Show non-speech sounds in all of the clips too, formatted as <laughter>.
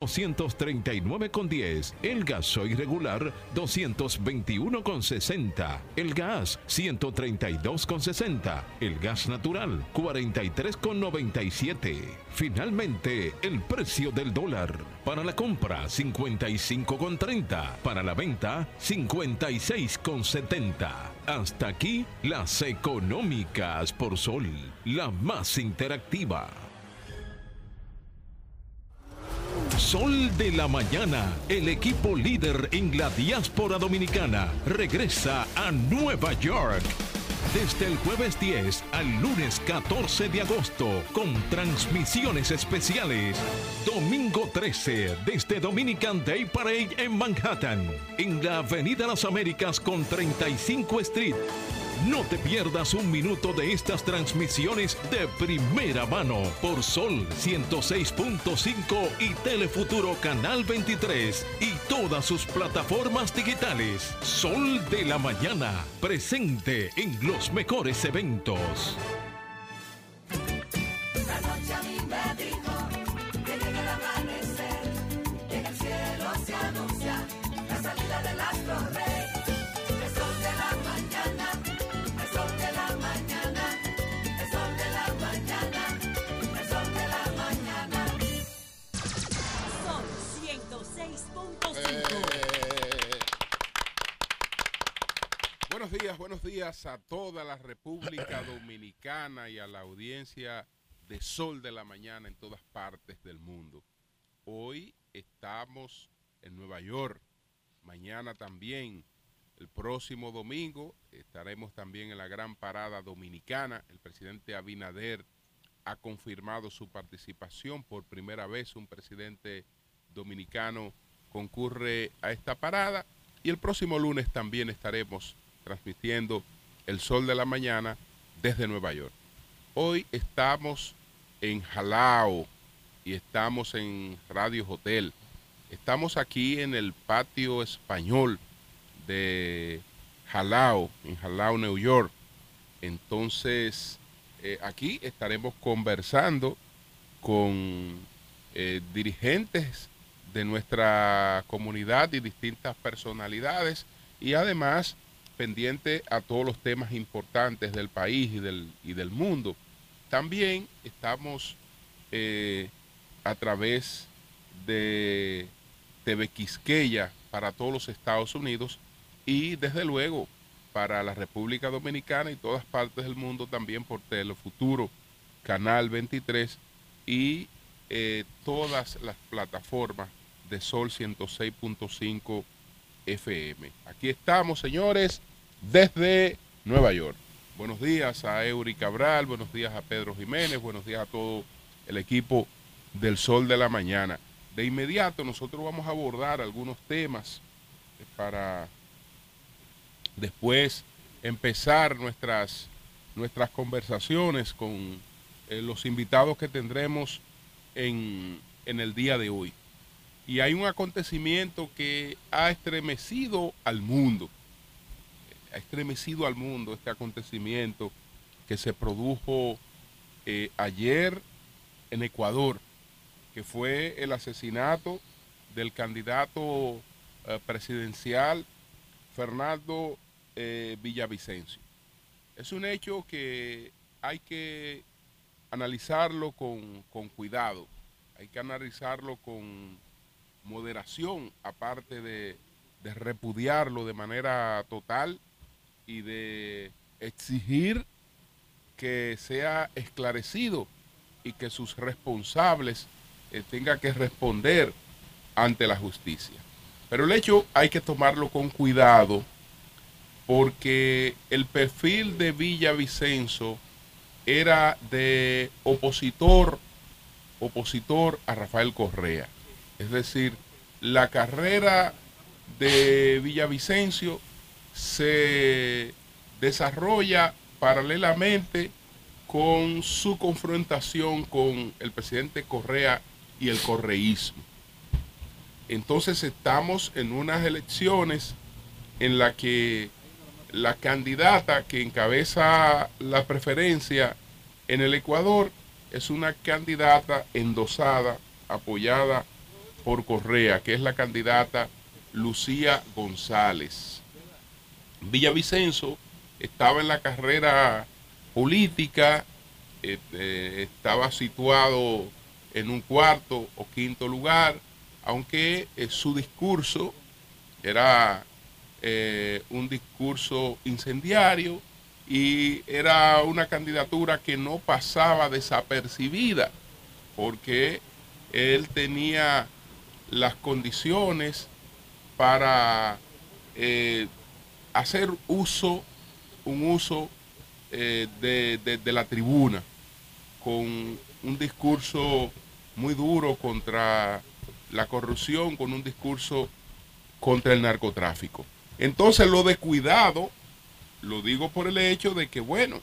239,10. El gasoil regular 221,60. El gas 132,60. El gas natural 43,97. Finalmente, el precio del dólar. Para la compra 55,30. Para la venta 56,70. Hasta aquí las económicas por sol, la más interactiva. Sol de la Mañana, el equipo líder en la diáspora dominicana, regresa a Nueva York. Desde el jueves 10 al lunes 14 de agosto, con transmisiones especiales. Domingo 13, desde Dominican Day Parade en Manhattan, en la Avenida Las Américas con 35 Street. No te pierdas un minuto de estas transmisiones de primera mano por Sol 106.5 y Telefuturo Canal 23 y todas sus plataformas digitales. Sol de la Mañana, presente en los mejores eventos. Buenos días a toda la República Dominicana y a la audiencia de Sol de la Mañana en todas partes del mundo. Hoy estamos en Nueva York, mañana también, el próximo domingo estaremos también en la gran parada dominicana. El presidente Abinader ha confirmado su participación por primera vez, un presidente dominicano concurre a esta parada y el próximo lunes también estaremos transmitiendo el sol de la mañana desde Nueva York. Hoy estamos en Jalao y estamos en Radio Hotel. Estamos aquí en el patio español de Jalao, en Jalao, New York. Entonces, eh, aquí estaremos conversando con eh, dirigentes de nuestra comunidad y distintas personalidades y además pendiente a todos los temas importantes del país y del, y del mundo. También estamos eh, a través de TV Quisqueya para todos los Estados Unidos y desde luego para la República Dominicana y todas partes del mundo también por Telefuturo, Canal 23 y eh, todas las plataformas de Sol 106.5 FM. Aquí estamos, señores, desde Nueva York. Buenos días a Eury Cabral, buenos días a Pedro Jiménez, buenos días a todo el equipo del Sol de la Mañana. De inmediato nosotros vamos a abordar algunos temas para después empezar nuestras, nuestras conversaciones con eh, los invitados que tendremos en, en el día de hoy. Y hay un acontecimiento que ha estremecido al mundo, ha estremecido al mundo este acontecimiento que se produjo eh, ayer en Ecuador, que fue el asesinato del candidato eh, presidencial Fernando eh, Villavicencio. Es un hecho que hay que analizarlo con, con cuidado, hay que analizarlo con moderación, aparte de, de repudiarlo de manera total y de exigir que sea esclarecido y que sus responsables eh, tengan que responder ante la justicia. Pero el hecho hay que tomarlo con cuidado porque el perfil de Villavicencio era de opositor, opositor a Rafael Correa. Es decir, la carrera de Villavicencio se desarrolla paralelamente con su confrontación con el presidente Correa y el correísmo. Entonces estamos en unas elecciones en la que la candidata que encabeza la preferencia en el Ecuador es una candidata endosada, apoyada por Correa, que es la candidata Lucía González. Villavicencio estaba en la carrera política, eh, eh, estaba situado en un cuarto o quinto lugar, aunque eh, su discurso era un discurso incendiario y era una candidatura que no pasaba desapercibida, porque él tenía las condiciones para hacer uso, un uso eh, de, la tribuna, con un discurso muy duro contra la corrupción, con un discurso contra el narcotráfico. Entonces lo de cuidado, lo digo por el hecho de que, bueno,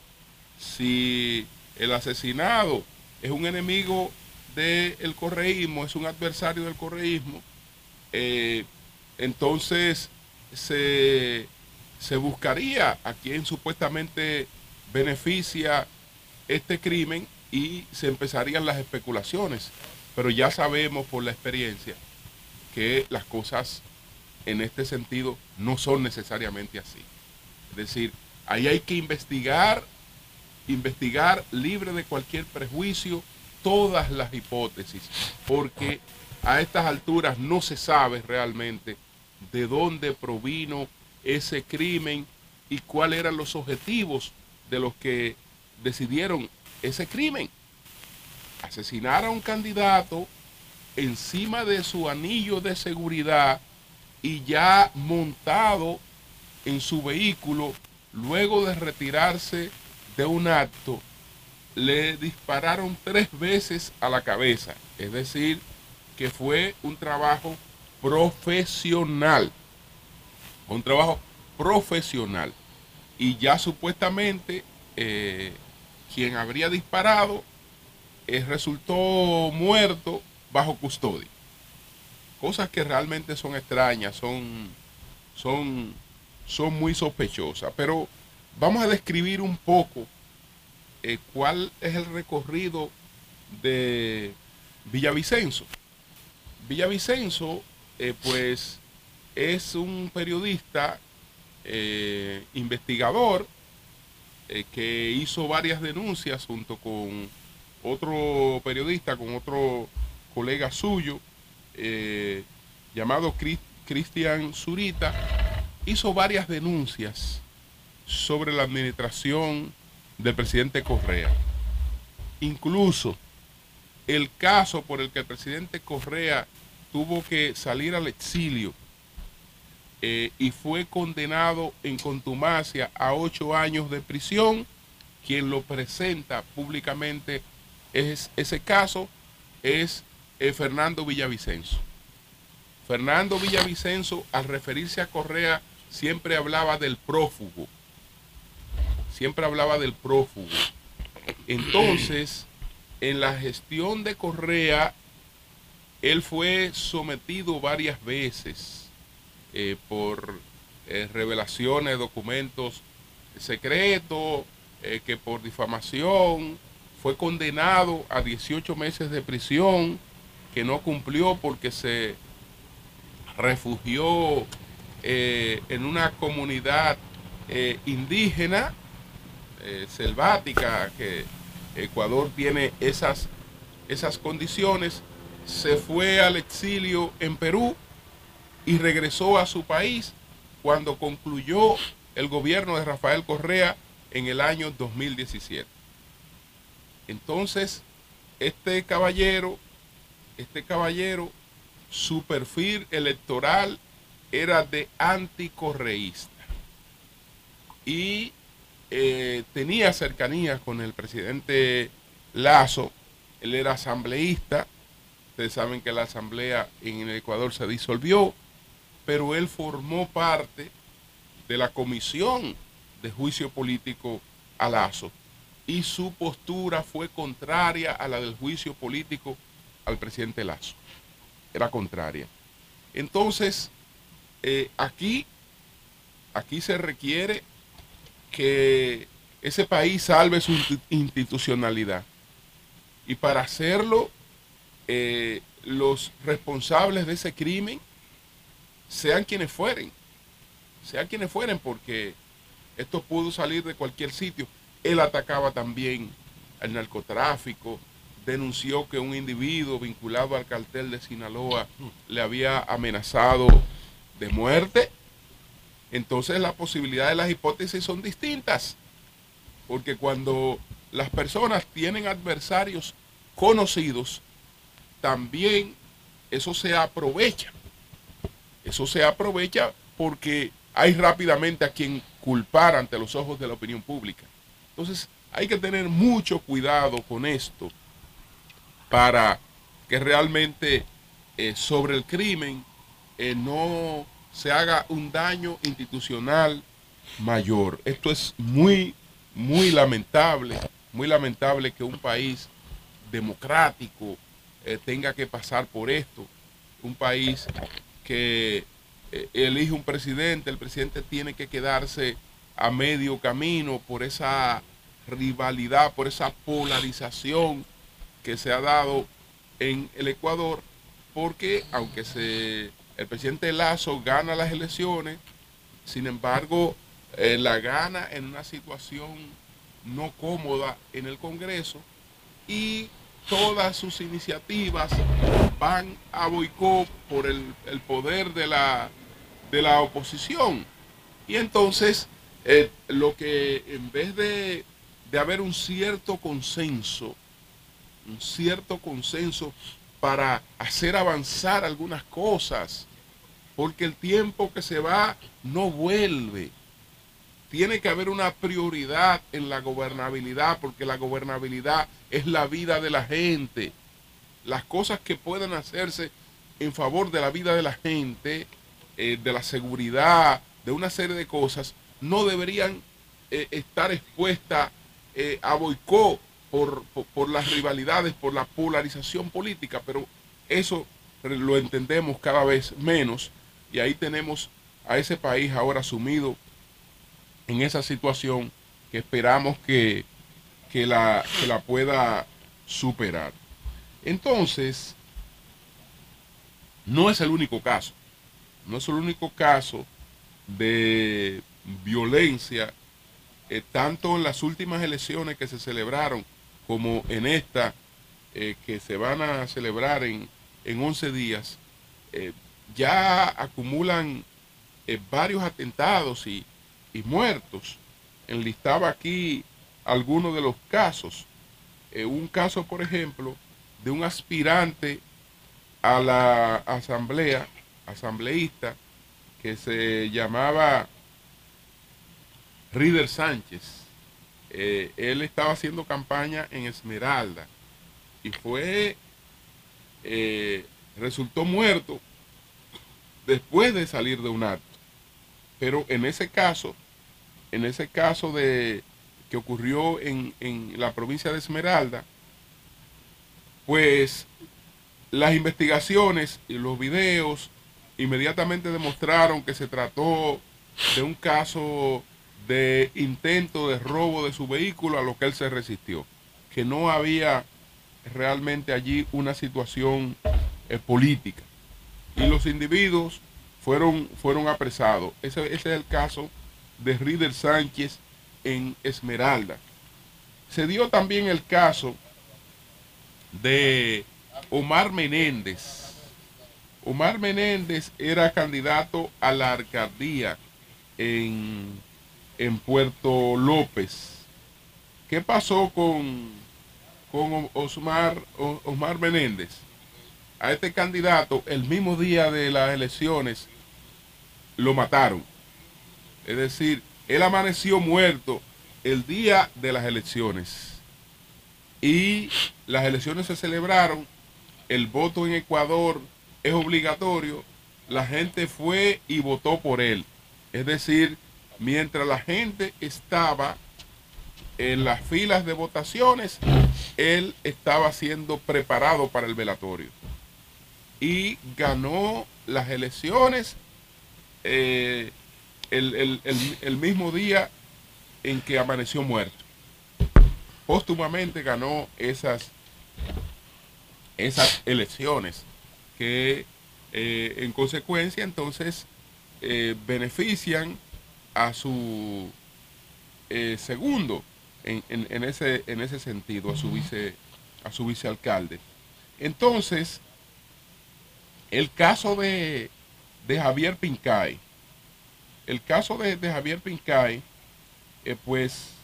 si el asesinado es un enemigo del correísmo, es un adversario del correísmo, eh, entonces se se buscaría a quien supuestamente beneficia este crimen y se empezarían las especulaciones. Pero ya sabemos por la experiencia que las cosas en este sentido no son necesariamente así. Es decir, ahí hay que investigar, investigar libre de cualquier prejuicio todas las hipótesis, porque a estas alturas no se sabe realmente de dónde provino ese crimen y cuáles eran los objetivos de los que decidieron ese crimen. Asesinar a un candidato encima de su anillo de seguridad y ya montado en su vehículo, luego de retirarse de un acto, le dispararon tres veces a la cabeza. Es decir, que fue un trabajo profesional un trabajo profesional. Y ya supuestamente eh, quien habría disparado eh, resultó muerto bajo custodia. Cosas que realmente son extrañas, son, son, son muy sospechosas. Pero vamos a describir un poco eh, cuál es el recorrido de Villavicencio. Villavicencio, pues es un periodista eh, investigador eh, que hizo varias denuncias junto con otro periodista, con otro colega suyo, eh, llamado Cristian Zurita, hizo varias denuncias sobre la administración del presidente Correa. Incluso el caso por el que el presidente Correa tuvo que salir al exilio eh, y fue condenado en contumacia a ocho años de prisión. Quien lo presenta públicamente es ese caso es eh, Fernando Villavicencio. Fernando Villavicencio, al referirse a Correa, siempre hablaba del prófugo. Siempre hablaba del prófugo. Entonces, en la gestión de Correa, él fue sometido varias veces eh, por eh, revelaciones, documentos secretos, eh, que por difamación fue condenado a 18 meses de prisión, que no cumplió porque se refugió en una comunidad indígena, selvática, que Ecuador tiene esas, esas condiciones, se fue al exilio en Perú y regresó a su país cuando concluyó el gobierno de Rafael Correa en el año 2017. Entonces, este caballero, este caballero, su perfil electoral era de anticorreísta y eh, tenía cercanía con el presidente Lazo, él era asambleísta, ustedes saben que la asamblea en el Ecuador se disolvió, pero él formó parte de la comisión de juicio político a Lazo y su postura fue contraria a la del juicio político al presidente Lazo. Era contraria. Entonces, eh, aquí, aquí se requiere que ese país salve su institucionalidad. Y para hacerlo, eh, los responsables de ese crimen sean quienes fueren, sean quienes fueren, porque esto pudo salir de cualquier sitio. Él atacaba también al narcotráfico, denunció que un individuo vinculado al cartel de Sinaloa le había amenazado de muerte. Entonces las posibilidades de las hipótesis son distintas, porque cuando las personas tienen adversarios conocidos, también eso se aprovecha. Eso se aprovecha porque hay rápidamente a quien culpar ante los ojos de la opinión pública. Entonces hay que tener mucho cuidado con esto para que realmente eh, sobre el crimen eh, no se haga un daño institucional mayor. Esto es muy, muy lamentable, muy lamentable que un país democrático eh, tenga que pasar por esto. Un país que eh, elige un presidente, el presidente tiene que quedarse a medio camino por esa rivalidad, por esa polarización que se ha dado en el Ecuador, porque aunque se, el presidente Lazo gana las elecciones, sin embargo, eh, la gana en una situación no cómoda en el Congreso y todas sus iniciativas van a boicot por el, el poder de la, de la oposición. Y entonces, eh, lo que en vez de, de haber un cierto consenso, un cierto consenso para hacer avanzar algunas cosas, porque el tiempo que se va no vuelve. Tiene que haber una prioridad en la gobernabilidad, porque la gobernabilidad es la vida de la gente. Las cosas que puedan hacerse en favor de la vida de la gente, eh, de la seguridad, de una serie de cosas, no deberían eh, estar expuestas eh, a boicot por, por, por las rivalidades, por la polarización política, pero eso lo entendemos cada vez menos y ahí tenemos a ese país ahora sumido en esa situación que esperamos que, que, la, que la pueda superar. Entonces, no es el único caso, no es el único caso de violencia, eh, tanto en las últimas elecciones que se celebraron como en esta eh, que se van a celebrar en, en 11 días, eh, ya acumulan varios atentados y, y, muertos. Enlistaba aquí algunos de los casos. Eh, un caso, por ejemplo, de un aspirante a la asamblea, asambleísta, que se llamaba Rider Sánchez. Eh, él estaba haciendo campaña en Esmeralda y fue, eh, resultó muerto después de salir de un acto. Pero en ese caso, en ese caso de que ocurrió en, en la provincia de Esmeralda, pues las investigaciones y los videos inmediatamente demostraron que se trató de un caso de intento de robo de su vehículo a lo que él se resistió, que no había realmente allí una situación eh, política. Y los individuos fueron, fueron apresados. Ese, ese, es el caso de Rider Sánchez en Esmeralda. Se dio también el caso de Omar Menéndez. Omar Menéndez era candidato a la alcaldía en, en Puerto López. ¿Qué pasó con, con Osmar, Osmar Menéndez? A este candidato, el mismo día de las elecciones, lo mataron. Es decir, él amaneció muerto el día de las elecciones. Y las elecciones se celebraron, el voto en Ecuador es obligatorio, la gente fue y votó por él. Es decir, mientras la gente estaba en las filas de votaciones, él estaba siendo preparado para el velatorio. Y ganó las elecciones eh, el, el, el, el mismo día en que amaneció muerto. Póstumamente ganó esas, esas elecciones que eh, en consecuencia entonces eh, benefician a su eh, segundo en, en- en ese, en ese sentido, a su, vice, a su vicealcalde. Entonces, el caso de, de Javier Pincay, el caso de, Javier Pincay, eh, pues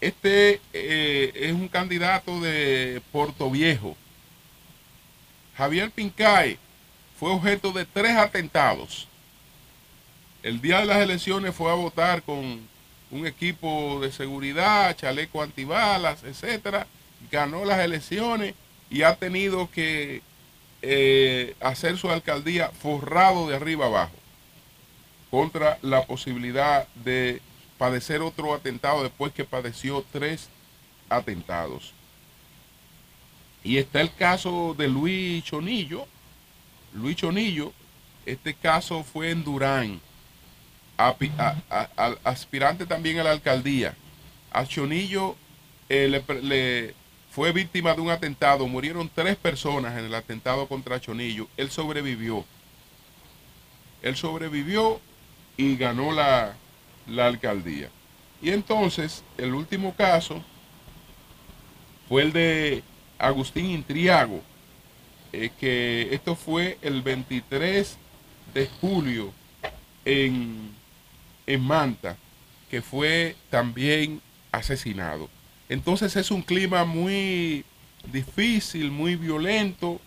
este eh, es un candidato de Puerto Viejo. Javier Pincay fue objeto de tres atentados. El día de las elecciones fue a votar con un equipo de seguridad, chaleco antibalas, etcétera. Ganó las elecciones y ha tenido que eh, hacer su alcaldía forrado de arriba abajo contra la posibilidad de padecer otro atentado después que padeció tres atentados. Y está el caso de Luis Chonillo. Luis Chonillo, este caso fue en Durán, a- aspirante también a la alcaldía. A Chonillo eh, le fue víctima de un atentado, murieron tres personas en el atentado contra Chonillo. Él sobrevivió. Él sobrevivió y ganó la, la alcaldía. Y entonces, el último caso fue el de Agustín Intriago, eh, que esto fue el 23 de julio en, en Manta, que fue también asesinado. Entonces es un clima muy difícil, muy violento,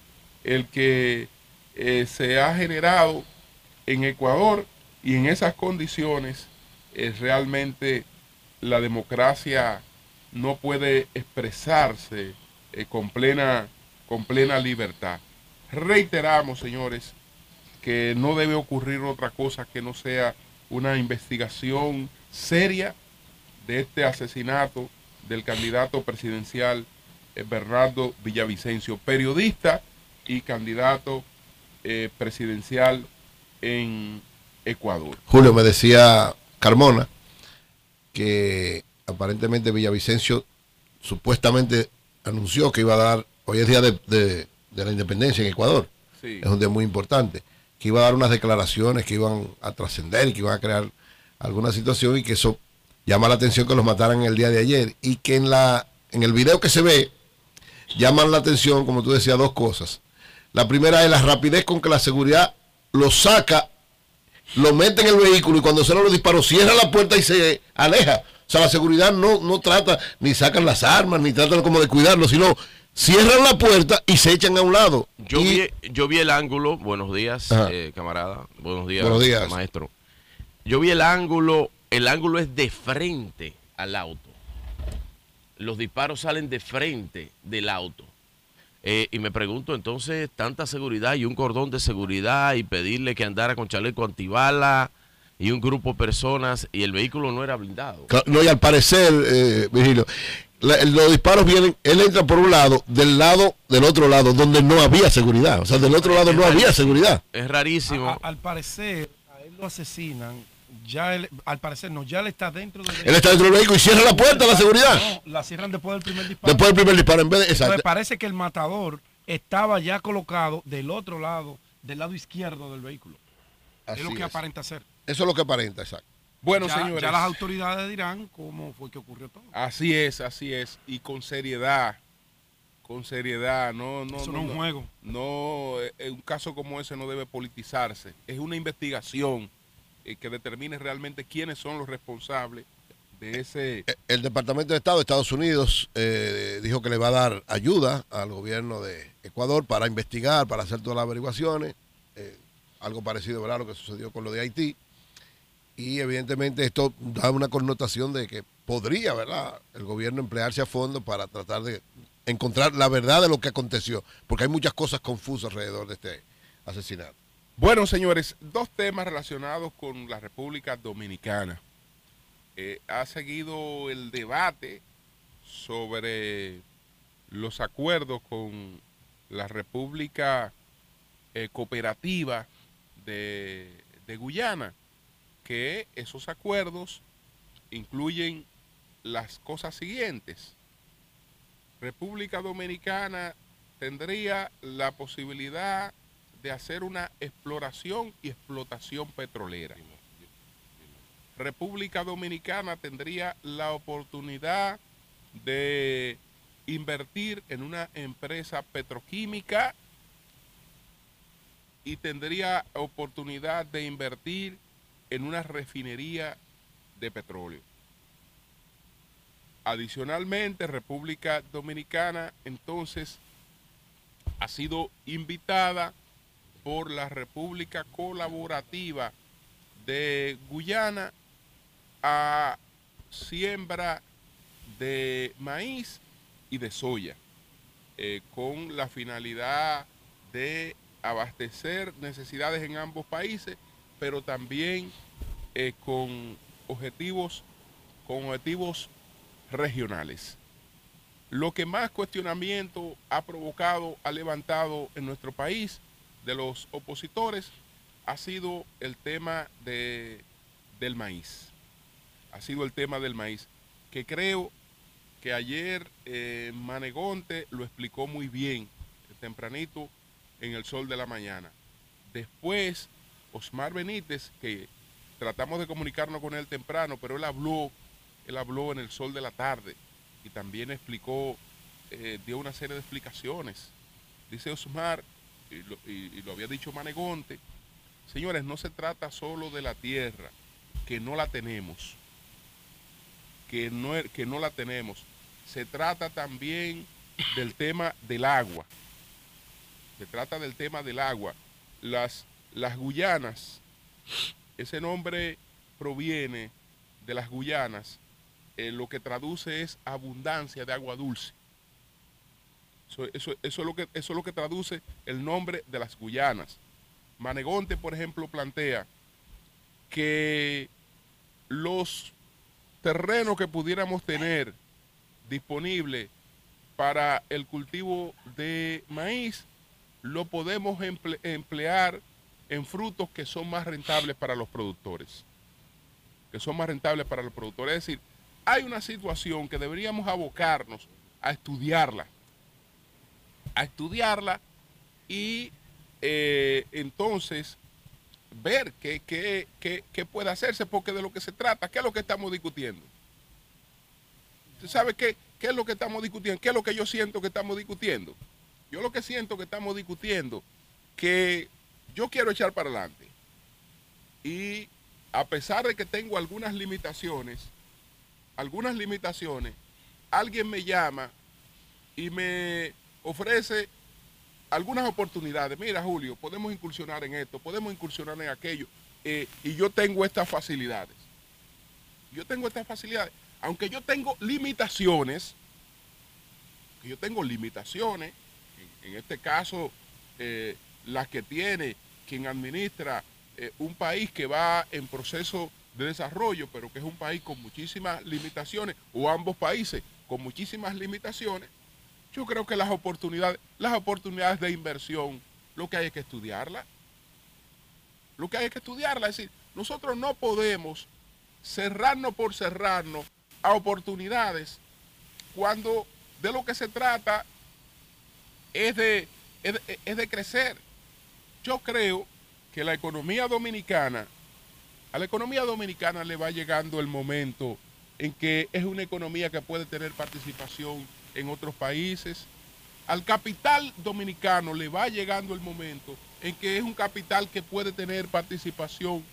el que eh, se ha generado en Ecuador y en esas condiciones eh, realmente la democracia no puede expresarse eh, con, plena, con plena libertad. Reiteramos, señores, que no debe ocurrir otra cosa que no sea una investigación seria de este asesinato del candidato presidencial eh, Bernardo Villavicencio, periodista y candidato eh, presidencial en Ecuador. Julio, me decía Carmona que aparentemente Villavicencio supuestamente anunció que iba a dar, hoy es día de, de- de la independencia en Ecuador, Sí. es un día muy importante, que iba a dar unas declaraciones que iban a trascender, que iban a crear alguna situación y que eso llama la atención que los mataran el día de ayer y que en la en el video que se ve llaman la atención, como tú decías, dos cosas. La primera es la rapidez con que la seguridad lo saca lo mete en el vehículo y cuando se los disparos cierra la puerta y se aleja. O sea, la seguridad no, no trata, ni sacan las armas, ni tratan como de cuidarlo, sino cierran la puerta y se echan a un lado. Yo, Y- vi, yo vi el ángulo, buenos días, eh, camarada, buenos días, Buenos días. maestro. Yo vi el ángulo, el ángulo es de frente al auto. Los disparos salen de frente del auto. Eh, y me pregunto entonces, tanta seguridad y un cordón de seguridad y pedirle que andara con chaleco antibala y un grupo de personas y el vehículo no era blindado. No, y al parecer, eh, Virgilio, la- los disparos vienen, él entra por un lado, del lado, del otro lado, donde no había seguridad. O sea, del otro lado no había seguridad. Es rarísimo. A- a- al parecer, a él lo asesinan. Ya él, al parecer, no, ya él está dentro del Él está dentro del vehículo y cierra la puerta la seguridad. No, la cierran después del primer disparo. Después del primer disparo, en vez de. Entonces Exacto. parece que el matador estaba ya colocado del otro lado, del lado izquierdo del vehículo. Así es lo que es. aparenta ser. Eso es lo que aparenta, exacto. Bueno, ya, señores. ya las autoridades dirán cómo fue que ocurrió todo. Así es, así es. Y con seriedad. Con seriedad. No, no, Eso no es un juego. No, eh, un caso como ese no debe politizarse. Es una investigación eh, que determine realmente quiénes son los responsables de ese. Eh, El Departamento de Estado de Estados Unidos eh, dijo que le va a dar ayuda al gobierno de Ecuador para investigar, para hacer todas las averiguaciones. algo parecido a lo que sucedió con lo de Haití. Y evidentemente esto da una connotación de que podría ¿verdad? el gobierno emplearse a fondo para tratar de encontrar la verdad de lo que aconteció. Porque hay muchas cosas confusas alrededor de este asesinato. Bueno, señores, dos temas relacionados con la República Dominicana. Eh, ha seguido el debate sobre los acuerdos con la República eh, Cooperativa de, de Guyana, que esos acuerdos incluyen las cosas siguientes. República Dominicana tendría la posibilidad de hacer una exploración y explotación petrolera. República Dominicana tendría la oportunidad de invertir en una empresa petroquímica y tendría oportunidad de invertir en una refinería de petróleo. Adicionalmente, República Dominicana entonces ha sido invitada por la República Colaborativa de Guyana a siembra de maíz y de soya, eh, con la finalidad de abastecer necesidades en ambos países, pero también eh, con objetivos, con objetivos regionales. Lo que más cuestionamiento ha provocado, ha levantado en nuestro país de los opositores, ha sido el tema de, del maíz. Ha sido el tema del maíz, que creo que ayer eh, Manegonte lo explicó muy bien, tempranito, en el sol de la mañana. Después, Osmar Benítez, que tratamos de comunicarnos con él temprano, pero él habló, él habló en el sol de la tarde y también explicó, eh, dio una serie de explicaciones. Dice Osmar, y lo, había dicho Manegonte, señores, no se trata solo de la tierra, que no la tenemos, que no, que no la tenemos. Se trata también del tema del agua. Se trata del tema del agua. Las, las Guyanas, ese nombre proviene de las Guyanas, eh, lo que traduce es abundancia de agua dulce. Eso, eso- eso es lo que, eso es lo que traduce el nombre de las Guyanas. Manegonte, por ejemplo, plantea que los terrenos que pudiéramos tener disponibles para el cultivo de maíz lo podemos emple- emplear en frutos que son más rentables para los productores. Que son más rentables para los productores. Es decir, hay una situación que deberíamos abocarnos a estudiarla. A estudiarla y eh, entonces ver qué, qué- qué- qué puede hacerse, porque de lo que se trata, ¿qué es lo que estamos discutiendo? ¿Usted sabe qué, qué es lo que estamos discutiendo? ¿Qué es lo que yo siento que estamos discutiendo? Yo lo que siento que estamos discutiendo, que yo quiero echar para adelante. Y a pesar de que tengo algunas limitaciones, algunas limitaciones, alguien me llama y me ofrece algunas oportunidades. Mira, Julio, podemos incursionar en esto, podemos incursionar en aquello. eh, y yo tengo estas facilidades. Yo tengo estas facilidades. Aunque yo tengo limitaciones, yo tengo limitaciones, en, en este caso, eh, las que tiene quien administra eh, un país que va en proceso de desarrollo, pero que es un país con muchísimas limitaciones, o ambos países con muchísimas limitaciones, yo creo que las oportunidades, las oportunidades de inversión, lo que hay es que estudiarla. Lo que hay es que estudiarla. Es decir, nosotros no podemos cerrarnos por cerrarnos a oportunidades cuando de lo que se trata es de, es de, es de crecer. Yo creo que la economía dominicana, a la economía dominicana le va llegando el momento en que es una economía que puede tener participación en otros países. Al capital dominicano le va llegando el momento en que es un capital que puede tener participación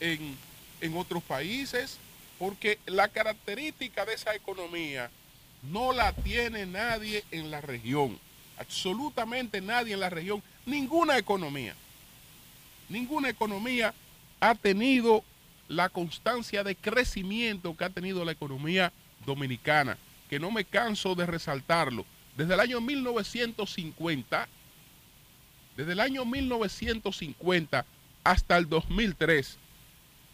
en, en otros países, porque la característica de esa economía no la tiene nadie en la región, absolutamente nadie en la región, ninguna economía, ninguna economía ha tenido la constancia de crecimiento que ha tenido la economía dominicana, que no me canso de resaltarlo. Desde el año 1950, desde el año 1950 hasta el 2003,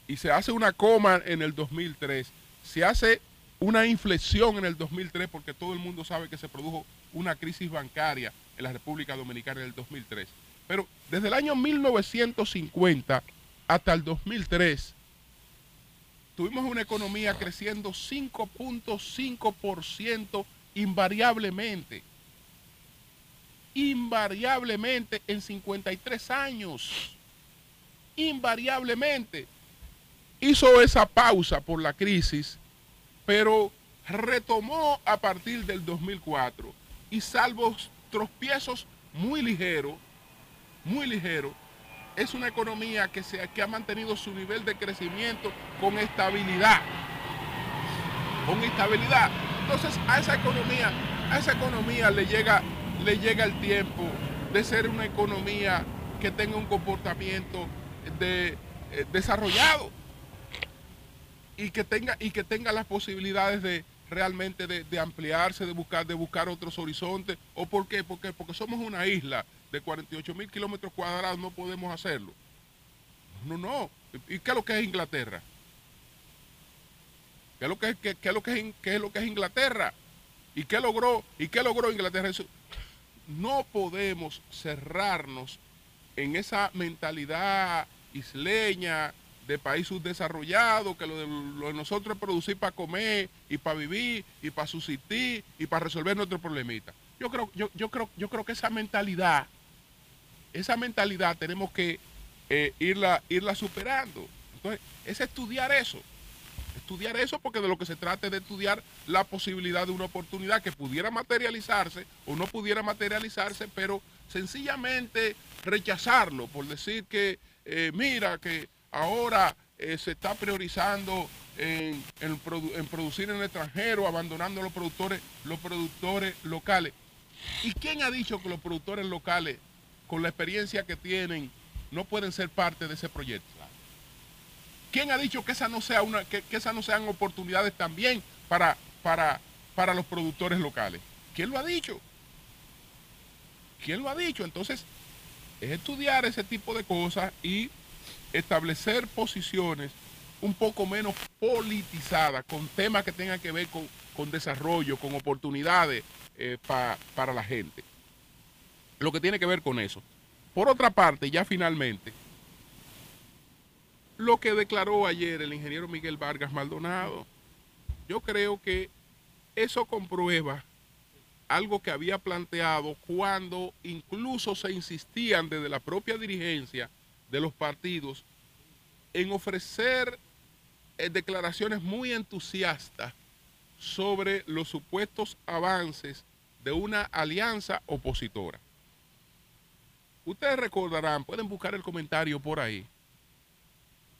y se hace una coma en el 2003, se hace una inflexión en el 2003 porque todo el mundo sabe que se produjo una crisis bancaria en la República Dominicana en el 2003. Pero desde el año 1950 hasta el 2003 tuvimos una economía creciendo 5.5% invariablemente. invariablemente en 53 años. Invariablemente. Hizo esa pausa por la crisis, pero retomó a partir del 2004 y salvo tropiezos muy ligeros, muy ligeros, es una economía que, se, que ha mantenido su nivel de crecimiento con estabilidad. Con estabilidad. Entonces a esa economía, a esa economía le llega, le llega el tiempo de ser una economía que tenga un comportamiento de, eh, desarrollado y que tenga y que tenga las posibilidades de realmente de, de ampliarse, de buscar, de buscar otros horizontes. ¿O por qué? Porque, porque somos una isla de 48 mil kilómetros cuadrados, no podemos hacerlo. No, no. ¿Y qué es lo que es Inglaterra? ¿Qué es lo que es, qué, es lo que es, qué es lo que es Inglaterra? ¿Y qué logró? ¿Y qué logró Inglaterra? Eso- no podemos cerrarnos en esa mentalidad isleña de país subdesarrollado, que lo de, nosotros es producir para comer y para vivir y para subsistir y para resolver nuestros problemitas. Yo creo, yo, yo creo, yo creo que esa mentalidad, esa mentalidad tenemos que eh, irla, irla superando. Entonces, es estudiar eso. Estudiar eso porque de lo que se trata es de estudiar la posibilidad de una oportunidad que pudiera materializarse o no pudiera materializarse, pero sencillamente rechazarlo por decir que, eh, mira, que ahora eh, se está priorizando en, en produ- en producir en el extranjero, abandonando a los productores, los productores locales. ¿Y quién ha dicho que los productores locales, con la experiencia que tienen, no pueden ser parte de ese proyecto? ¿Quién ha dicho que no que, esas no sean oportunidades también para, para, para los productores locales? ¿Quién lo ha dicho? ¿Quién lo ha dicho? Entonces, es estudiar ese tipo de cosas y establecer posiciones un poco menos politizadas, con temas que tengan que ver con, con desarrollo, con oportunidades eh, pa- para la gente. Lo que tiene que ver con eso. Por otra parte, ya finalmente, lo que declaró ayer el ingeniero Miguel Vargas Maldonado, yo creo que eso comprueba algo que había planteado cuando incluso se insistían desde la propia dirigencia de los partidos en ofrecer eh, declaraciones muy entusiastas sobre los supuestos avances de una alianza opositora. Ustedes recordarán, pueden buscar el comentario por ahí,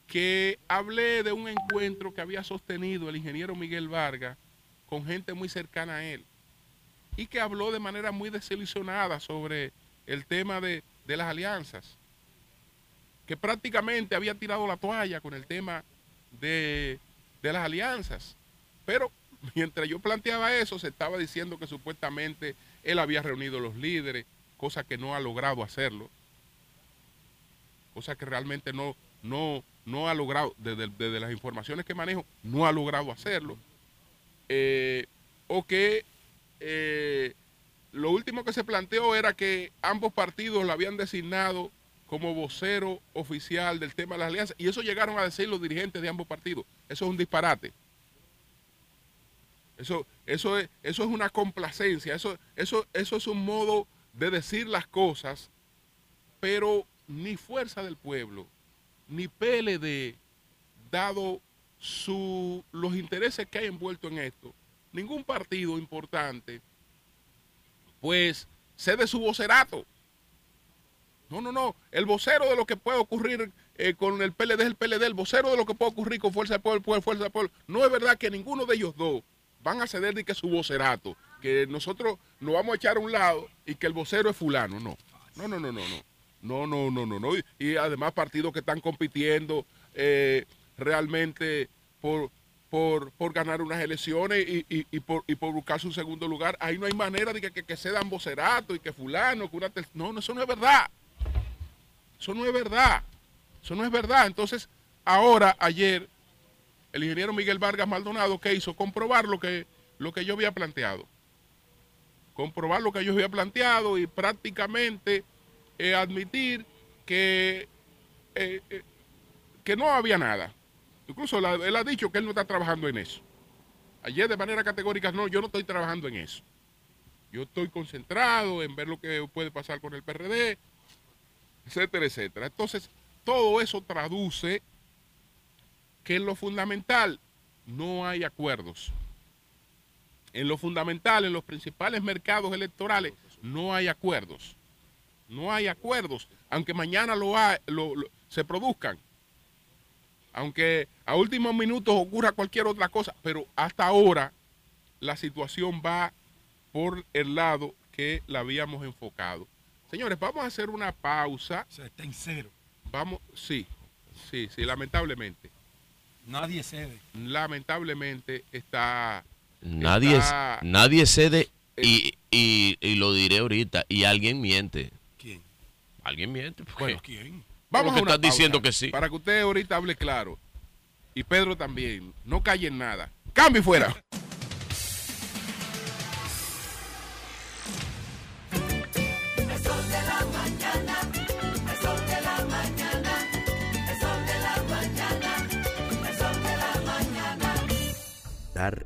que hablé de un encuentro que había sostenido el ingeniero Miguel Vargas con gente muy cercana a él y que habló de manera muy desilusionada sobre el tema de, de las alianzas, que prácticamente había tirado la toalla con el tema de, de las alianzas. Pero <laughs> mientras yo planteaba eso, se estaba diciendo que supuestamente él había reunido los líderes, cosa que no ha logrado hacerlo, cosa que realmente no, no, no ha logrado, desde, desde las informaciones que manejo, no ha logrado hacerlo. Eh, o que eh, lo último que se planteó era que ambos partidos lo habían designado como vocero oficial del tema de las alianzas, y eso llegaron a decir los dirigentes de ambos partidos. Eso es un disparate. Eso, eso, es, eso es una complacencia, eso, eso, eso es un modo de decir las cosas, pero ni Fuerza del Pueblo, ni PLD, dado su, los intereses que hay envuelto en esto, ningún partido importante, pues cede su vocerato. No, no, no. El vocero de lo que puede ocurrir eh, con el PLD es el PLD. El vocero de lo que puede ocurrir con Fuerza del Pueblo, Fuerza del Pueblo. No es verdad que ninguno de ellos dos van a ceder de que su vocerato, que nosotros nos vamos a echar a un lado y que el vocero es fulano. No, no, no, no, no, no. No, no, no, no, no. Y, además partidos que están compitiendo eh, realmente por, por, por ganar unas elecciones y, y- por, y por buscar su segundo lugar. Ahí no hay manera de que, que, se dan vocerato y que fulano, que No, no, eso no es verdad. Eso no es verdad. Eso no es verdad. Entonces, ahora, ayer, el ingeniero Miguel Vargas Maldonado, ¿qué hizo? Comprobar lo que, lo que yo había planteado. Comprobar lo que yo había planteado y prácticamente eh, admitir que, eh, eh, que no había nada. Incluso él ha dicho que él no está trabajando en eso. Ayer de manera categórica, no, yo no estoy trabajando en eso. Yo estoy concentrado en ver lo que puede pasar con el PRD, etcétera, etcétera. Entonces, todo eso traduce que en lo fundamental no hay acuerdos. En lo fundamental, en los principales mercados electorales, no hay acuerdos. No hay acuerdos, aunque mañana lo, ha- lo- lo- se produzcan. Aunque a últimos minutos ocurra cualquier otra cosa, pero hasta ahora la situación va por el lado que la habíamos enfocado. Señores, vamos a hacer una pausa. O sea, está en cero. Vamos, sí, sí, sí, lamentablemente. Nadie cede. Lamentablemente está... Nadie, Está- nadie cede y, y, y lo diré ahorita. Y alguien miente. ¿Quién? Alguien miente. porque- Bueno, ¿quién? Vamos que a una estás diciendo pausa que sí. Para que usted ahorita hable claro. Y Pedro también. No calle en nada. Cambio y fuera. El sol de la mañana, el sol de la mañana, el sol de la mañana, el sol de la mañana. Dar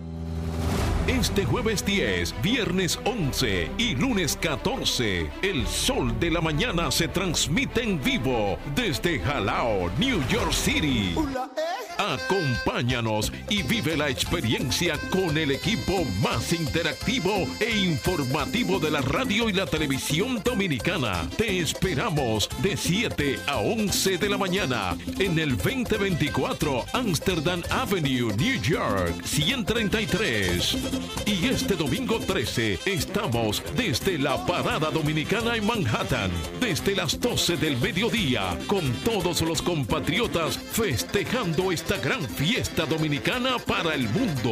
Este jueves 10, viernes 11 y lunes 14, el sol de la mañana se transmite en vivo desde Jalao, New York City. Acompáñanos y vive la experiencia con el equipo más interactivo e informativo de la radio y la televisión dominicana. Te esperamos de 7 a 11 de la mañana en el 2024 Amsterdam Avenue, New York, 133. Y este domingo 13 estamos desde la Parada Dominicana en Manhattan, desde las 12 del mediodía, con todos los compatriotas festejando gran fiesta dominicana para el mundo.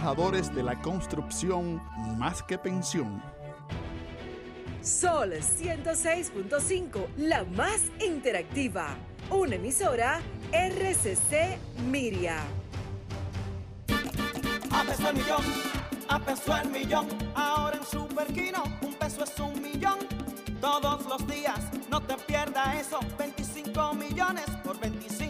de la construcción más que pensión. Sol 106.5, la más interactiva. Una emisora RCC Miria. A peso el millón, a peso el millón. Ahora en Superquino, un peso es un millón. Todos los días, no te pierdas eso. 25 millones por 25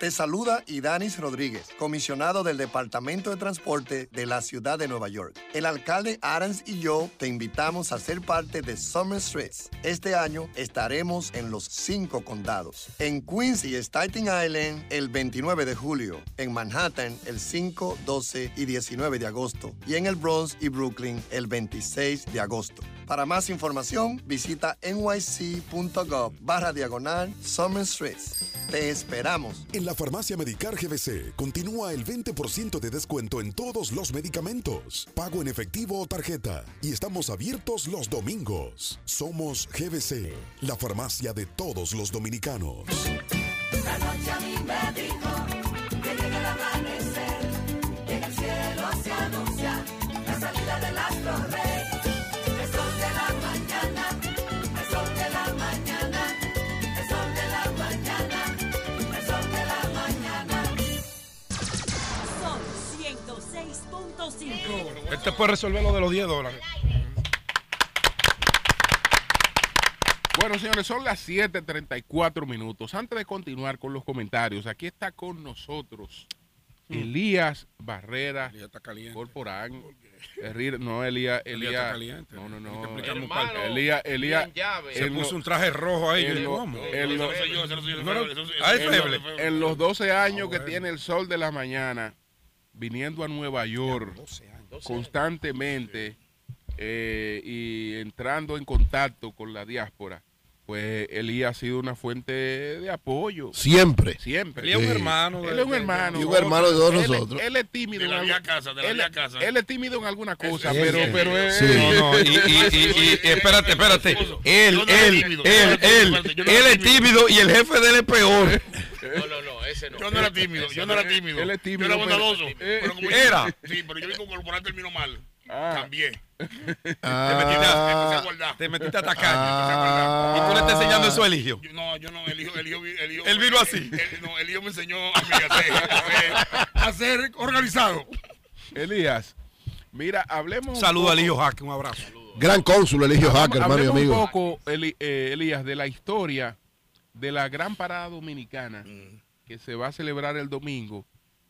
Te saluda Idanis Rodríguez, comisionado del Departamento de Transporte de la Ciudad de Nueva York. El alcalde Adams y yo te invitamos a ser parte de Summer Streets. Este año estaremos en los cinco condados. En Queens y Staten Island el 29 de julio. En Manhattan el 5, 12 y 19 de agosto. Y en el Bronx y Brooklyn el 26 de agosto. Para más información, visita nyc.gov barra diagonal Summer Streets. Te esperamos. En la farmacia Medicar GBC continúa el 20% de descuento en todos los medicamentos, pago en efectivo o tarjeta, y estamos abiertos los domingos. Somos GBC, la farmacia de todos los dominicanos. La a que el amanecer. 106.5. Este puede resolver lo de los 10 dólares. Bueno, señores, son las 7:34 minutos. Antes de continuar con los comentarios, aquí está con nosotros Elías Barrera Elías está caliente. Corporán. No, Elías, Elías Elías. está caliente. No, no, Hay que no. Elías, Elías. Se puso un traje rojo ahí. yo en los 12 años Ah, que tiene el sol de la mañana, viniendo a Nueva York 12 años. Constantemente eh, y entrando en contacto con la diáspora, pues Elías ha sido una fuente de apoyo. Siempre. Siempre. Él es un Sí. hermano. Él es un hermano. Y un hermano de todos nosotros. Él es tímido. De la en vía algo- casa, de la él, vía casa. él es tímido en alguna cosa, pero, pero <laughs> y, espérate, espérate. Él, él, él, él, él es tímido y el jefe de él es peor. <laughs> No, no, no, ese no. Yo no era tímido, yo no era tímido. Él es tímido, Yo era bondadoso. eh, pero como era. Sí, pero yo vi que corporal terminó mal. Ah. Cambié. <laughs> Te metiste a- a Ah. Te metiste a atacar. Ah. Y tú le estás enseñando eso a Eligio. Yo- no, yo no, el hijo, el hijo, el hijo. Él vino así. el- no, el hijo me enseñó a mí a ser, a ser- a ser organizado. Elías, mira, hablemos. un Saludo poco- al hijo Jaque, un abrazo. Gran cónsul, Eligio Hacker, hermano y Hablemos amigo. un poco, Eli- eh, Elías, de la historia de la gran parada dominicana Mm. Que se va a celebrar el domingo,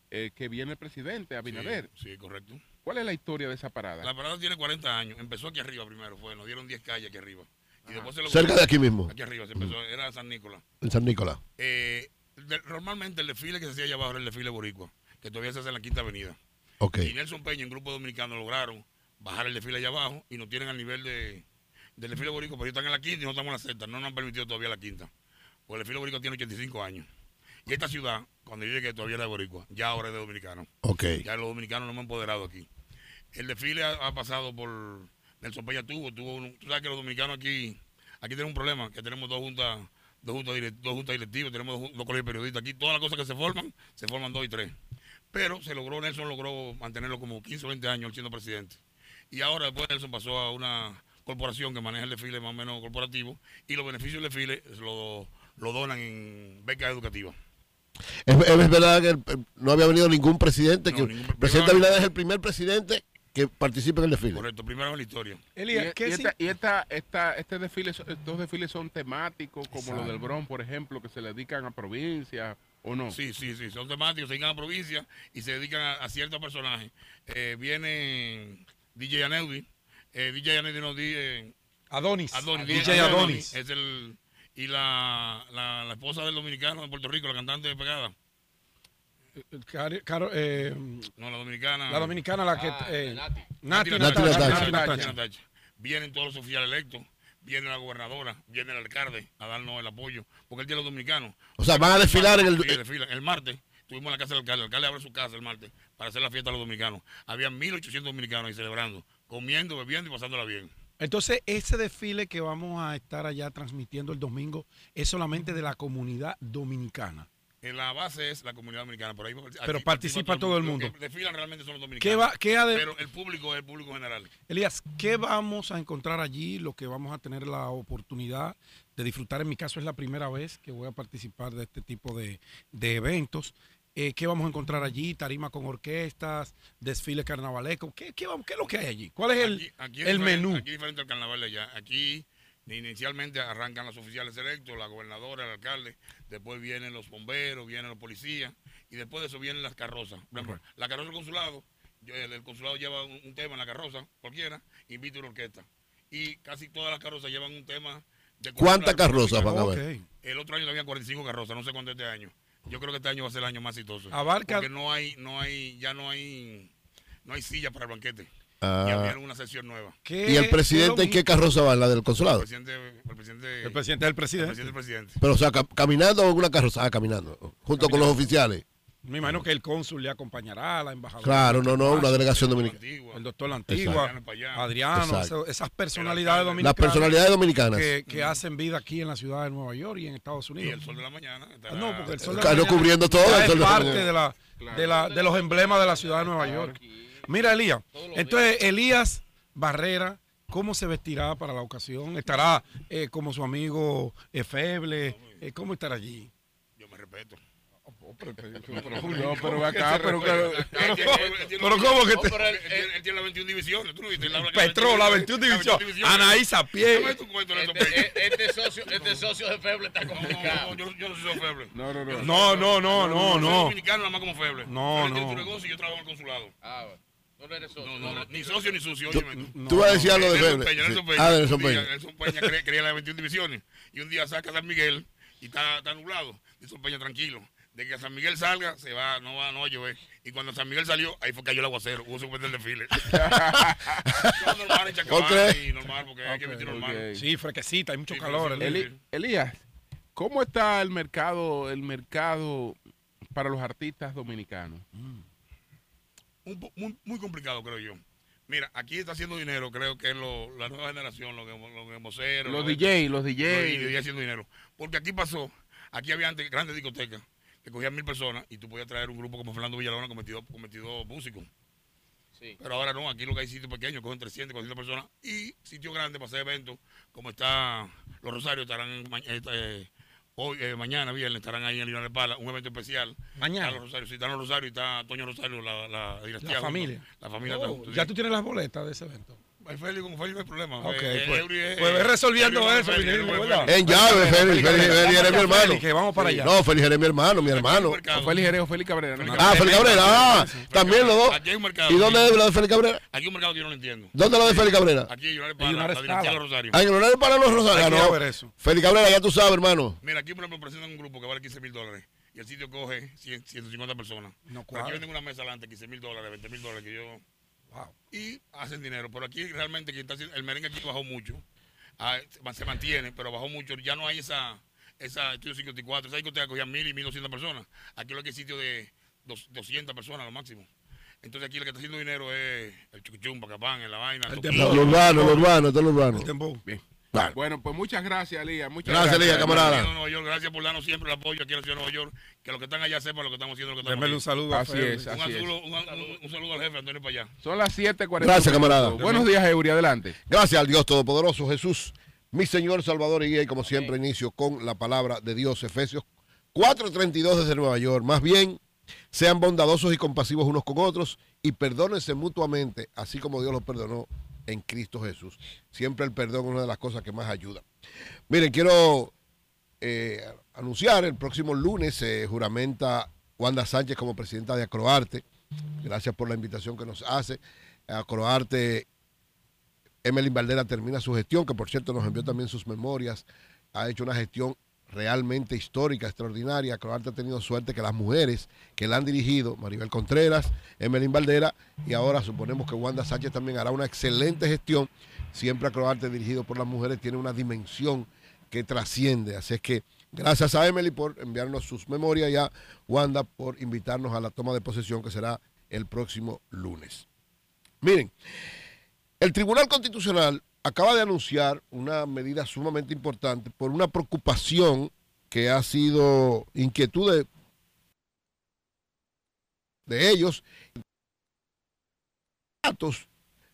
eh, que viene el presidente Abinader. Sí, sí, correcto. ¿Cuál es la historia de esa parada? La parada tiene 40 años. Empezó aquí arriba primero, fue. Nos dieron 10 calles aquí arriba. Y después se lo Cerca de aquí mismo. Aquí arriba se empezó, era San Nicolás. En San Nicolás. Eh, de- normalmente el desfile que se hacía allá abajo era el desfile boricua, que todavía se hace en la Quinta Avenida. Ok. Y Nelson Peña, en grupo dominicano, lograron bajar el desfile allá abajo y nos tienen al nivel de, del desfile boricua, pero ellos están en la quinta y no estamos en la sexta, no nos han permitido todavía la quinta. Porque el desfile boricua tiene 85 años. Y esta ciudad, cuando yo llegué, todavía era de boricua, ya ahora es de dominicano. Ok. Ya los dominicanos nos hemos empoderado aquí. El desfile ha, ha pasado por Nelson Peña tuvo, tuvo un- tú sabes que los dominicanos aquí, aquí tenemos un problema, que tenemos dos juntas, dos juntas, direct- dos juntas directivas, tenemos dos, dos colegios periodistas. Aquí todas las cosas que se forman, se forman dos y tres. Pero se logró, Nelson logró mantenerlo como 15 o 20 años siendo presidente. Y ahora después Nelson pasó a una corporación que maneja el desfile más o menos corporativo y los beneficios del desfile lo, lo donan en becas educativas. Es, es verdad que el- el- no había venido ningún presidente. No, que ningún- el presidente Abinader es el primer presidente que participa en el desfile. Correcto, primero en la historia. Y, Elías, ¿qué y sí? esta, y esta- esta- este desfile, estos desfiles son temáticos, como Exacto. los del Bronx, por ejemplo, que se le dedican a provincias, ¿o no? Sí, sí, sí, son temáticos, se dedican a provincia y se dedican a, a ciertos personajes. Eh, viene DJ Aneudi, eh, DJ Aneudi nos dice Adonis. Adonis, DJ Adonis. es el y la, la, la esposa del dominicano de Puerto Rico, la cantante de pegada, Cari- Caro- eh, no la dominicana, la dominicana, la que. Ah, eh, Nati. Nati. Vienen todos los oficiales electos, viene la gobernadora, viene el alcalde a darnos el apoyo, porque el día de los dominicanos. O sea, van a desfilar en el. Sí, desfilan. El martes estuvimos en la casa del alcalde. El alcalde abre su casa el martes para hacer la fiesta a los dominicanos. Había 1.800 dominicanos ahí celebrando, comiendo, bebiendo y pasándola bien. Entonces, ese desfile que vamos a estar allá transmitiendo el domingo es solamente de la comunidad dominicana. En la base es la comunidad dominicana. Por ahí, aquí Pero participa todo el mundo. Los que desfilan realmente son los dominicanos. ¿Qué va- qué ha de- Pero el público es el público general. Elías, ¿qué vamos a encontrar allí? Lo que vamos a tener la oportunidad de disfrutar. En mi caso es la primera vez que voy a participar de este tipo de, de eventos. Eh, ¿Qué vamos a encontrar allí? Tarima con orquestas, desfile carnavalesco. ¿Qué, qué, vamos- qué es lo que hay allí? ¿Cuál es el, Aquí- aquí el menú? Aquí es diferente al carnaval de allá. Aquí inicialmente arrancan los oficiales electos, la gobernadora, el alcalde, después vienen los bomberos, vienen los policías y después de eso vienen las carrozas. Por ejemplo, la carroza del consulado, yo- el, el consulado lleva un, un tema en la carroza, cualquiera, invita una orquesta. Y casi todas las carrozas llevan un tema de ¿Cuántas carrozas van a ver? El otro año había 45 carrozas, no sé cuánto este año. Yo creo que este año va a ser el año más exitoso. Abarca- Porque no hay, no hay, ya no hay, no hay silla para el banquete. Ah. Y abrieron una sesión nueva. ¿Qué- ¿Y el presidente en qué carroza va? ¿La del El consulado? presidente, el presidente, El presidente del el presidente. del presidente. Pero, o sea, ca- caminando o en una carroza. Ah, caminando. Junto con los oficiales. Me imagino que el cónsul le acompañará, la embajadora. Claro, no, no, una delegación dominicana. El doctor La Antigua, Adriano, Exacto. esas personalidades Las dominicanas. personalidades dominicanas. Que, que hacen vida aquí en la ciudad de Nueva York y en Estados Unidos. Y el sol de la mañana. Ah, No, porque el sol de la mañana cubriendo todo, el es sol parte de, la, de, la, de los emblemas de la ciudad de Nueva York. Mira, Elías. Entonces, Elías Barrera, ¿cómo se vestirá para la ocasión? ¿Estará eh, como su amigo eh, Feble? Eh, ¿Cómo estará allí? Yo me respeto. No, pero ve acá, pero pero- pero ¿cómo que te- pero él, tiene las 21 divisiones, tú no viste. Él habla que Petro, la 21 división. Anaís a pie. Este, socio, este socio de Feble está complicado. Yo, yo no soy feble. No, no, no. No, no, no, no, Soy no. dominicano nada más como feble. No, no. su negocio y yo trabajo en el consulado. Ah, bueno. Tú no eres socio. No, no, ni socio ni sucio, Tú- óyeme tú. tú vas a decir algo de Feble. Peña. Nelson Peña. Ah, Nelson Peña. Nelson Peña quería, quería las 21 divisiones. Y un día saca a San Miguel y está, está nublado. Nelson Peña tranquilo. De que San Miguel salga, se va, no va, no va a llover. Y cuando San Miguel salió, ahí fue que cayó el aguacero. Hubo que suspender el desfile. <laughs> No, normal en y normal, porque hay que vestir normal. Sí, fresquecita, hay mucho Sí, calor. sí, Elías. Eli- Elías, ¿cómo está el mercado, el mercado para los artistas dominicanos? Un po- muy, muy complicado, creo yo. Mira, aquí está haciendo dinero, creo que es lo- la nueva generación, los lo, que moceros. Los lo- DJ, los los DJ. DJ haciendo dinero. Porque aquí pasó, aquí había antes grandes discotecas que cogían mil personas y tú podías traer un grupo como Fernando Villalona con 22, con 22 músicos. Sí. Pero ahora no, aquí lo que hay sitios pequeños, cogen 300, 400 personas y sitios grandes para hacer eventos, como está Los Rosarios, estarán eh, eh, hoy, eh, mañana, viernes, estarán ahí en el Linares Pala, un evento especial. Mañana. Están Los Rosarios, sí, están Los Rosarios y está Toño Rosario, la, la dinastía. La junto. familia. La familia Oh, está junto, ya tú tienes las boletas de ese evento. Félix, con Félix no hay problema. Ok, Eh, pues- es- pues ve resolviendo es eso, Félix. Félix. En llave, Félix, Félix, Félix eres mi hermano. Félix, que vamos para allá. No, Félix eres mi hermano, mi hermano. O Félix Jerez o Félix Cabrera. ¿no? Ah, Félix Cabrera, ah, también los dos. Aquí hay un mercado. ¿Y dónde es la de Félix Cabrera? Aquí hay un mercado que yo no lo entiendo. ¿Dónde es la de Félix Cabrera? Aquí la dinastía de Pala. los Rosarios. Ah, horario para los Rosarios. Ah, no. Félix Cabrera, ya tú sabes, hermano. Mira, aquí por ejemplo presentan un grupo que vale 15 mil dólares y el sitio coge 100, 150 personas. No Pero aquí venden una mesa adelante, 15 mil dólares, 20 mil dólares que yo... Wow. Y hacen dinero. Pero aquí realmente quien está haciendo- el merengue aquí bajó mucho. Ah, se- mantiene, pero bajó mucho. Ya no hay esa, esa estudio 54, esa discoteca cogía mil y 1200 personas. Aquí lo que hay sitio de dos- 200 personas lo máximo. Entonces aquí lo que está haciendo dinero es el chucuchum, Bacapán, la vaina. El Toquillo. dembow. Lo urbano, lo urbano, urbano. El dembow. Bien. Vale. Bueno, pues muchas gracias, Elías. Muchas Gracias, Elías, hermano. camarada. Nueva York. Gracias por darnos siempre el apoyo aquí en la ciudad de Nueva York. Que los que están allá sepan lo que estamos haciendo. Lo que estamos un saludo Así es, Un, así es. saludo, un, un- un saludo al jefe Antonio para allá. Son las 7:40. Gracias, camarada. Buenos días, Eury. Adelante. Gracias al Dios Todopoderoso, Jesús, mi Señor, Salvador y Guía. Y como siempre, inicio con la palabra de Dios, Efesios 4:32 desde Nueva York. Más bien, sean bondadosos y compasivos unos con otros y perdónense mutuamente, así como Dios los perdonó en Cristo Jesús. Siempre el perdón es una de las cosas que más ayuda. Miren, quiero eh, anunciar, el próximo lunes se juramenta Wanda Sánchez como presidenta de Acroarte. Gracias por la invitación que nos hace. Acroarte, Emelín Valdera termina su gestión, que por cierto nos envió también sus memorias. Ha hecho una gestión realmente histórica, extraordinaria. Acroarte ha tenido suerte que las mujeres que la han dirigido, Maribel Contreras, Emelín Valdera, y ahora suponemos que Wanda Sánchez también hará una excelente gestión. Siempre Acroarte dirigido por las mujeres tiene una dimensión que trasciende. Así es que gracias a Emily por enviarnos sus memorias y a Wanda por invitarnos a la toma de posesión que será el próximo lunes. Miren, el Tribunal Constitucional acaba de anunciar una medida sumamente importante por una preocupación que ha sido inquietud de, de ellos, datos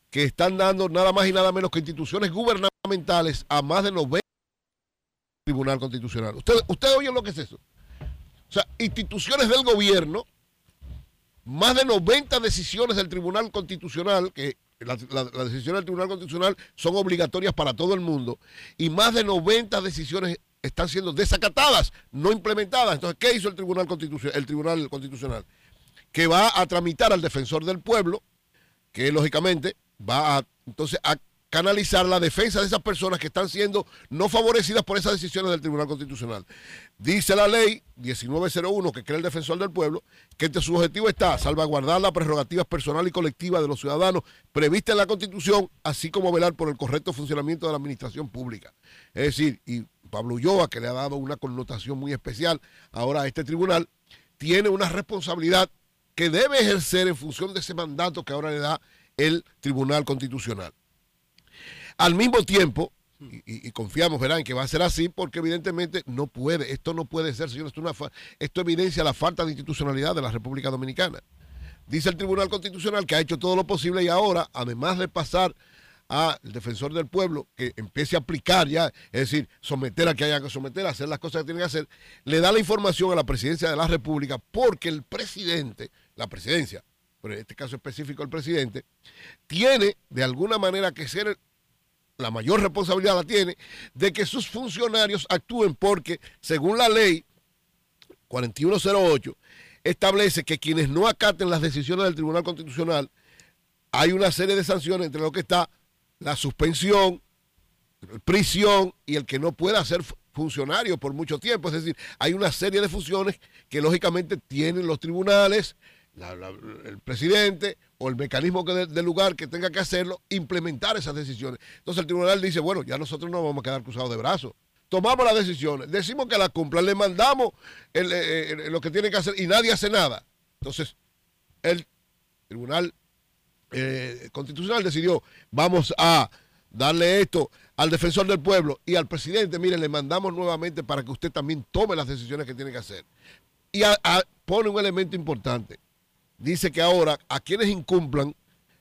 que están dando nada más y nada menos que instituciones gubernamentales a más de 90 Tribunal Constitucional. ¿Usted, usted oye lo que es eso? O sea, instituciones del gobierno, más de 90 decisiones del Tribunal Constitucional, que las la, las decisiones del Tribunal Constitucional son obligatorias para todo el mundo, y más de 90 decisiones están siendo desacatadas, no implementadas. Entonces, ¿qué hizo el Tribunal Constitucional? El Tribunal Constitucional? Que va a tramitar al defensor del pueblo, que lógicamente va a entonces a canalizar la defensa de esas personas que están siendo no favorecidas por esas decisiones del Tribunal Constitucional. Dice la ley 1901 que crea el defensor del pueblo que entre su objetivo está salvaguardar las prerrogativas personales y colectivas de los ciudadanos previstas en la Constitución, así como velar por el correcto funcionamiento de la administración pública. Es decir, y Pablo Ulloa, que le ha dado una connotación muy especial ahora a este tribunal, tiene una responsabilidad que debe ejercer en función de ese mandato que ahora le da el Tribunal Constitucional. Al mismo tiempo, y, confiamos, verán, que va a ser así, porque evidentemente no puede, esto no puede ser, señores, esto, es una esto evidencia la falta de institucionalidad de la República Dominicana. Dice el Tribunal Constitucional que ha hecho todo lo posible y ahora, además de pasar al defensor del pueblo que empiece a aplicar ya, es decir, someter a que haya que someter, hacer las cosas que tiene que hacer, le da la información a la presidencia de la República porque el presidente, la presidencia, pero en este caso específico el presidente, tiene de alguna manera que ser la mayor responsabilidad la tiene de que sus funcionarios actúen porque según la ley 4108 establece que quienes no acaten las decisiones del Tribunal Constitucional hay una serie de sanciones entre lo que está la suspensión, prisión y el que no pueda ser fu- funcionario por mucho tiempo. Es decir, hay una serie de funciones que lógicamente tienen los tribunales, el presidente o el mecanismo del lugar que tenga que hacerlo, implementar esas decisiones. Entonces el tribunal dice, bueno, ya nosotros no vamos a quedar cruzados de brazos. Tomamos las decisiones, decimos que la cumplan, le mandamos eh, eh, lo que tiene que hacer y nadie hace nada. Entonces, el tribunal eh, constitucional decidió, vamos a darle esto al defensor del pueblo y al presidente, mire, le mandamos nuevamente para que usted también tome las decisiones que tiene que hacer. Y pone un elemento importante. Dice que ahora a quienes incumplan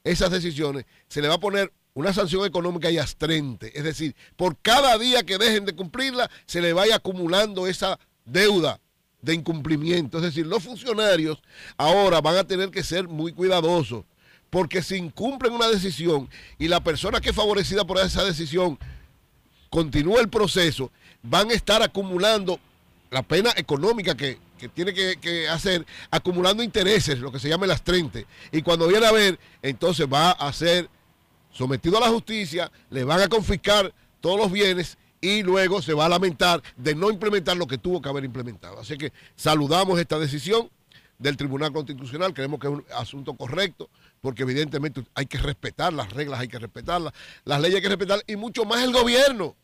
esas decisiones se le va a poner una sanción económica y astrente. Es decir, por cada día que dejen de cumplirla, se le vaya acumulando esa deuda de incumplimiento. Es decir, los funcionarios ahora van a tener que ser muy cuidadosos, porque si incumplen una decisión y la persona que es favorecida por esa decisión continúa el proceso, van a estar acumulando la pena económica que, que tiene que, hacer, acumulando intereses, lo que se llama el astrente. Y cuando viene a ver, entonces va a ser sometido a la justicia, le van a confiscar todos los bienes y luego se va a lamentar de no implementar lo que tuvo que haber implementado. Así que saludamos esta decisión del Tribunal Constitucional, creemos que es un asunto correcto, porque evidentemente hay que respetar las reglas, hay que respetarlas, las leyes hay que respetar y mucho más el gobierno.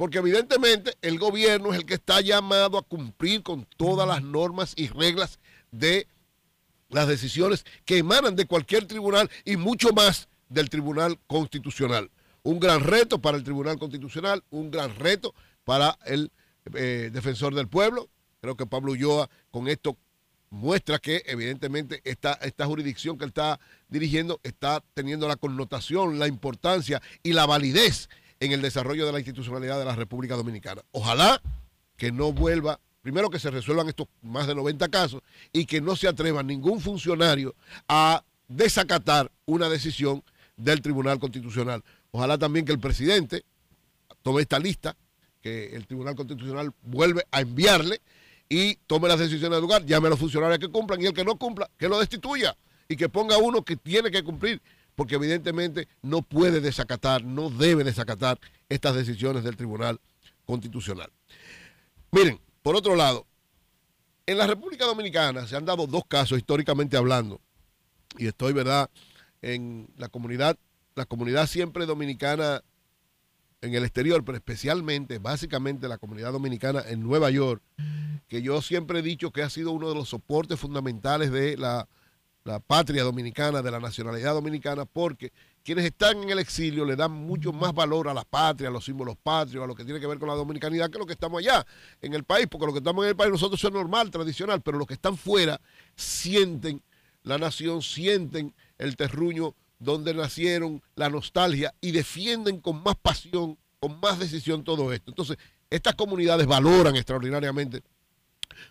Porque evidentemente el gobierno es el que está llamado a cumplir con todas las normas y reglas de las decisiones que emanan de cualquier tribunal y mucho más del Tribunal Constitucional. Un gran reto para el Tribunal Constitucional, un gran reto para el eh, defensor del pueblo. Creo que Pablo Ulloa con esto muestra que evidentemente esta, esta jurisdicción que él está dirigiendo está teniendo la connotación, la importancia y la validez en el desarrollo de la institucionalidad de la República Dominicana. Ojalá que no vuelva, primero que se resuelvan estos más de 90 casos y que no se atreva ningún funcionario a desacatar una decisión del Tribunal Constitucional. Ojalá también que el presidente tome esta lista que el Tribunal Constitucional vuelve a enviarle y tome las decisiones del lugar, llame a los funcionarios que cumplan y el que no cumpla, que lo destituya y que ponga uno que tiene que cumplir, porque evidentemente no puede desacatar, no debe desacatar estas decisiones del Tribunal Constitucional. Miren, por otro lado, en la República Dominicana se han dado dos casos históricamente hablando, y estoy, ¿verdad?, en la comunidad, la comunidad siempre dominicana en el exterior, pero especialmente, básicamente la comunidad dominicana en Nueva York, que yo siempre he dicho que ha sido uno de los soportes fundamentales de la, la patria dominicana, de la nacionalidad dominicana, porque quienes están en el exilio le dan mucho más valor a la patria, a los símbolos patrios, a lo que tiene que ver con la dominicanidad, que lo que estamos allá en el país, porque lo que estamos en el país nosotros es normal, tradicional, pero los que están fuera sienten la nación, sienten el terruño donde nacieron, la nostalgia y defienden con más pasión, con más decisión todo esto. Entonces, estas comunidades valoran extraordinariamente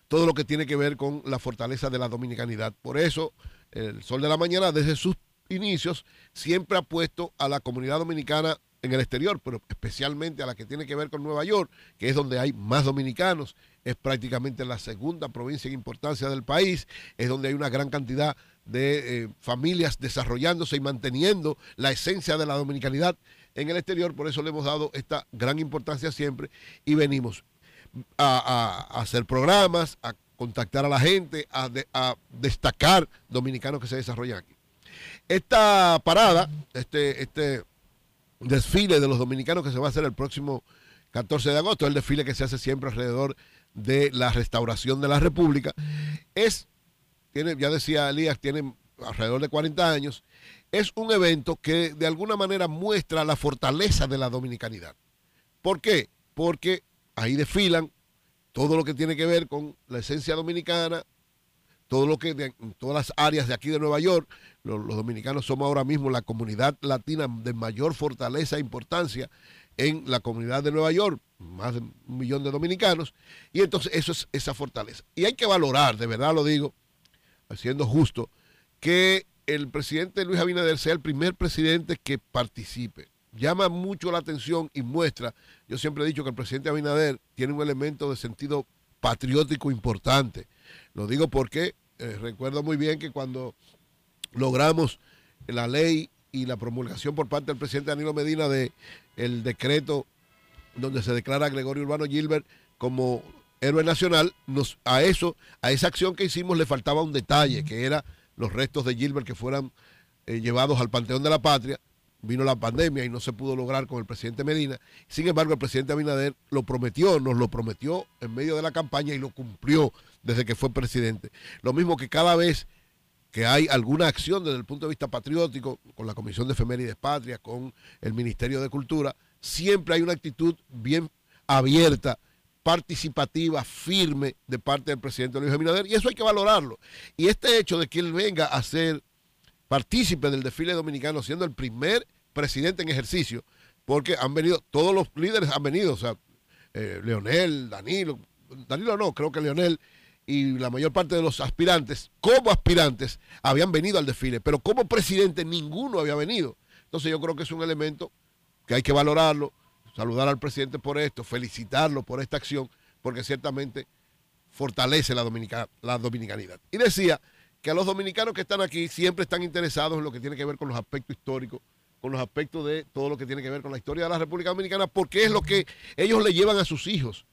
todo lo que tiene que ver con la fortaleza de la dominicanidad. Por eso, el Sol de la Mañana, desde sus inicios, siempre ha puesto a la comunidad dominicana en el exterior, pero especialmente a la que tiene que ver con Nueva York, que es donde hay más dominicanos, es prácticamente la segunda provincia en importancia del país, es donde hay una gran cantidad de eh, familias desarrollándose y manteniendo la esencia de la dominicanidad en el exterior, por eso le hemos dado esta gran importancia siempre y venimos a, a- hacer programas, a contactar a la gente, a, de- a destacar dominicanos que se desarrollan aquí. Esta parada, este, este desfile de los dominicanos que se va a hacer el próximo 14 de agosto, el desfile que se hace siempre alrededor de la restauración de la República. Es, tiene, ya decía Elías, tiene alrededor de 40 años. Es un evento que de alguna manera muestra la fortaleza de la dominicanidad. ¿Por qué? Porque ahí desfilan todo lo que tiene que ver con la esencia dominicana, todo lo que de- todas las áreas de aquí de Nueva York, lo- los, dominicanos somos ahora mismo la comunidad latina de mayor fortaleza e importancia en la comunidad de Nueva York, más de un millón de dominicanos, y entonces eso es esa fortaleza. Y hay que valorar, de verdad lo digo, siendo justo, que el presidente Luis Abinader sea el primer presidente que participe. Llama mucho la atención y muestra, yo siempre he dicho que el presidente Abinader tiene un elemento de sentido patriótico importante. Lo digo porque eh, recuerdo muy bien que cuando logramos la ley y la promulgación por parte del presidente Danilo Medina de el decreto donde se declara a Gregorio Urbano Gilbert como héroe nacional, nos, a eso, a esa acción que hicimos le faltaba un detalle, que era los restos de Gilbert que fueran eh, llevados al Panteón de la Patria. Vino la pandemia y no se pudo lograr con el presidente Medina. Sin embargo, el presidente Abinader lo prometió, nos lo prometió en medio de la campaña y lo cumplió desde que fue presidente. Lo mismo que cada vez que hay alguna acción desde el punto de vista patriótico, con la Comisión de Efemérides Patria, con el Ministerio de Cultura, siempre hay una actitud bien abierta, participativa, firme de parte del presidente Luis Abinader, y eso hay que valorarlo. Y este hecho de que él venga a ser partícipe del desfile dominicano, siendo el primer presidente en ejercicio, porque han venido, todos los líderes han venido, o sea, eh, Leonel, Danilo, Danilo no, creo que Leonel y la mayor parte de los aspirantes, como aspirantes, habían venido al desfile, pero como presidente ninguno había venido. Entonces yo creo que es un elemento que hay que valorarlo, saludar al presidente por esto, felicitarlo por esta acción, porque ciertamente fortalece la, dominica- la dominicanidad. Y decía que a los dominicanos que están aquí siempre están interesados en lo que tiene que ver con los aspectos históricos, con los aspectos de todo lo que tiene que ver con la historia de la República Dominicana, porque es lo que ellos le llevan a sus hijos.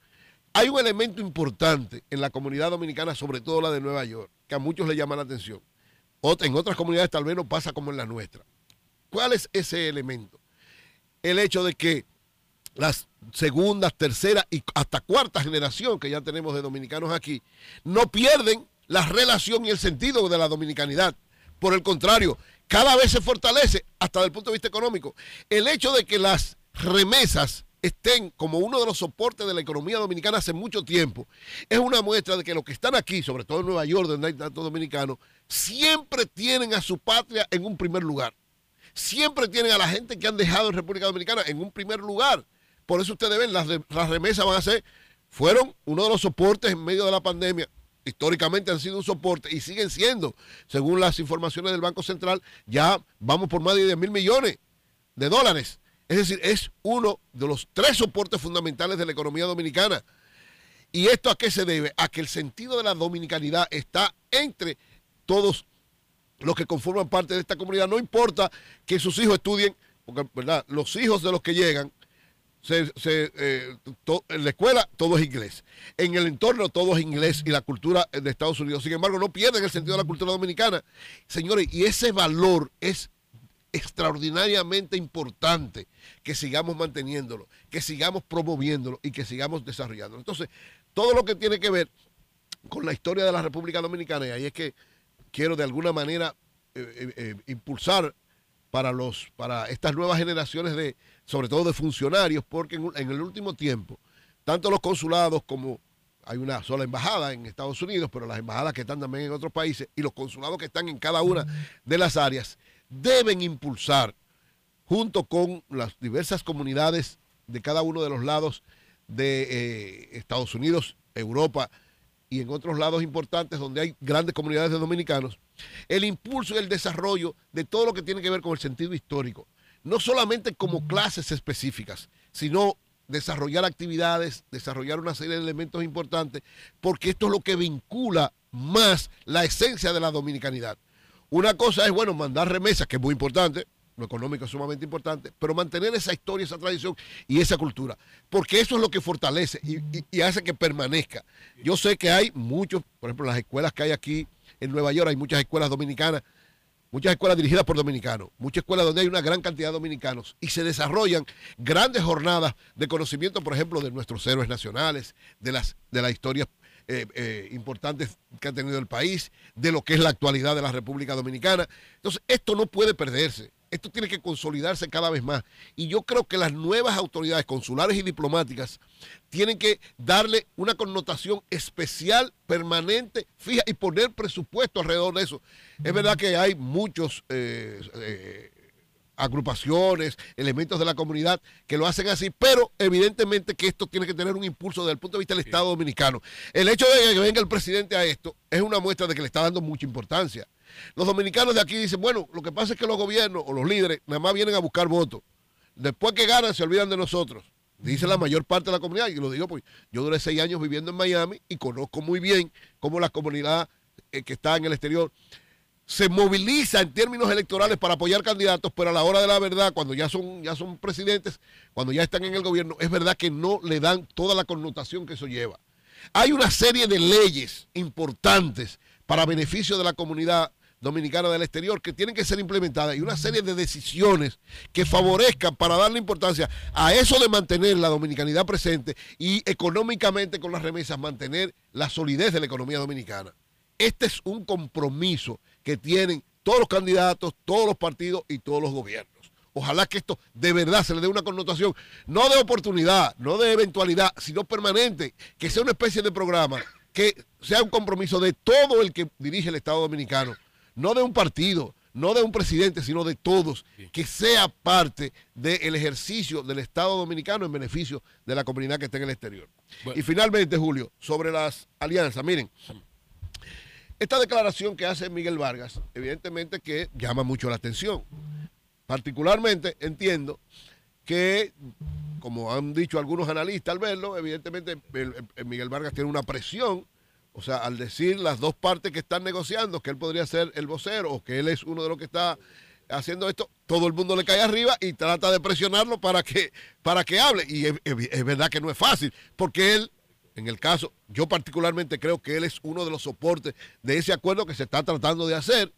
Hay un elemento importante en la comunidad dominicana, sobre todo la de Nueva York, que a muchos le llama la atención. En otras comunidades tal vez no pasa como en la nuestra. ¿Cuál es ese elemento? El hecho de que las segundas, terceras y hasta cuarta generación que ya tenemos de dominicanos aquí, no pierden la relación y el sentido de la dominicanidad. Por el contrario, cada vez se fortalece hasta desde el punto de vista económico. El hecho de que las remesas estén como uno de los soportes de la economía dominicana hace mucho tiempo, es una muestra de que los que están aquí, sobre todo en Nueva York, donde hay tantos dominicanos, siempre tienen a su patria en un primer lugar. Siempre tienen a la gente que han dejado en República Dominicana en un primer lugar. Por eso ustedes ven, las, las remesas van a ser, fueron uno de los soportes en medio de la pandemia. Históricamente han sido un soporte y siguen siendo, según las informaciones del Banco Central, ya vamos por más de 10 mil millones de dólares. Es decir, es uno de los tres soportes fundamentales de la economía dominicana. ¿Y esto a qué se debe? A que el sentido de la dominicanidad está entre todos los que conforman parte de esta comunidad. No importa que sus hijos estudien, porque ¿verdad? los hijos de los que llegan, se- eh, en la escuela todo es inglés. En el entorno todo es inglés y la cultura de Estados Unidos. Sin embargo, no pierden el sentido de la cultura dominicana. Señores, y ese valor es extraordinariamente importante que sigamos manteniéndolo, que sigamos promoviéndolo y que sigamos desarrollándolo. Entonces, todo lo que tiene que ver con la historia de la República Dominicana, y ahí es que quiero de alguna manera eh, eh, impulsar para los para estas nuevas generaciones de sobre todo de funcionarios porque en, el último tiempo tanto los consulados como hay una sola embajada en Estados Unidos pero las embajadas que están también en otros países y los consulados que están en cada una de las áreas deben impulsar junto con las diversas comunidades de cada uno de los lados de eh, Estados Unidos, Europa y en otros lados importantes donde hay grandes comunidades de dominicanos, el impulso y el desarrollo de todo lo que tiene que ver con el sentido histórico. No solamente como clases específicas, sino desarrollar actividades, desarrollar una serie de elementos importantes, porque esto es lo que vincula más la esencia de la dominicanidad. Una cosa es, bueno, mandar remesas, que es muy importante, lo económico es sumamente importante, pero mantener esa historia, esa tradición y esa cultura, porque eso es lo que fortalece y, y- hace que permanezca. Yo sé que hay muchos, por ejemplo, las escuelas que hay aquí en Nueva York, hay muchas escuelas dominicanas muchas escuelas dirigidas por dominicanos, muchas escuelas donde hay una gran cantidad de dominicanos y se desarrollan grandes jornadas de conocimiento, por ejemplo, de nuestros héroes nacionales, de las, de las historias eh, eh, importantes que ha tenido el país, de lo que es la actualidad de la República Dominicana. Entonces, esto no puede perderse. Esto tiene que consolidarse cada vez más. Y yo creo que las nuevas autoridades consulares y diplomáticas tienen que darle una connotación especial, permanente, fija, y poner presupuesto alrededor de eso. Es verdad que hay muchos eh, eh, agrupaciones, elementos de la comunidad que lo hacen así, pero evidentemente que esto tiene que tener un impulso desde el punto de vista del Estado dominicano. El hecho de que venga el presidente a esto es una muestra de que le está dando mucha importancia. Los dominicanos de aquí dicen, bueno, lo que pasa es que los gobiernos o los líderes nada más vienen a buscar votos. Después que ganan se olvidan de nosotros. Dice la mayor parte de la comunidad, y lo digo pues yo duré seis años viviendo en Miami y conozco muy bien cómo la comunidad eh, que está en el exterior se moviliza en términos electorales para apoyar candidatos, pero a la hora de la verdad, cuando ya son, ya son presidentes, cuando ya están en el gobierno, es verdad que no le dan toda la connotación que eso lleva. Hay una serie de leyes importantes para beneficio de la comunidad dominicana del exterior que tienen que ser implementadas y una serie de decisiones que favorezcan para darle importancia a eso de mantener la dominicanidad presente y económicamente con las remesas mantener la solidez de la economía dominicana. Este es un compromiso que tienen todos los candidatos, todos los partidos y todos los gobiernos. Ojalá que esto de verdad se le dé una connotación, no de oportunidad, no de eventualidad, sino permanente, que sea una especie de programa, que sea un compromiso de todo el que dirige el Estado Dominicano, no de un partido, no de un presidente, sino de todos, que sea parte del ejercicio del Estado Dominicano en beneficio de la comunidad que está en el exterior. Y finalmente, Julio, sobre las alianzas, miren, esta declaración que hace Miguel Vargas, evidentemente que llama mucho la atención. Particularmente entiendo que, como han dicho algunos analistas al verlo, evidentemente el- el Miguel Vargas tiene una presión, o sea, al decir las dos partes que están negociando, que él podría ser el vocero o que él es uno de los que está haciendo esto, todo el mundo le cae arriba y trata de presionarlo para que, para que hable. Y es- es verdad que no es fácil, porque él, en el caso, yo particularmente creo que él es uno de los soportes de ese acuerdo que se está tratando de hacer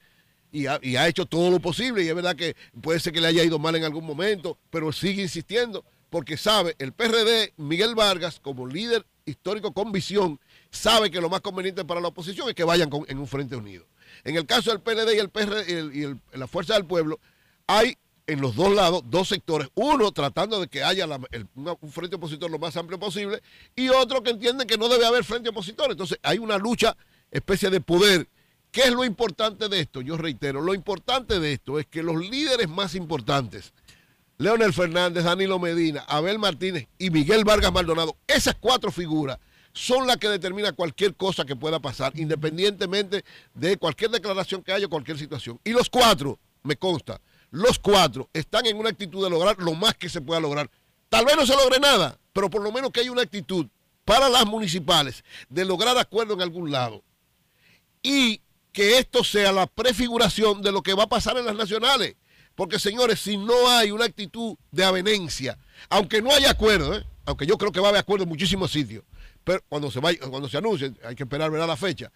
y ha, hecho todo lo posible. Y es verdad que puede ser que le haya ido mal en algún momento, pero sigue insistiendo porque sabe, el PRD, Miguel Vargas, como líder histórico con visión, sabe que lo más conveniente para la oposición es que vayan en un frente unido. En el caso del PLD y el PRD y, la Fuerza del Pueblo, hay en los dos lados dos sectores. Uno tratando de que haya el- un frente opositor lo más amplio posible y otro que entiende que no debe haber frente opositor. Entonces hay una lucha, especie de poder. ¿Qué es lo importante de esto? Yo reitero, lo importante de esto es que los líderes más importantes, Leonel Fernández, Danilo Medina, Abel Martínez y Miguel Vargas Maldonado, esas cuatro figuras son las que determinan cualquier cosa que pueda pasar, independientemente de cualquier declaración que haya cualquier situación. Y los cuatro, me consta, los cuatro están en una actitud de lograr lo más que se pueda lograr. Tal vez no se logre nada, pero por lo menos que haya una actitud para las municipales de lograr acuerdo en algún lado. Y que esto sea la prefiguración de lo que va a pasar en las nacionales. Porque, señores, si no hay una actitud de avenencia, aunque no haya acuerdo, ¿eh? aunque yo creo que va a haber acuerdo en muchísimos sitios, pero cuando se vaya, cuando se anuncie, hay que esperar ver la fecha.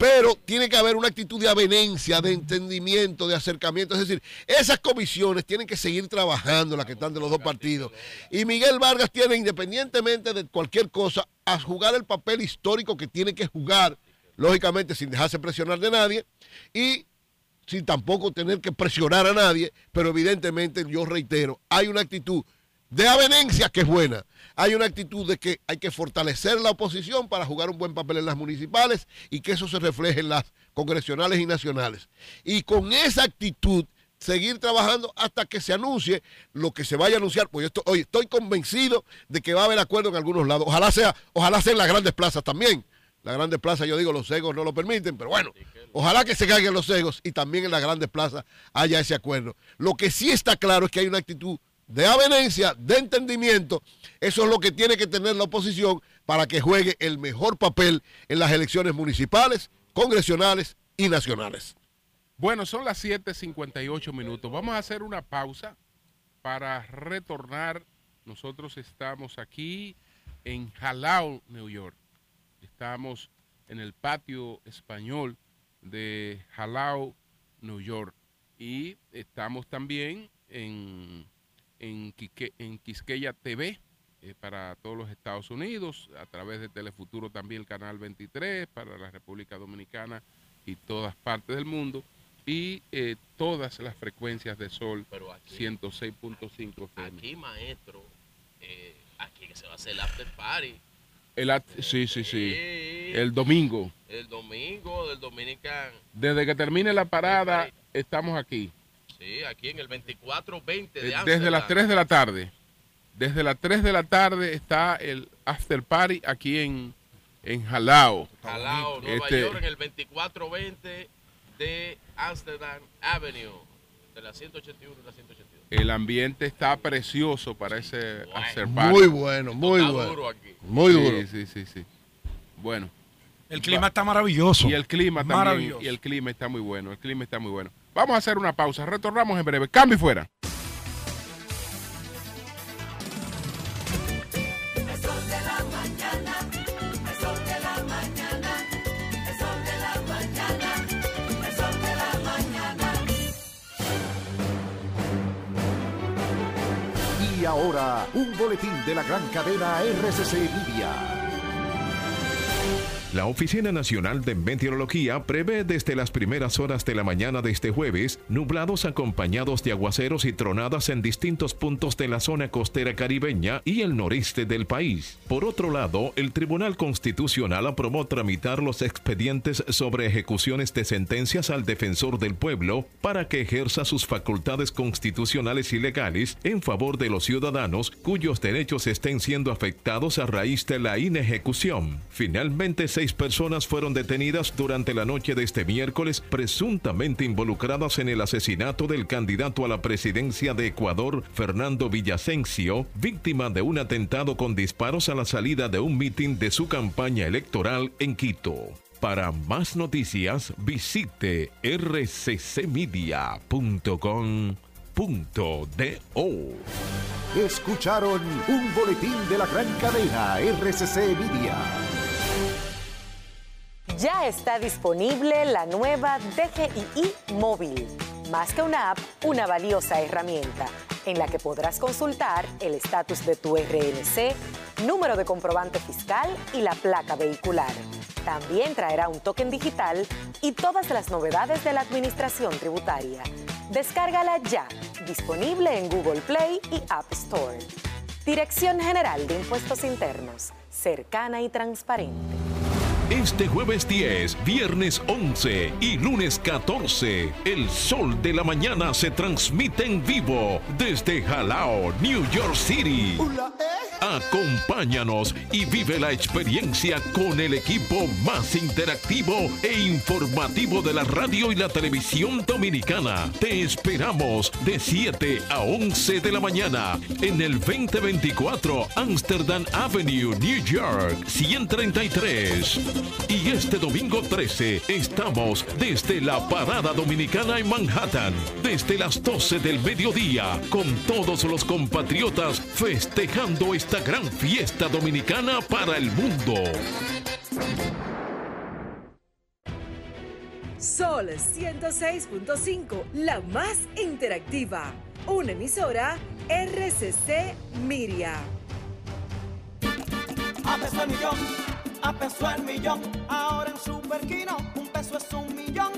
Pero tiene que haber una actitud de avenencia, de entendimiento, de acercamiento. Es decir, esas comisiones tienen que seguir trabajando, las que están de los dos partidos. Y Miguel Vargas tiene, independientemente de cualquier cosa, a jugar el papel histórico que tiene que jugar, lógicamente sin dejarse presionar de nadie. Y sin tampoco tener que presionar a nadie, pero evidentemente yo reitero, hay una actitud de avenencia que es buena. Hay una actitud de que hay que fortalecer la oposición para jugar un buen papel en las municipales y que eso se refleje en las congresionales y nacionales. Y con esa actitud seguir trabajando hasta que se anuncie lo que se vaya a anunciar. Pues yo estoy, oye, estoy convencido de que va a haber acuerdo en algunos lados. Ojalá sea, ojalá sea en las grandes plazas también. Las grandes plazas, yo digo, los egos no lo permiten, pero bueno, ojalá que se caigan los egos y también en las grandes plazas haya ese acuerdo. Lo que sí está claro es que hay una actitud de avenencia, de entendimiento. Eso es lo que tiene que tener la oposición para que juegue el mejor papel en las elecciones municipales, congresionales y nacionales. Bueno, son las 7:58 minutos. Vamos a hacer una pausa para retornar. Nosotros estamos aquí en Halao, New York. Estamos en el patio español de Halao, New York. Y estamos también en, en, Quique- en Quisqueya TV eh, para todos los Estados Unidos, a través de Telefuturo también el canal 23 para la República Dominicana y todas partes del mundo. Y eh, todas las frecuencias de sol Pero aquí- 106.5 FM. Aquí, maestro, eh, aquí que se va a hacer el after party. El at- sí, sí, sí. El domingo. El domingo del Dominican. Desde que termine la parada, estamos aquí. Sí, aquí en el 2420 de Eh, Amsterdam. Desde las 3 de la tarde. Desde las 3 de la tarde está el after party aquí en, en Jalao. Jalao, Nueva Este, York, en el 2420 de Amsterdam Avenue. De la 181 y la 182. el ambiente está precioso para ese after party. Muy bueno, muy Está bueno. duro aquí. Muy Sí, duro. Sí, sí, sí. Bueno. El clima está maravilloso. Y el clima también. Maravilloso. Y el clima está muy bueno. El clima está muy bueno. Vamos a hacer una pausa. Retornamos en breve. Cambio y fuera. Y ahora, un boletín de la gran cadena RCC Media. La Oficina Nacional de Meteorología prevé desde las primeras horas de la mañana de este jueves nublados acompañados de aguaceros y tronadas en distintos puntos de la zona costera caribeña y el noreste del país. Por otro lado, el Tribunal Constitucional aprobó tramitar los expedientes sobre ejecuciones de sentencias al defensor del pueblo para que ejerza sus facultades constitucionales y legales en favor de los ciudadanos cuyos derechos estén siendo afectados a raíz de la inejecución. Finalmente, seis personas fueron detenidas durante la noche de este miércoles presuntamente involucradas en el asesinato del candidato a la presidencia de Ecuador, Fernando Villasencio, víctima de un atentado con disparos a la salida de un mitin de su campaña electoral en Quito. Para más noticias, visite rccmedia.com.do. Escucharon un boletín de la gran cadena RCC Media. Ya está disponible la nueva DGII móvil. Más que una app, una valiosa herramienta en la que podrás consultar el estatus de tu RNC, número de comprobante fiscal y la placa vehicular. También traerá un token digital y todas las novedades de la administración tributaria. Descárgala ya, disponible en Google Play y App Store. Dirección General de Impuestos Internos, cercana y transparente. Este jueves 10, viernes 11 y lunes 14, el sol de la mañana se transmite en vivo desde Jalao, New York City. Acompáñanos y vive la experiencia con el equipo más interactivo e informativo de la radio y la televisión dominicana. Te esperamos de 7 a 11 de la mañana en el 2024 Amsterdam Avenue, New York, 133. Y este domingo 13 estamos desde la Parada Dominicana en Manhattan, desde las 12 del mediodía, con todos los compatriotas festejando esta gran fiesta dominicana para el mundo. Sol 106.5, la más interactiva. Una emisora RCC Miria. A peso el millón. Ahora en Super Kino, un peso es un millón.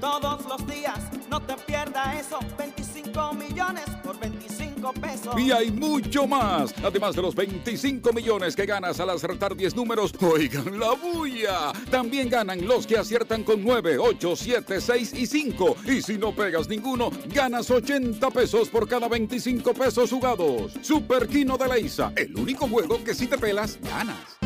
Todos los días, no te pierdas eso. 25 millones por 25 pesos. Y hay mucho más. Además de los 25 millones que ganas al acertar 10 números, oigan la bulla. También ganan los que aciertan con 9, 8, 7, 6 y 5. Y si no pegas ninguno, ganas 80 pesos por cada 25 pesos jugados. Super Kino de la ISA, el único juego que si te pelas, ganas.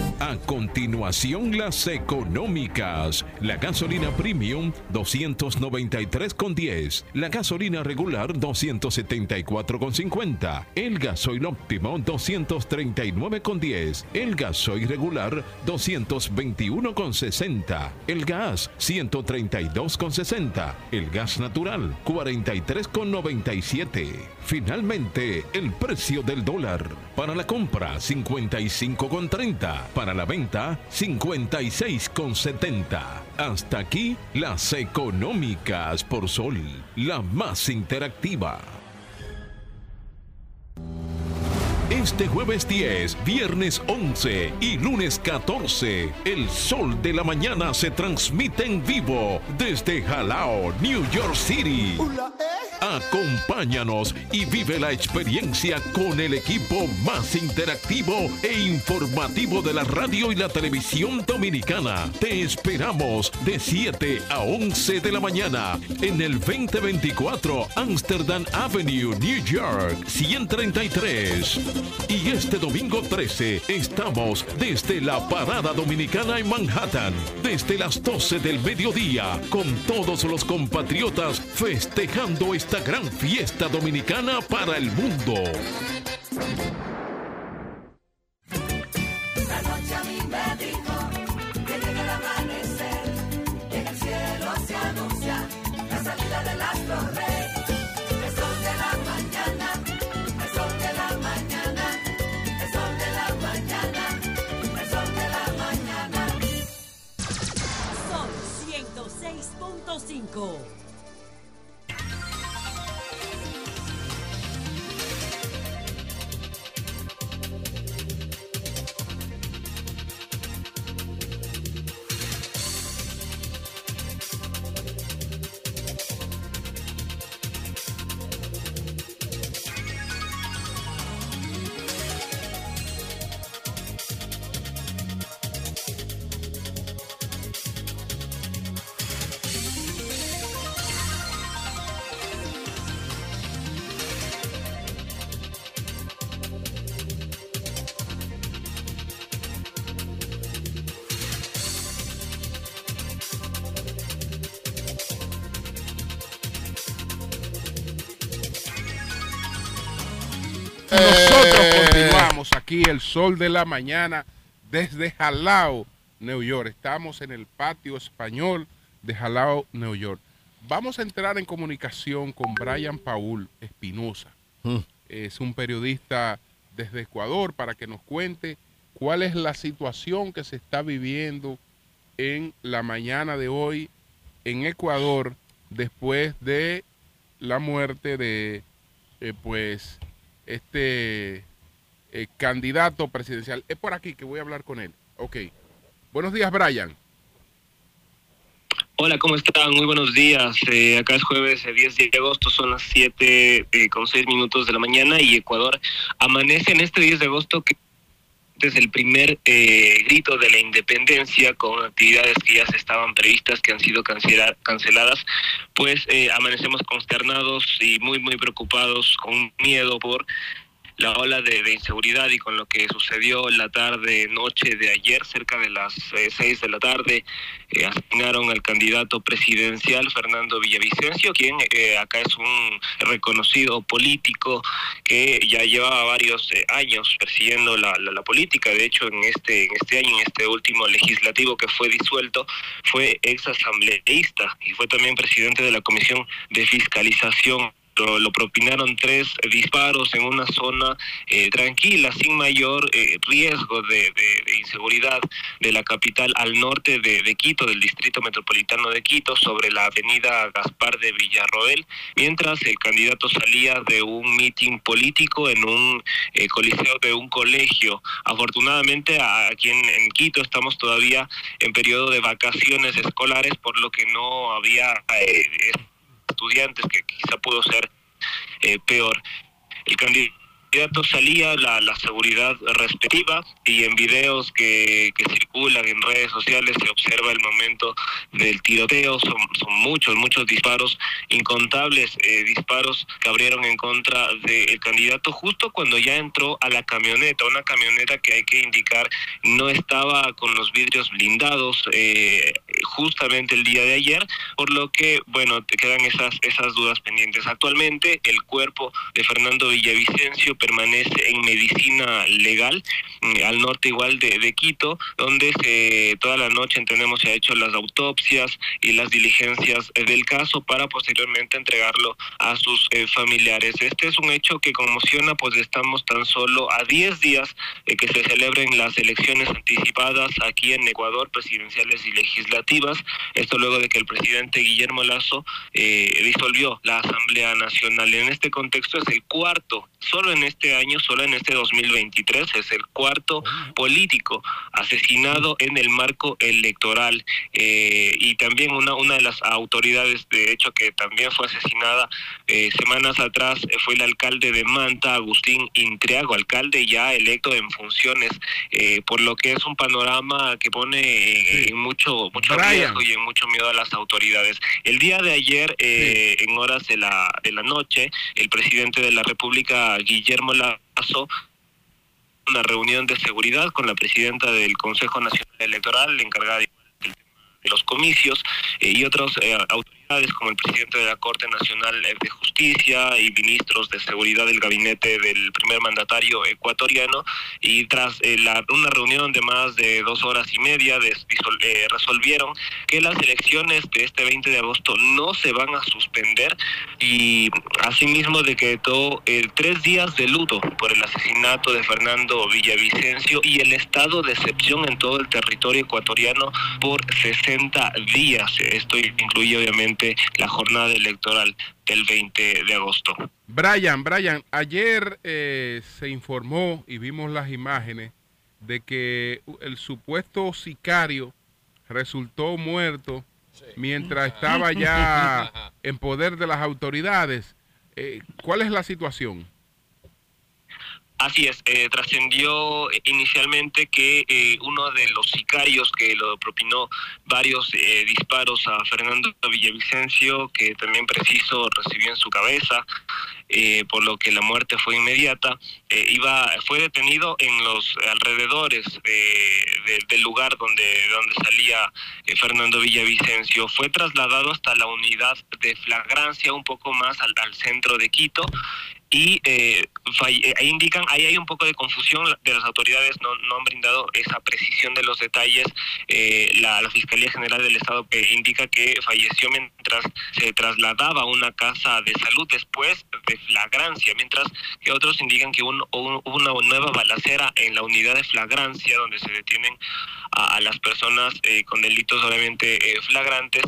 A continuación, las económicas. La gasolina premium 293,10. La gasolina regular 274,50. El gasoil óptimo 239,10. El gasoil regular 221,60. El gas 132,60. El gas natural 43,97. Finalmente, el precio del dólar. Para la compra 55,30. Para la venta 56,70. Hasta aquí las económicas por Sol, la más interactiva. Este jueves 10, viernes 11 y lunes 14, el sol de la mañana se transmite en vivo desde Jalao, New York City. Acompáñanos y vive la experiencia con el equipo más interactivo e informativo de la radio y la televisión dominicana. Te esperamos de 7 a 11 de la mañana en el 2024 Amsterdam Avenue, New York, 133. Y este domingo 13 estamos desde la Parada Dominicana en Manhattan, desde las 12 del mediodía, con todos los compatriotas festejando esta gran fiesta dominicana para el mundo. Son el sol de la mañana, desde Jalao, New York. Estamos en el patio español de Jalao, New York. Vamos a entrar en comunicación con Brian Paul Espinosa. Es un periodista desde Ecuador para que nos cuente cuál es la situación que se está viviendo en la mañana de hoy en Ecuador después de la muerte de eh, pues este eh, candidato presidencial. Es por aquí que voy a hablar con él. Ok. Buenos días, Brian. Hola, ¿cómo están? Muy buenos días. Eh, acá es jueves eh, 10 de agosto, son las 7 eh, con 6 minutos de la mañana y Ecuador amanece en este 10 de agosto que es el primer grito de la independencia con actividades que ya se estaban previstas que han sido cancela- canceladas, pues amanecemos consternados y muy, muy preocupados, con miedo por la ola de, inseguridad y con lo que sucedió la tarde, noche de ayer, cerca de las eh, seis de la tarde, eh, asignaron al candidato presidencial Fernando Villavicencio, quien eh, acá es un reconocido político que ya llevaba varios eh, años persiguiendo la, la- la política. De hecho, en este, en este año, en este último legislativo que fue disuelto, fue ex asambleísta y fue también presidente de la Comisión de Fiscalización lo, lo propinaron tres disparos en una zona eh, tranquila, sin mayor eh, riesgo de, de- inseguridad de la capital al norte de, de Quito, del distrito metropolitano de Quito, sobre la avenida Gaspar de Villarroel, mientras el candidato salía de un mitin político en un eh, coliseo de un colegio. Afortunadamente aquí en, en Quito estamos todavía en periodo de vacaciones escolares, por lo que no había eh, estudiantes, que quizá pudo ser eh, peor. El candidato candidato salía la, la seguridad respectiva y en videos que, que circulan en redes sociales se observa el momento del tiroteo, son, muchos, muchos disparos, incontables eh, disparos que abrieron en contra del candidato justo cuando ya entró a la camioneta, una camioneta que hay que indicar no estaba con los vidrios blindados eh, justamente el día de ayer, por lo que, bueno, te quedan esas, esas dudas pendientes. Actualmente el cuerpo de Fernando Villavicencio permanece en medicina legal mm, al norte igual de, de Quito, donde se, toda la noche entendemos se ha hecho las autopsias y las diligencias eh, del caso para posteriormente entregarlo a sus eh, familiares. Este es un hecho que conmociona, pues estamos tan solo a 10 días de que se celebren las elecciones anticipadas aquí en Ecuador, presidenciales y legislativas. Esto luego de que el presidente Guillermo Lazo eh, disolvió la Asamblea Nacional. En este contexto es el cuarto, solo en año, solo en este 2023, es el cuarto político asesinado en el marco electoral. Eh, y también una, una de las autoridades, de hecho, que también fue asesinada eh, semanas atrás, eh, fue el alcalde de Manta, Agustín Intriago, alcalde ya electo en funciones, eh, por lo que es un panorama que pone en mucho, mucho riesgo y en mucho miedo a las autoridades. El día de ayer, en horas de la, de la noche, el presidente de la República, Guillermo Lazo, una reunión de seguridad con la presidenta del Consejo Nacional Electoral, encargada de los comicios eh, y otras eh, autoridades como el presidente de la Corte Nacional eh, de Justicia y ministros de seguridad del gabinete del primer mandatario ecuatoriano y tras eh, la- una reunión de más de dos horas y media disol- eh, resolvieron que las elecciones de este 20 de agosto no se van a suspender y asimismo decretó tres días de luto por el asesinato de Fernando Villavicencio y el estado de excepción en todo el territorio ecuatoriano por 60 días. Esto incluye obviamente la jornada electoral del 20 de agosto. Brian, Brian, ayer eh, se informó y vimos las imágenes de que el supuesto sicario resultó muerto mientras estaba ya <laughs> en poder de las autoridades. Eh, ¿Cuál es la situación? Así es, eh, trascendió inicialmente que eh, uno de los sicarios que lo propinó varios eh, disparos a Fernando Villavicencio, que también preciso recibió en su cabeza, eh, por lo que la muerte fue inmediata, eh, iba fue detenido en los alrededores de- del lugar donde, donde salía Fernando Villavicencio. Fue trasladado hasta la unidad de flagrancia, un poco más al centro de Quito, y eh, eh, ahí indican, ahí hay un poco de confusión de las autoridades, no, no han brindado esa precisión de los detalles. Eh, la, Fiscalía General del Estado eh, indica que falleció mientras se trasladaba a una casa de salud después de flagrancia, mientras que otros indican que un- un- una nueva balacera en la unidad de flagrancia donde se detienen a, a las personas eh, con delitos obviamente eh, flagrantes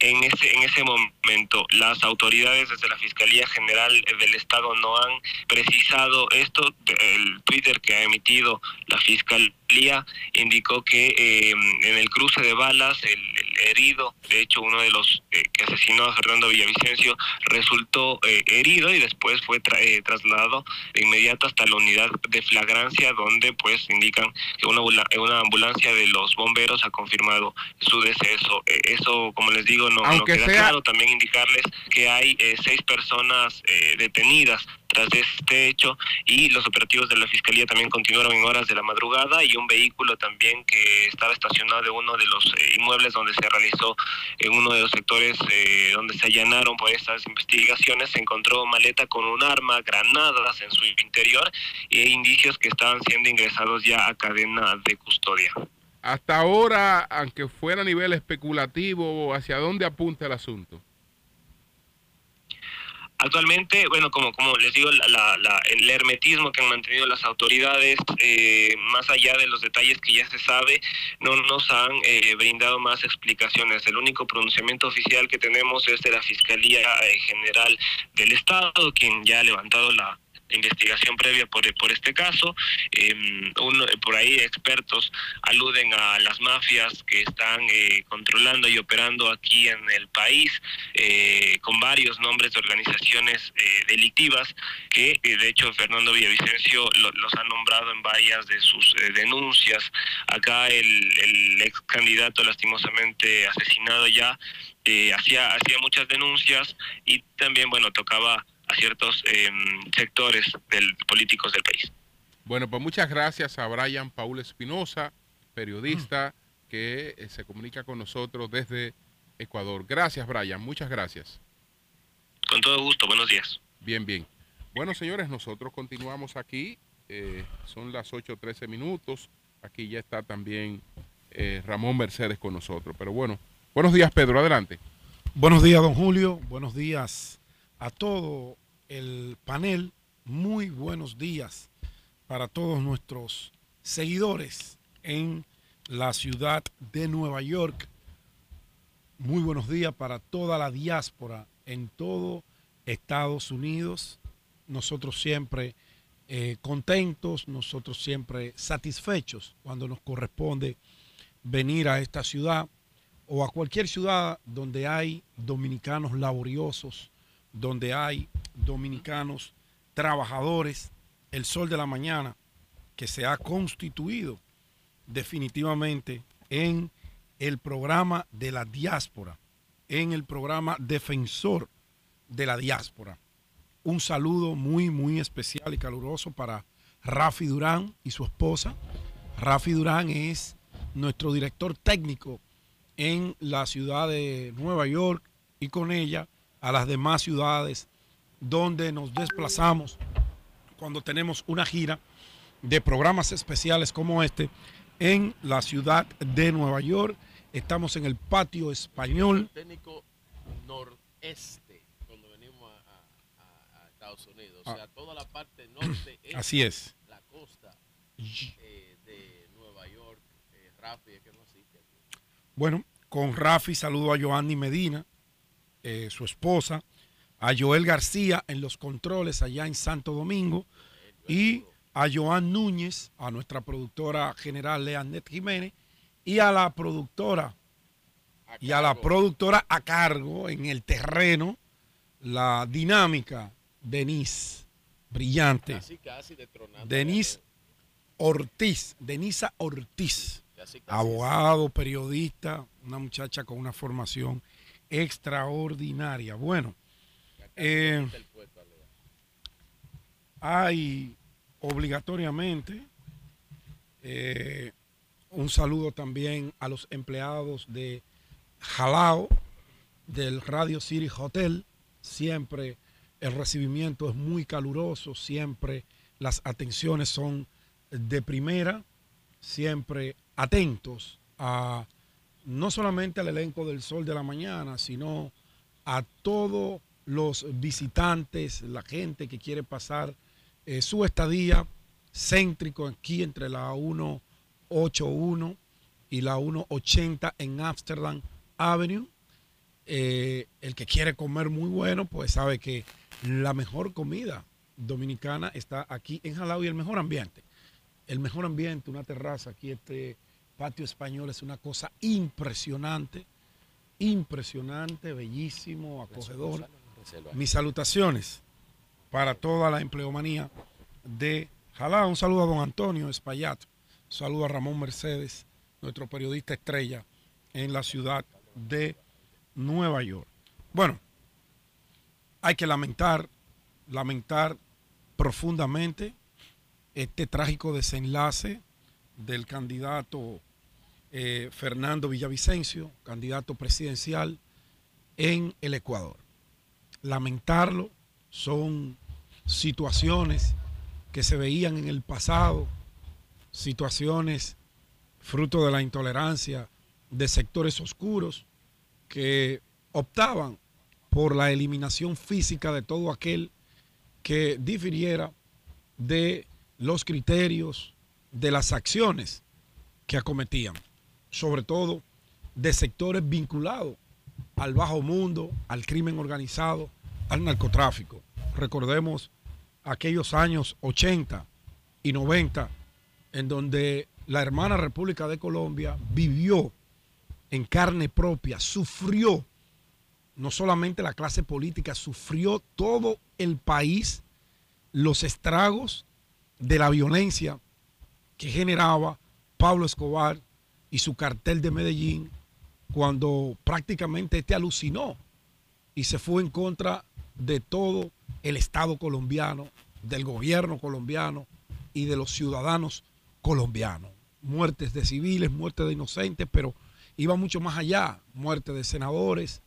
en ese en ese momento las autoridades desde la Fiscalía General del Estado no han precisado esto. El Twitter que ha emitido la Fiscalía indicó que eh, en el cruce de balas el, herido de hecho uno de los eh, que asesinó a Fernando Villavicencio resultó eh, herido y después fue tra- eh, trasladado de inmediato hasta la unidad de flagrancia donde pues indican que una, ambula- una ambulancia de los bomberos ha confirmado su deceso. Eh, eso, como les digo, no, no queda sea- claro. También indicarles que hay eh, seis personas eh, detenidas tras este hecho y los operativos de la Fiscalía también continuaron en horas de la madrugada y un vehículo también que estaba estacionado en uno de los eh, inmuebles donde se realizó en uno de los sectores eh, donde se allanaron por estas investigaciones se encontró maleta con un arma, granadas en su interior e indicios que estaban siendo ingresados ya a cadena de custodia. Hasta ahora, aunque fuera a nivel especulativo, ¿hacia dónde apunta el asunto? Actualmente, bueno, como, como les digo, la- la- la- el hermetismo que han mantenido las autoridades, eh, más allá de los detalles que ya se sabe, no nos han eh, brindado más explicaciones. El único pronunciamiento oficial que tenemos es de la Fiscalía eh, General del Estado, quien ya ha levantado la, investigación previa por, por este caso. Eh, uno, por ahí expertos aluden a las mafias que están eh, controlando y operando aquí en el país eh, con varios nombres de organizaciones eh, delictivas que eh, de hecho Fernando Villavicencio lo- los ha nombrado en varias de sus eh, denuncias. Acá el, el ex candidato lastimosamente asesinado ya hacía, hacía muchas denuncias y también, bueno, tocaba a ciertos eh, sectores del, políticos del país. Bueno, pues muchas gracias a Brian Paul Espinosa, periodista que eh, se comunica con nosotros desde Ecuador. Gracias, Brian. Muchas gracias. Con todo gusto, buenos días. Bien, bien. Bueno, señores, nosotros continuamos aquí. eh, son las 8.13 minutos. Aquí ya está también eh, Ramón Mercedes con nosotros. Pero bueno, buenos días, Pedro. Adelante. Buenos días, don Julio. Buenos días a todo el panel. Muy buenos días para todos nuestros seguidores en la ciudad de Nueva York. Muy buenos días para toda la diáspora en todo Estados Unidos. Nosotros siempre eh, contentos, nosotros siempre satisfechos cuando nos corresponde venir a esta ciudad o a cualquier ciudad donde hay dominicanos laboriosos, donde hay dominicanos trabajadores, el sol de la mañana que se ha constituido definitivamente en el programa de la diáspora, en el programa defensor de la diáspora. Un saludo muy, muy especial y caluroso para Rafi Durán y su esposa. Rafi Durán es nuestro director técnico en la ciudad de Nueva York y con ella a las demás ciudades donde nos desplazamos cuando tenemos una gira de programas especiales como este en la ciudad de Nueva York. Estamos en el patio español. técnico noreste cuando venimos a, a- a Estados Unidos. O Ah. sea, toda la parte norte. <clears throat> este, Así es. La costa eh, de Nueva York, eh, Rafi, es que no existe aquí. Bueno, con Rafi saludo a Joanny Medina, eh, su esposa, a Joel García en los controles allá en Santo Domingo y a Joan Núñez, a nuestra productora general Leanet Jiménez y a la productora y a la productora a cargo en el terreno, la dinámica Denise, brillante. Casi, casi detronando. Denise Ortiz, Denisa Ortiz, casi. abogado, periodista, una muchacha con una formación extraordinaria. Bueno, eh, hay obligatoriamente eh, un saludo también a los empleados de Jalao, del Radio City Hotel. Siempre el recibimiento es muy caluroso, siempre las atenciones son de primera, siempre atentos a no solamente al elenco del Sol de la Mañana, sino a todos los visitantes, la gente que quiere pasar eh, su estadía céntrico aquí entre la 181 y la 180 en Amsterdam Avenue. Eh, el que quiere comer muy bueno, pues sabe que la mejor comida dominicana está aquí en Jalao y el mejor ambiente. El mejor ambiente, una terraza aquí, este patio español es una cosa impresionante, impresionante, bellísimo, acogedor. Mis salutaciones para toda la empleomanía de Jalao. Un saludo a don Antonio Espaillat, un saludo a Ramón Mercedes, nuestro periodista estrella en la ciudad de Nueva York. Bueno, hay que lamentar, lamentar profundamente este trágico desenlace del candidato eh, Fernando Villavicencio, candidato presidencial en el Ecuador. Lamentarlo son situaciones que se veían en el pasado, situaciones fruto de la intolerancia de sectores oscuros que optaban por la eliminación física de todo aquel que difiriera de los criterios de las acciones que acometían, sobre todo de sectores vinculados al bajo mundo, al crimen organizado, al narcotráfico. Recordemos aquellos años 80 y 90, en donde la hermana República de Colombia vivió en carne propia, sufrió, no solamente la clase política, sufrió todo el país los estragos de la violencia que generaba Pablo Escobar y su cartel de Medellín cuando prácticamente este alucinó y se fue en contra de todo el Estado colombiano, del gobierno colombiano y de los ciudadanos colombianos. Muertes de civiles, muertes de inocentes, pero iba mucho más allá. Muerte de senadores,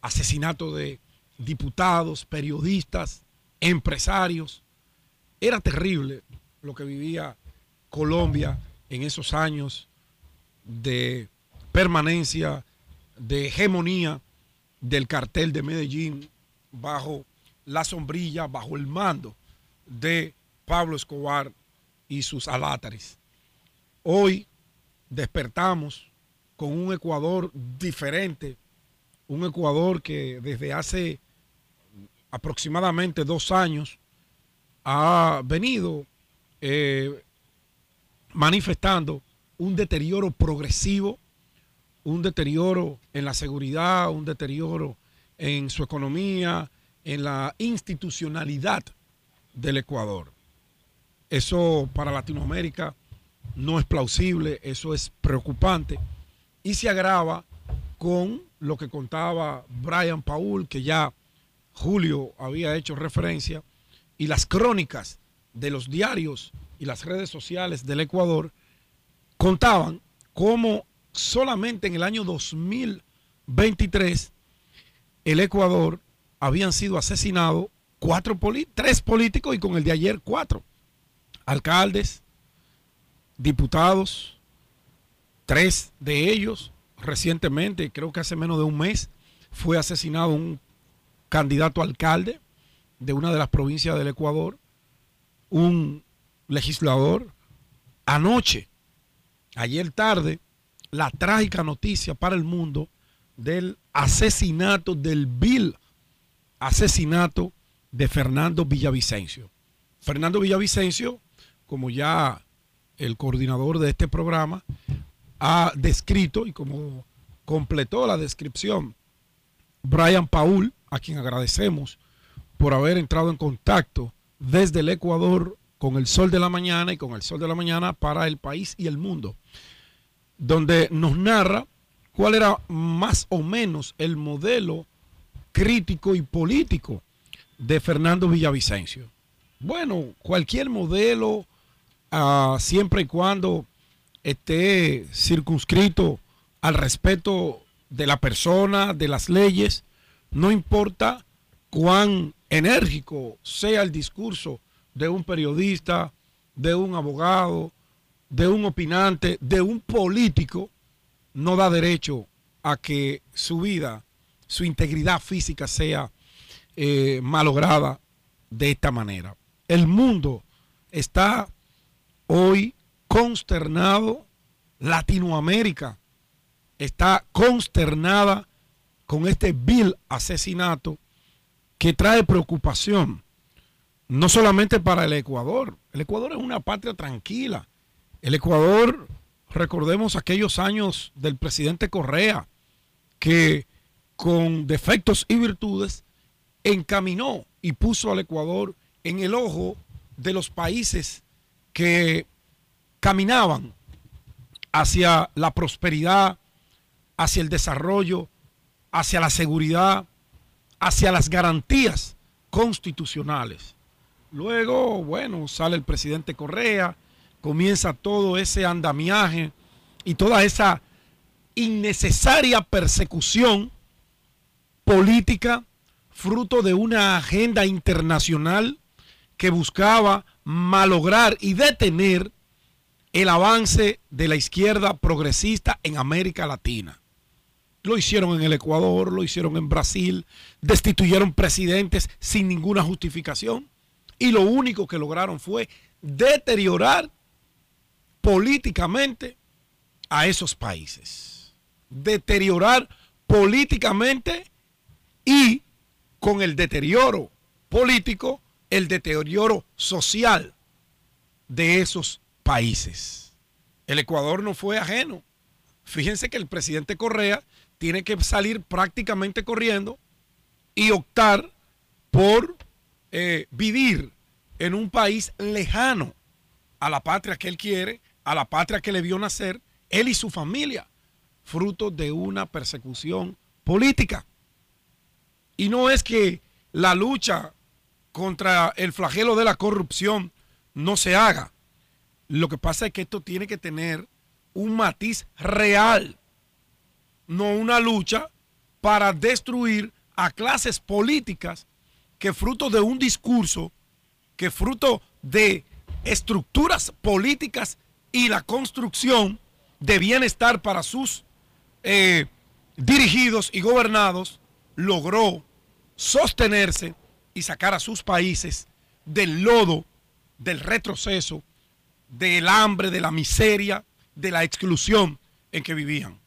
asesinato de diputados, periodistas, empresarios. Era terrible lo que vivía Colombia en esos años de permanencia, de hegemonía del cartel de Medellín bajo la sombrilla, bajo el mando de Pablo Escobar y sus alátares. Hoy despertamos con un Ecuador diferente, un Ecuador que desde hace aproximadamente dos años ha venido eh, manifestando un deterioro progresivo, un deterioro en la seguridad, un deterioro en su economía, en la institucionalidad del Ecuador. Eso para Latinoamérica no es plausible, eso es preocupante y se agrava con lo que contaba Brian Paul, que ya Julio había hecho referencia, y las crónicas de los diarios y las redes sociales del Ecuador contaban cómo solamente en el año 2023 el Ecuador habían sido asesinados cuatro tres políticos y con el de ayer cuatro alcaldes, diputados, tres de ellos recientemente, creo que hace menos de un mes, fue asesinado un candidato alcalde de una de las provincias del Ecuador, un legislador. Anoche, ayer tarde, la trágica noticia para el mundo del asesinato, del vil asesinato de Fernando Villavicencio. Fernando Villavicencio, como ya el coordinador de este programa ha descrito y como completó la descripción Brian Paul, a quien agradecemos por haber entrado en contacto desde el Ecuador con el sol de la mañana y con el sol de la mañana para el país y el mundo, donde nos narra cuál era más o menos el modelo crítico y político de Fernando Villavicencio. Bueno, cualquier modelo, ah, siempre y cuando esté circunscrito al respeto de la persona, de las leyes, no importa cuán enérgico sea el discurso de un periodista, de un abogado, de un opinante, de un político, no da derecho a que su vida, su integridad física sea eh, malograda de esta manera. El mundo está hoy consternado, Latinoamérica está consternada con este vil asesinato que trae preocupación, no solamente para el Ecuador. El Ecuador es una patria tranquila. El Ecuador, recordemos aquellos años del presidente Correa, que con defectos y virtudes encaminó y puso al Ecuador en el ojo de los países que caminaban hacia la prosperidad, hacia el desarrollo, hacia la seguridad, hacia las garantías constitucionales. Luego, bueno, sale el presidente Correa, comienza todo ese andamiaje y toda esa innecesaria persecución política fruto de una agenda internacional que buscaba malograr y detener el avance de la izquierda progresista en América Latina. Lo hicieron en el Ecuador, lo hicieron en Brasil, destituyeron presidentes sin ninguna justificación y lo único que lograron fue deteriorar políticamente a esos países. Deteriorar políticamente y con el deterioro político el deterioro social de esos países. El Ecuador no fue ajeno. Fíjense que el presidente Correa tiene que salir prácticamente corriendo y optar por eh, vivir en un país lejano a la patria que él quiere, a la patria que le vio nacer, él y su familia, fruto de una persecución política. Y no es que la lucha contra el flagelo de la corrupción no se haga. Lo que pasa es que esto tiene que tener un matiz real, no una lucha para destruir a clases políticas que fruto de un discurso, que fruto de estructuras políticas y la construcción de bienestar para sus eh, dirigidos y gobernados, logró sostenerse y sacar a sus países del lodo, del retroceso, del hambre, de la miseria, de la exclusión en que vivían.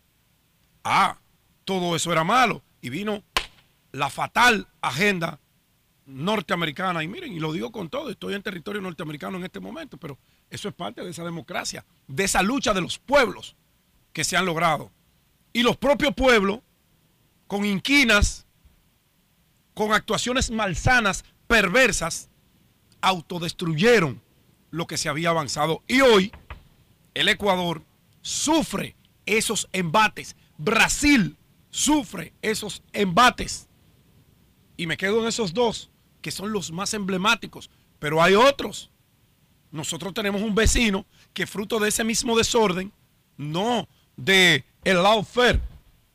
Ah, todo eso era malo y vino la fatal agenda norteamericana. Y miren, y lo digo con todo, estoy en territorio norteamericano en este momento, pero eso es parte de esa democracia, de esa lucha de los pueblos que se han logrado. Y los propios pueblos, con inquinas, con actuaciones malsanas, perversas, autodestruyeron lo que se había avanzado. Y hoy el Ecuador sufre esos embates. Brasil sufre esos embates. Y me quedo en esos dos, que son los más emblemáticos. Pero hay otros. Nosotros tenemos un vecino que fruto de ese mismo desorden, no de el lawfare,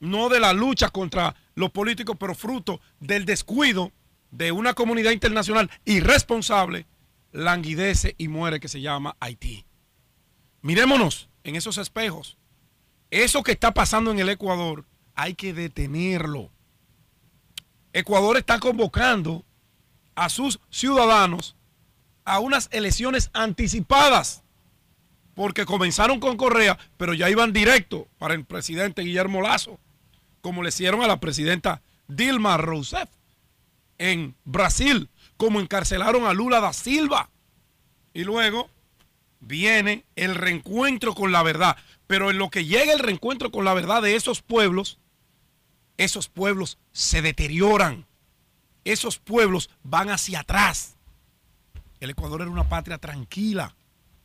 no de la lucha contra los políticos, pero fruto del descuido de una comunidad internacional irresponsable, languidece y muere que se llama Haití. Mirémonos en esos espejos. Eso que está pasando en el Ecuador hay que detenerlo. Ecuador está convocando a sus ciudadanos a unas elecciones anticipadas, porque comenzaron con Correa, pero ya iban directo para el presidente Guillermo Lazo, como le hicieron a la presidenta Dilma Rousseff en Brasil, como encarcelaron a Lula da Silva. Y luego viene el reencuentro con la verdad. Pero en lo que llega el reencuentro con la verdad de esos pueblos, esos pueblos se deterioran. Esos pueblos van hacia atrás. El Ecuador era una patria tranquila.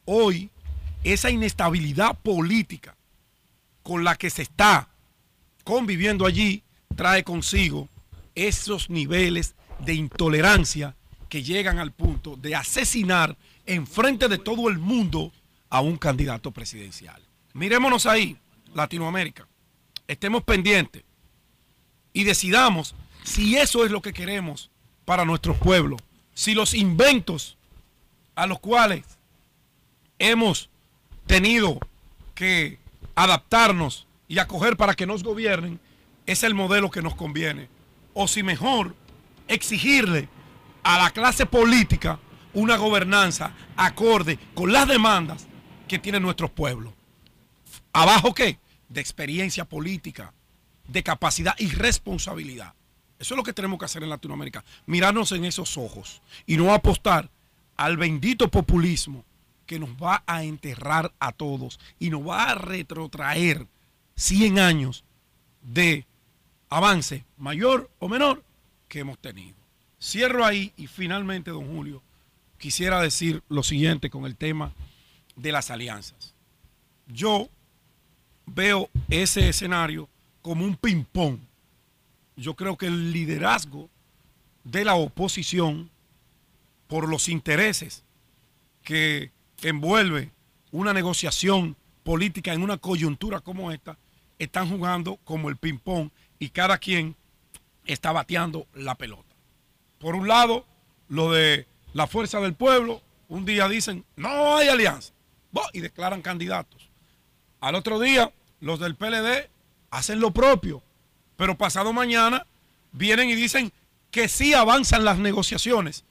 Hoy, esa inestabilidad política con la que se está conviviendo allí trae consigo esos niveles de intolerancia que llegan al punto de asesinar en frente de todo el mundo a un candidato presidencial. Mirémonos ahí, Latinoamérica. Estemos pendientes y decidamos si eso es lo que queremos para nuestros pueblos. Si los inventos a los cuales hemos tenido que adaptarnos y acoger para que nos gobiernen es el modelo que nos conviene. O si mejor exigirle a la clase política una gobernanza acorde con las demandas que tienen nuestros pueblos. ¿Abajo qué? De experiencia política, de capacidad y responsabilidad. Eso es lo que tenemos que hacer en Latinoamérica. Mirarnos en esos ojos y no apostar al bendito populismo que nos va a enterrar a todos y nos va a retrotraer 100 años de avance mayor o menor que hemos tenido. Cierro ahí y finalmente, don Julio, quisiera decir lo siguiente con el tema de las alianzas. Yo veo ese escenario como un ping-pong. Yo creo que el liderazgo de la oposición por los intereses que envuelve una negociación política en una coyuntura como esta, están jugando como el ping-pong y cada quien está bateando la pelota. Por un lado, lo de la fuerza del pueblo, un día dicen, no hay alianza, y declaran candidatos. Al otro día, los del PLD hacen lo propio, pero pasado mañana vienen y dicen que sí avanzan las negociaciones.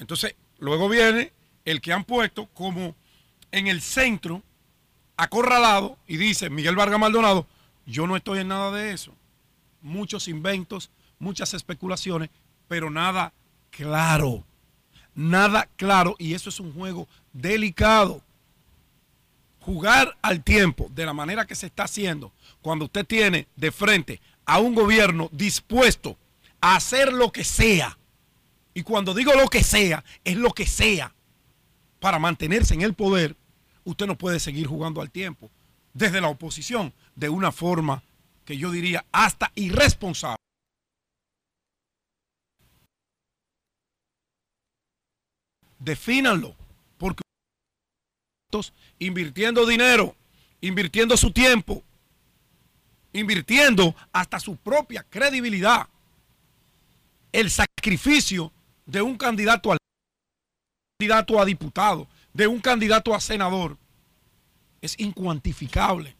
Entonces, luego viene el que han puesto como en el centro, acorralado, y dice Miguel Vargas Maldonado, yo no estoy en nada de eso. Muchos inventos, muchas especulaciones, pero nada claro. nada claro y eso es un juego delicado. Jugar al tiempo de la manera que se está haciendo cuando usted tiene de frente a un gobierno dispuesto a hacer lo que sea. Y cuando digo lo que sea, es lo que sea para mantenerse en el poder, usted no puede seguir jugando al tiempo desde la oposición de una forma que yo diría hasta irresponsable. Defínanlo, porque invirtiendo dinero, invirtiendo su tiempo, invirtiendo hasta su propia credibilidad, el sacrificio de un candidato al candidato a diputado, de un candidato a senador, es incuantificable.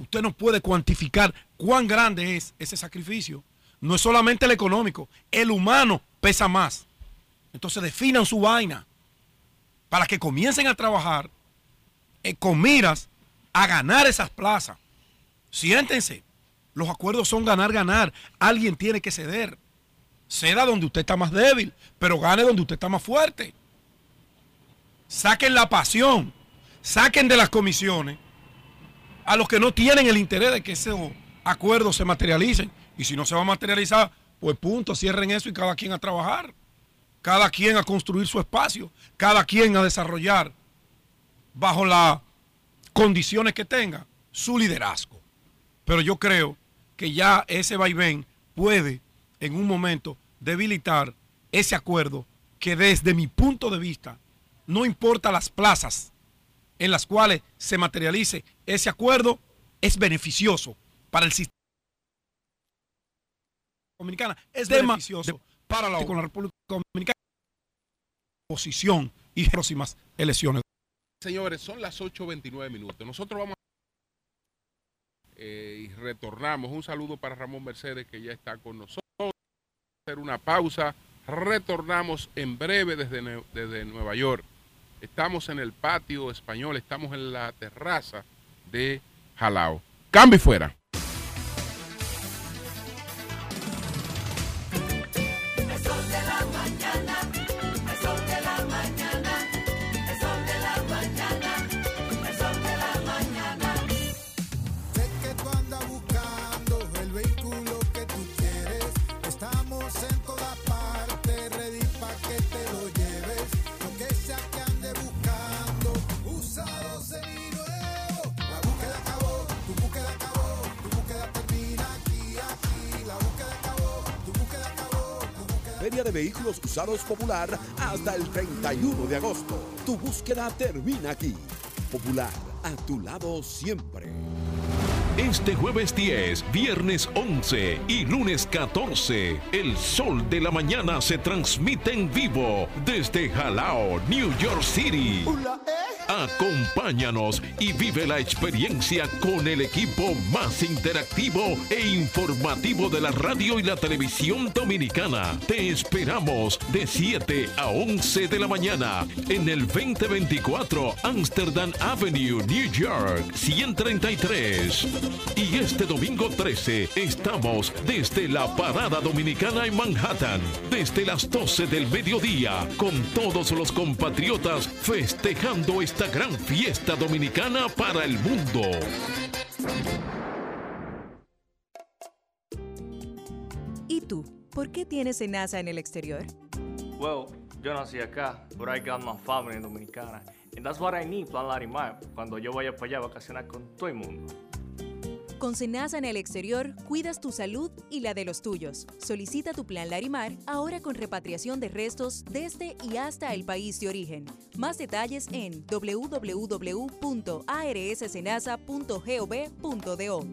Usted no puede cuantificar cuán grande es ese sacrificio. No es solamente el económico, el humano pesa más. Entonces definan su vaina para que comiencen a trabajar eh, con miras a ganar esas plazas. Siéntense. Los acuerdos son ganar, ganar. Alguien tiene que ceder. Ceda donde usted está más débil, pero gane donde usted está más fuerte. Saquen la pasión. Saquen de las comisiones a los que no tienen el interés de que esos acuerdos se materialicen. Y si no se va a materializar, pues punto, cierren eso y cada quien a trabajar. Cada quien a construir su espacio. Cada quien a desarrollar bajo las condiciones que tenga su liderazgo. Pero yo creo que ya ese vaivén puede en un momento debilitar ese acuerdo que desde mi punto de vista, no importa las plazas en las cuales se materialice ese acuerdo, es beneficioso para el sistema dominicana, es beneficioso para la, con la República Dominicana, posición y próximas elecciones. Señores, son las 8.29 minutos. Nosotros vamos eh, y retornamos. Un saludo para Ramón Mercedes que ya está con nosotros. Hacer una pausa. Retornamos en breve desde, desde Nueva York. Estamos en el patio español, estamos en la terraza de Jalao. Cambio y fuera. Feria de Vehículos Usados Popular hasta el 31 de agosto. Tu búsqueda termina aquí. Popular, a tu lado siempre. Este jueves 10, viernes 11 y lunes 14, el sol de la mañana se transmite en vivo desde Jalao, New York City. Acompáñanos y vive la experiencia con el equipo más interactivo e informativo de la radio y la televisión dominicana. Te esperamos de 7 a 11 de la mañana en el 2024 Amsterdam Avenue, New York, 133. Y este domingo 13 estamos desde la Parada Dominicana en Manhattan, desde las 12 del mediodía, con todos los compatriotas festejando esta gran fiesta dominicana para el mundo. ¿Y tú? ¿Por qué tienes NASA en el exterior? Well, yo nací acá, but I got my family dominicana. And that's what I need, Plan Larimar, cuando yo vaya para allá a vacacionar con todo el mundo. Con Senasa en el exterior, cuidas tu salud y la de los tuyos. Solicita tu plan Larimar ahora con repatriación de restos desde y hasta el país de origen. Más detalles en www.arssenasa.gov.do.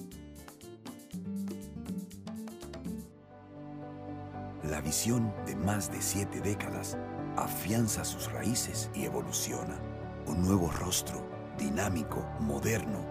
La visión de más de siete décadas afianza sus raíces y evoluciona. Un nuevo rostro, dinámico, moderno,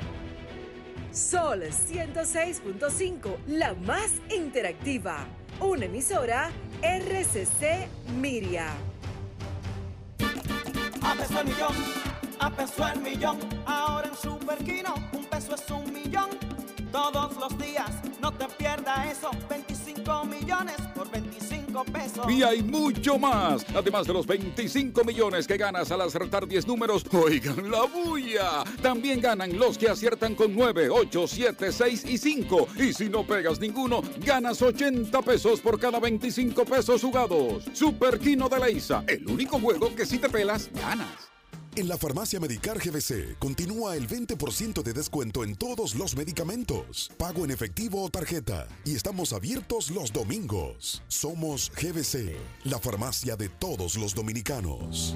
Sol 106.5, la más interactiva. Una emisora RCC Miria. A peso el millón, a peso el millón. Ahora en Superquino, un peso es un millón. Todos los días, no te pierdas eso. 25 millones por 25 Y hay mucho más. Además de los 25 millones que ganas al acertar 10 números, oigan la bulla. También ganan los que aciertan con 9, 8, 7, 6 y 5. Y si no pegas ninguno, ganas 80 pesos por cada 25 pesos jugados. Super Kino de la ISA, el único juego que si te pelas, ganas. En la farmacia Medicar GBC continúa el 20% de descuento en todos los medicamentos, pago en efectivo o tarjeta, y estamos abiertos los domingos. Somos GBC, la farmacia de todos los dominicanos.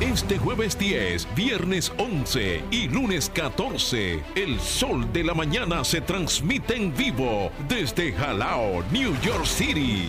Este jueves 10, viernes 11 y lunes 14, el sol de la mañana se transmite en vivo desde Jalao, New York City.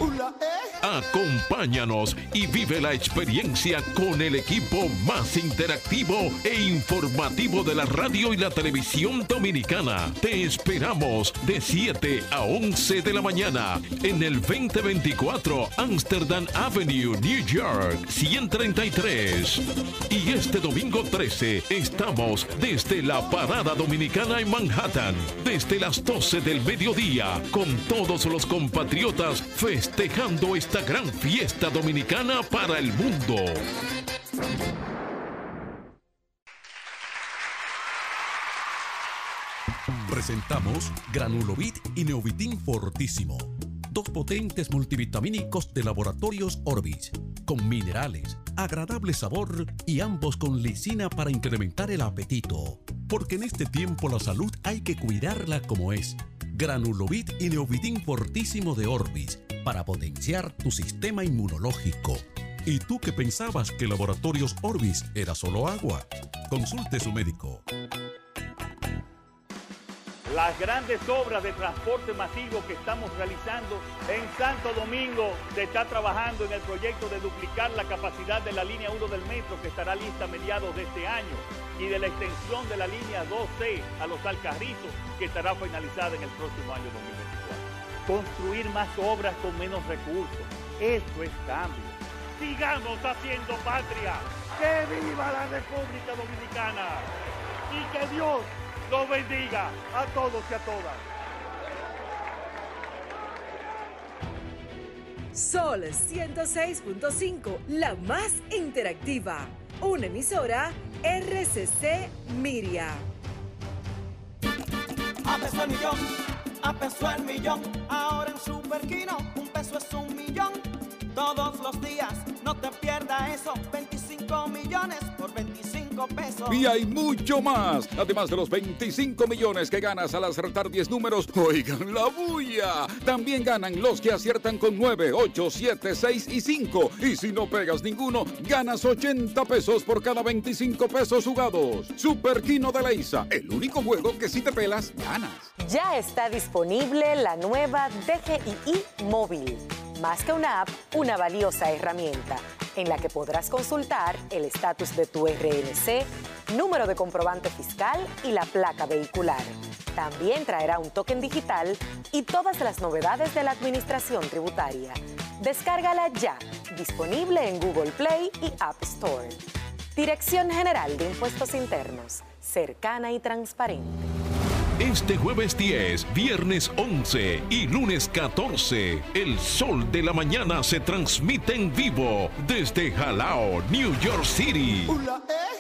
Acompáñanos y vive la experiencia con el equipo más interactivo e informativo de la radio y la televisión dominicana. Te esperamos de 7 a 11 de la mañana en el 2024 Amsterdam Avenue, New York, 133. Y este domingo 13 estamos desde la Parada Dominicana en Manhattan, desde las 12 del mediodía, con todos los compatriotas festejando esta gran fiesta dominicana para el mundo. Presentamos Granulovit y Neovitin Fortísimo. Dos potentes multivitamínicos de laboratorios Orbis, con minerales, agradable sabor y ambos con lisina para incrementar el apetito. Porque en este tiempo la salud hay que cuidarla como es. Granulovit y Neovitin Fortísimo de Orbis, para potenciar tu sistema inmunológico. ¿Y tú que pensabas que Laboratorios Orbis era solo agua? Consulte su médico. Las grandes obras de transporte masivo que estamos realizando en Santo Domingo se está trabajando en el proyecto de duplicar la capacidad de la línea 1 del metro que estará lista a mediados de este año y de la extensión de la línea 2C a los Alcarrizos que estará finalizada en el próximo año 2024. Construir más obras con menos recursos. Esto es cambio. Sigamos haciendo patria. ¡Que viva la República Dominicana! Y que Dios los bendiga a todos y a todas. Sol 106.5, la más interactiva. Una emisora RCC Miria. A peso el millón, a peso el millón. Ahora en Superquino, un peso es un millón. Todos los días, no te pierdas eso. 25 millones por 25 pesos. Y hay mucho más. Además de los 25 millones que ganas al acertar 10 números, oigan la bulla. También ganan los que aciertan con 9, 8, 7, 6 y 5. Y si no pegas ninguno, ganas 80 pesos por cada 25 pesos jugados. Super Kino de la ISA, el único juego que si te pelas, ganas. Ya está disponible la nueva DGII móvil. Más que una app, una valiosa herramienta en la que podrás consultar el estatus de tu RNC, número de comprobante fiscal y la placa vehicular. También traerá un token digital y todas las novedades de la administración tributaria. Descárgala ya, disponible en Google Play y App Store. Dirección General de Impuestos Internos, cercana y transparente. Este jueves 10, viernes 11 y lunes 14, el sol de la mañana se transmite en vivo desde Jalao, New York City.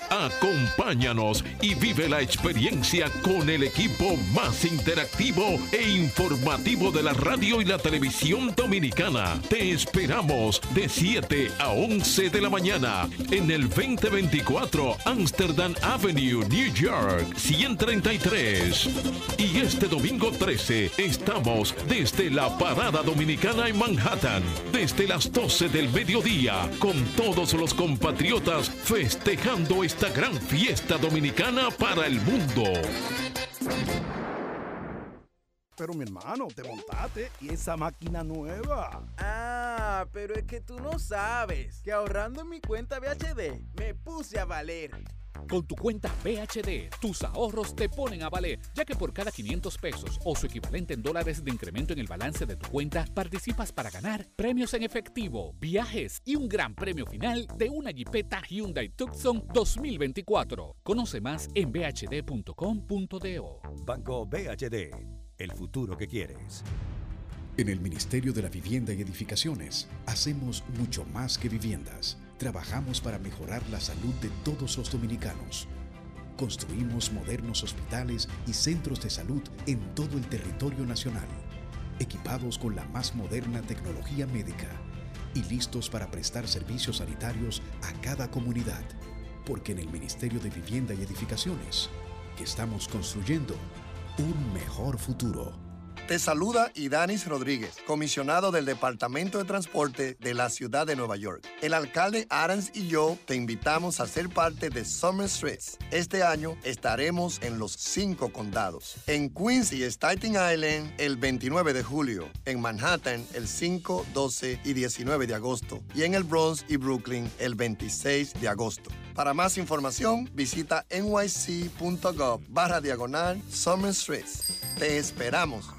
Acompáñanos y vive la experiencia con el equipo más interactivo e informativo de la radio y la televisión dominicana. Te esperamos de 7 a 11 de la mañana en el 2024 Amsterdam Avenue, New York, 133. Y este domingo 13 estamos desde la Parada Dominicana en Manhattan, desde las 12 del mediodía, con todos los compatriotas festejando esta gran fiesta dominicana para el mundo. Pero mi hermano, te montaste y esa máquina nueva. Ah, Ah, pero es que tú no sabes que ahorrando en mi cuenta VHD me puse a valer. Con tu cuenta BHD, tus ahorros te ponen a valer, ya que por cada 500 pesos o su equivalente en dólares de incremento en el balance de tu cuenta, participas para ganar premios en efectivo, viajes y un gran premio final de una Jeepeta Hyundai Tucson 2024. Conoce más en bhd.com.do. Banco BHD, el futuro que quieres. En el Ministerio de la Vivienda y Edificaciones hacemos mucho más que viviendas. Trabajamos para mejorar la salud de todos los dominicanos. Construimos modernos hospitales y centros de salud en todo el territorio nacional, equipados con la más moderna tecnología médica y listos para prestar servicios sanitarios a cada comunidad. Porque en el Ministerio de Vivienda y Edificaciones, que estamos construyendo un mejor futuro. Te saluda Idanis Rodríguez, comisionado del Departamento de Transporte de la Ciudad de Nueva York. El alcalde Adams y yo te invitamos a ser parte de Summer Streets. Este año estaremos en los cinco condados. En Queens y Staten Island el 29 de julio. En Manhattan el 5, 12 y 19 de agosto. Y en el Bronx y Brooklyn el 26 de agosto. Para más información, visita nyc.gov barra diagonal Summer Streets. Te esperamos.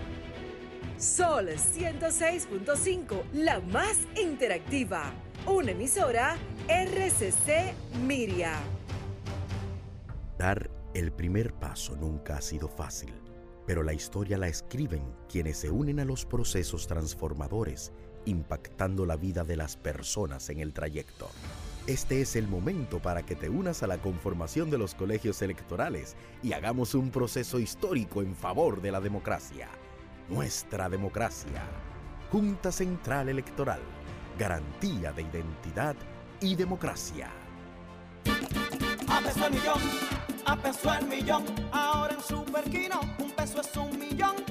Sol 106.5, la más interactiva. Una emisora RCC Miria. Dar el primer paso nunca ha sido fácil, pero la historia la escriben quienes se unen a los procesos transformadores, impactando la vida de las personas en el trayecto. Este es el momento para que te unas a la conformación de los colegios electorales y hagamos un proceso histórico en favor de la democracia. Nuestra democracia. Junta Central Electoral. Garantía de identidad y democracia. A peso el millón, a peso el millón. Ahora en Superquino, un peso es un millón.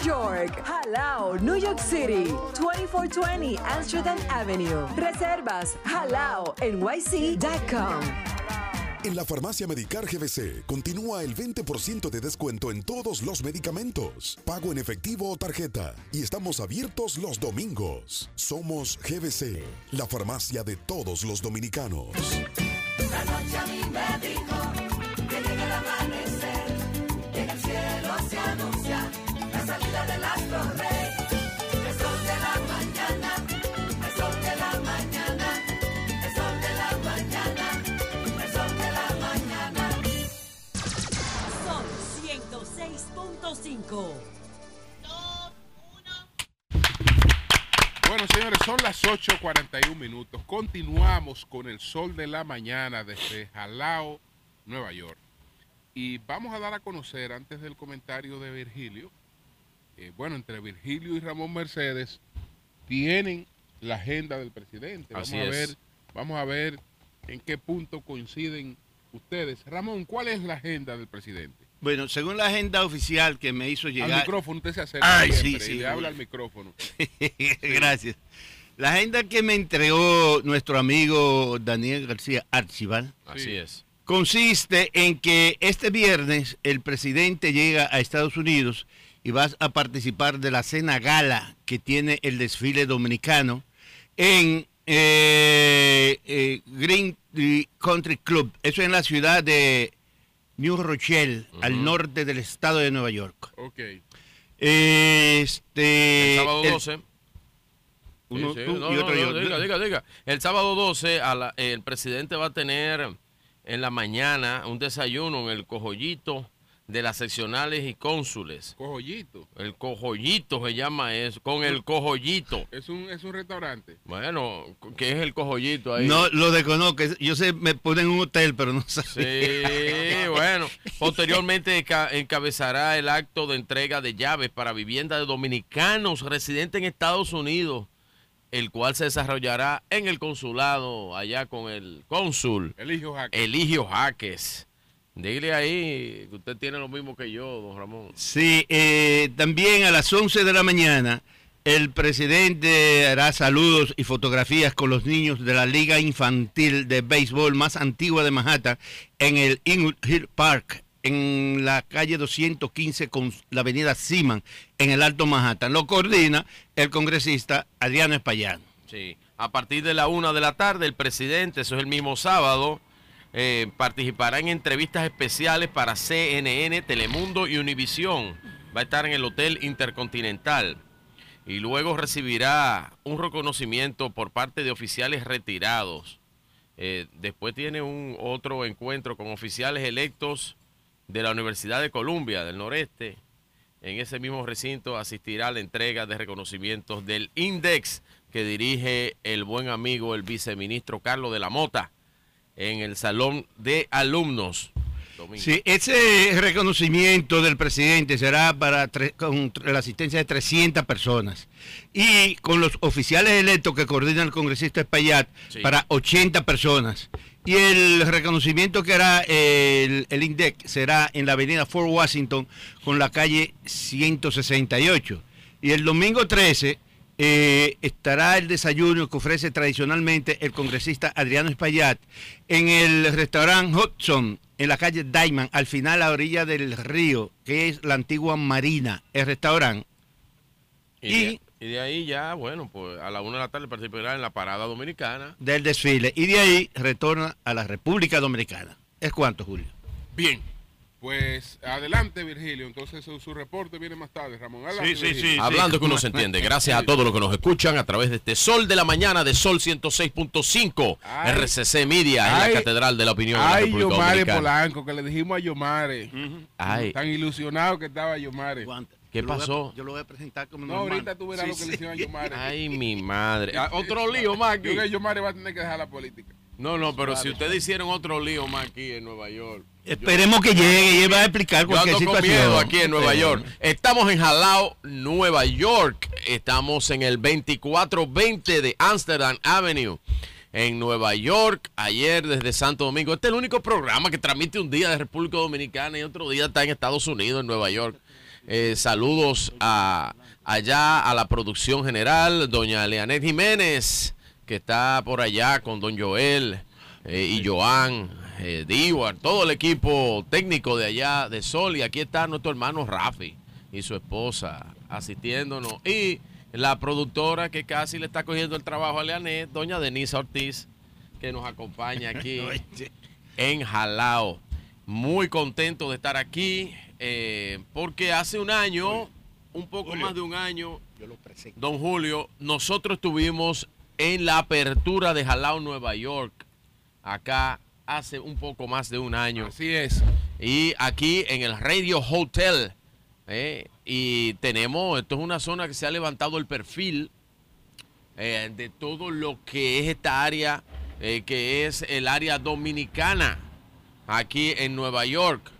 York. Halao, New York City. 2420 Amsterdam Avenue. Reservas halao nyc.com. En la farmacia Medicar GBC continúa el 20% de descuento en todos los medicamentos, pago en efectivo o tarjeta, y estamos abiertos los domingos. Somos GBC, la farmacia de todos los dominicanos. La noche a mí me dijo que Bueno, señores, son las 8.41 minutos. Continuamos con el sol de la mañana desde Jalao, Nueva York. Y vamos a dar a conocer, antes del comentario de Virgilio, eh, bueno, entre Virgilio y Ramón Mercedes tienen la agenda del presidente. Vamos a ver, vamos a ver en qué punto coinciden ustedes. Ramón, ¿cuál es la agenda del presidente? Bueno, según la agenda oficial que me hizo llegar. Al micrófono, usted se acerca Ay, sí, y sí. le habla al micrófono. <laughs> Gracias. La agenda que me entregó nuestro amigo Daniel García Archival Así es. consiste en que este viernes el presidente llega a Estados Unidos y va a participar de la cena gala que tiene el desfile dominicano en eh, eh, Green Country Club. Eso en la ciudad de New Rochelle, al norte del estado de Nueva York. Ok. Este, El sábado el- 12. uno Sí, sí, tú no, y no, otro no, yo. diga, diga, diga. El sábado 12 a la- el presidente va a tener en la mañana un desayuno en el cojollito de las seccionales y cónsules. Cojollito. El cojollito se llama eso, con el cojollito. Es un, es un restaurante. Bueno, ¿qué es el cojollito ahí? No lo desconozco. Yo sé, me ponen en un hotel, pero no sé. Sí, bueno. Posteriormente ca- encabezará el acto de entrega de llaves para vivienda de dominicanos residentes en Estados Unidos, el cual se desarrollará en el consulado allá con el cónsul Eligio Jaque. Eligio Jaques. Dile ahí que usted tiene lo mismo que yo, don Ramón. Sí, eh, también a las 11 de la mañana el presidente hará saludos y fotografías con los niños de la Liga Infantil de Béisbol más antigua de Manhattan en el Inwood Hill Park, en la calle 215 con la avenida Seaman, en el Alto Manhattan. Lo coordina el congresista Adriano Espaillán. Sí. A partir de la una de la tarde, el presidente, eso es el mismo sábado, eh, participará en entrevistas especiales para CNN, Telemundo y Univisión. Va a estar en el Hotel Intercontinental. Y luego recibirá un reconocimiento por parte de oficiales retirados. Eh, después tiene un otro encuentro con oficiales electos de la Universidad de Columbia del Noreste. En ese mismo recinto asistirá a la entrega de reconocimientos del INDEX que dirige el buen amigo, el viceministro Carlos de la Mota, en el Salón de Alumnos. Domingo. Sí, ese reconocimiento del presidente será para tre- con la asistencia de 300 personas y con los oficiales electos que coordina el congresista Espaillat Sí. para 80 personas. Y el reconocimiento que hará el, el INDEC será en la avenida Fort Washington con la calle 168. Y el domingo 13 eh, estará el desayuno que ofrece tradicionalmente el congresista Adriano Espaillat en el restaurante Hudson, en la calle Diamond, al final a la orilla del río, que es la antigua Marina, el restaurante. Y, de, y de ahí ya, bueno, pues a la una de la tarde participará en la parada dominicana. del desfile. Y de ahí retorna a la República Dominicana. ¿Es cuánto, Julio? Bien. Pues adelante, Virgilio. Entonces su, su reporte viene más tarde, Ramón. Adelante, Virgilio. Hablando que uno se entiende. <laughs> Gracias a todos los que nos escuchan a través de este Sol de la Mañana de Sol 106.5 Ay. RCC Media en la Catedral de la Opinión de la Ay, República Yomare Dominicana. Polanco, que le dijimos a Yomare. Ay. Tan ilusionado que estaba Yomare. ¿Qué pasó? Yo lo voy a presentar como No, ahorita tú verás lo que le hicieron a Yomare. Ay, mi madre. Ah, Otro <laughs> lío más aquí. Yo creo que Yomare va a tener que dejar la política. No, no, pero si ustedes hicieron otro lío más aquí en Nueva York. Esperemos que llegue y él va a explicar Yo cualquier ando con situación. miedo aquí en Nueva Sí. York. Estamos en Jalao, Nueva York. Estamos en el 2420 de Amsterdam Avenue. En Nueva York, ayer desde Santo Domingo. Este es el único programa que transmite un día de República Dominicana y otro día está en Estados Unidos, en Nueva York. Eh, saludos a, allá a la producción general, doña Leanet Jiménez, que está por allá con don Joel eh, y Joan, eh, Diwar, todo el equipo técnico de allá de Sol. Y aquí está nuestro hermano Rafi y su esposa asistiéndonos. Y la productora que casi le está cogiendo el trabajo a Leanet, doña Denisa Ortiz, que nos acompaña <laughs> aquí en Jalao. Muy contento de estar aquí, eh, porque hace un año, un poco más de un año, don Julio, nosotros estuvimos en la apertura de Jalao, Nueva York, acá hace un poco más de un año. Así es. Y aquí en el Radio Hotel, eh, y tenemos, esto es una zona que se ha levantado el perfil eh, de todo lo que es esta área, eh, que es el área dominicana, aquí en Nueva York.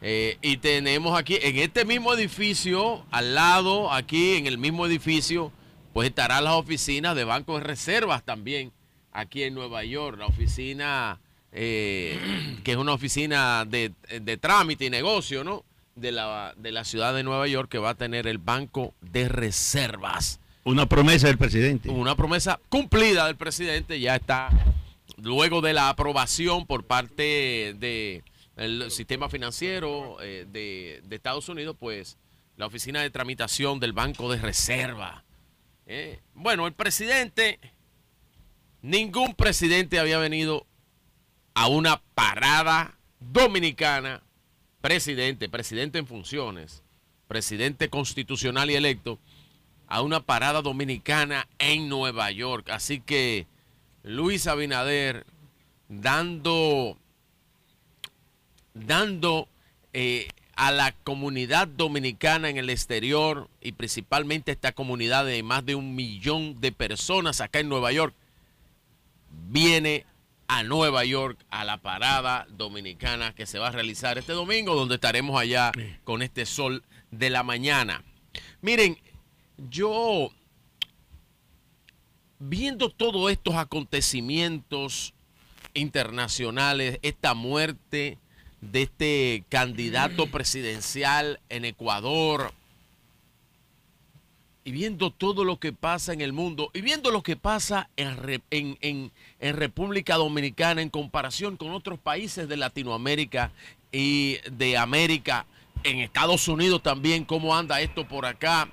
Eh, y tenemos aquí, en este mismo edificio, al lado, aquí en el mismo edificio, pues estarán las oficinas de Banco de Reservas también, aquí en Nueva York. La oficina, eh, <clears throat> que es una oficina de, de trámite y negocio, ¿no? De la, de la ciudad de Nueva York, que va a tener el Banco de Reservas Una promesa del presidente. Una promesa cumplida del presidente, ya está luego de la aprobación por parte del sistema financiero eh, de, de Estados Unidos, pues la oficina de tramitación del Banco de Reserva. Eh. Bueno, el presidente, ningún presidente había venido a una parada dominicana, presidente, presidente en funciones, presidente constitucional y electo, a una parada dominicana en Nueva York. Así que Luis Abinader dando, dando eh, a la comunidad dominicana en el exterior y principalmente esta comunidad de más de un millón de personas acá en Nueva York, viene a Nueva York a la parada dominicana que se va a realizar este domingo, donde estaremos allá con este sol de la mañana. Miren, yo viendo todos estos acontecimientos internacionales, esta muerte de este candidato presidencial en Ecuador, y viendo todo lo que pasa en el mundo, y viendo lo que pasa en, en- en República Dominicana en comparación con otros países de Latinoamérica y de América, en Estados Unidos también, cómo anda esto por acá,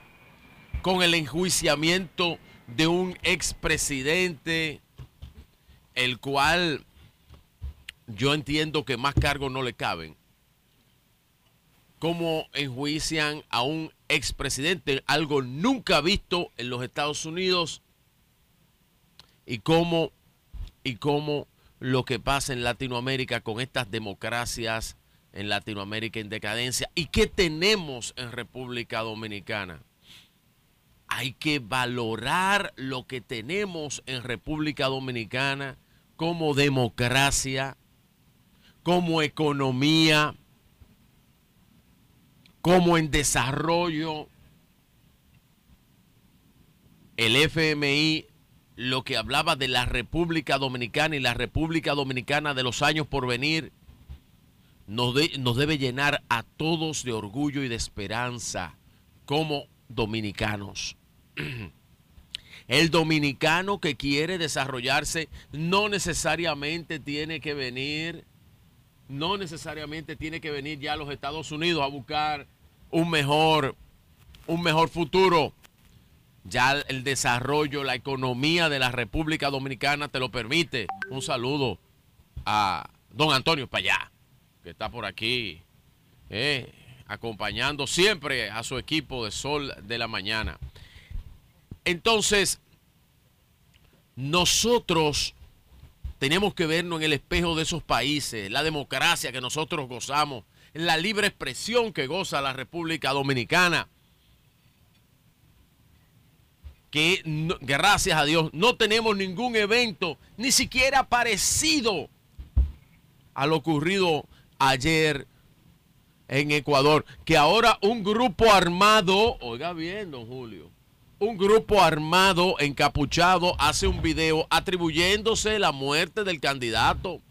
con el enjuiciamiento de un expresidente, el cual yo entiendo que más cargos no le caben. Cómo enjuician a un expresidente, algo nunca visto en los Estados Unidos, y cómo, y cómo lo que pasa en Latinoamérica con estas democracias en Latinoamérica en decadencia. ¿Y qué tenemos en República Dominicana? hay que valorar lo que tenemos en República Dominicana como democracia, como economía, como en desarrollo. El FMI, lo que hablaba de la República Dominicana y la República Dominicana de los años por venir, nos, de- nos debe llenar a todos de orgullo y de esperanza como dominicanos. <clears throat> El dominicano que quiere desarrollarse no necesariamente tiene que venir, no necesariamente tiene que venir ya a los Estados Unidos a buscar un mejor, un mejor futuro. Ya el desarrollo, la economía de la República Dominicana te lo permite. Un saludo a don Antonio Payá, que está por aquí, eh, acompañando siempre a su equipo de Sol de la Mañana. Entonces, nosotros tenemos que vernos en el espejo de esos países, la democracia que nosotros gozamos, la libre expresión que goza la República Dominicana, que gracias a Dios no tenemos ningún evento, ni siquiera parecido a lo ocurrido ayer en Ecuador, que ahora un grupo armado, oiga bien, don Julio, un grupo armado encapuchado hace un video atribuyéndose la muerte del candidato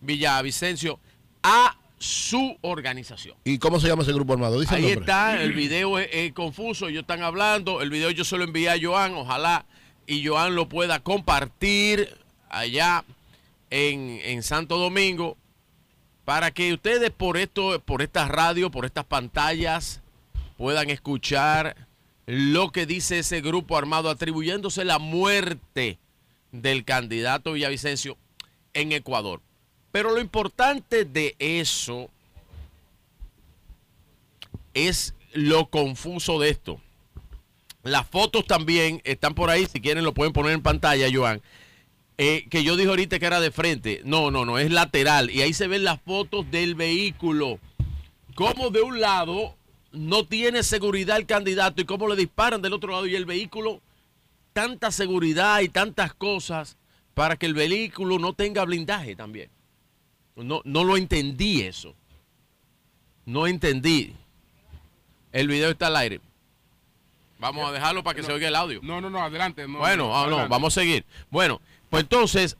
Villavicencio a su organización. ¿Y cómo se llama ese grupo armado? Dice Ahí está, el video es, es confuso, ellos están hablando, el video yo se lo envié a Joan, ojalá y Joan lo pueda compartir allá en, en Santo Domingo para que ustedes por esto, por estas radios, por estas pantallas puedan escuchar lo que dice ese grupo armado atribuyéndose la muerte del candidato Villavicencio en Ecuador. Pero lo importante de eso es lo confuso de esto. Las fotos también están por ahí, si quieren lo pueden poner en pantalla, Joan. Eh, que yo dije ahorita que era de frente. No, no, no, es lateral. Y ahí se ven las fotos del vehículo. Como de un lado no tiene seguridad el candidato y cómo le disparan del otro lado y el vehículo, tanta seguridad y tantas cosas para que el vehículo no tenga blindaje también. No, no lo entendí eso. No entendí. El video está al aire. Vamos a dejarlo para que se oiga el audio. No, no, no, adelante. no, bueno, no, ah, no, adelante. vamos a seguir. Bueno, pues entonces,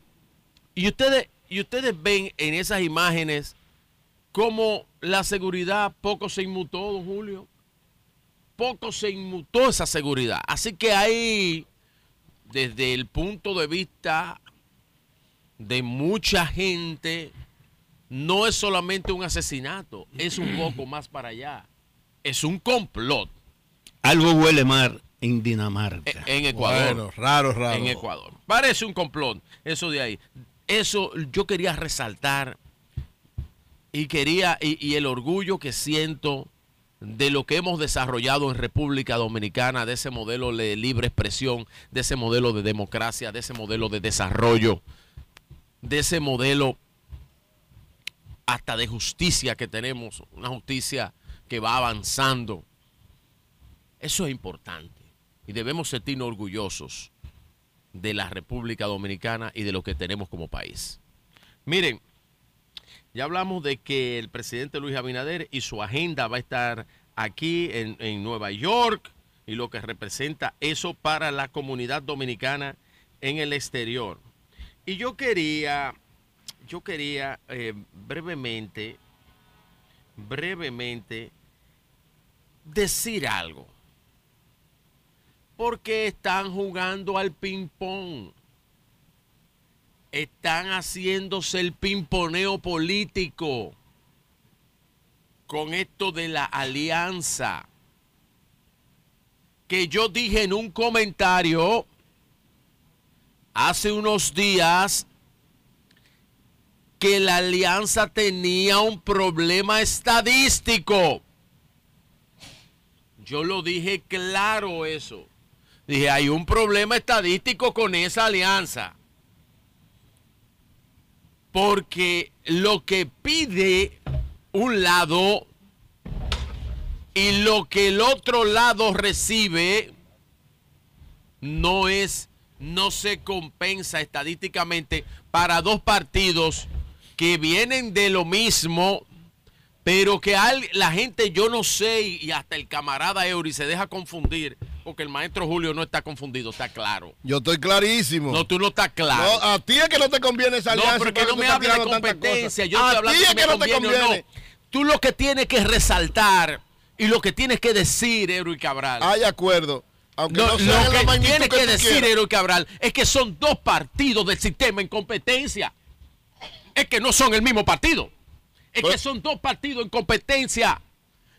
y ustedes, y ustedes ven en esas imágenes cómo la seguridad poco se inmutó, don Julio. tampoco se inmutó esa seguridad. Así que ahí, desde el punto de vista de mucha gente, no es solamente un asesinato, es un poco <clears throat> más para allá. Es un complot. Algo huele mal en Dinamarca. En Ecuador. Bueno, raro, raro. En Ecuador. Parece un complot, eso de ahí. Eso yo quería resaltar y quería, y, el orgullo que siento de lo que hemos desarrollado en República Dominicana, de ese modelo de libre expresión, de ese modelo de democracia, de ese modelo de desarrollo, de ese modelo hasta de justicia que tenemos, una justicia que va avanzando. Eso es importante y debemos sentirnos orgullosos de la República Dominicana y de lo que tenemos como país. Miren, ya hablamos de que el presidente Luis Abinader y su agenda va a estar aquí en, en Nueva York y lo que representa eso para la comunidad dominicana en el exterior. Y yo quería, yo quería eh, brevemente, brevemente decir algo. Porque están jugando al ping-pong. Están haciéndose el pimponeo político con esto de la alianza. Que yo dije en un comentario hace unos días que la alianza tenía un problema estadístico. Yo lo dije claro eso. Dije, hay un problema estadístico con esa alianza. Porque lo que pide un lado y lo que el otro lado recibe no es, no se compensa estadísticamente para dos partidos que vienen de lo mismo, pero que la gente, yo no sé, y hasta el camarada Eury se deja confundir, porque el maestro Julio no está confundido, está claro. Yo estoy clarísimo. No, tú no estás claro. No, a ti es que no te conviene esa No, alianza. pero que por no me hable de competencia. Yo a ti es que no te conviene no. Tú lo que tienes que resaltar y lo que tienes que decir, Eroy Cabral. Hay acuerdo. Aunque No, no, sea lo la que tiene que, tú decir. Eroy Cabral, es que son dos partidos del sistema en competencia. Es que no son el mismo partido. Es que son dos partidos en competencia.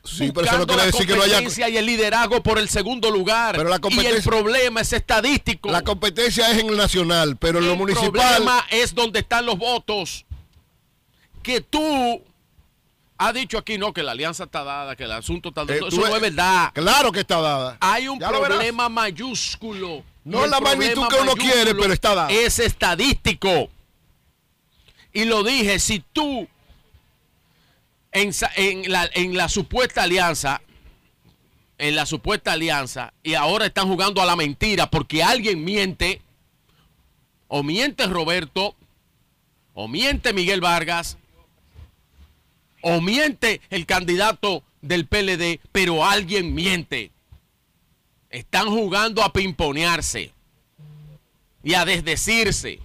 Sí, pero eso no quiere la decir que no haya- competencia y el liderazgo por el segundo lugar. Pero la Y el problema es estadístico. La competencia es en el nacional, pero en lo El municipal. problema es donde están los votos. Que tú has dicho aquí, no, que la alianza está dada, que el asunto está dado. Eh, Eso tú no es verdad. Claro que está dada. Hay un Ya lo problema mayúsculo. No el la magnitud que uno quiere, pero está dada. Es estadístico. Y lo dije, si tú en, la, la supuesta alianza, en la supuesta alianza, y ahora están jugando a la mentira porque alguien miente, o miente Roberto, o miente Miguel Vargas, o miente el candidato del PLD, pero alguien miente. Están jugando a pimponearse y a desdecirse.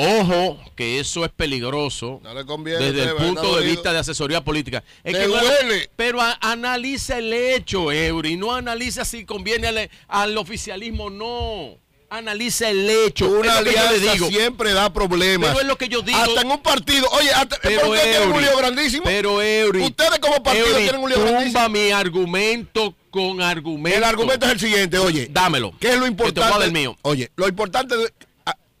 Ojo, que eso es peligroso No le conviene, desde el punto de vista de asesoría política. Es que pero a- analiza el hecho, Eury. No analiza si conviene al, al oficialismo, no. Analiza el hecho. Una alianza digo. siempre da problemas. Pero es lo que yo digo. Hasta en un partido. Oye, hasta, Pero pero ustedes tienen un lío grandísimo. Pero Eury, Ustedes como partido Eury, tienen un lío tumba grandísimo. mi argumento con argumento. El argumento es el siguiente, oye. Dámelo. ¿Qué es lo Que te voy a dar importante? mío. Oye, lo importante de-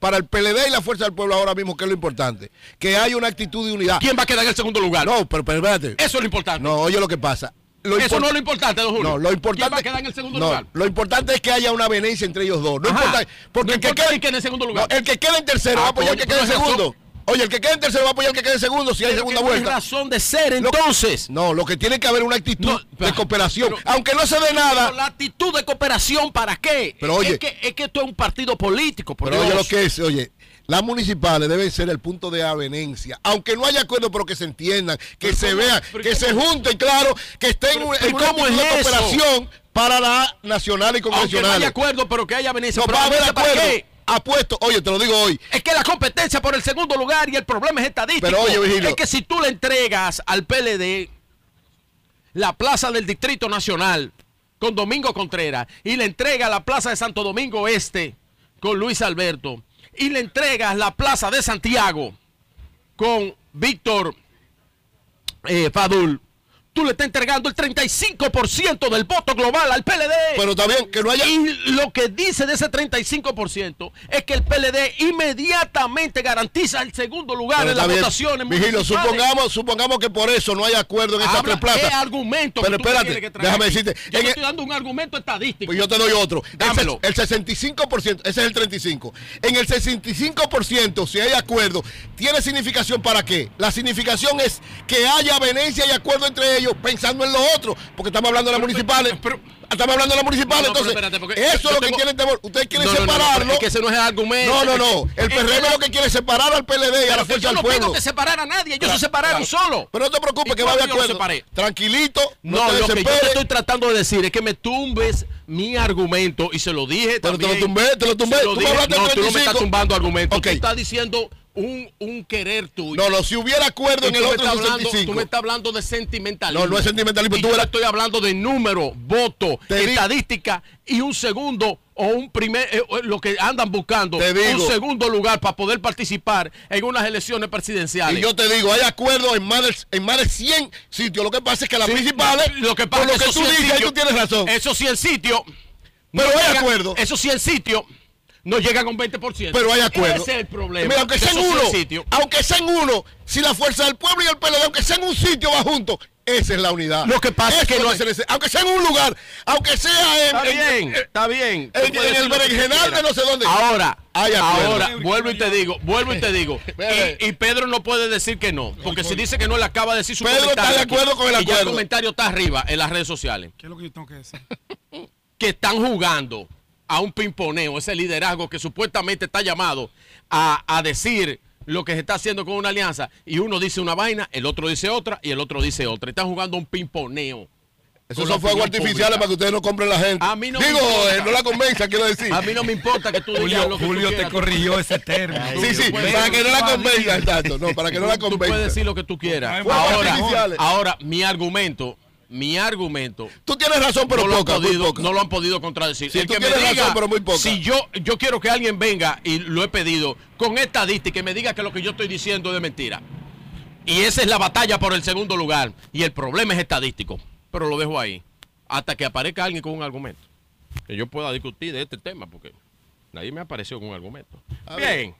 para el PLD y la Fuerza del Pueblo ahora mismo, ¿qué es lo importante? Que hay una actitud de unidad. ¿Quién va a quedar en el segundo lugar? No, pero, pero espérate. Eso es lo importante. No, oye lo que pasa. Lo Eso no es lo importante, don Julio. No, lo importante. ¿Quién va a quedar en el segundo no, lugar? Lo importante es que haya una avenencia entre ellos dos. No Ajá. importa. Porque No el que quede en el segundo lugar. No, el que quede en tercero Ah, va a apoyar pues, que quede en segundo. Oye, el que quede en tercero va a apoyar al que quede en segundo si hay Pero segunda que no hay vuelta. razón de ser, Lo- entonces. No, lo que tiene que haber una actitud No, de pero- cooperación. pero- aunque no se dé Pero nada. la actitud de cooperación, ¿para qué? Pero, oye- es que, es que esto es un partido político, por Pero oye lo que es, oye, las municipales deben ser el punto de avenencia, aunque no haya acuerdo, pero que se entiendan, que Pero se ¿cómo? vean, Pero que se junten, claro, que estén Pero- en pero una ¿cómo actitud es cooperación para la nacional y Aunque no convencional. haya acuerdo, pero que haya. No Pero va a haber ¿para acuerdo. Apuesto, oye, te lo digo hoy. Es que la competencia por el segundo lugar y el problema es estadístico. Pero, oye, Vigilio. es que si tú le entregas al PLD la plaza del Distrito Nacional con Domingo Contreras y le entregas la plaza de Santo Domingo Este con Luis Alberto y le entregas la plaza de Santiago con Víctor eh, Fadul, tú le estás entregando el 35% del voto global al PLD. Pero está bien, que no haya- Y lo que dice de ese 35% es que el PLD inmediatamente garantiza el segundo lugar Pero en las bien. votaciones municipales. supongamos, supongamos que por eso no hay acuerdo en estas tres plazas. ¿Qué argumento? Pero que tú me espérate, que déjame decirte. Yo en te el- estoy dando un argumento estadístico. Pues yo te doy otro. El, Dámelo. el 65%, ese es el 35%. En el 65%, si hay acuerdo, ¿tiene significación para qué? La significación es que haya avenencia y acuerdo entre ellos pensando en lo otro, porque estamos hablando de las municipales. estamos hablando de las municipales, No, no, pero entonces, espérate, eso yo es lo tengo- que quieren, ustedes quieren No, no, no, no, separarlo. pero es que ese no es el argumento. No, no, no. Es El es PRM la- lo que quiere es separar al PLD y a Pero la fuerza yo del no pueblo. tengo que separar a nadie, ellos Claro, se separaron claro. solo. Pero no te preocupes, ¿Y que va de yo los acuerdo. Tranquilito, no, No, te lo que yo te estoy tratando de decir es que me tumbes mi argumento y se lo dije Pero te lo tumbé, te lo tumbé. Se lo Tú me dije. hablaste no, tú no me 35. estás tumbando argumentos. Tú estás diciendo un, un querer tuyo. No, no, si hubiera acuerdo en el otro hablando- 65. Tú me estás hablando de sentimentalismo. No, no es sentimentalismo, Y tú yo eras- estoy hablando de número, voto, Te di- estadística y un segundo o un primer, eh, lo que andan buscando, Te digo. un segundo lugar para poder participar en unas elecciones presidenciales. Y yo te digo, hay acuerdo en más de, en más de 100 sitios. Lo que pasa es que las Sí, principales, lo que pasa por lo que tú sitios- tú tienes razón. Eso sí, el sitio. Pero hay acuerdo. Eso sí, el sitio no llega con 20%. Pero hay acuerdo. Ese es el problema. Mira, aunque sea en uno, sitio. aunque sea en uno, si la fuerza del pueblo y el PLD, aunque sea en un sitio, va junto. Esa es la unidad. Lo que pasa es que no- se necesita. aunque sea en un lugar, aunque sea en, Está en- bien, en- está bien. En- el berenjenal de no sé dónde. Ahora, Hay acuerdo. ahora, vuelvo y te digo, vuelvo y te digo. <laughs> Y, y Pedro no puede decir que no, porque si dice que no, le acaba de decir su Pedro está comentario de aquí. acuerdo con el Y ya el acuerdo. comentario está arriba en las redes sociales. ¿Qué es lo que yo tengo que decir? que están jugando a un pimponeo, ese liderazgo que supuestamente está llamado a, a decir lo que se está haciendo con una alianza, y uno dice una vaina, el otro dice otra, y el otro dice otra. Están jugando un pimponeo. Esos son fuegos artificiales pública. para que ustedes no compren la gente. A mí no Digo, eh, no la convenza, quiero decir. A mí no me importa que tú digas Julio, lo que Julio tú te corrigió ese término. Sí, sí, para que no la convenza, exacto. No, para que no la Tú puedes convenza. decir lo que tú quieras. Ahora, ahora, mi argumento, mi argumento Tú tienes razón, pero no, lo han poca, podido, poca. no lo han podido contradecir. Sí, el tú que me tienes diga, razón, pero muy poca. si yo, yo quiero que alguien venga y lo he pedido con estadística y me diga que lo que yo estoy diciendo es de mentira. Y esa es la batalla por el segundo lugar. Y el problema es estadístico. Pero lo dejo ahí. Hasta que aparezca alguien con un argumento. Que yo pueda discutir de este tema, porque nadie me apareció con un argumento. A Bien. ver.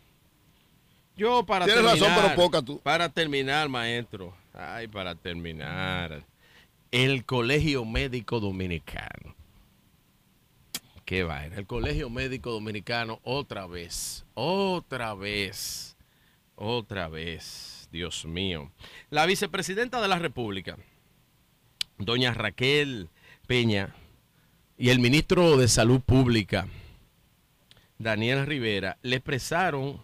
Yo para Tienes razón, terminar, pero poca tú. Para terminar, maestro. Ay, para terminar. El Colegio Médico Dominicano. Qué vaina. El Colegio Médico Dominicano otra vez. Otra vez. Otra vez. Dios mío. La vicepresidenta de la República, doña Raquel Peña, y el ministro de Salud Pública, Daniel Rivera, le expresaron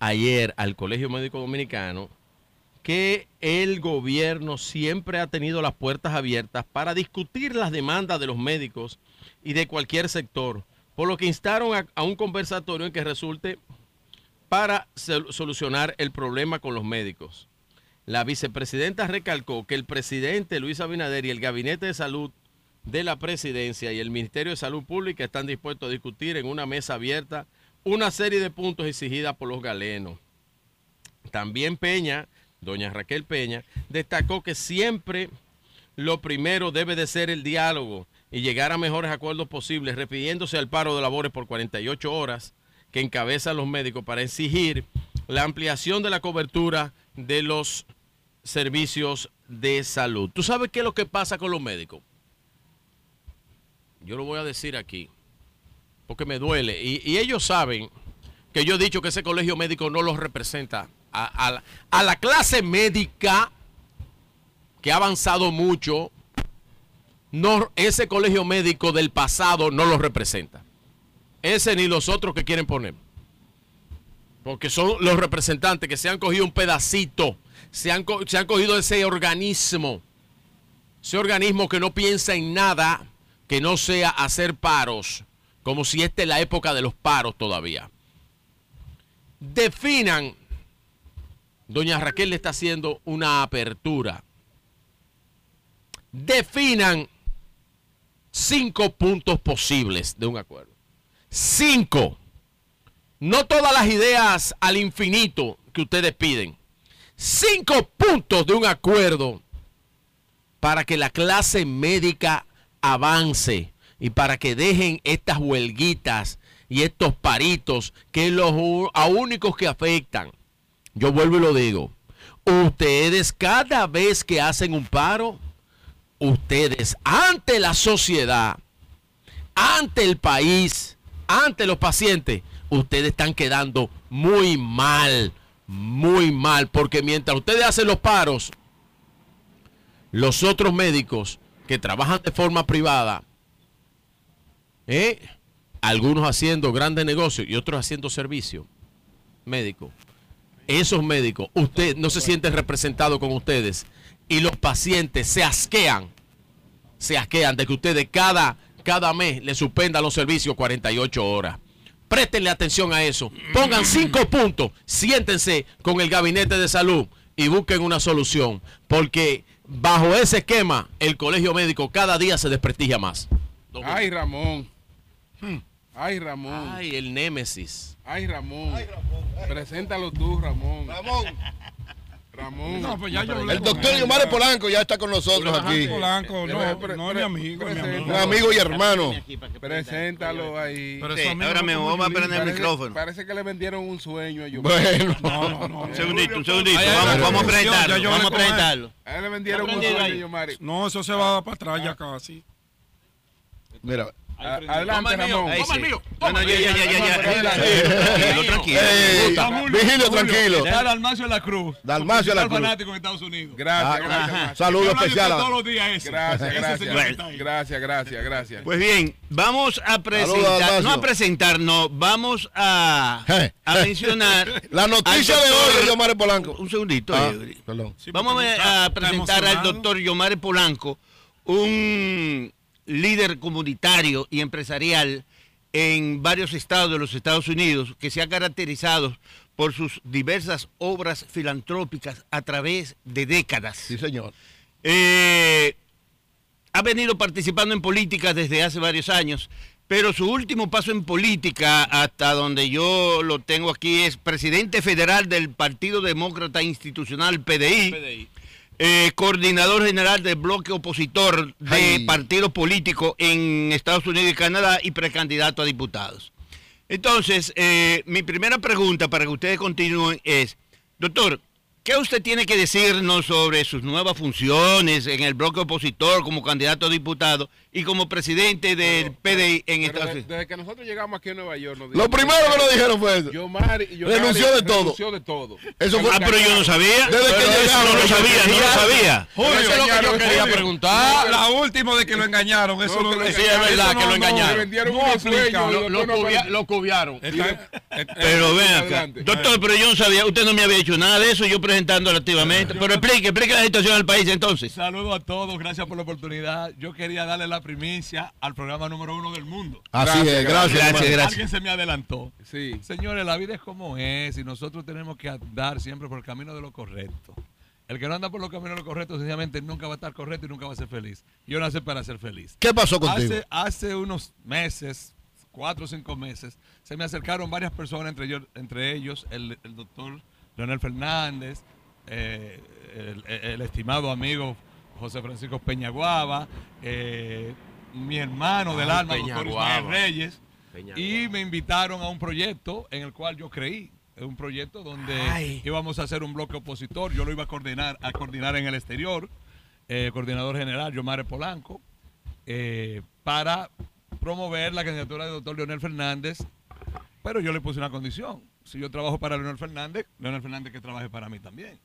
ayer al Colegio Médico Dominicano que el gobierno siempre ha tenido las puertas abiertas para discutir las demandas de los médicos y de cualquier sector, por lo que instaron a, un conversatorio en que resulte para sol- solucionar el problema con los médicos. La vicepresidenta recalcó que el presidente Luis Abinader y el Gabinete de Salud de la Presidencia y el Ministerio de Salud Pública están dispuestos a discutir en una mesa abierta una serie de puntos exigidas por los galenos. También Peña, doña Raquel Peña, destacó que siempre lo primero debe de ser el diálogo y llegar a mejores acuerdos posibles, refiriéndose al paro de labores por 48 horas que encabezan los médicos para exigir la ampliación de la cobertura de los servicios de salud. ¿Tú sabes qué es lo que pasa con los médicos? Yo lo voy a decir aquí, porque me duele. Y, y ellos saben que yo he dicho que ese colegio médico no los representa. A, la, clase médica que ha avanzado mucho, ese colegio médico del pasado no los representa. Ese ni los otros que quieren poner. Porque son los representantes que se han cogido un pedacito, se han, se han cogido ese organismo, ese organismo que no piensa en nada que no sea hacer paros, como si esta es la época de los paros todavía. Definan, doña Raquel le está haciendo una apertura. definan cinco puntos posibles de un acuerdo. Cinco. No todas las ideas al infinito que ustedes piden. Cinco puntos de un acuerdo para que la clase médica avance y para que dejen estas huelguitas y estos paritos que los a únicos que afectan. Yo vuelvo y lo digo. Ustedes cada vez que hacen un paro, ustedes ante la sociedad, ante el país, ante los pacientes, ustedes están quedando muy mal, muy mal, porque mientras ustedes hacen los paros, los otros médicos que trabajan de forma privada, ¿eh? algunos haciendo grandes negocios y otros haciendo servicio médico, esos médicos, usted no se sienten representados con ustedes y los pacientes se asquean, se asquean de que ustedes cada, cada mes le suspendan los servicios 48 horas. Préstenle atención a eso. Pongan cinco puntos. Siéntense con el gabinete de salud y busquen una solución. Porque bajo ese esquema, el colegio médico cada día se desprestigia más. Ay, Ramón. Ay, Ramón. Ay, el némesis. Ay, Ramón. Preséntalo tú, Ramón. Ramón. Ramón. No, pues ya yo hablé El con doctor. Yomare Polanco ya está con nosotros aquí. Polanco, no, no es mi amigo, es mi amigo. Un amigo y hermano. Preséntalo ahí. Pero Sí, ahora mismo vamos a prender el micrófono. Parece que le vendieron un sueño a Yomare. Bueno. No, no, no. Un segundito, un segundito. Ay, ay, Vamos, ay, vamos a ay, presentarlo. Vamos a presentarlo. A él le vendieron un sueño a Yomare. No, eso se va para atrás ya casi. Mira. Adelante, Ramón. Ahí sí. mío. No, no, ya, ya, ya, ya. Tranquilo, tranquilo. Eh, Vigilio, tranquilo. Está Dalmacio de la Cruz. Dalmacio de la Cruz. fanático en Estados Unidos. Gracias, Ah, gracias. ajá. gracias. Saludo Yo hablo de especial usted a- todos los días ese. Gracias, gracias. Gracias, gracias, gracias. Pues bien, vamos a Saludos, presentar, no a presentarnos, vamos a, a mencionar La noticia de hoy Yomare Polanco. Un segundito. Ah, eh. perdón. Vamos a, presentar al doctor Yomare Polanco, un líder comunitario y empresarial en varios estados de los Estados Unidos que se ha caracterizado por sus diversas obras filantrópicas a través de décadas. Sí, señor. Eh, ha venido participando en política desde hace varios años, pero su último paso en política, hasta donde yo lo tengo aquí, es presidente federal del Partido Demócrata Institucional, PDI, eh, coordinador general del bloque opositor de Ay. partidos políticos en Estados Unidos y Canadá y precandidato a diputados. Entonces, eh, mi primera pregunta para que ustedes continúen es, doctor, ¿qué usted tiene que decirnos sobre sus nuevas funciones en el bloque opositor como candidato a diputado y como presidente del PDI en Pero Estados de- Unidos? desde que nosotros llegamos aquí a Nueva York, nos Lo primero que nos dijeron fue eso. Yomari, Yomari Renunció de todo. renunció de todo. Eso fue- Ah, pero yo no sabía. Desde que Pero eso llegaron, no lo sabía, no lo sabía. Julio, Eso es lo que yo quería Julio. preguntar. La última de que lo engañaron, eso No, que lo Sí, es verdad no- que lo engañaron. No aplica. Lo, lo cubia- cubiaron. Está- Pero ven acá. Adelante. Doctor, pero yo no sabía, usted no me había hecho nada de eso, yo activamente. Pero explique, explique la situación del país entonces. Saludos a todos, gracias por la oportunidad. Yo quería darle la primicia al programa número uno del mundo. Así Gracias, es, gracias. gracias, gracias. Alguien se me adelantó. Sí. Señores, la vida es como es y nosotros tenemos que andar siempre por el camino de lo correcto. El que no anda por los caminos de lo correcto, sencillamente nunca va a estar correcto y nunca va a ser feliz. Yo nací para ser feliz. ¿Qué pasó contigo? Hace, hace unos meses, cuatro o cinco meses, se me acercaron varias personas, entre ellos, entre ellos el, el doctor Leonel Fernández, eh, el, el estimado amigo José Francisco Peñaguaba, eh, mi hermano del Ay, alma, doctor. Ismael Reyes, Peñaguaba. y me invitaron a un proyecto en el cual yo creí. Es un proyecto donde Ay. íbamos a hacer un bloque opositor. Yo lo iba a coordinar, a coordinar en el exterior. eh, coordinador general, Yomare Polanco, eh, para promover la candidatura del doctor Leonel Fernández. Pero yo le puse una condición. Si yo trabajo para Leonel Fernández, Leonel Fernández que trabaje para mí también.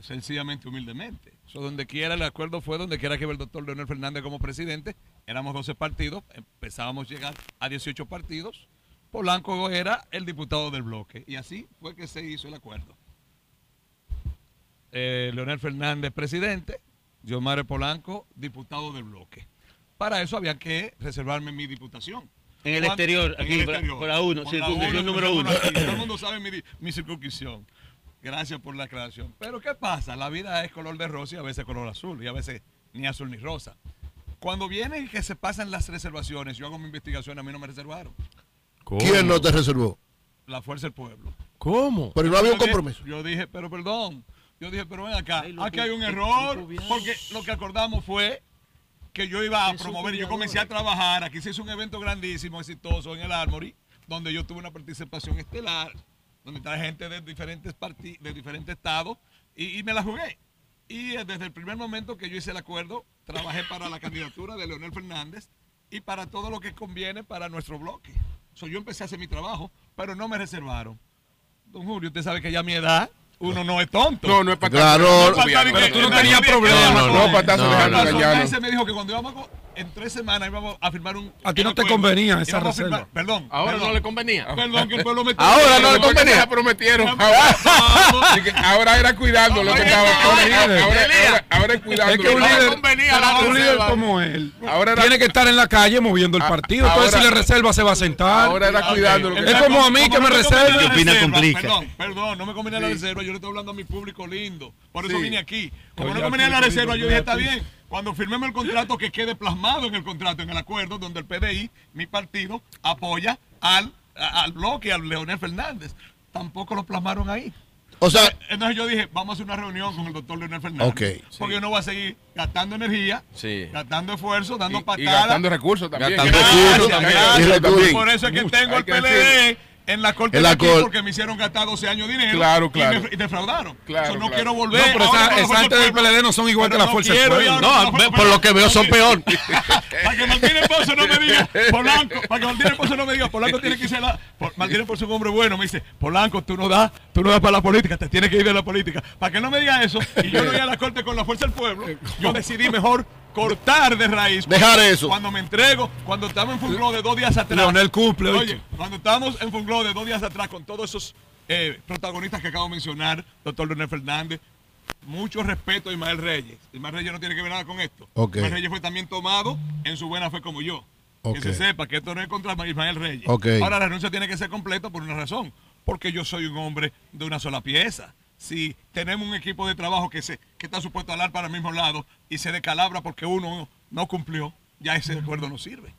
Sencillamente, humildemente. So, donde quiera, el acuerdo fue donde quiera que el doctor Leonel Fernández como presidente. Éramos 12 partidos, empezábamos a llegar a 18 partidos. Polanco era el diputado del bloque. Y así fue que se hizo el acuerdo. Eh, Leonel Fernández, presidente. Yomare Polanco, diputado del bloque. Para eso había que reservarme mi diputación. En el exterior, en aquí, el por- exterior. por la uno, número uno. aquí. Todo el mundo sabe mi, mi circunscripción. Gracias por la aclaración. Pero ¿qué pasa? La vida es color de rosa y a veces color azul. Y a veces ni azul ni rosa. Cuando vienen que se pasan las reservaciones, yo hago mi investigación, a mí no me reservaron. ¿Quién no te reservó? La Fuerza del Pueblo. ¿Cómo? Pero no había un compromiso. Yo dije, pero perdón. Yo dije, pero ven acá, aquí hay un error. Porque lo que acordamos fue que yo iba a promover, yo comencé a trabajar, aquí se hizo un evento grandísimo, exitoso en el Armory, donde yo tuve una participación estelar, donde trae gente de diferentes parti- de diferentes estados, y, y me la jugué. Y eh, desde el primer momento que yo hice el acuerdo, trabajé para la candidatura de Leonel Fernández y para todo lo que conviene para nuestro bloque. So, yo empecé a hacer mi trabajo, pero no me reservaron. Don Julio, usted sabe que ya a mi edad uno no es tonto. No, no es para Claro. No Pero tú no en tenías nadie- problemas No, con- no, no, para estarse no, dejando no, en tres semanas íbamos a firmar un. A ti no te acuerdo, convenía esa firmar- reserva. Perdón. Ahora perdón. no le convenía. Perdón, que el pueblo me <laughs> Ahora no le convenía. la prometieron. <laughs> <laughs> Ahora, era cuidando lo que estaba. Ahora, ahora, es cuidando. Es que un líder, convenía la un líder reserva. como él Ahora era- tiene que estar en la calle moviendo el Ah, partido. Entonces, ahora- si le reserva, se va a sentar. Ahora era cuidando lo que Es como a mí que me reserva. ¿Qué opina complica? Perdón, perdón, no me convenía la reserva, yo le estoy hablando a mi público lindo. Por eso Sí. vine aquí. Como Oye, no convenía la reserva, yo dije, está bien. Cuando firmemos el contrato, que quede plasmado en el contrato, en el acuerdo, donde el PDI, mi partido, apoya al, al bloque, al Leonel Fernández. Tampoco lo plasmaron ahí. O sea, Entonces yo dije, vamos a hacer una reunión con el doctor Leonel Fernández. Ok. Porque yo no voy a seguir gastando energía, Sí. gastando esfuerzo, dando Y, y patadas. gastando recursos también. Gastando Gracias, recursos gracias. también. Y recursos. Por eso es que Mucho. tengo el que PLD. En la corte En la cor- porque me hicieron gastar 12 años de dinero Claro, y claro. me- y, defraudaron. Claro, So, no claro. quiero No, volver. pero ahora esa, esa gente del. PLD no son igual Pero que la no fuerza del quiero, pueblo. No, por lo que veo son peor. <laughs> Para que Martínez Pozo no me diga, Polanco, para que Martínez Pozo no me diga, Polanco tiene que irse la. Por- Martínez Pozo es un hombre bueno, me dice, Polanco, tú no das, tú no das para la política, te tienes que ir de la política. Para que no me diga eso, y yo no <laughs> voy a la corte con la fuerza del pueblo, yo decidí mejor cortar de raíz. Dejar eso. Cuando me entrego, cuando estamos en Funglo de dos días atrás. Leonel cumple, Oye, cuando estábamos en Funglo de dos días atrás con todos esos eh, protagonistas que acabo de mencionar, doctor Leonel Fernández, mucho respeto a Ismael Reyes. Ismael Reyes no tiene que ver nada con esto. Ok. Ismael Reyes fue también tomado en su buena fe como yo. Que se sepa que esto no es contra Ismael Reyes. Ahora la renuncia tiene que ser completa por una razón. Porque yo soy un hombre de una sola pieza. Si tenemos un equipo de trabajo que, se, que está supuesto a hablar para el mismo lado y se decalabra porque uno no cumplió, ya ese acuerdo no sirve.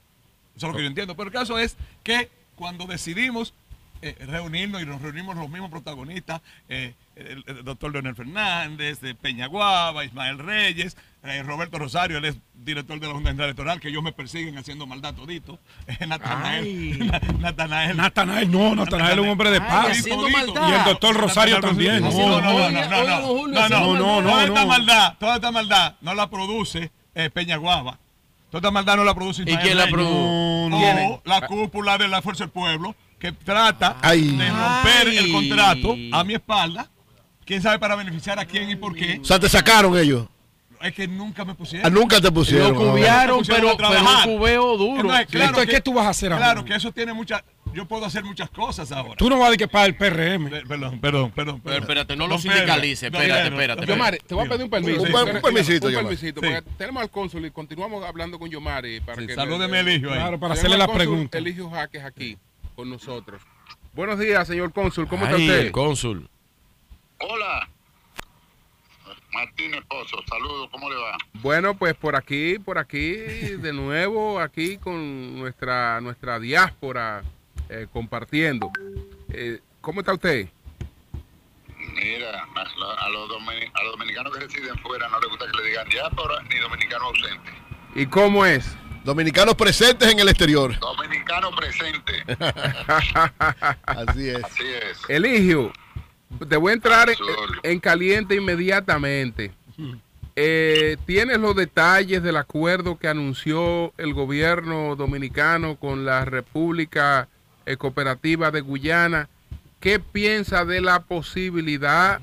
Eso es lo que yo entiendo. Pero el caso es que cuando decidimos eh, reunirnos y nos reunimos los mismos protagonistas, eh, el, el doctor Leonel Fernández, de Peñaguaba, Ismael Reyes, eh, Roberto Rosario, él es director de la Junta Central Electoral, que ellos me persiguen haciendo maldad todito. <laughs> Eh, Natanael, <laughs> Na- Natanael. Natanael, no, Natanael es un hombre de paz. Y el doctor Rosario también. No, No, no, no, no, no, Toda esta maldad, toda esta maldad no la produce eh, Peñaguaba. Toda esta maldad no la produce ¿Y quién la produce? O No, no. la cúpula de la Fuerza del Pueblo que trata Ay. de romper Ay. el contrato a mi espalda. ¿Quién sabe para beneficiar a quién y por qué? o sea, te sacaron ellos. Es que nunca me Ah, pusieron. nunca te pusieron. Lo cubiaron, pusieron pero, pero un cubeo duro. Entonces, claro Entonces, que- ¿qué tú vas a hacer ahora? Claro que eso tiene muchas. Yo puedo hacer muchas cosas ahora. Tú no vas a decir que para el PRM. Eh, Perdón, perdón, perdón. Pero espérate, no lo sindicalice, espérate, espérate. Yomari, te voy a pedir un permiso. Un per- un permisito, Un permisito, Sí. porque tenemos al cónsul y continuamos hablando con Yomari. Para Sí, que salúdeme el hijo ahí. Claro, para Tenemos hacerle la pregunta. Eligio Jaques aquí con nosotros. Buenos días, señor cónsul. ¿Cómo está usted? el cónsul. Hola. Martínez Pozo, saludos, ¿cómo le va? Bueno, pues por aquí, por aquí, de nuevo, aquí con nuestra nuestra diáspora eh, compartiendo. Eh, ¿Cómo está usted? Mira, a, lo- a los domini- a los dominicanos que residen fuera no les gusta que le digan diáspora ni dominicano ausente. ¿Y cómo es? Dominicanos presentes en el exterior. Dominicano presente. <laughs> Así es. Así es. Eligio, te voy a entrar en, caliente inmediatamente. Eh, ¿Tienes los detalles del acuerdo que anunció el gobierno dominicano con la República eh, Cooperativa de Guyana? ¿Qué piensa de la posibilidad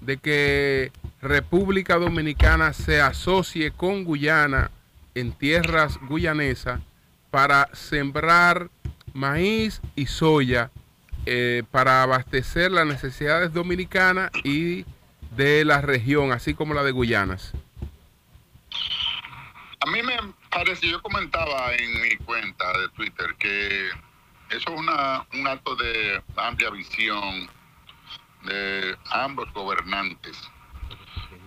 de que República Dominicana se asocie con Guyana en tierras guyanesas para sembrar maíz y soya eh, para abastecer las necesidades dominicanas y de la región, así como la de Guyanas. A mí me parece, yo comentaba en mi cuenta de Twitter que eso es una, un acto de amplia visión de ambos gobernantes.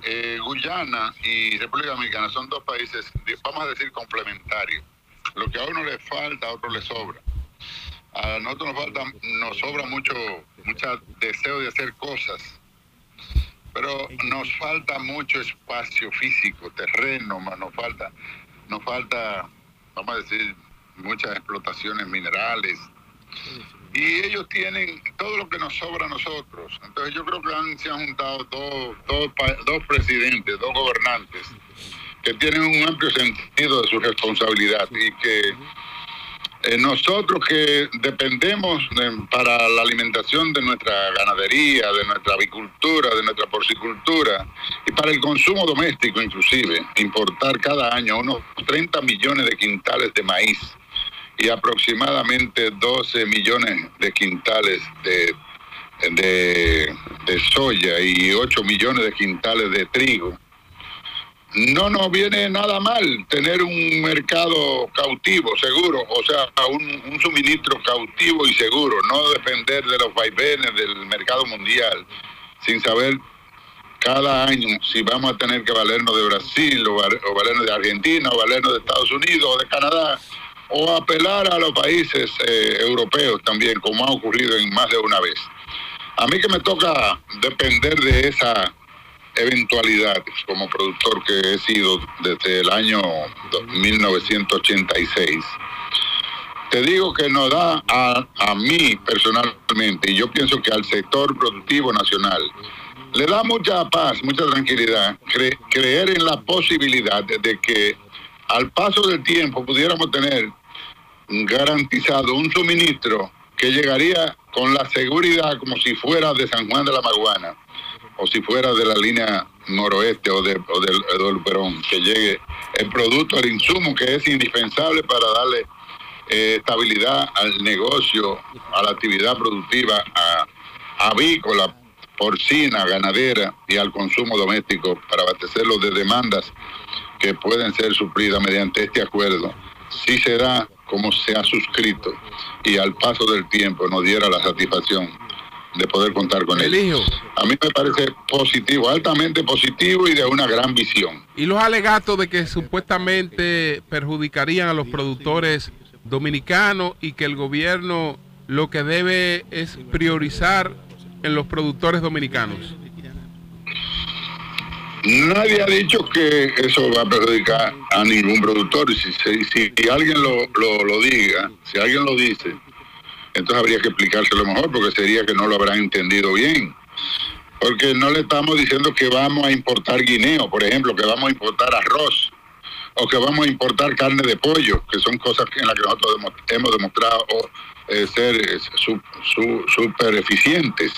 eh, Guyana y República Dominicana son dos países, vamos a decir, complementarios. Lo que a uno le falta, a otro le sobra. A nosotros nos falta, nos sobra mucho, mucho deseo de hacer cosas, pero nos falta mucho espacio físico, terreno, ma- nos falta, nos falta, vamos a decir, muchas explotaciones minerales. Y ellos tienen todo lo que nos sobra a nosotros. Entonces yo creo que han- se han juntado dos, dos, dos presidentes, dos gobernantes, que tienen un amplio sentido de su responsabilidad y que eh, nosotros que dependemos de- para la alimentación de nuestra ganadería, de nuestra avicultura, de nuestra porcicultura y para el consumo doméstico inclusive, importar cada año unos 30 millones de quintales de maíz y aproximadamente 12 millones de quintales de, de, de soya y 8 millones de quintales de trigo. No nos viene nada mal tener un mercado cautivo, seguro, o sea, un, suministro cautivo y seguro, no depender de los vaivenes del mercado mundial, sin saber cada año si vamos a tener que valernos de Brasil o valernos de Argentina o valernos de Estados Unidos o de Canadá o apelar a los países eh, europeos también, como ha ocurrido en más de una vez. A mí que me toca depender de esa eventualidad como productor que he sido desde el año do- 1986. Te digo que nos da a, a mí personalmente, y yo pienso que al sector productivo nacional, le da mucha paz, mucha tranquilidad, cre- creer en la posibilidad de que al paso del tiempo pudiéramos tener garantizado un suministro que llegaría con la seguridad como si fuera de San Juan de la Maguana o si fuera de la línea noroeste o, de, o del, Perón, que llegue el producto, el insumo que es indispensable para darle eh, estabilidad al negocio, a la actividad productiva, a, avícola, porcina, ganadera y al consumo doméstico para abastecerlo de demandas que pueden ser suplidas mediante este acuerdo, si se da como se ha suscrito y al paso del tiempo nos diera la satisfacción de poder contar con él. A mí me parece positivo, altamente positivo y de una gran visión. Y los alegatos de que supuestamente perjudicarían a los productores dominicanos y que el gobierno lo que debe es priorizar en los productores dominicanos. Nadie ha dicho que eso va a perjudicar a ningún productor. Si, si, si alguien lo, lo, lo diga, si alguien lo dice, entonces habría que explicárselo mejor porque sería que no lo habrán entendido bien. Porque no le estamos diciendo que vamos a importar guineo, por ejemplo, que vamos a importar arroz o que vamos a importar carne de pollo, que son cosas en las que nosotros hemos demostrado eh, ser eh, súper eficientes.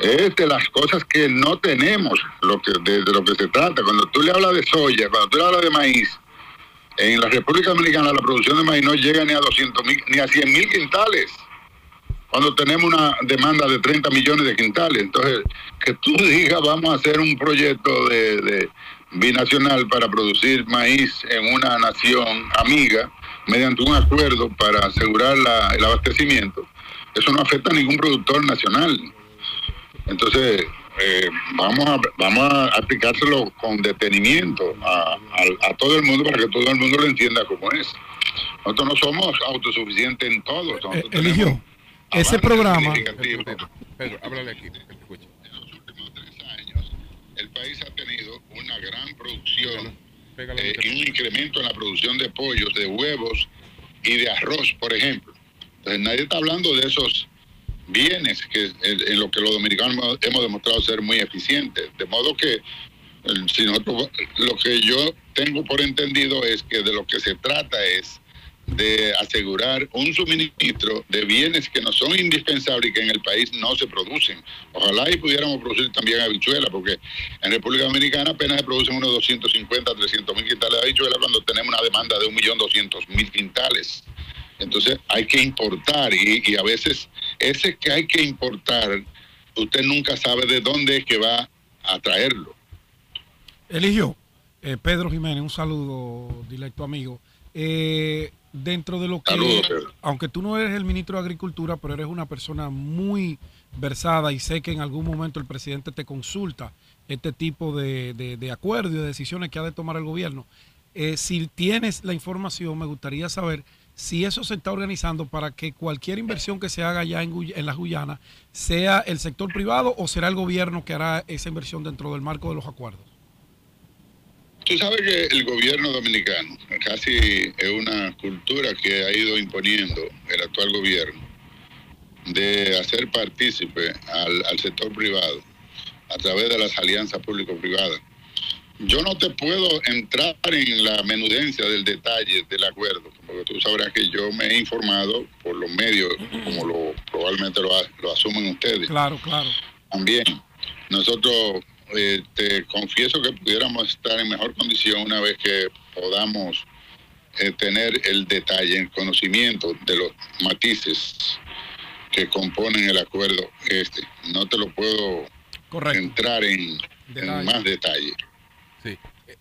Es de las cosas que no tenemos, lo que, de, de lo que se trata. Cuando tú le hablas de soya, cuando tú le hablas de maíz, en la República Dominicana la producción de maíz no llega ni a 200 mil, ni a 100 mil quintales. Cuando tenemos una demanda de 30 millones de quintales. Entonces, que tú <laughs> digas, vamos a hacer un proyecto de, de binacional para producir maíz en una nación amiga, mediante un acuerdo para asegurar la- el abastecimiento, eso no afecta a ningún productor nacional. Entonces, eh, vamos, a, vamos a aplicárselo con detenimiento a, a- a todo el mundo para que todo el mundo lo entienda como es. Nosotros no somos autosuficientes en todo. Eh, Eligio, ese programa. Pedro, háblale aquí, que te escuche. el país ha tenido una gran producción eh, y un incremento en la producción de pollos, de huevos y de arroz, por ejemplo. Entonces nadie está hablando de esos bienes que en, lo que los dominicanos hemos demostrado ser muy eficientes. De modo que el- si nosotros, lo que yo tengo por entendido es que de lo que se trata es de asegurar un suministro de bienes que no son indispensables y que en el país no se producen. Ojalá y pudiéramos producir también habichuelas, porque en República Dominicana apenas se producen unos 250, 300 mil quintales de habichuelas cuando tenemos una demanda de 1.200.000 quintales. Entonces hay que importar y, y a veces ese que hay que importar, usted nunca sabe de dónde es que va a traerlo. Eligio, eh, Pedro Jiménez, un saludo, directo amigo. Eh, dentro de lo que, Saludos, aunque tú no eres el ministro de Agricultura, pero eres una persona muy versada y sé que en algún momento el presidente te consulta este tipo de, de, de acuerdos y de decisiones que ha de tomar el gobierno. Eh, si tienes la información, me gustaría saber si eso se está organizando para que cualquier inversión que se haga allá en, Guy- en la Guyana sea el sector privado o será el gobierno que hará esa inversión dentro del marco de los acuerdos. Tú sabes que el gobierno dominicano, casi es una cultura que ha ido imponiendo el actual gobierno, de hacer partícipe al sector privado a través de las alianzas público-privadas. Yo no te puedo entrar en la menudencia del detalle del acuerdo, porque tú sabrás que yo me he informado por los medios, como lo probablemente lo, asumen ustedes. Claro, claro. También, nosotros eh, te confieso que pudiéramos estar en mejor condición una vez que podamos eh, tener el detalle, el conocimiento de los matices que componen el acuerdo este. No te lo puedo entrar en, en más detalle. Sí.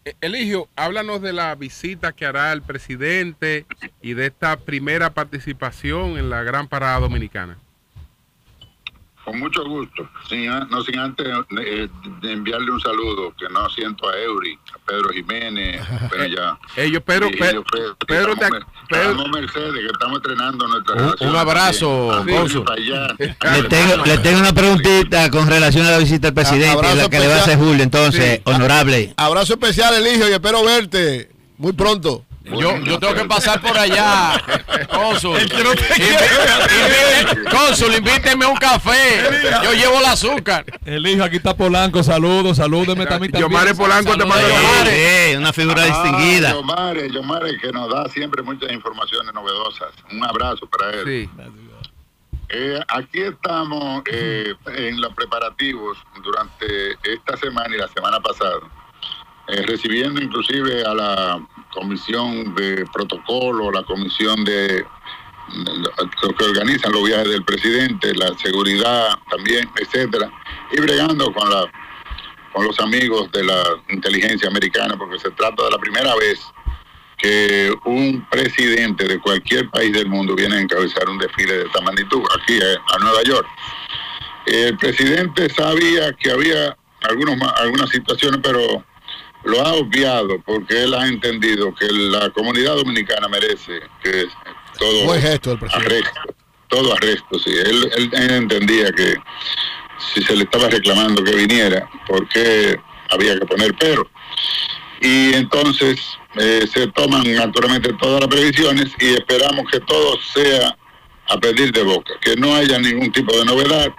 Eh, Eligio, háblanos de la visita que hará el presidente y de esta primera participación en la Gran Parada Dominicana. Con mucho gusto. Sin no sin antes eh, de enviarle un saludo, que no siento a Eury, a Pedro Jiménez, <laughs> pero ya. Ellos, Pedro, Pedro, Pedro- estamos Mercedes, que estamos entrenando nuestra Un- relación un abrazo. Ah, cónsul. para allá. Le <laughs> tengo, le tengo una preguntita con relación a la visita del presidente, abrazo la que le va a hacer. Julio, entonces, Sí. honorable. Abrazo especial, Eligio, y espero verte muy pronto. Yo, yo tengo que pasar por allá, <laughs> cónsul. Cónsul, invíteme un café. Yo llevo el azúcar. El hijo, aquí está Polanco, saludos, salúdeme también. Yomare Polanco te manda Sí, una figura Ah, distinguida. Yomare, Yomare, que nos da siempre muchas informaciones novedosas. Un abrazo para él. Eh, aquí estamos eh, en los preparativos durante esta semana y la semana pasada, eh, recibiendo inclusive a la comisión de protocolo, la comisión de, de lo que organizan los viajes del presidente, la seguridad también, etcétera, y bregando con los amigos de la inteligencia americana, porque se trata de la primera vez que un presidente de cualquier país del mundo viene a encabezar un desfile de esta magnitud aquí eh, a Nueva York. El presidente sabía que había algunos, algunas situaciones, pero lo ha obviado porque él ha entendido que la comunidad dominicana merece que todo Buen gesto del presidente. arresto, todo arresto, sí. Él, él- él entendía que si se le estaba reclamando que viniera, porque había que poner pero. Y entonces eh, se toman naturalmente todas las previsiones y esperamos que todo sea a pedir de boca, que no haya ningún tipo de novedad.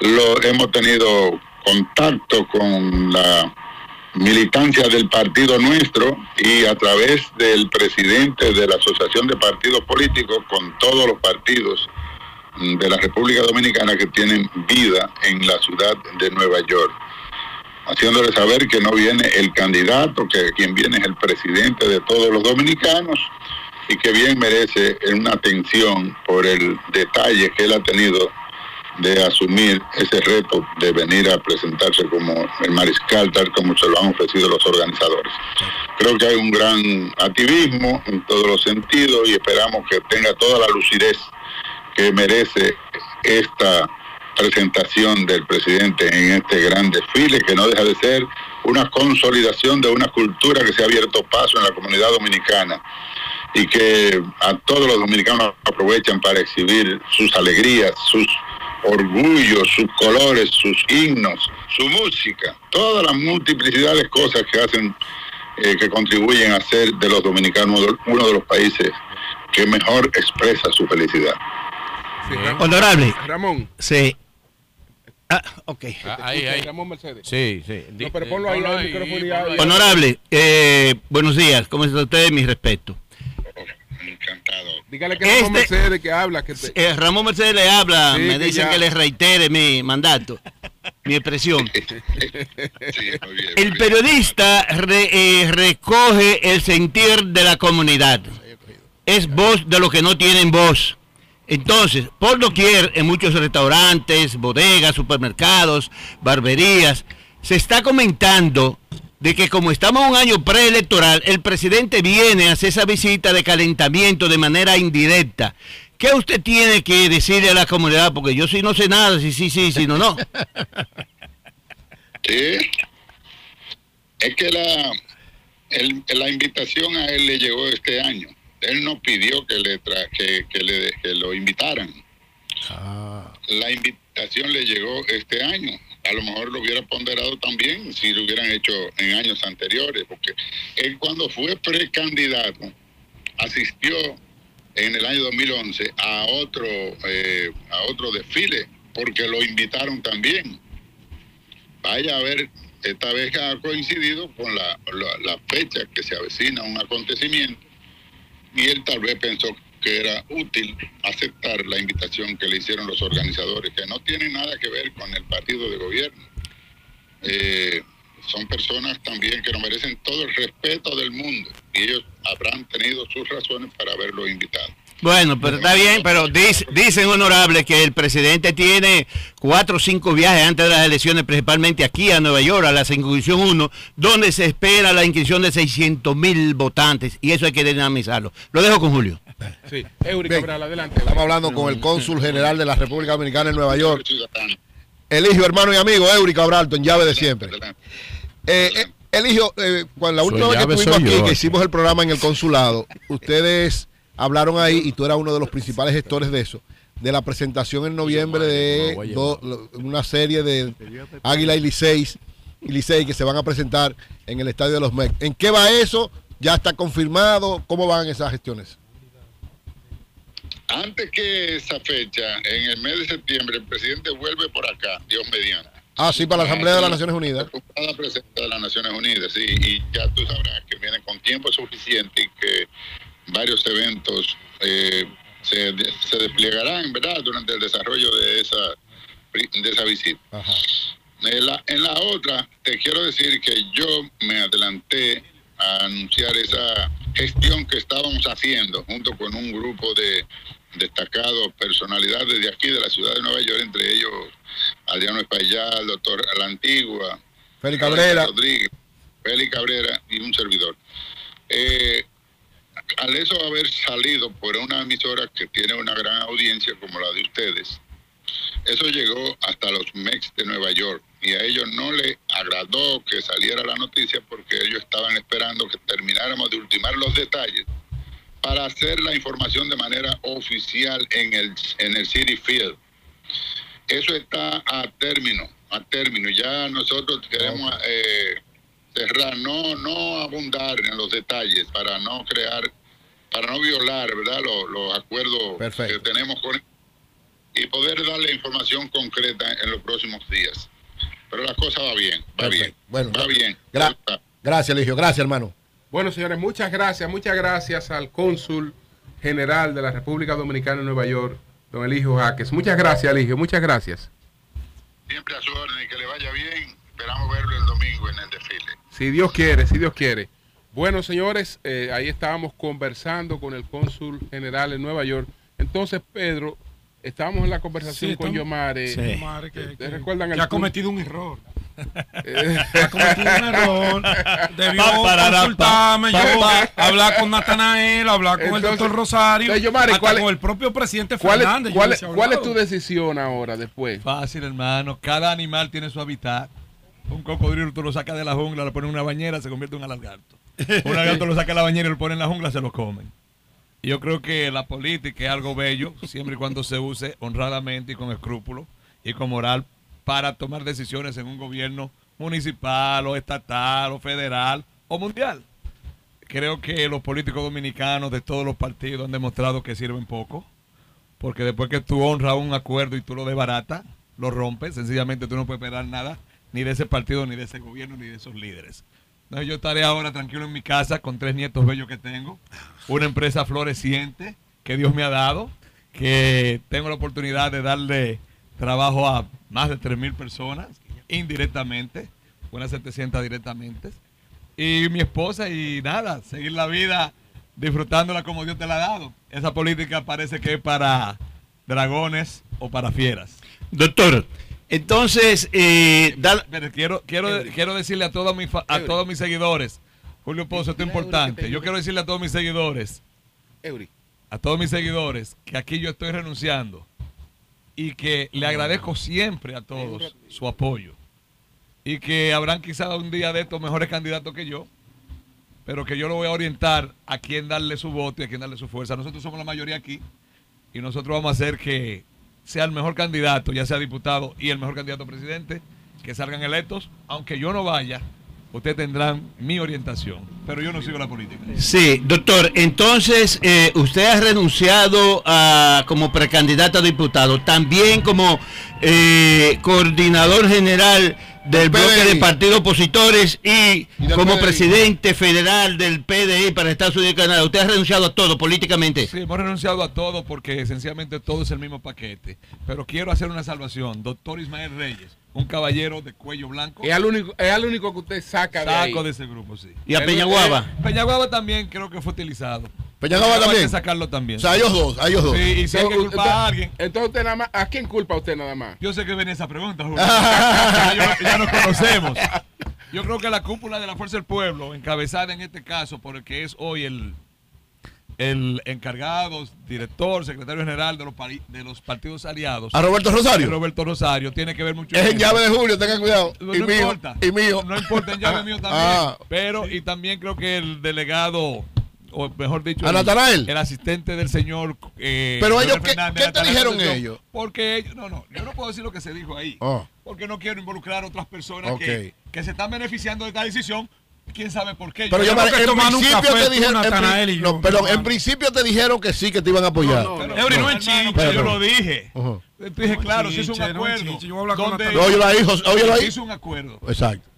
Lo hemos tenido contacto con la militancia del partido nuestro y a través del presidente de la Asociación de Partidos Políticos con todos los partidos de la República Dominicana que tienen vida en la ciudad de Nueva York, haciéndole saber que no viene el candidato, que quien viene es el presidente de todos los dominicanos y que bien merece una atención por el detalle que él ha tenido de asumir ese reto de venir a presentarse como el mariscal tal como se lo han ofrecido los organizadores. Creo que hay un gran activismo en todos los sentidos y esperamos que tenga toda la lucidez que merece esta presentación del presidente en este gran desfile que no deja de ser una consolidación de una cultura que se ha abierto paso en la comunidad dominicana y que a todos los dominicanos aprovechan para exhibir sus alegrías, sus orgullos, sus colores, sus himnos, su música, toda la multiplicidad de cosas que hacen, eh, que contribuyen a ser de los dominicanos uno de los países que mejor expresa su felicidad. Honorable. Ramón. Sí. Ah, ok. ahí, ahí. Ramón Mercedes. Sí, sí. No, pero ponlo ahí, al micrófono y ahí. Honorable, eh, buenos días. ¿Cómo está usted? Mi respeto. Dígale que Ramón Este- Mercedes que habla. Que te- Eh, Ramón Mercedes le habla, Sí, me que dicen ya- que le reitere mi mandato, mi expresión. <laughs> El periodista re- eh, recoge el sentir de la comunidad. Es voz de los que no tienen voz. Entonces, por doquier, en muchos restaurantes, bodegas, supermercados, barberías, se está comentando de que como estamos en un año preelectoral, el presidente viene a hacer esa visita de calentamiento de manera indirecta. ¿Qué usted tiene que decirle a la comunidad? Porque yo sí no sé nada, sí, sí, sí, sí, no, no. Sí. Es que la, el- la invitación a él le llegó este año. Él no pidió que le tra- que, que le, que lo invitaran. La invitación le llegó este año. A lo mejor lo hubiera ponderado también si lo hubieran hecho en años anteriores, porque él cuando fue precandidato asistió en el año 2011 a otro eh, a otro desfile porque lo invitaron también. Vaya a ver, esta vez ha coincidido con la, fecha que se avecina un acontecimiento y él tal vez pensó que era útil aceptar la invitación que le hicieron los organizadores, que no tiene nada que ver con el partido de gobierno. Eh, son personas también que nos merecen todo el respeto del mundo y ellos habrán tenido sus razones para haberlo invitado. Bueno, pero está bien, pero dice- dicen honorable que el presidente tiene cuatro o cinco viajes antes de las elecciones, principalmente aquí a Nueva York, a la inscripción 1, donde se espera la inscripción de 600 mil votantes, y eso hay que dinamizarlo. Lo dejo con Julio. Sí, Eury Cabral, adelante. Estamos hablando con el cónsul general de la República Dominicana en Nueva York. Eligio, hermano y amigo, Eury Cabral, en llave de siempre. Eh, eh, Eligio, eh, cuando la Soy última vez que estuvimos aquí, yo que hicimos el programa en el consulado, ustedes hablaron ahí, y tú eras uno de los principales gestores de eso, de la presentación en noviembre de do- una serie de Águila y Liceis, y Licey que se van a presentar en el Estadio de los MEC. ¿En qué va eso? ¿Ya está confirmado? ¿Cómo van esas gestiones? Antes que esa fecha, en el mes de septiembre, el presidente vuelve por acá, Dios mediante. Ah, sí, para la Asamblea de las Naciones Unidas. Cada presidente de las Naciones Unidas, sí, y ya tú sabrás que viene con tiempo suficiente y que varios eventos eh, se, se desplegarán, ¿verdad?, durante el desarrollo de esa, de esa visita. En la, en la otra, te quiero decir que yo me adelanté a anunciar esa gestión que estábamos haciendo junto con un grupo de destacados personalidades de aquí de la ciudad de Nueva York, entre ellos Adriano Espaillat, el doctor La Antigua, Félix Cabrera. Rodríguez, Félix Cabrera y un servidor. Eh, al eso haber salido por una emisora que tiene una gran audiencia como la de ustedes, eso llegó hasta los MEX de Nueva York y a ellos no les agradó que saliera la noticia porque ellos estaban esperando que termináramos de ultimar los detalles para hacer la información de manera oficial en el, en el City Field. Eso está a término, a término. Ya nosotros queremos eh, cerrar, no, no abundar en los detalles para no crear, para no violar, ¿verdad? Los, los acuerdos que tenemos con y poder darle información concreta en los próximos días. Pero la cosa va bien, va bien, Bueno, va bien. gra- gracias, Eligio. Gracias, hermano. Bueno, señores, muchas gracias, muchas gracias al cónsul general de la República Dominicana en Nueva York, don Eligio Jaques. Muchas gracias, Eligio, muchas gracias. Siempre a su orden y que le vaya bien. Esperamos verlo el domingo en el desfile. Si Dios quiere, si Dios quiere. Bueno, señores, eh, ahí estábamos conversando con el cónsul general en Nueva York. Entonces, Pedro, estábamos en la conversación Sí, con Yomare. Sí. Yomare que- ¿Te recuerdan que el ha cometido un error. Ha cometido un error. Debió consultarme, yo, hablar con Natanael, hablar con el doctor Rosario, entonces, Yomare, hasta ¿cuál es- con el propio presidente ¿Cuál Fernández. es, yo cuál, es- cuál es hablado. tu decisión ahora, después? Fácil, hermano. Cada animal tiene su hábitat. Un cocodrilo tú lo sacas de la jungla, lo pones en una bañera, se convierte en un lagarto. Un lagarto lo saca de la bañera y lo pone en la jungla, se lo comen. Yo creo que la política es algo bello, siempre y cuando se use honradamente y con escrúpulos y con moral para tomar decisiones en un gobierno municipal o estatal o federal o mundial. Creo que los políticos dominicanos de todos los partidos han demostrado que sirven poco, porque después que tú honras un acuerdo y tú lo desbaratas, lo rompes, sencillamente tú no puedes esperar nada ni de ese partido, ni de ese gobierno, ni de esos líderes. Entonces yo estaré ahora tranquilo en mi casa con tres nietos bellos que tengo, una empresa floreciente que Dios me ha dado, que tengo la oportunidad de darle trabajo a más de 3 mil personas indirectamente, unas 700 directamente, y mi esposa y nada, seguir la vida disfrutándola como Dios te la ha dado. Esa política parece que es para dragones o para fieras. Doctor, Entonces, eh, da- Pero quiero, quiero, quiero decirle a todos mis fa- a todos mis seguidores, Julio Pozo, esto es importante. Yo quiero decirle a todos mis seguidores, Eury. a todos mis seguidores, que aquí yo estoy renunciando y que le agradezco siempre a todos su apoyo y que habrán quizás un día de estos mejores candidatos que yo, pero que yo lo voy a orientar a quién darle su voto y a quién darle su fuerza. Nosotros somos la mayoría aquí y nosotros vamos a hacer que sea el mejor candidato, ya sea diputado y el mejor candidato a presidente, que salgan electos, aunque yo no vaya, ustedes tendrán mi orientación, pero yo no sigo la política. sí, doctor, entonces eh, usted ha renunciado a, como precandidato a diputado, también como eh, coordinador general del bloque de partidos opositores y, como PDI. presidente federal del PDI para Estados Unidos y Canadá. Usted ha renunciado a todo políticamente. Sí, hemos renunciado a todo porque esencialmente todo es el mismo paquete. Pero quiero hacer una salvación. Doctor Ismael Reyes, un caballero de cuello blanco. Es al único, es al único que usted saca de ahí. Saco de ese grupo, sí. ¿Y a Peñaguaba? Peñaguaba también creo que fue utilizado. Peñaguaba Hay también. que sacarlo también. O sea, ellos dos, a ellos dos. Sí, y si hay que Entonces, culpar a alguien. Entonces usted nada más, ¿a quién culpa usted nada más? Yo sé que venía esa pregunta, Julio. <laughs> ya, nos conocemos. Yo creo que la cúpula de la Fuerza del Pueblo, encabezada en este caso por el que es hoy el, el encargado, director, secretario general de los, de los partidos aliados. ¿A Roberto Rosario? Roberto Rosario tiene que ver mucho. Es en llave de Julio, tengan cuidado. No, y no mío. importa. Y mío. No importa, en llave <laughs> mío también. Ah. Pero, y también creo que el delegado, o mejor dicho, ¿A el, Natanael? el asistente del señor. eh, Pero ellos, ¿qué- te dijeron ellos? Porque ellos, no, no, yo no puedo decir lo que se dijo ahí. Oh. Porque no quiero involucrar a otras personas que, que se están beneficiando de esta decisión. Quién sabe por qué. Pero yo, creo en que toman un principio te dijeron. en Natanael pri- y no, yo, perdón, hermano. en principio te dijeron que sí, que te iban a apoyar. No, no, Eury, no, no hermano, enchiche. pero yo lo dije. Ujú. Te dije, claro, se hizo un acuerdo. yo hablar con donde hizo un acuerdo. Exacto.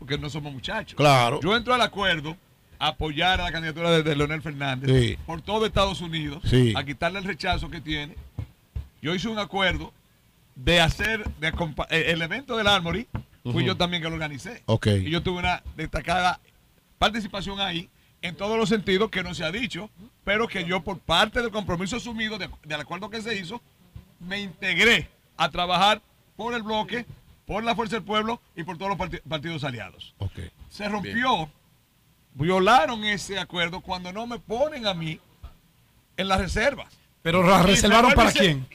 Porque no somos muchachos. Claro. Yo entro al acuerdo apoyar a la candidatura de, de Leonel Fernández Sí. por todo Estados Unidos, Sí. a quitarle el rechazo que tiene. Yo hice un acuerdo de hacer de eh, el evento del Armory, fui yo también que lo organicé. Y yo tuve una destacada participación ahí en todos los sentidos que no se ha dicho, pero que yo por parte del compromiso asumido de- del acuerdo que se hizo, me integré a trabajar por el bloque, por la Fuerza del Pueblo y por todos los parti- partidos aliados. Se rompió, violaron ese acuerdo cuando no me ponen a mí en las reservas. Pero la Y se reservaron para quién?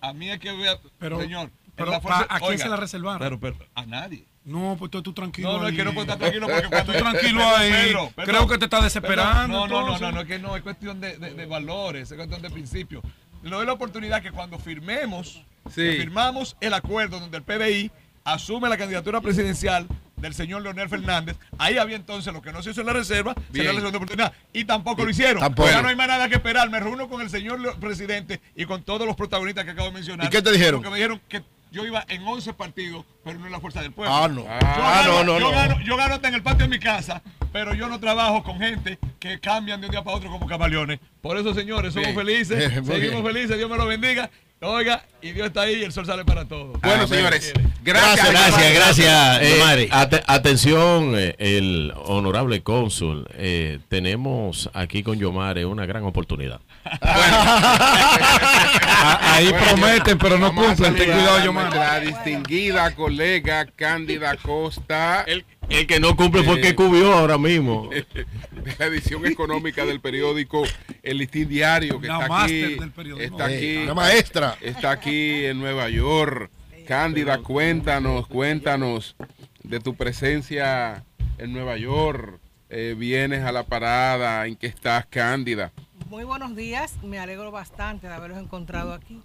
A mí es que voy a... Pero- señor, pero la fuerza- ¿a- a quién oiga, se la reservaron? Pero, pero, a nadie. No, pues tú, tú tranquilo. No, no, es ahí. que no puedo estar tranquilo porque <laughs> cuando Tú tranquilo ahí. Pedro, Pedro, Creo que te estás desesperando. No, no, no, no, no, es que no, es cuestión de, de- de valores, es cuestión de principios. Le doy la oportunidad que cuando firmemos, que firmamos el acuerdo donde el PBI asume la candidatura presidencial del señor Leonel Fernández, ahí había entonces lo que no se hizo en la reserva, Bien. será la segunda oportunidad. Y tampoco lo hicieron. Tampoco. Ya no hay más nada que esperar. Me reúno con el señor Leo- presidente y con todos los protagonistas que acabo de mencionar. ¿Y qué te dijeron? Porque me dijeron que yo iba en 11 partidos, pero no en la fuerza del pueblo. Ah, no. Yo Ah, gano- no, no, yo no. gano- yo gano hasta en el patio de mi casa, pero yo no trabajo con gente que cambian de un día para otro como camaleones. Por eso, señores, somos Bien. felices, <laughs> seguimos bien. felices, Dios me lo bendiga. Oiga, y Dios está ahí y el sol sale para todos. Bueno, señores, gracias. Gracias, gracias, Eh, ate- atención, eh, el honorable cónsul. eh, tenemos aquí con Yomare una gran oportunidad. Ah, <laughs> Ahí prometen, pero no Vamos cumplen. Ten cuidado, a Yomar. Nuestra distinguida colega Cándida Costa. El, el que no cumple fue el que cubrió ahora mismo. de <laughs> la edición económica del periódico El Listín Diario, que La está aquí, del está Eh, aquí, la maestra. está aquí en Nueva York. Cándida, cuéntanos, cuéntanos de tu presencia en Nueva York. Eh, vienes a la parada, ¿en qué estás, Cándida? Muy buenos días, me alegro bastante de haberlos encontrado aquí.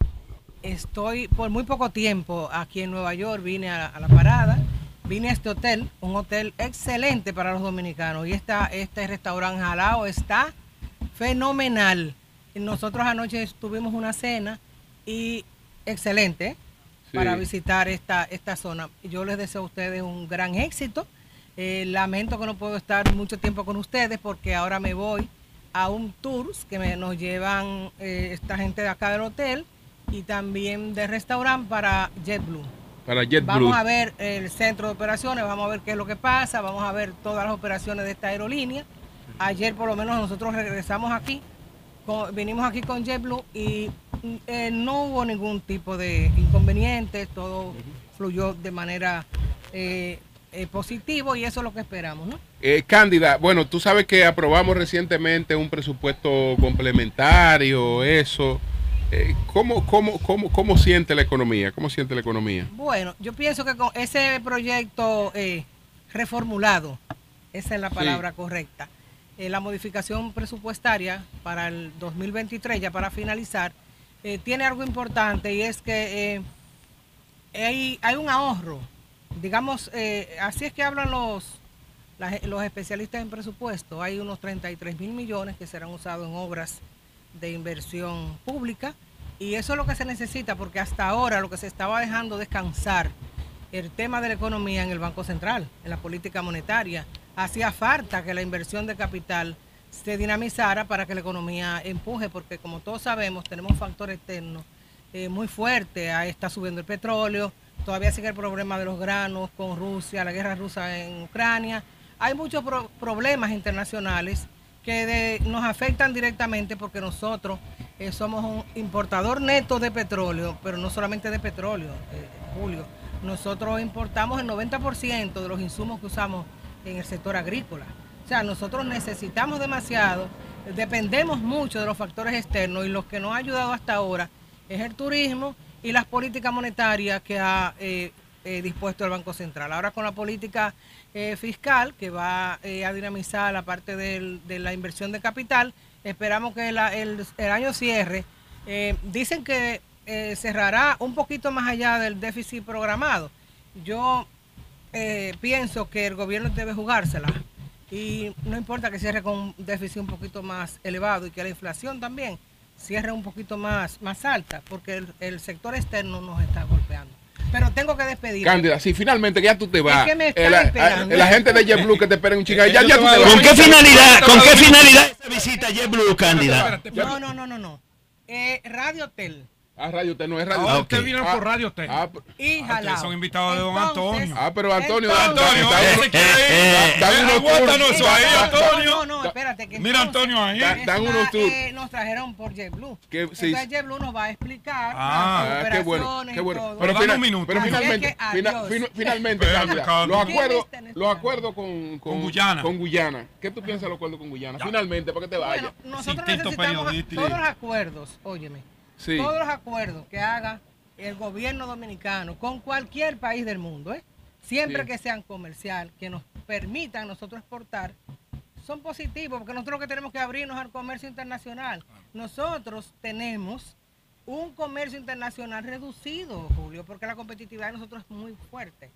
Estoy por muy poco tiempo aquí en Nueva York, vine a, a la parada, vine a este hotel, un hotel excelente para los dominicanos y esta, este restaurante Jalao está fenomenal. Nosotros anoche tuvimos una cena y excelente ¿eh? Sí. para visitar esta, esta zona. Yo les deseo a ustedes un gran éxito. Eh, lamento que no puedo estar mucho tiempo con ustedes porque ahora me voy a un tour que me, nos llevan eh, esta gente de acá del hotel y también de restaurante para JetBlue. Para JetBlue. Vamos a ver el centro de operaciones, vamos a ver qué es lo que pasa, vamos a ver todas las operaciones de esta aerolínea. Ayer por lo menos nosotros regresamos aquí, con- vinimos aquí con JetBlue y eh, no hubo ningún tipo de inconveniente, todo fluyó de manera eh, eh, positivo y eso es lo que esperamos, ¿no? Eh, Cándida, bueno, tú sabes que aprobamos recientemente un presupuesto complementario, eso. Eh, ¿cómo, cómo, cómo, ¿Cómo siente la economía? ¿Cómo siente la economía? Bueno, yo pienso que con ese proyecto eh, reformulado, esa es la Sí. palabra correcta, la modificación presupuestaria para el 2023, ya para finalizar, tiene algo importante y es que hay, hay un ahorro. Digamos, eh, así es que hablan los, los especialistas en presupuesto. Hay unos 33 mil millones que serán usados en obras de inversión pública y eso es lo que se necesita porque hasta ahora lo que se estaba dejando descansar el tema de la economía en el Banco Central, en la política monetaria. Hacía falta que la inversión de capital se dinamizara para que la economía empuje, porque como todos sabemos tenemos un factor externo eh, muy fuerte. Ahí está subiendo el petróleo, todavía sigue el problema de los granos con Rusia, la guerra rusa en Ucrania. Hay muchos pro- problemas internacionales que nos afectan directamente porque nosotros eh, somos un importador neto de petróleo, pero no solamente de petróleo, eh, Julio. Nosotros importamos el 90% de los insumos que usamos en el sector agrícola. O sea, nosotros necesitamos demasiado, dependemos mucho de los factores externos y los que nos ha ayudado hasta ahora es el turismo y las políticas monetarias que ha eh, eh, dispuesto el Banco Central. Ahora con la política eh, fiscal que va a dinamizar la parte de la inversión de capital, esperamos que el, el año cierre. dicen que cerrará un poquito más allá del déficit programado. Yo pienso que el gobierno debe jugársela y no importa que cierre con un déficit un poquito más elevado y que la inflación también cierre un poquito más, más alta, porque el, el sector externo nos está golpeando. Pero tengo que despedir. Cándida, si finalmente ya tú te vas, que me están la, esperando. eh, la gente de JetBlue que te espera un chinga, ya, ya tú te vas. ¿Con qué finalidad, con qué finalidad esa visita a JetBlue, Cándida? No, no, no, no, no. Eh, Radio Hotel. Ah, Radio Hotel, no es Radio Ah, Hotel. ustedes vinieron por Radio Hotel. Ah, p- Y Ah, ustedes son invitados de don Antonio. ah, pero Antonio, Antonio, da- quiere ir. aguántanos eso ahí, Antonio. No, no, espérate. Que Mira, entonces Antonio, ahí. Da- dan unos tours. eh, nos trajeron por JetBlue. Entonces. JetBlue nos va a explicar Ah, las qué bueno, qué y bueno. Pero, un minuto. pero finalmente, finalmente, los ¿Quién acuerdos, los acuerdos con, con, Guyana. con Guyana. ¿Qué tú piensas de los acuerdos con Guyana? Finalmente, para que te vayas. Nosotros necesitamos todos los acuerdos, óyeme, Sí. todos los acuerdos que haga el gobierno dominicano con cualquier país del mundo, ¿eh? siempre Sí. que sean comercial, que nos permitan nosotros exportar, son positivos, porque nosotros lo que tenemos que abrirnos al comercio internacional. Nosotros tenemos un comercio internacional reducido, Julio, porque la competitividad de nosotros es muy fuerte.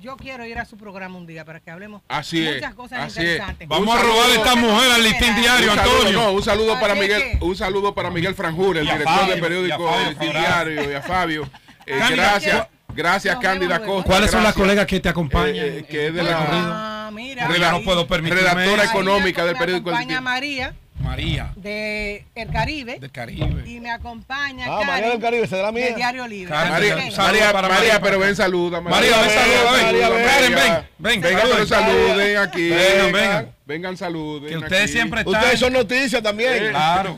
Yo quiero ir a su programa un día para que hablemos Así es, muchas cosas así es. interesantes. Vamos Un a robar a esta mujer al listín diario, un saludo, Antonio. no, un saludo para es Miguel, un saludo para Miguel Franjura, el director Fabio, del periódico y a Fabio El Listín. Diario, y a Fabio. Eh, Cándida, gracias, gracias Cándida. Costa. ¿Cuáles son las colegas que te acompañan? Eh, eh, que es de la- recorrido? Ah, mira. No ahí- puedo permitirme Redactora económica del periódico El Listín. María María, de El Caribe del Caribe. y me acompaña Ah, María del Caribe, la mía. de Diario Libre. María, María, para María, María, pero ven, saluda. María, ven, saluda, ven. ven, ven, Vengan, pero saluden. aquí. Vengan, Vengan, vengan. saluden. Que ustedes aquí. siempre están. Ustedes son noticias también. <laughs> Claro.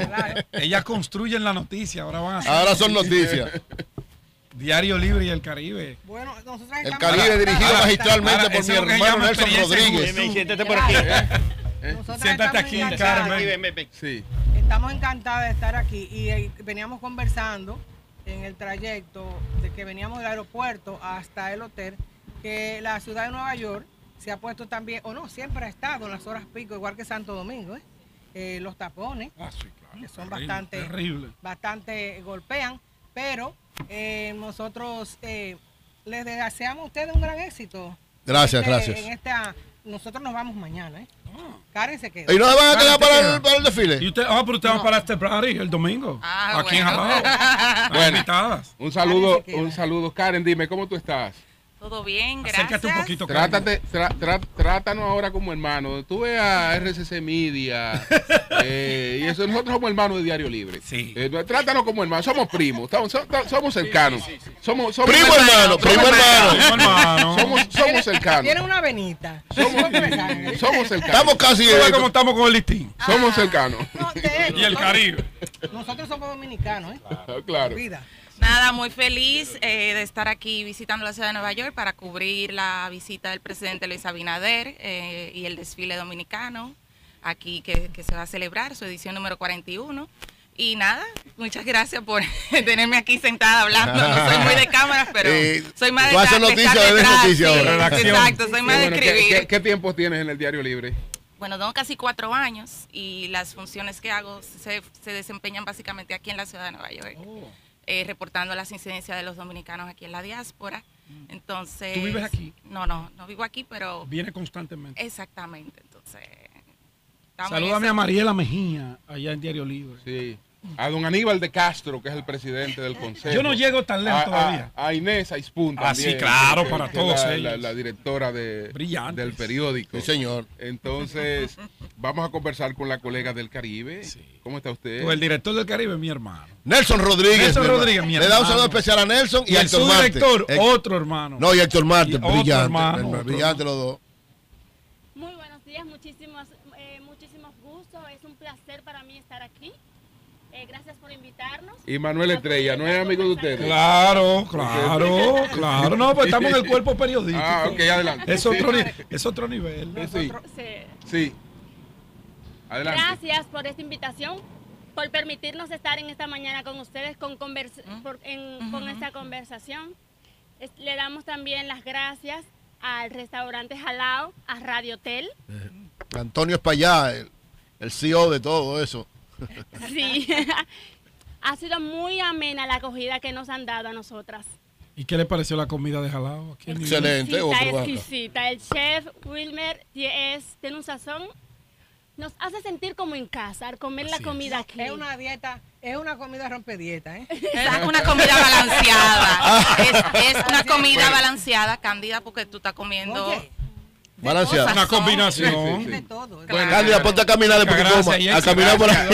Ellas construyen la noticia. Ahora van a ser Ahora son noticias. Diario Libre y el Caribe. Bueno, nosotros El Caribe dirigido magistralmente por mi hermano Nelson Rodríguez. Zoom. Siéntate por aquí. Nosotras Siéntate estamos aquí, encantadas. Karen. Aquí, ven, ven, ven. Sí. Estamos encantadas de estar aquí y eh, veníamos conversando en el trayecto de que veníamos del aeropuerto hasta el hotel que la ciudad de Nueva York se ha puesto también, o no, siempre ha estado en las horas pico, igual que Santo Domingo, ¿eh? Eh, los tapones, Ah, sí, claro. que son Terrible, bastante, Terrible. bastante golpean, pero eh, nosotros eh, les deseamos a ustedes un gran éxito. Gracias, Este, gracias. En esta, nosotros nos vamos mañana, ¿eh? Ah. Karen se queda. ¿Y no se van a quedar para ¿te el, para el desfile? Y usted, ah, pero usted va para este party el domingo. Ah, aquí en bueno. Jalao. <laughs> Están Bueno. invitadas. Un saludo, un saludo. Karen, dime, ¿cómo tú estás? Todo bien, gracias. Acércate un poquito. Karen. Trátate, tra- tra- trátanos ahora como hermano. Tú ves a RCC Media <laughs> eh, y eso, nosotros somos hermanos de Diario Libre. Sí. Eh, trátanos como hermanos, somos primos, estamos, so- somos cercanos. Somos, somos Primo hermano, primo hermano. Primo hermano. Somos, somos cercanos. Tiene una venita. Somos, somos cercanos. Estamos casi. Eh, cómo estamos con el listín. Somos cercanos. No, de hecho, Y el Caribe. Nosotros somos dominicanos, ¿eh? Claro. Vida. Nada, muy feliz eh, de estar aquí visitando la ciudad de Nueva York para cubrir la visita del presidente Luis Abinader eh, y el desfile dominicano aquí que, que se va a celebrar, su edición número 41. Y nada, muchas gracias por <laughs> tenerme aquí sentada hablando. No soy muy de <laughs> cámaras, pero Eh, soy más de estar- detrás, noticias sí, ahora. Exacto, soy más de bueno, ¿qué- escribir. ¿qué, qué tiempo tienes en el diario libre? Bueno, tengo casi cuatro años y las funciones que hago se, se desempeñan básicamente aquí en la ciudad de Nueva York, Oh. Eh, reportando las incidencias de los dominicanos aquí en la diáspora. Entonces, ¿Tú vives aquí? No, no, no vivo aquí, pero Viene constantemente. exactamente. Entonces, Salúdame a Mariela Mejía, allá en Diario Libre. Sí. A don Aníbal de Castro, que es el presidente del consejo. Yo no llego tan lejos a- todavía. A, Inés Aispun Ah, sí, claro, que- para que todos la, ellos. La, la directora de, del periódico. Sí, señor. Entonces, vamos a conversar con la colega del Caribe. ¿Cómo está usted? Pues el director del Caribe es mi hermano. Nelson Rodríguez. Nelson mi hermano. Rodríguez, mi Le da un hermano. saludo especial a Nelson y, Y a Héctor Marte. subdirector, Eh, otro hermano. No, y Héctor Marte, Y otro brillante. hermano, hermano, otro brillante los dos. Muy buenos días, muchísimos, eh, muchísimos gustos. Es un placer para mí estar aquí. Eh, gracias por invitarnos. Y Manuel Estrella, ¿no es amigo de ustedes? Claro, claro, claro. No, pues estamos en el cuerpo periodístico. Ah, ok, adelante. Es otro, es otro nivel. Sí. Sí. Sí. Adelante. Gracias por esta invitación, por permitirnos estar en esta mañana con ustedes con, convers- por- en- con esta conversación. Es- le damos también las gracias al restaurante Jalao, a Radio Hotel. Antonio Espallá, el, el CEO de todo eso. <laughs> Sí. ha sido muy amena la acogida que nos han dado a nosotras. ¿Y qué le pareció la comida de Jalao? Aquí en Excelente. York? Exquisita. El chef Wilmer es- tiene un sazón. Nos hace sentir como en casa al comer la comida aquí. Es una dieta, es una comida rompe dieta, ¿eh? Es una comida balanceada. <laughs> es, es una comida balanceada, Cándida, porque tú estás comiendo. Balanceado. Una combinación. De todo. Bueno, Cándida, ponte a caminar después que Gracias, coma. A caminar por ahí.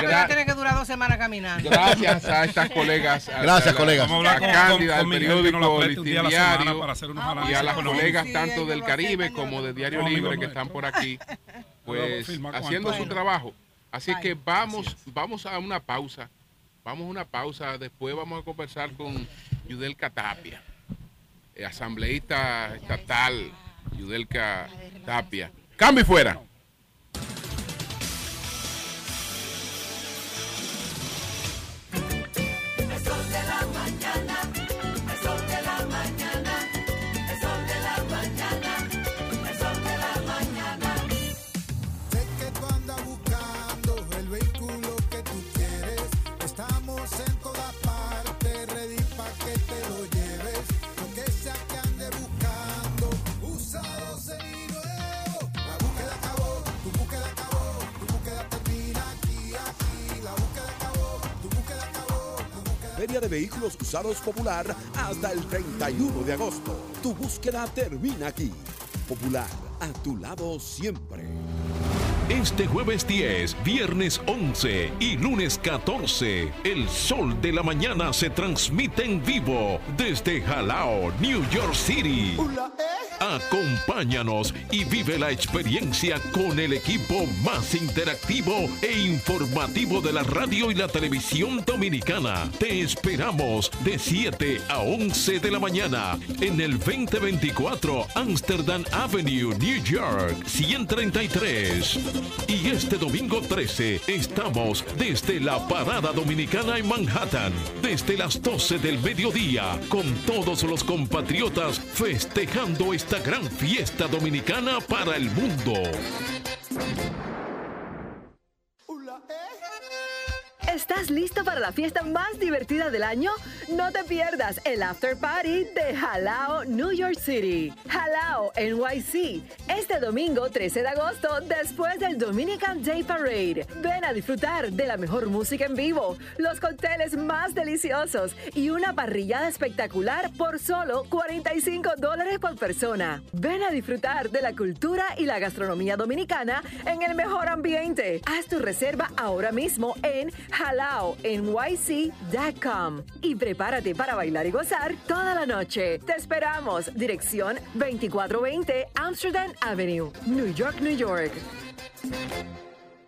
Pero tiene que durar dos semanas caminando. Gracias a estas colegas. a- Gracias, a colegas. Vamos a A hablar con- Cándida, del periódico semana Diario para hacer unos y a las colegas Sí, tanto del Caribe como de Diario Libre que están por aquí, <laughs> pues haciendo su trabajo. Así que vamos, vamos a una pausa. Vamos a una pausa. Después vamos a conversar con Yudelka Tapia, eh, asambleísta estatal Yudelka Tapia. Cambio fuera. De Vehículos Usados Popular hasta el 31 de agosto. Tu búsqueda termina aquí. Popular, a tu lado siempre. Este jueves 10, viernes 11 y lunes 14, el sol de la mañana se transmite en vivo desde Jalao, New York City. Acompáñanos y vive la experiencia con el equipo más interactivo e informativo de la radio y la televisión dominicana. Te esperamos de 7 a 11 de la mañana en el 2024 Amsterdam Avenue, New York, 133. Y este domingo 13 estamos desde la Parada Dominicana en Manhattan, desde las 12 del mediodía, con todos los compatriotas festejando esta gran fiesta dominicana para el mundo. ¿Estás listo para la fiesta más divertida del año? No te pierdas el After Party de Halao New York City. Halao NYC. Este domingo 13 de agosto, después del Dominican Day Parade. Ven a disfrutar de la mejor música en vivo, los cócteles más deliciosos y una parrillada espectacular por solo 45 dólares por persona. Ven a disfrutar de la cultura y la gastronomía dominicana en el mejor ambiente. Haz tu reserva ahora mismo en halaonyc.com y prepárate para bailar y gozar toda la noche. Te esperamos. Dirección 2420 Amsterdam Avenue, New York, New York.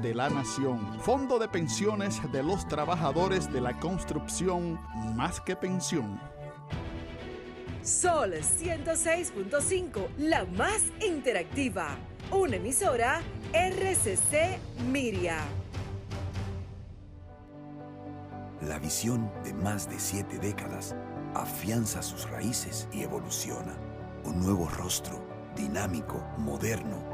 de la nación. Fondo de pensiones de los trabajadores de la construcción más que pensión. Sol 106.5, la más interactiva. Una emisora RCC Miria. La visión de más de siete décadas afianza sus raíces y evoluciona. Un nuevo rostro, dinámico, moderno,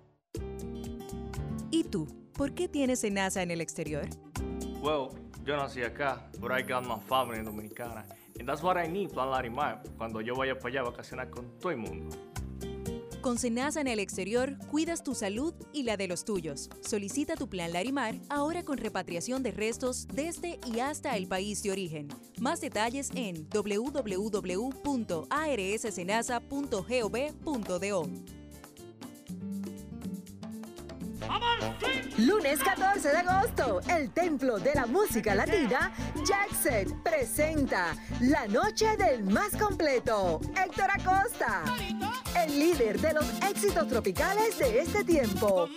¿Y tú? ¿Por qué tienes NASA en el exterior? Well, yo nací acá, but I got my family dominicana. And that's what I need, Plan Larimar, cuando yo vaya para allá a vacacionar con todo el mundo. Con Senasa en el exterior, cuidas tu salud y la de los tuyos. Solicita tu plan Larimar ahora con repatriación de restos desde y hasta el país de origen. Más detalles en www.arssenasa.gov.do. Lunes 14 de agosto, el Templo de la Música Latina, Jackset, presenta La Noche del Más Completo, Héctor Acosta, el líder de los éxitos tropicales de este tiempo.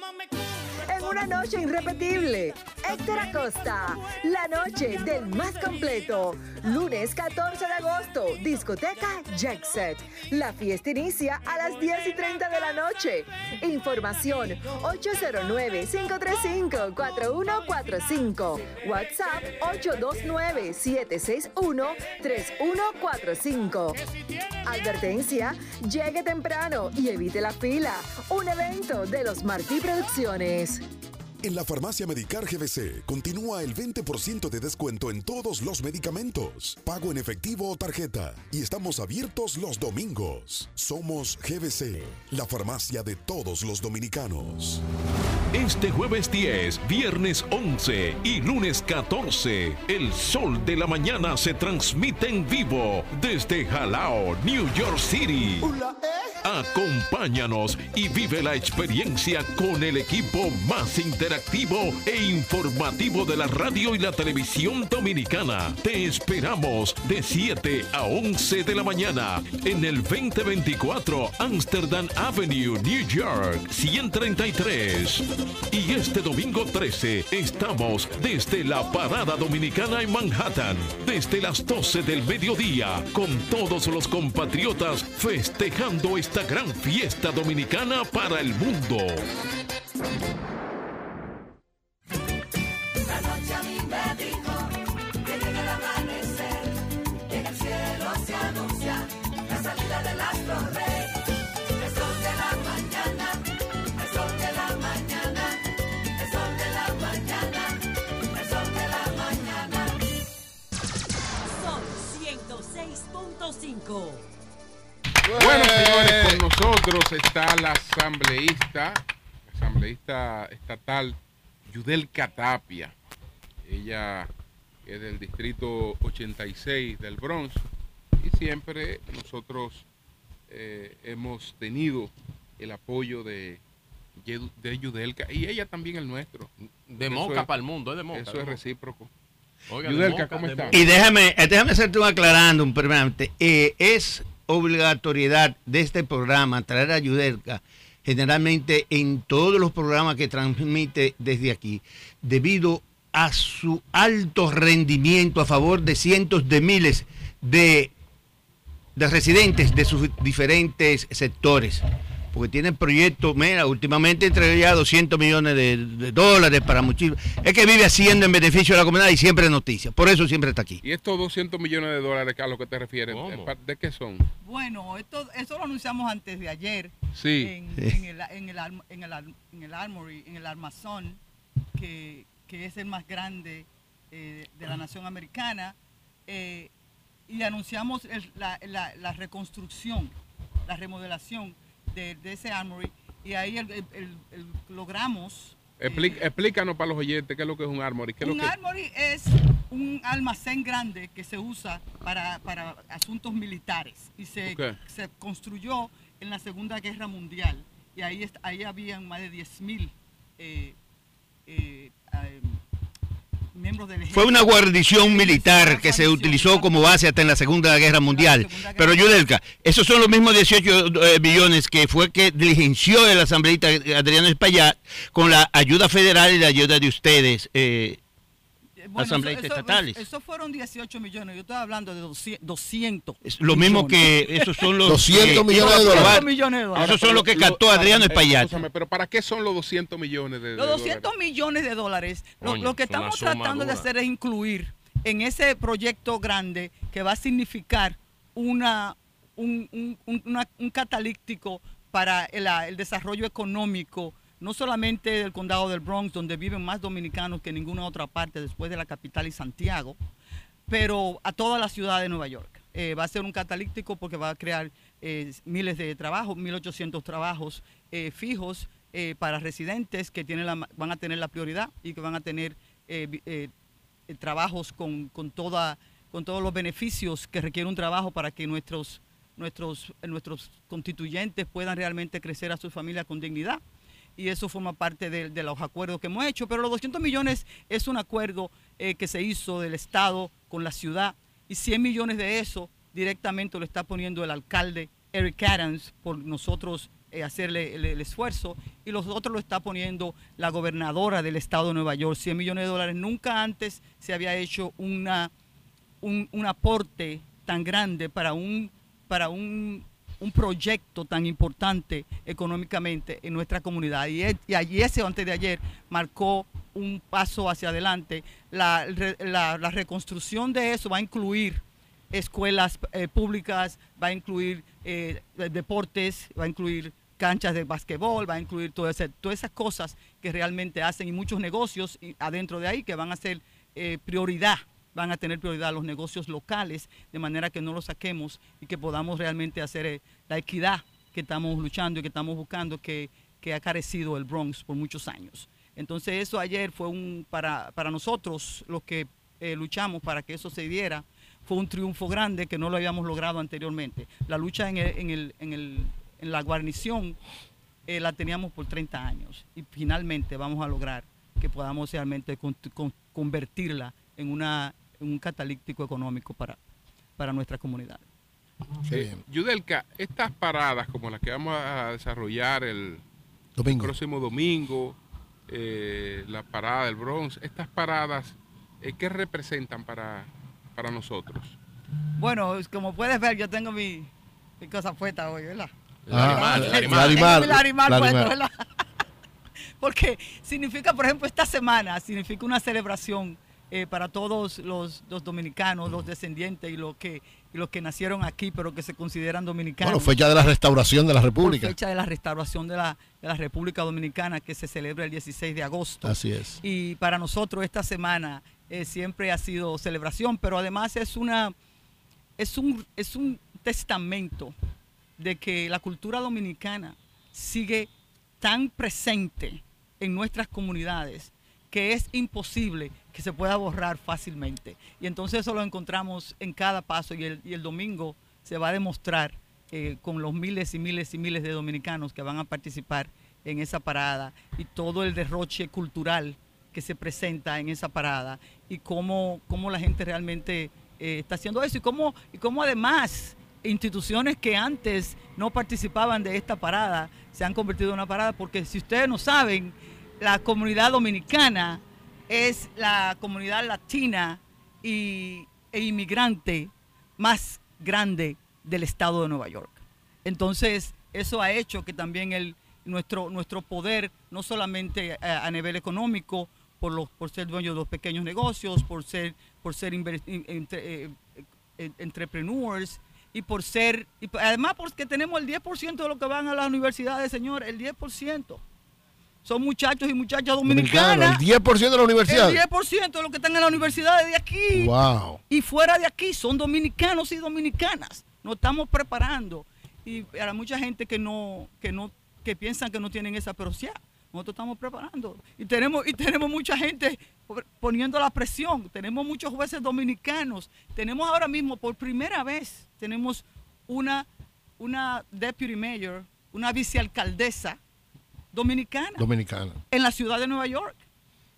Una noche irrepetible, Héctor Acosta, La Noche del Más Completo, lunes 14 de agosto, discoteca Jackset. La fiesta inicia a las 10 y 30 de la noche. Información 809-535-4145. WhatsApp 829-761-3145. Advertencia, llegue temprano y evite la fila. Un evento de los Martí Producciones. En la farmacia Medicar GBC continúa el 20% de descuento en todos los medicamentos, pago en efectivo o tarjeta, y estamos abiertos los domingos. Somos GBC, la farmacia de todos los dominicanos. Este jueves 10, viernes 11 y lunes 14, el sol de la mañana se transmite en vivo desde Jalao, New York City. Acompáñanos y vive la experiencia con el equipo más interactivo e informativo de la radio y la televisión dominicana. Te esperamos de 7 a 11 de la mañana en el 2024 Amsterdam Avenue, New York, 133. Y este domingo 13 estamos desde la Parada Dominicana en Manhattan, desde las 12 del mediodía, con todos los compatriotas festejando esta gran fiesta dominicana para el mundo. Son 106.5. Bueno, señores, con nosotros está la asambleísta, asambleísta estatal Yudel Catapia. Ella es del distrito 86 del Bronx y siempre nosotros eh, hemos tenido el apoyo de, de Yudelka y ella también el nuestro. De Eso Moca es- para el mundo, es de Moca, Eso de es Moca. recíproco. Oiga, de Yudelka, ¿cómo está? Y déjame, déjame hacerte un aclarando, un primeramente. Eh, es obligatoriedad de este programa traer a Yudelka generalmente en todos los programas que transmite desde aquí, debido a su alto rendimiento a favor de cientos de miles de, de residentes de sus diferentes sectores. Porque tienen proyectos, mira, últimamente entregó ya 200 millones de, de dólares para muchísimos. Es que vive haciendo en beneficio de la comunidad y siempre es noticia, por eso siempre está aquí. ¿Y estos 200 millones de dólares a lo que te refieres? ¿De qué son? Bueno, esto, eso lo anunciamos antes de ayer. Sí. En, Sí. en el, en, el, arm- en, el, arm- en el Armory, en el armazón, que, que es el más grande eh, de la nación americana. eh, y anunciamos el- la, la- la reconstrucción, la remodelación de, de ese Armory. Y ahí el- el- el- el- logramos Expli- explícanos para los oyentes qué es lo que es un armory. ¿Qué un armory es un almacén grande que se usa para, para asuntos militares y se, se construyó en la Segunda Guerra Mundial y ahí, ahí habían más de 10.000 eh, eh, eh, miembros del ejército. Fue una guarnición militar que se utilizó como base hasta en la Segunda Guerra Mundial. Pero Yudelka, esos son los mismos 18 eh, billones que fue que diligenció el asambleísta Adriano Espaillat con la ayuda federal y la ayuda de ustedes, eh, Bueno, eso- asambleístas eso- estatales. Eso fueron 18 millones, yo estoy hablando de 200. 200 Es lo mismo que esos son los <laughs> 200 que- millones de dólares. 200 millones de dólares. Esos son los que captó Adriano Espaillat. Pero ¿para qué son los 200 millones de, de Los dólares? 200 millones de dólares, lo, Coño, lo que es una estamos tratando de dura. hacer es incluir en ese proyecto grande que va a significar una, un, un- un- una- un catalítico para el, el desarrollo económico, no solamente del condado del Bronx, donde viven más dominicanos que ninguna otra parte después de la capital y Santiago, pero a toda la ciudad de Nueva York. Eh, va a ser un catalítico porque va a crear eh, miles de trabajos, 1.800 trabajos eh, fijos eh, para residentes que tienen van a tener la prioridad y que van a tener trabajos con, con, con todos los beneficios que requiere un trabajo para que nuestros, nuestros, nuestros constituyentes puedan realmente crecer a sus familias con dignidad y eso forma parte de, de los acuerdos que hemos hecho. Pero los 200 millones es un acuerdo eh, que se hizo del Estado con la ciudad y 100 millones de eso directamente lo está poniendo el alcalde Eric Adams por nosotros eh, hacerle el, esfuerzo y los otros lo está poniendo la gobernadora del Estado de Nueva York, 100 millones de dólares. Nunca antes se había hecho una, un, un aporte tan grande para un, para un, un proyecto tan importante económicamente en nuestra comunidad. Y, y allí ese antes de ayer marcó un paso hacia adelante. La, la- reconstrucción de eso va a incluir escuelas eh, públicas, va a incluir eh, deportes, va a incluir canchas de basquetbol, va a incluir todo todas esas cosas que realmente hacen y muchos negocios adentro de ahí que van a ser eh, prioridad, van a tener prioridad los negocios locales, de manera que no los saquemos y que podamos realmente hacer la equidad que estamos luchando y que estamos buscando que, que ha carecido el Bronx por muchos años. Entonces eso ayer fue un, para, para nosotros los que eh, luchamos para que eso se diera, fue un triunfo grande que no lo habíamos logrado anteriormente. La lucha en, el- en, el- en el- en la guarnición eh, la teníamos por 30 años y finalmente vamos a lograr que podamos realmente con- con- convertirla en, una, un catalítico económico para, para nuestra comunidad. Eh, Yudelka, estas paradas como las que vamos a desarrollar el, Domingo. el próximo domingo, eh, la parada del Bronx, estas paradas, eh, ¿qué representan para, para nosotros? Bueno, como puedes ver, yo tengo mi, mi cosa puesta hoy, ¿verdad? Ah, Tengo el animal, el animal. animal El puesto, animal. ¿verdad? <laughs> Porque significa, por ejemplo, esta semana significa una celebración eh, para todos los, los dominicanos, los descendientes y los que y los que nacieron aquí, pero que se consideran dominicanos. Bueno, fecha de la restauración de la República. fecha de la restauración de la, de la República Dominicana que se celebra el 16 de agosto. Así es. Y para nosotros esta semana eh, siempre ha sido celebración, pero además es una es un es un testamento de que la cultura dominicana sigue tan presente en nuestras comunidades que es imposible que se pueda borrar fácilmente. Y entonces eso lo encontramos en cada paso y el, y el domingo se va a demostrar eh, con los miles y miles y miles de dominicanos que van a participar en esa parada y todo el derroche cultural que se presenta en esa parada y cómo, cómo la gente realmente eh, está haciendo eso y cómo, y cómo además instituciones que antes no participaban de esta parada se han convertido en una parada porque si ustedes no saben, la comunidad dominicana es la comunidad latina y, e inmigrante más grande del estado de Nueva York. Entonces, eso ha hecho que también el, nuestro, nuestro poder, no solamente a, nivel económico, por, los, por ser dueño de los pequeños negocios, por ser, por ser eh, entrepreneurs y por ser, y además porque tenemos el 10% de los que van a las universidades, señor, el 10%. Son muchachos y muchachas Dominicano, dominicanas. el 10% de la universidad. El 10% de los que están en la universidad de aquí. Wow. Y fuera de aquí son dominicanos y dominicanas. Nos estamos preparando. Y para mucha gente que no, que no, que piensan que no tienen esa, pero sí, nosotros estamos preparando. Y tenemos, y tenemos mucha gente poniendo la presión. Tenemos muchos jueces dominicanos. Tenemos ahora mismo, por primera vez, tenemos una, una deputy mayor, una vicealcaldesa dominicana Dominicana. en la ciudad de Nueva York.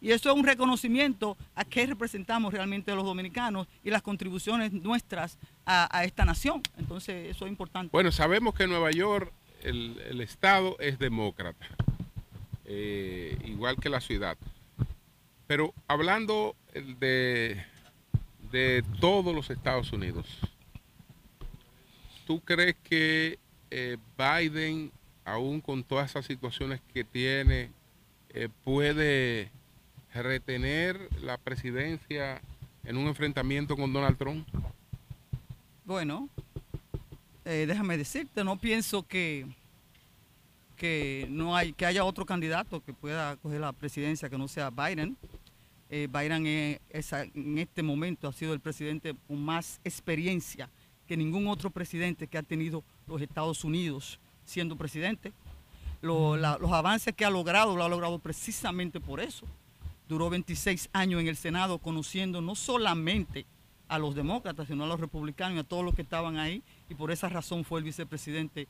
Y eso es un reconocimiento a qué representamos realmente los dominicanos y las contribuciones nuestras a, a esta nación. Entonces, eso es importante. Bueno, sabemos que en Nueva York el, el Estado es demócrata, eh, igual que la ciudad. Pero hablando de, de todos los Estados Unidos, ¿tú crees que eh, Biden, aún con todas esas situaciones que tiene, eh, puede retener la presidencia en un enfrentamiento con Donald Trump? Bueno, eh, déjame decirte, no pienso que, que no hay que haya otro candidato que pueda coger la presidencia que no sea Biden. Eh, Biden es- en este momento ha sido el presidente con más experiencia que ningún otro presidente que ha tenido los Estados Unidos siendo presidente. Los avances que ha logrado, lo ha logrado precisamente por eso. Duró 26 años en el Senado conociendo no solamente a los demócratas, sino a los republicanos y a todos los que estaban ahí. Y por esa razón fue el vicepresidente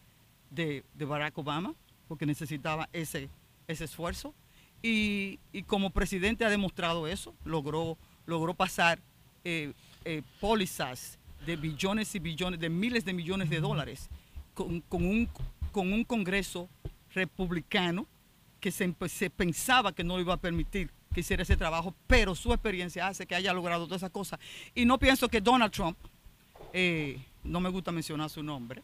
de, de Barack Obama, porque necesitaba ese, ese esfuerzo. Y, y como presidente ha demostrado eso, logró, logró pasar eh, eh, pólizas de billones y billones, de miles de millones de dólares, con, con un, con un Congreso republicano que se, se pensaba que no lo iba a permitir que hiciera ese trabajo, pero su experiencia hace que haya logrado todas esas cosas. Y no pienso que Donald Trump, eh, no me gusta mencionar su nombre,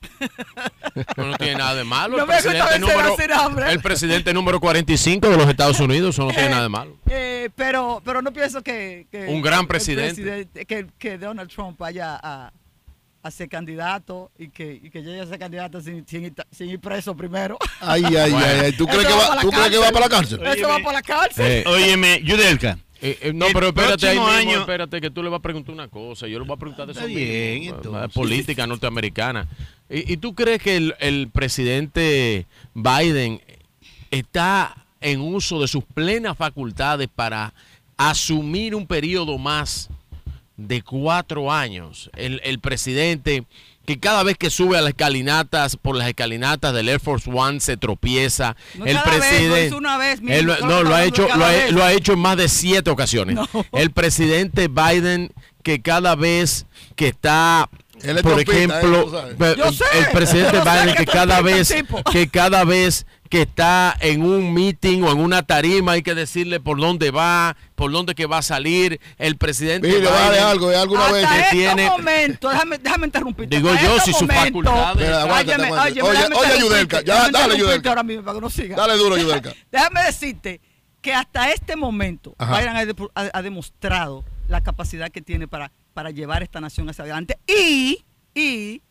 <laughs> No, no tiene nada de malo. No el, presidente número, su nombre. el presidente número 45 de los Estados Unidos, eso no tiene nada de malo. Eh, pero, pero no pienso que, que- Un gran presidente- que, que Donald Trump vaya a, a ser candidato y que, y que llegue a ser candidato sin, sin, ir- sin ir preso primero. Ay, ay, ay, ay. ¿Tú crees que va- para la tú crees que va para la cárcel? Eso va para la cárcel. Eh, Óyeme, Yudelka. Eh, eh, no, El pero espérate ahí mismo, año- espérate que tú le vas a preguntar una cosa. Yo le voy a preguntar de eso bien, mismo, eh, política norteamericana. ¿Y, y tú crees que el, el presidente Biden está en uso de sus plenas facultades para asumir un periodo más de cuatro años? El, el presidente que cada vez que sube a las escalinatas, por las escalinatas del Air Force One se tropieza. No el presidente hizo una vez, él no, lo ha hecho, lo ha, lo ha hecho en más de siete ocasiones. El presidente Biden que cada vez que está Él por ejemplo, ¿eh? Sé. el presidente Biden que que cada el vez que cada vez que está en un meeting o en una tarima hay que decirle por dónde va, por dónde que va a salir el presidente Mire, vale Biden algo, ¿eh? alguna Hasta vez este que tiene momento, déjame, déjame interrumpirte. Digo Hasta yo, este si aguántate. óyeme, Oye, oye, Yudelka, ya, dale, Yudelka. ahora mismo para que no siga. Dale duro, Yudelka. Déjame decirte que hasta este momento Ajá. Biden ha, de- ha- ha demostrado la capacidad que tiene para, para llevar esta nación hacia adelante y, y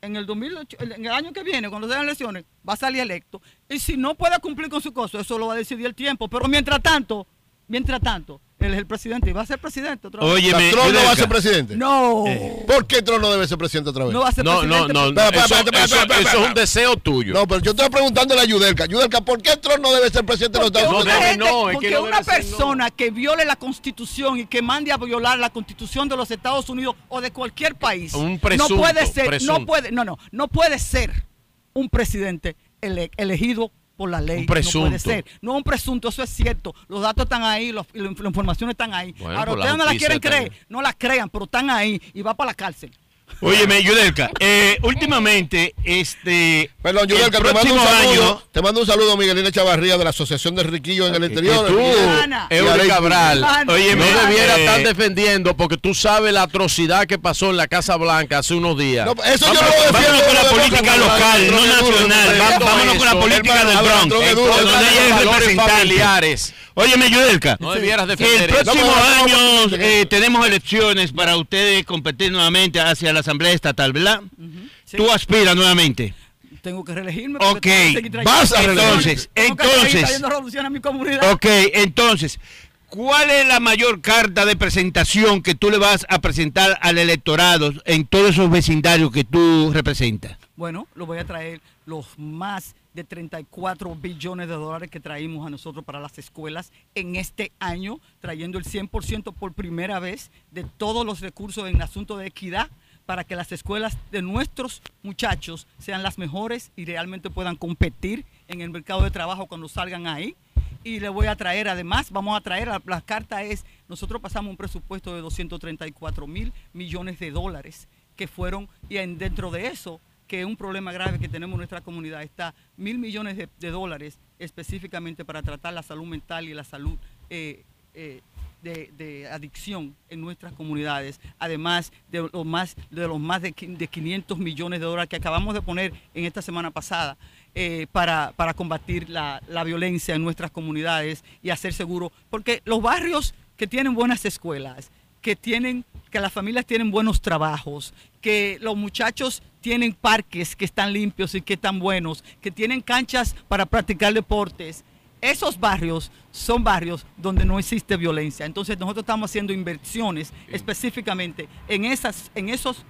en el 2008, en el año que viene, cuando sean elecciones, va a salir electo. Y si no puede cumplir con su cosa, eso lo va a decidir el tiempo. Pero mientras tanto, mientras tanto, él es el presidente y va a ser presidente otra vez. Óyeme, ¿Trump no va a ser presidente? No. ¿Por qué Trump no debe ser presidente otra vez? No va a ser No, no, presidente. no, Espera, espera, eso- es un deseo tuyo. No, pero yo estoy preguntándole a Yudelka. Yudelka, ¿por qué Trump no debe ser presidente de los Estados Unidos? gente- porque una persona que viole la constitución y que mande a violar la constitución de los Estados Unidos o de cualquier país Un presunto, no puede ser presunto. no puede no no no puede ser un presidente ele- elegido por la ley Un presunto. no puede ser. No un presunto eso es cierto. Los datos están ahí los- la información están ahí. Bueno, ahora ustedes no la quieren creer no la crean pero están ahí y va para la cárcel Óyeme, Yudelka, eh, últimamente, este. Perdón, el Yudelka, te mando un próximo saludo. año- Te mando un saludo, Miguelina Chavarría, de la Asociación de Riquillos en el Interior. tú, Y Eury Cabral, Oye, no mira, debiera eh, estar defendiendo porque tú sabes la atrocidad que pasó en la Casa Blanca hace unos días. No, eso yo no lo defiendo. vámonos con la política local, no nacional. Vámonos con la política del Bronx. donde la- ella Óyeme, Yudelka. No debieras defender El próximo año eh, tenemos elecciones para ustedes competir nuevamente hacia la Asamblea Estatal, ¿verdad? Tú aspiras nuevamente. Tengo que reelegirme. Ok, porque tengo que vas a. Entonces, entonces. a mi comunidad. Ok, entonces, ¿cuál es la mayor carta de presentación que tú le vas a presentar al electorado en todos esos vecindarios que tú representas? Bueno, lo voy a traer los más de 34 billones de dólares que traímos a nosotros para las escuelas en este año, trayendo el 100% por primera vez de todos los recursos en asunto de equidad para que las escuelas de nuestros muchachos sean las mejores y realmente puedan competir en el mercado de trabajo cuando salgan ahí. Y le voy a traer, además, vamos a traer, la, la carta es, nosotros pasamos un presupuesto de 234 mil millones de dólares que fueron, y en- dentro de eso, que un problema grave que tenemos en nuestra comunidad, está mil millones de, dólares específicamente para tratar la salud mental y la salud eh, eh, de, adicción en nuestras comunidades, además de los más de, los más de 500 millones de dólares que acabamos de poner en esta semana pasada eh, para, para combatir la, la violencia en nuestras comunidades y hacer seguro, porque los barrios que tienen buenas escuelas, que tienen, que las familias tienen buenos trabajos, que los muchachos tienen parques que están limpios y que están buenos, que tienen canchas para practicar deportes. Esos barrios son barrios donde no existe violencia. Entonces nosotros estamos haciendo inversiones específicamente en esas, en esos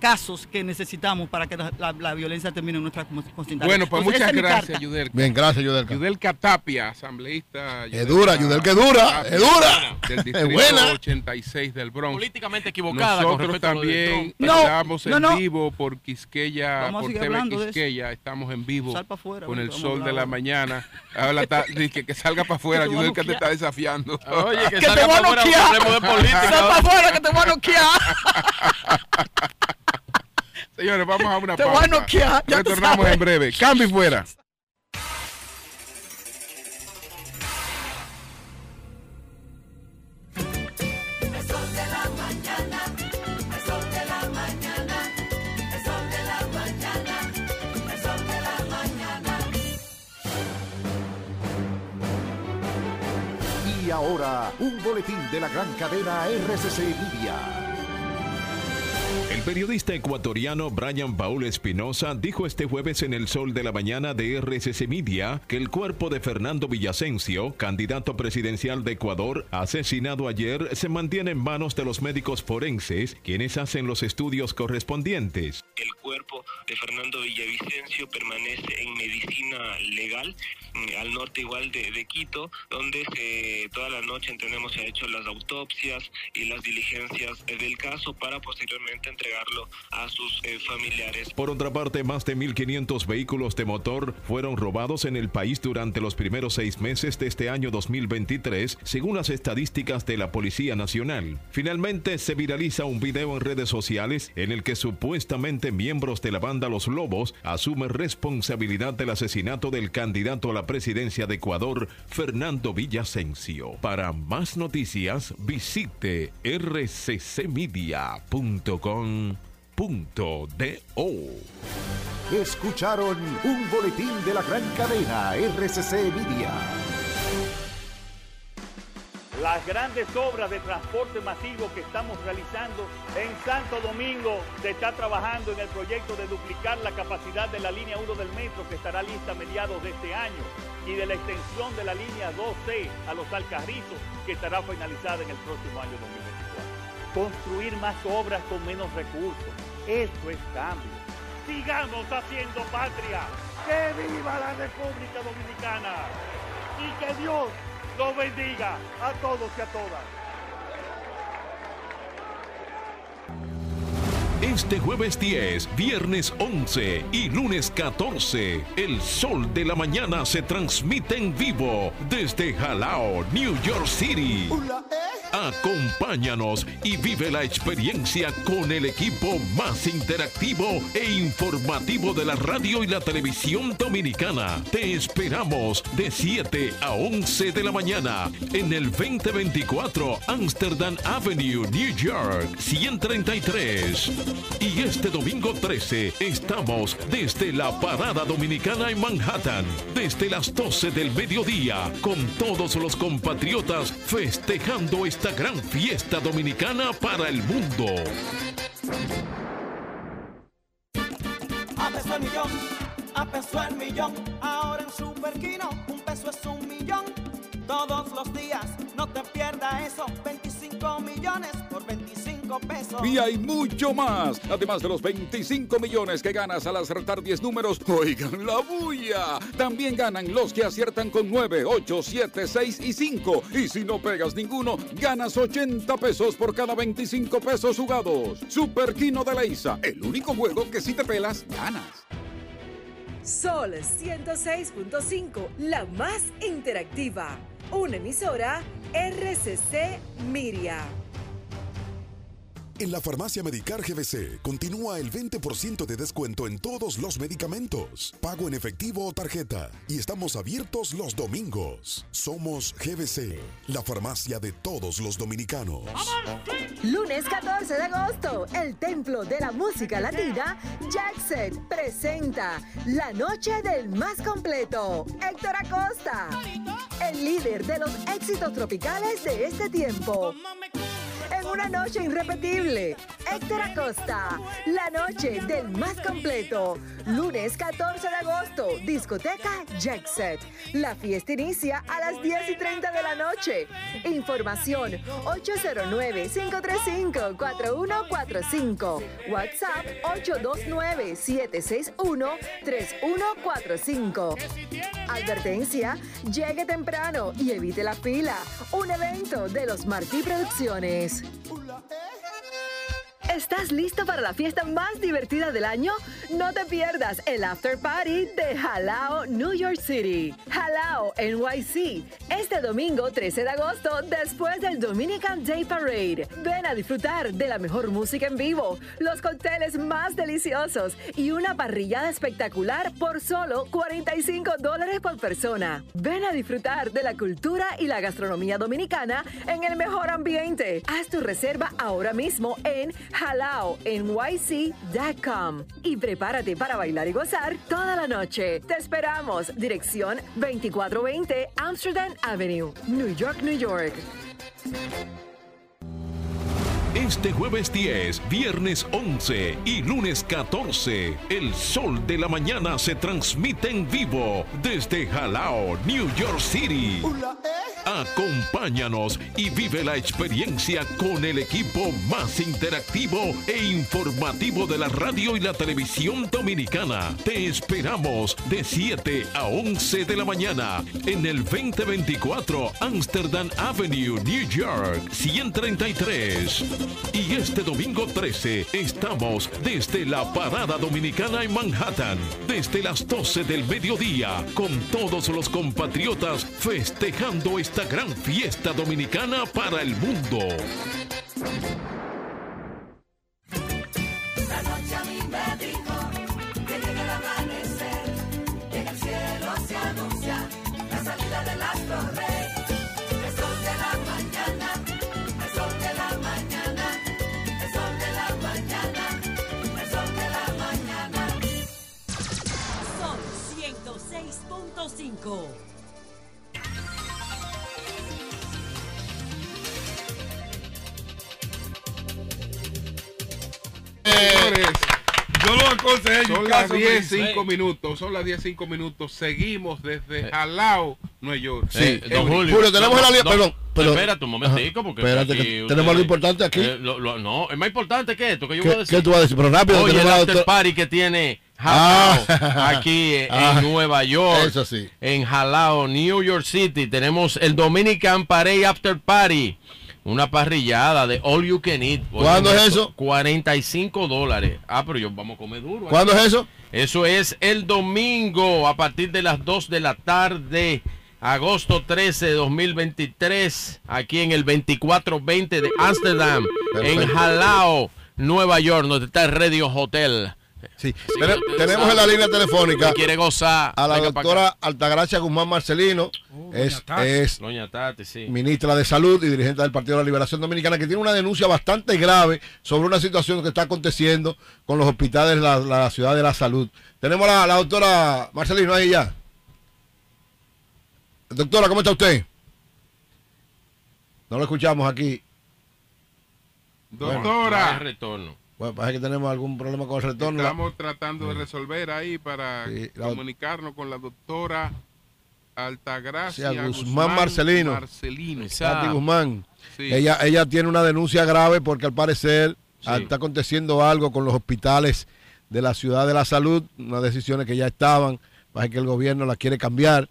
casos que necesitamos para que la, la- la violencia termine en nuestra comunidad. Bueno, pues Entonces, muchas es gracias. Yudelka. Bien, gracias, Yudelka. Yudelka Tapia, asambleísta. Es dura, Yudelka es dura, es dura. Del Es distrito buena. 86 del Bronx. Políticamente equivocada Nosotros también estamos No, en no, vivo por Quisqueya, Vamos por TV. Quisqueya. Estamos en vivo afuera, con el sol de la mañana. Habla ta- dice que, salga para afuera, Que Yudelka te está desafiando. Oye, que Que te voy a para noquear. Sal pa' afuera que te voy a noquear. <laughs> Señores, vamos a una <laughs> Te voy a pausa. noquear, ya tú Retornamos sabes. en breve. Cambio y fuera. Ahora, un boletín de la gran cadena RCC Media. El periodista ecuatoriano Brian Paul Espinosa dijo este jueves en El Sol de la Mañana de RCC Media que el cuerpo de Fernando Villasencio, candidato presidencial de Ecuador, asesinado ayer, se mantiene en manos de los médicos forenses, quienes hacen los estudios correspondientes. El cuerpo de Fernando Villavicencio permanece en medicina legal mm, al norte igual de, de Quito, donde se, toda la noche entendemos se ha hecho las autopsias y las diligencias eh, del caso para posteriormente entregarlo a sus eh, familiares. Por otra parte, más de 1.500 vehículos de motor fueron robados en el país durante los primeros seis meses de este año 2023, según las estadísticas de la Policía Nacional. Finalmente, se viraliza un video en redes sociales en el que supuestamente miembros de la banda Los Lobos asumen responsabilidad del asesinato del candidato a la presidencia de Ecuador, Fernando Villasencio. Para más noticias, visite rccmedia.com.do. Escucharon un boletín de la gran cadena RCC Media. Las grandes obras de transporte masivo que estamos realizando en Santo Domingo se está trabajando en el proyecto de duplicar la capacidad de la línea 1 del metro que estará lista a mediados de este año y de la extensión de la línea 2C a los Alcarrizos que estará finalizada en el próximo año 2024. Construir más obras con menos recursos. Esto es cambio. Sigamos haciendo patria. ¡Que viva la República Dominicana! Y que Dios los bendiga a todos y a todas. Este jueves 10, viernes 11 y lunes 14, el sol de la mañana se transmite en vivo desde Jalao, New York City. Acompáñanos y vive la experiencia con el equipo más interactivo e informativo de la radio y la televisión dominicana. Te esperamos de 7 a 11 de la mañana en el 2024 Amsterdam Avenue, New York, 133. Y este domingo 13 estamos desde la Parada Dominicana en Manhattan, desde las 12 del mediodía, con todos los compatriotas festejando esta gran fiesta dominicana para el mundo. A peso el millón. Ahora en un peso es un millón. Todos los días, no te pierdas eso. 25 millones por 25 pesos. Y hay mucho más. Además de los 25 millones que ganas al acertar 10 números, oigan la bulla. También ganan los que aciertan con 9, 8, 7, 6 y 5. Y si no pegas ninguno, ganas 80 pesos por cada 25 pesos jugados. Super Kino de Leisa, el único juego que si te pelas, ganas. Sol 106.5, la más interactiva. Una emisora RCC Miria. En la farmacia Medicar GBC continúa el 20% de descuento en todos los medicamentos, pago en efectivo o tarjeta, y estamos abiertos los domingos. Somos GBC, la farmacia de todos los dominicanos. Lunes 14 de agosto, el Templo de la Música Latina, Jackset, presenta La Noche del Más Completo, Héctor Acosta, el líder de los éxitos tropicales de este tiempo. En una noche irrepetible, Héctor Acosta, la noche del más completo. Lunes 14 de agosto, discoteca Jackset. La fiesta inicia a las 10 y 30 de la noche. Información 809-535-4145. WhatsApp 829-761-3145. Advertencia, llegue temprano y evite la fila. Un evento de los Martí Producciones. Oula, eh? ¿Estás listo para la fiesta más divertida del año? No te pierdas el After Party de Halao, New York City. Halao NYC. Este domingo 13 de agosto, después del Dominican Day Parade. Ven a disfrutar de la mejor música en vivo, los cócteles más deliciosos y una parrillada espectacular por solo 45 dólares por persona. Ven a disfrutar de la cultura y la gastronomía dominicana en el mejor ambiente. Haz tu reserva ahora mismo en halaonyc.com y prepárate para bailar y gozar toda la noche. Te esperamos. Dirección 2420 Amsterdam Avenue, New York, New York. Este jueves 10, viernes 11 y lunes 14, el sol de la mañana se transmite en vivo desde Jalao, New York City. Acompáñanos y vive la experiencia con el equipo más interactivo e informativo de la radio y la televisión dominicana. Te esperamos de 7 a 11 de la mañana en el 2024 Amsterdam Avenue, New York, 133. Y este domingo 13 estamos desde la Parada Dominicana en Manhattan, desde las 12 del mediodía, con todos los compatriotas festejando esta gran fiesta dominicana para el mundo. 106.5. Señores, Yo lo aconsejé. son las caso 10, me- 5 minutos. Son las 10, 5 minutos. Seguimos desde Jalao, Nueva York. Sí, don Eury. Julio. Julio, tenemos No, la línea. no, Perdón, perdón. Espérate un momentico, porque Espérate, aquí que ustedes- tenemos lo importante aquí. Eh, lo- lo- no, es más importante que esto que yo ¿Qué- voy a decir. qué tú vas a decir? Pero rápido, Oye, el after party que tiene Ah. Jalao aquí <laughs> en Ah. Nueva York. Eso sí. En Jalao, New York City, tenemos el Dominican Parade After Party. Una parrillada de all you can eat. ¿Cuándo es eso? 45 dólares. Ah, pero yo vamos a comer duro. ¿Cuándo es eso? Eso es el domingo a partir de las 2 de la tarde. Agosto 13 de 2023, aquí en el 2420 de Amsterdam, en. Jalao, Nueva York, donde está el Radio Hotel. Sí, Tene- tenemos en la línea telefónica quiere gozar a la venga doctora. Altagracia Guzmán Marcelino, es, es Doña Tati, sí. ministra de Salud y dirigente del Partido de la Liberación Dominicana, que tiene una denuncia bastante grave sobre una situación que está aconteciendo con los hospitales de la, la ciudad de la salud. Tenemos a la, la doctora Marcelino ahí ya. Doctora, ¿cómo está usted? No lo escuchamos aquí. Doctora. No hay retorno. Bueno, parece que tenemos algún problema con el retorno. Estamos tratando de resolver ahí para Sí, la- comunicarnos con la doctora Altagracia Sí, Guzmán Marcelino. Marcelino. Tati Guzmán. Sí. Ella, ella tiene una denuncia grave porque al parecer Sí. está aconteciendo algo con los hospitales de la ciudad de la salud, unas decisiones que ya estaban, parece que el gobierno las quiere cambiar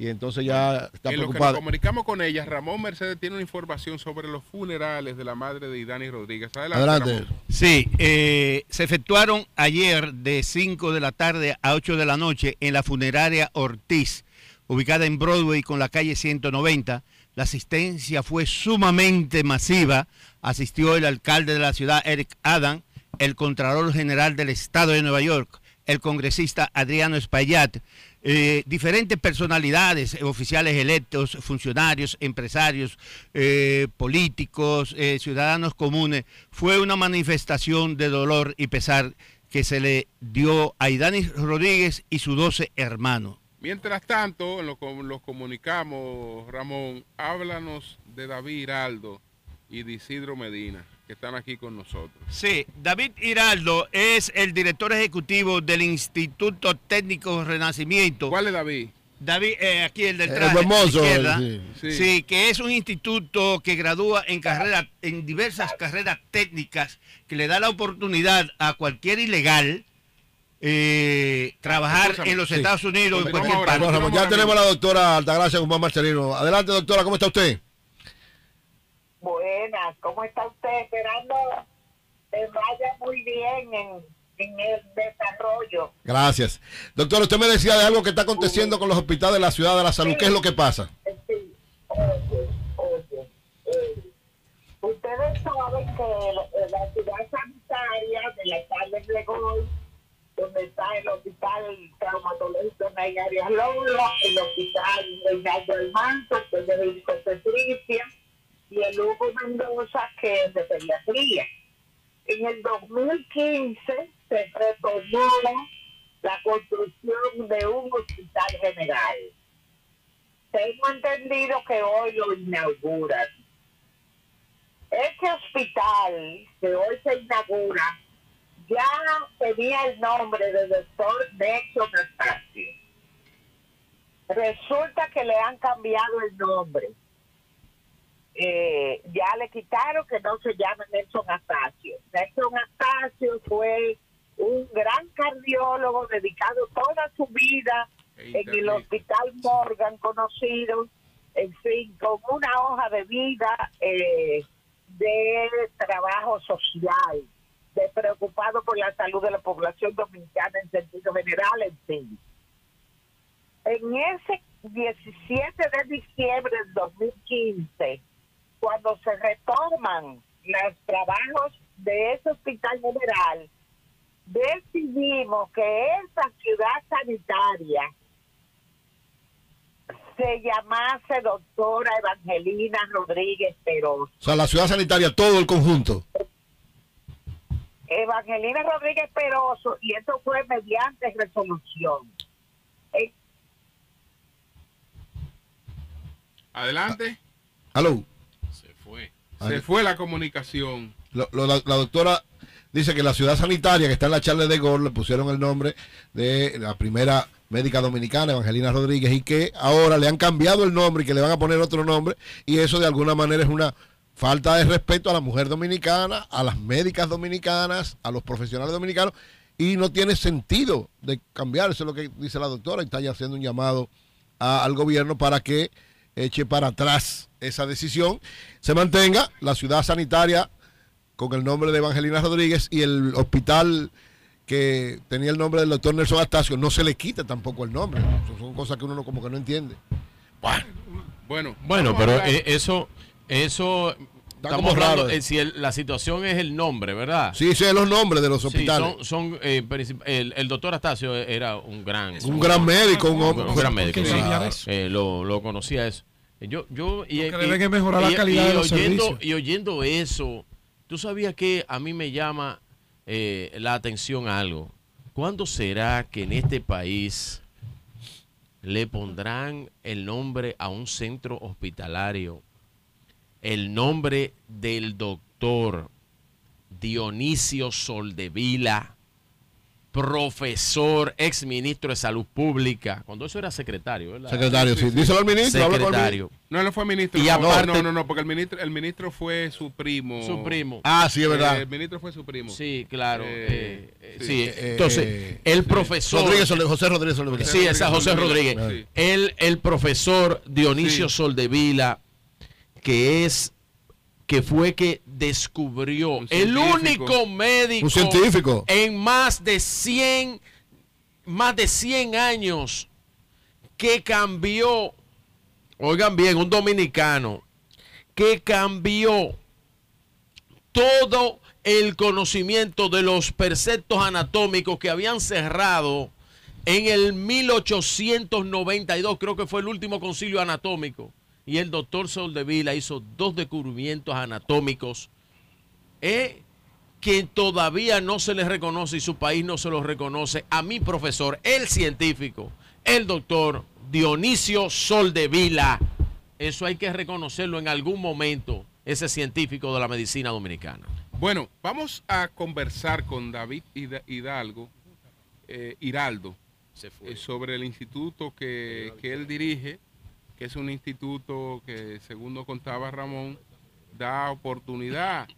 y entonces ya está en lo que nos comunicamos con ella, Ramón Mercedes tiene una información sobre los funerales de la madre de Idani Rodríguez. Adelante. Adelante. Ramón. Sí, eh, se efectuaron ayer de 5 de la tarde a 8 de la noche en la funeraria Ortiz, ubicada en Broadway con la calle 190. La asistencia fue sumamente masiva. Asistió el alcalde de la ciudad, Eric Adam, el Contralor General del Estado de Nueva York, el congresista Adriano Espaillat, eh, diferentes personalidades, eh, oficiales electos, funcionarios, empresarios, eh, políticos, ciudadanos comunes. Fue una manifestación de dolor y pesar que se le dio a Idanis Rodríguez y sus 12 hermanos. Mientras tanto, lo, com- los comunicamos, Ramón, háblanos de David Hiraldo y de Isidro Medina, que están aquí con nosotros. Sí, David Hiraldo es el director ejecutivo del Instituto Técnico Renacimiento. ¿Cuál es David? David, eh, aquí el del El traje, la izquierda. sí. Sí. Sí. que es un instituto que gradúa en carrera, en diversas carreras técnicas, que le da la oportunidad a cualquier ilegal eh, trabajar Escúchame, en los sí. Estados Unidos, en Continuamos cualquier ahora, parte. Ramón, ya tenemos a la doctora Altagracia Guzmán Marcelino. Adelante, doctora, ¿cómo está usted? Buenas, ¿cómo está usted? Esperando que vaya muy bien en, en el desarrollo. Gracias. Doctora, usted me decía de algo que está aconteciendo con los hospitales de la ciudad de la salud. ¿Qué es lo que pasa? Sí, oye, oye, ustedes saben que la, ciudad sanitaria de la calle Gregor, donde está el hospital traumatológico Naya Arias Lolo, el hospital Reinaldo del Manto, que es de obstetricia, y el Hugo Mendoza, que es de pediatría. En el 2015 se retomó la construcción de un hospital general. Tengo entendido que hoy lo inauguran. Este hospital que hoy se inaugura ya tenía el nombre de doctor Nexo Anastasio. Resulta que le han cambiado el nombre. Eh, ya le quitaron que no se llame Nelson Astacio. Nelson Astacio fue un gran cardiólogo dedicado toda su vida en el Hospital Morgan conocido, en fin, con una hoja de vida eh, de trabajo social, de preocupado por la salud de la población dominicana en sentido general, en fin. En ese 17 de diciembre del 2015, cuando se retoman los trabajos de ese hospital general, decidimos que esa ciudad sanitaria se llamase doctora Evangelina Rodríguez Peroso. O sea, la ciudad sanitaria, todo el conjunto. Evangelina Rodríguez Peroso, y esto fue mediante resolución. Eh, Adelante. Aló. Se fue. La comunicación. Lo- lo- la, la doctora dice que la ciudad sanitaria que está en la Charles de Gaulle le pusieron el nombre de la primera médica dominicana, Evangelina Rodríguez, y que ahora le han cambiado el nombre y que le van a poner otro nombre, y eso de alguna manera es una falta de respeto a la mujer dominicana, a las médicas dominicanas, a los profesionales dominicanos, y no tiene sentido de cambiar, eso es lo que dice la doctora, y está ya haciendo un llamado a- al gobierno para que eche para atrás esa decisión, se mantenga la ciudad sanitaria con el nombre de Evangelina Rodríguez y el hospital que tenía el nombre del doctor Nelson Astacio, no se le quite tampoco el nombre. Son- Son cosas que uno no- como que no entiende. Bueno, Bueno, pero eh, eso, eso, estamos como hablando, raro, eh. eh, si el- la situación es el nombre, ¿verdad? Sí, sí, los nombres de los Sí, hospitales. son, son, eh, el, el doctor Astacio era un gran, Un gran médico, un hombre- un gran médico. Eh, lo, lo conocía eso. Yo, yo y, Lo que mejorar la calidad y de los oyendo, servicios. Y oyendo eso, tú sabías que a mí me llama eh, la atención algo. ¿Cuándo será que en este país le pondrán el nombre a un centro hospitalario? El nombre del doctor Dionisio Soldevila, profesor, ex ministro de Salud Pública, cuando eso era secretario, ¿verdad? Secretario, sí. Díselo al ministro, habla con el Secretario. No, él fue ministro. Y no, aparte- no, no, no, porque el ministro, el ministro fue su primo. Su primo. Ah, sí, es verdad. Eh, el ministro fue su primo. Sí, claro. Eh, eh, sí. sí, entonces, el sí. profesor. Rodríguez José Rodríguez Soldevila. Sí, esa José Rodríguez. Rodríguez. Sí. El, el profesor Dionisio Sí. Soldevila, que es que fue que descubrió el único médico Un científico. en más de 100 más de 100 años que cambió oigan bien un dominicano que cambió todo el conocimiento de los preceptos anatómicos que habían cerrado en el 1892, creo que fue el último concilio anatómico, y el doctor Soldevila hizo dos descubrimientos anatómicos eh, que todavía no se les reconoce y su país no se los reconoce a mi profesor, el científico, el doctor Dionisio Soldevila. Eso hay que reconocerlo en algún momento, ese científico de la medicina dominicana. Bueno, vamos a conversar con David Hida- Hidalgo, eh, Hiraldo, eh, sobre el instituto que, que él dirige, que es un instituto que, según contaba Ramón, da oportunidad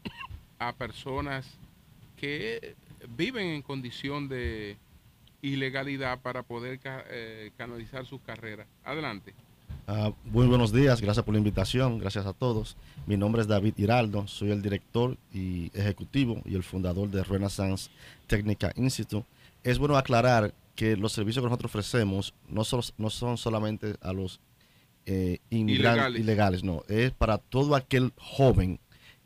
a personas que viven en condición de ilegalidad para poder eh, canalizar sus carreras. Adelante. Ah, muy buenos días, gracias por la invitación, gracias a todos. Mi nombre es David Hiraldo, soy el director y ejecutivo y el fundador de Renaissance Technical Institute. Es bueno aclarar que los servicios que nosotros ofrecemos no son, no son solamente a los eh, inmigrantes Ilegales. ilegales, no, es para todo aquel joven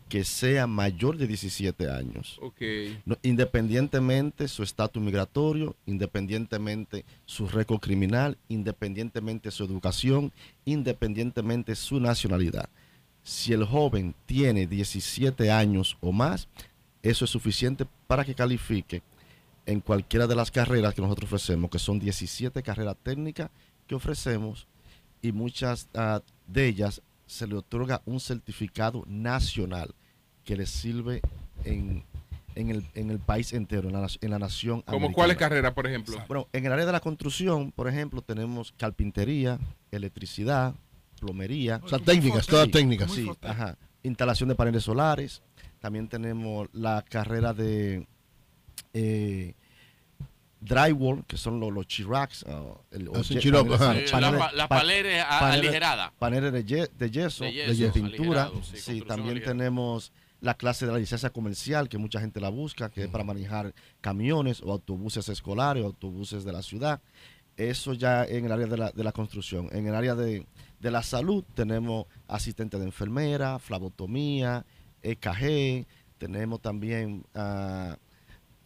que sea mayor de 17 años. Ok. No, independientemente su estatus migratorio, independientemente su récord criminal, independientemente su educación, independientemente su nacionalidad. Si el joven tiene 17 años o más, eso es suficiente para que califique en cualquiera de las carreras que nosotros ofrecemos, que son 17 carreras técnicas que ofrecemos y muchas ah, de ellas se le otorga un certificado nacional que le sirve en, en el, en el país entero, en la, en la nación. ¿Como cuáles carreras, por ejemplo? Bueno, en el área de la construcción, por ejemplo, tenemos carpintería, electricidad, plomería. O sea, técnicas, todas técnicas. Sí, ajá. Instalación de paneles solares. También tenemos la carrera de eh, drywall, que son los, los chiracs. ah, el- Ah, sí, ye- chirop, paneles- ajá. paneles- la pa- de, ye- de yeso, De de, yeso, pintura. sí, también aligerada. tenemos la clase de la licencia comercial, que mucha gente la busca, que es para manejar camiones o autobuses escolares o autobuses de la ciudad. Eso ya en el área de la, de la construcción. En el área de, de la salud tenemos asistente de enfermera, flebotomía, EKG, tenemos también ah,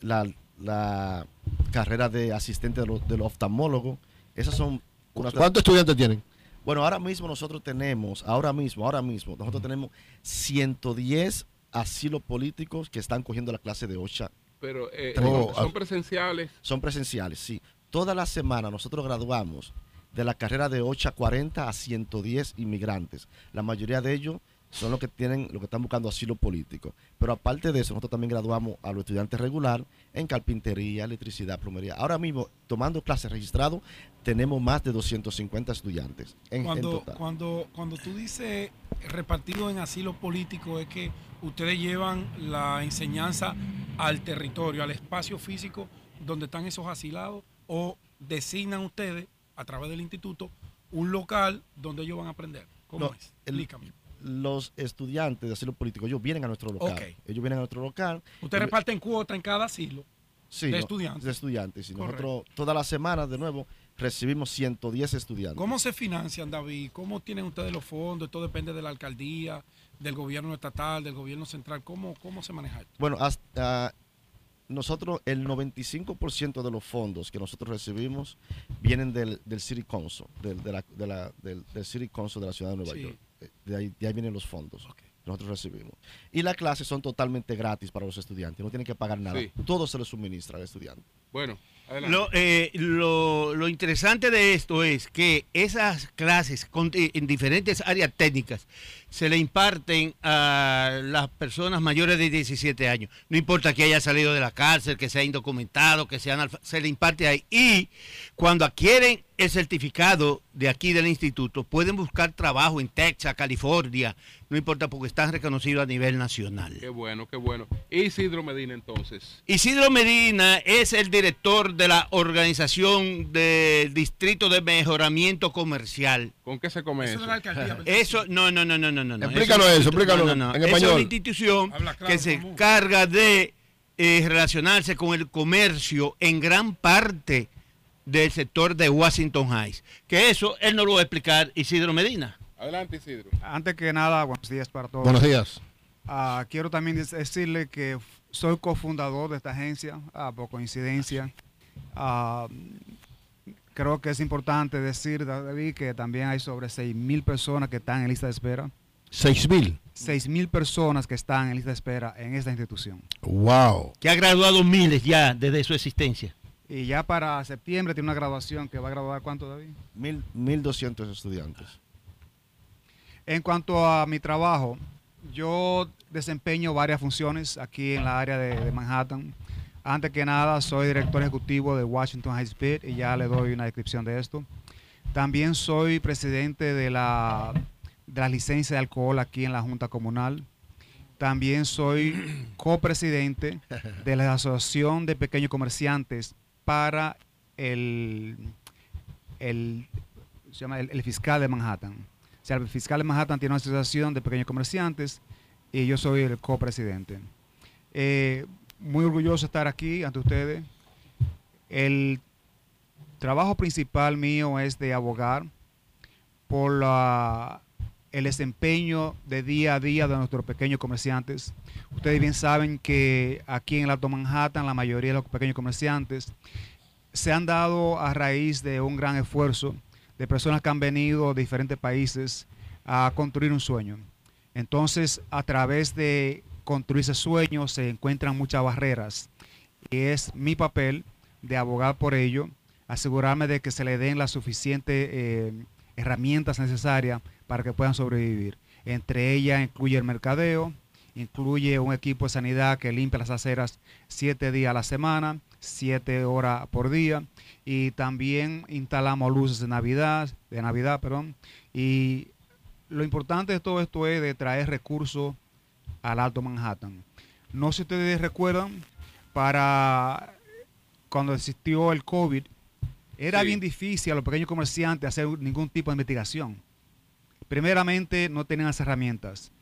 la, la carrera de asistente de los de los oftalmólogos. Esas son unas ¿Cuántos estudiantes tienen? bueno, ahora mismo nosotros tenemos, ahora mismo, ahora mismo, nosotros tenemos 110 asilos políticos que están cogiendo la clase de OSHA. Pero eh, Tenemos- son presenciales. Son presenciales, sí. Toda la semana nosotros graduamos de la carrera de 8 a 40 a 110 inmigrantes. La mayoría de ellos son los que tienen, los que están buscando asilo político. Pero aparte de eso, nosotros también graduamos a los estudiantes regular en carpintería, electricidad, plomería. Ahora mismo, tomando clases registrados, tenemos más de 250 estudiantes en, en Cuando, total. cuando, cuando tú dices repartido en asilo político, es que ustedes llevan la enseñanza al territorio, al espacio físico donde están esos asilados, o designan ustedes, a través del instituto, un local donde ellos van a aprender. ¿Cómo No, es? el- Explícame. Los estudiantes de asilo político, ellos vienen a nuestro local. Ellos vienen a nuestro local. Ustedes reparten cuota en cada asilo sí, de no, estudiantes. De estudiantes. Y Correcto. nosotros, todas las semanas, de nuevo, recibimos 110 estudiantes. ¿Cómo se financian, David? ¿Cómo tienen ustedes los fondos? Esto depende de la alcaldía, del gobierno estatal, del gobierno central. ¿Cómo, cómo se maneja esto? Bueno, hasta nosotros, el 95% de los fondos que nosotros recibimos vienen del, del City Council, del, de la- de la- del, del City Council de la ciudad de Nueva Sí. York. De ahí, de ahí vienen los fondos que nosotros recibimos. Y las clases son totalmente gratis para los estudiantes, no tienen que pagar nada. Sí. Todo se les suministra al estudiante. Bueno. Lo, eh, lo, lo interesante de esto es que esas clases eh, en diferentes áreas técnicas se le imparten a las personas mayores de 17 años. No importa que haya salido de la cárcel, que sea indocumentado, que alfa- se le imparte ahí. Y cuando adquieren el certificado de aquí del instituto, pueden buscar trabajo en Texas, California, no importa porque están reconocidos a nivel nacional. Qué bueno, qué bueno. Isidro Medina, entonces. Isidro Medina es el director de la organización del Distrito de Mejoramiento Comercial. ¿Con qué se come Eso eso? de la alcaldía, ¿verdad? Eso, no, no, no, no, no, no. no. Explícalo es eso, explícalo no, no, en Es español. una institución claro, que se encarga de eh, relacionarse con el comercio en gran parte del sector de Washington Heights. Que eso él nos lo va a explicar Isidro Medina. Adelante, Isidro. Antes que nada, buenos días para todos. Buenos días. Ah, quiero también dec- decirle que soy cofundador de esta agencia, ah, por coincidencia. Ah, creo que es importante decir, David, que también hay sobre 6 mil personas que están en lista de espera. Seis mil. 6 mil personas que están en lista de espera en esta institución. Wow. Que ha graduado miles ya desde su existencia. Y ya para septiembre tiene una graduación que va a graduar cuánto, David? Mil, 1.200 estudiantes. En cuanto a mi trabajo, yo desempeño varias funciones aquí en la área de, de Manhattan. Antes que nada, soy director ejecutivo de Washington High Speed y ya le doy una descripción de esto. También soy presidente de la, de la licencia de alcohol aquí en la Junta Comunal. También soy <clears throat> copresidente de la Asociación de Pequeños Comerciantes para el, el, se llama el, el fiscal de Manhattan. Sea, el fiscal de Manhattan tiene una asociación de pequeños comerciantes y yo soy el copresidente. Eh, muy orgulloso de estar aquí ante ustedes. El trabajo principal mío es de abogar por el desempeño de día a día de nuestros pequeños comerciantes. Ustedes bien saben que aquí en el Alto Manhattan la mayoría de los pequeños comerciantes se han dado a raíz de un gran esfuerzo de personas que han venido de diferentes países a construir un sueño. Entonces, a través de construir ese sueño se encuentran muchas barreras y es mi papel de abogar por ello, asegurarme de que se le den las suficientes eh, herramientas necesarias para que puedan sobrevivir. Entre ellas incluye el mercadeo, incluye un equipo de sanidad que limpia las aceras siete días a la semana, siete horas por día, y también instalamos luces de Navidad, de Navidad, perdón, y lo importante de todo esto es de traer recursos al Alto Manhattan. No sé si ustedes recuerdan, para cuando existió el COVID, era Sí. bien difícil a los pequeños comerciantes hacer ningún tipo de investigación. Primeramente, no tenían las herramientas.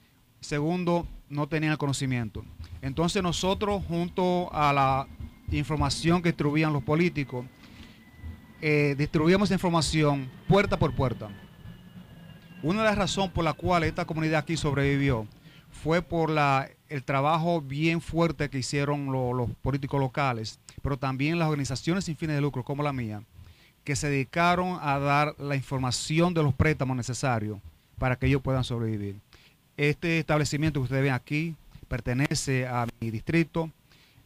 Segundo, no tenían el conocimiento. Entonces nosotros, junto a la información que distribuían los políticos, eh, distribuíamos información puerta por puerta. Una de las razones por la cual esta comunidad aquí sobrevivió fue por el trabajo bien fuerte que hicieron lo- los políticos locales, pero también las organizaciones sin fines de lucro como la mía, que se dedicaron a dar la información de los préstamos necesarios para que ellos puedan sobrevivir. Este establecimiento que ustedes ven aquí pertenece a mi distrito.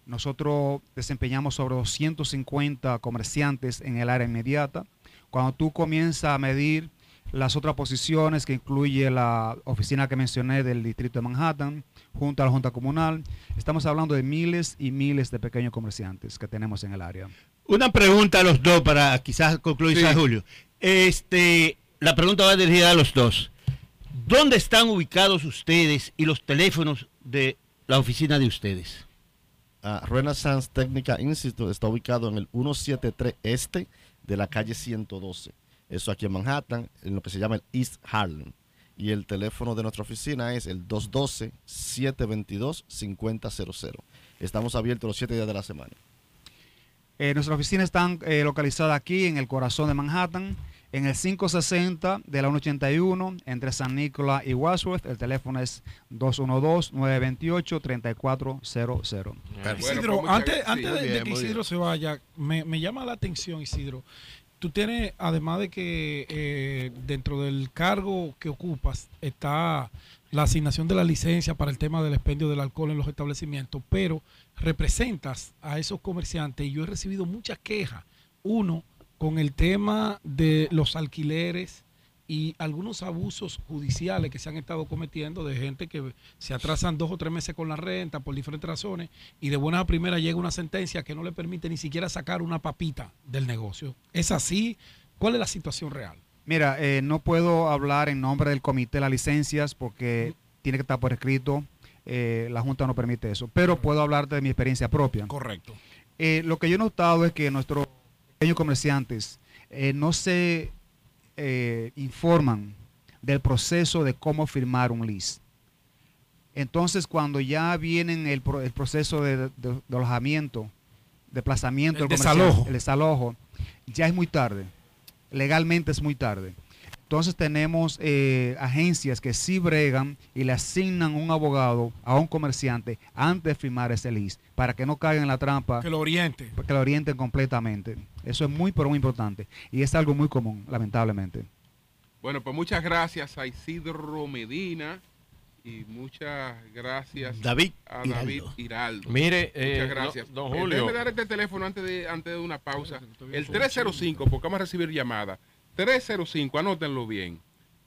Nosotros desempeñamos sobre 250 comerciantes en el área inmediata. Cuando tú comienzas a medir las otras posiciones que incluye la oficina que mencioné del distrito de Manhattan, junto a la Junta Comunal, estamos hablando de miles y miles de pequeños comerciantes que tenemos en el área. Una pregunta a los dos para quizás concluir, Sí. Julio. Este, la pregunta va dirigida a los dos. ¿Dónde están ubicados ustedes y los teléfonos de la oficina de ustedes? Ah, Renaissance Technical Institute está ubicado en el 173 Este de la calle 112, Eso aquí en Manhattan, en lo que se llama el East Harlem. Y el teléfono de nuestra oficina es el 212-722-5000. Estamos abiertos los siete días de la semana. Eh, nuestras oficinas están eh, localizadas aquí en el corazón de Manhattan, en el 560 de la 181 entre San Nicolás y Wadsworth. El teléfono es 212-928-3400. Isidro, antes, antes de, de que Isidro se vaya, me, me llama la atención, Isidro. Tú tienes, además de que eh, dentro del cargo que ocupas está la asignación de la licencia para el tema del expendio del alcohol en los establecimientos, pero representas a esos comerciantes y yo he recibido muchas quejas. Uno, con el tema de los alquileres y algunos abusos judiciales que se han estado cometiendo de gente que se atrasan dos o tres meses con la renta por diferentes razones y de buena a primera llega una sentencia que no le permite ni siquiera sacar una papita del negocio. ¿Es así? ¿Cuál es la situación real? Mira, eh, no puedo hablar en nombre del comité de las licencias porque tiene que estar por escrito. eh, la Junta no permite eso. Pero puedo hablarte de mi experiencia propia. Correcto. Eh, lo que yo he notado es que nuestros pequeños comerciantes eh, no se eh, informan del proceso de cómo firmar un lease. Entonces, cuando ya vienen el, pro- el proceso de, de- de alojamiento, desplazamiento, desalojo. el desalojo, ya es muy tarde. Legalmente es muy tarde. Entonces tenemos eh, agencias que sí bregan y le asignan un abogado a un comerciante antes de firmar ese lease para que no caigan en la trampa. Que lo oriente. Que lo orienten completamente. Eso es muy, pero muy importante. Y es algo muy común, lamentablemente. Bueno, pues muchas gracias a Isidro Medina y muchas gracias David a. David Hiraldo. Mire, eh, muchas gracias. don- don Eh, Julio. déjeme dar este teléfono antes de, antes de una pausa. El 305, porque vamos a recibir llamadas. 305, anótenlo bien.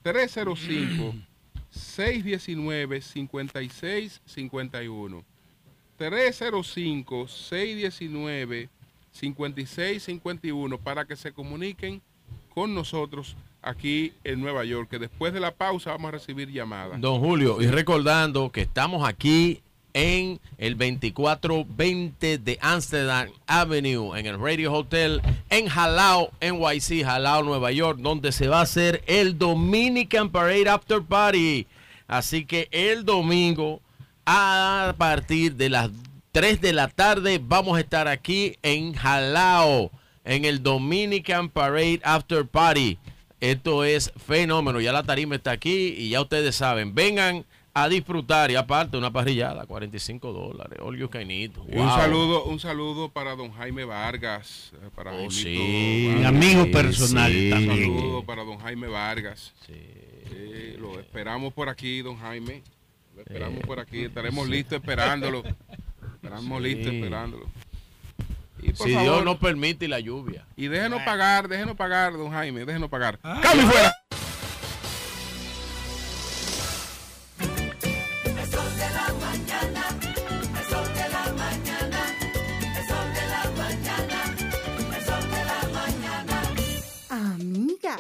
305 619 5651. 305 619 5651 para que se comuniquen con nosotros aquí en Nueva York, que después de la pausa vamos a recibir llamadas. Don Julio, y recordando que estamos aquí en el 2420 de Amsterdam Avenue, en el Radio Hotel, en Halao, NYC, Halao, Nueva York, donde se va a hacer el Dominican Parade After Party. Así que el domingo, a partir de las 3 de la tarde, vamos a estar aquí en Halao, en el Dominican Parade After Party. Esto es fenómeno. Ya la tarima está aquí y ya ustedes saben. Vengan a disfrutar y aparte una parrillada, 45 dólares. Can eat. Y Un Wow. saludo, un saludo para don Jaime Vargas, eh, para Oh, Jaimito sí. Mi amigo personal Un también. saludo para don Jaime Vargas. Eh, lo esperamos por aquí, don Jaime. Lo esperamos por aquí. Estaremos sí. listos esperándolo. Estaremos Sí. listos esperándolo. Y por Si Dios nos permite y la lluvia. Y déjenos pagar, déjenos pagar, don Jaime, déjenos pagar. Ah. ¡Cambio y fuera!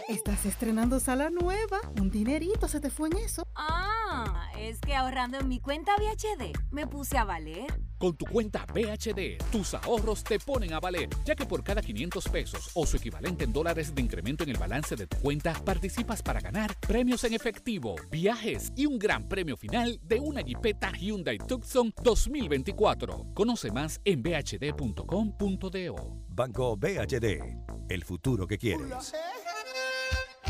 Estás estrenando sala nueva. Un dinerito se te fue en eso. Ah, es que ahorrando en mi cuenta VHD me puse a valer. Con tu cuenta BHD, tus ahorros te ponen a valer, ya que por cada 500 pesos o su equivalente en dólares de incremento en el balance de tu cuenta, participas para ganar premios en efectivo, viajes y un gran premio final de una Jeepeta Hyundai Tucson 2024. Conoce más en bhd.com.do. Banco BHD, el futuro que quieres.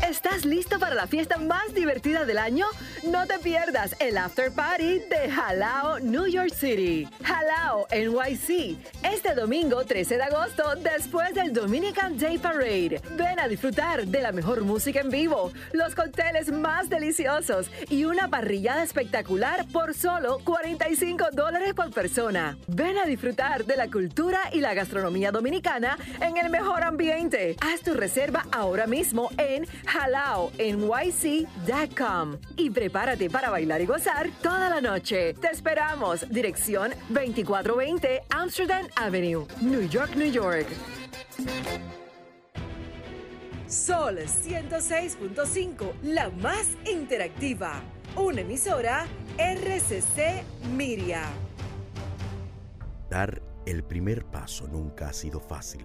¿Estás listo para la fiesta más divertida del año? No te pierdas el After Party de Halao New York City. Halao NYC. Este domingo 13 de agosto, después del Dominican Day Parade. Ven a disfrutar de la mejor música en vivo, los cócteles más deliciosos y una parrillada espectacular por solo 45 dólares por persona. Ven a disfrutar de la cultura y la gastronomía dominicana en el mejor ambiente. Haz tu reserva ahora mismo en halaonyc.com y prepárate para bailar y gozar toda la noche. Te esperamos. Dirección 2420 Amsterdam Avenue, New York, New York. Sol 106.5, la más interactiva. Una emisora RCC Miria. Dar el primer paso nunca ha sido fácil,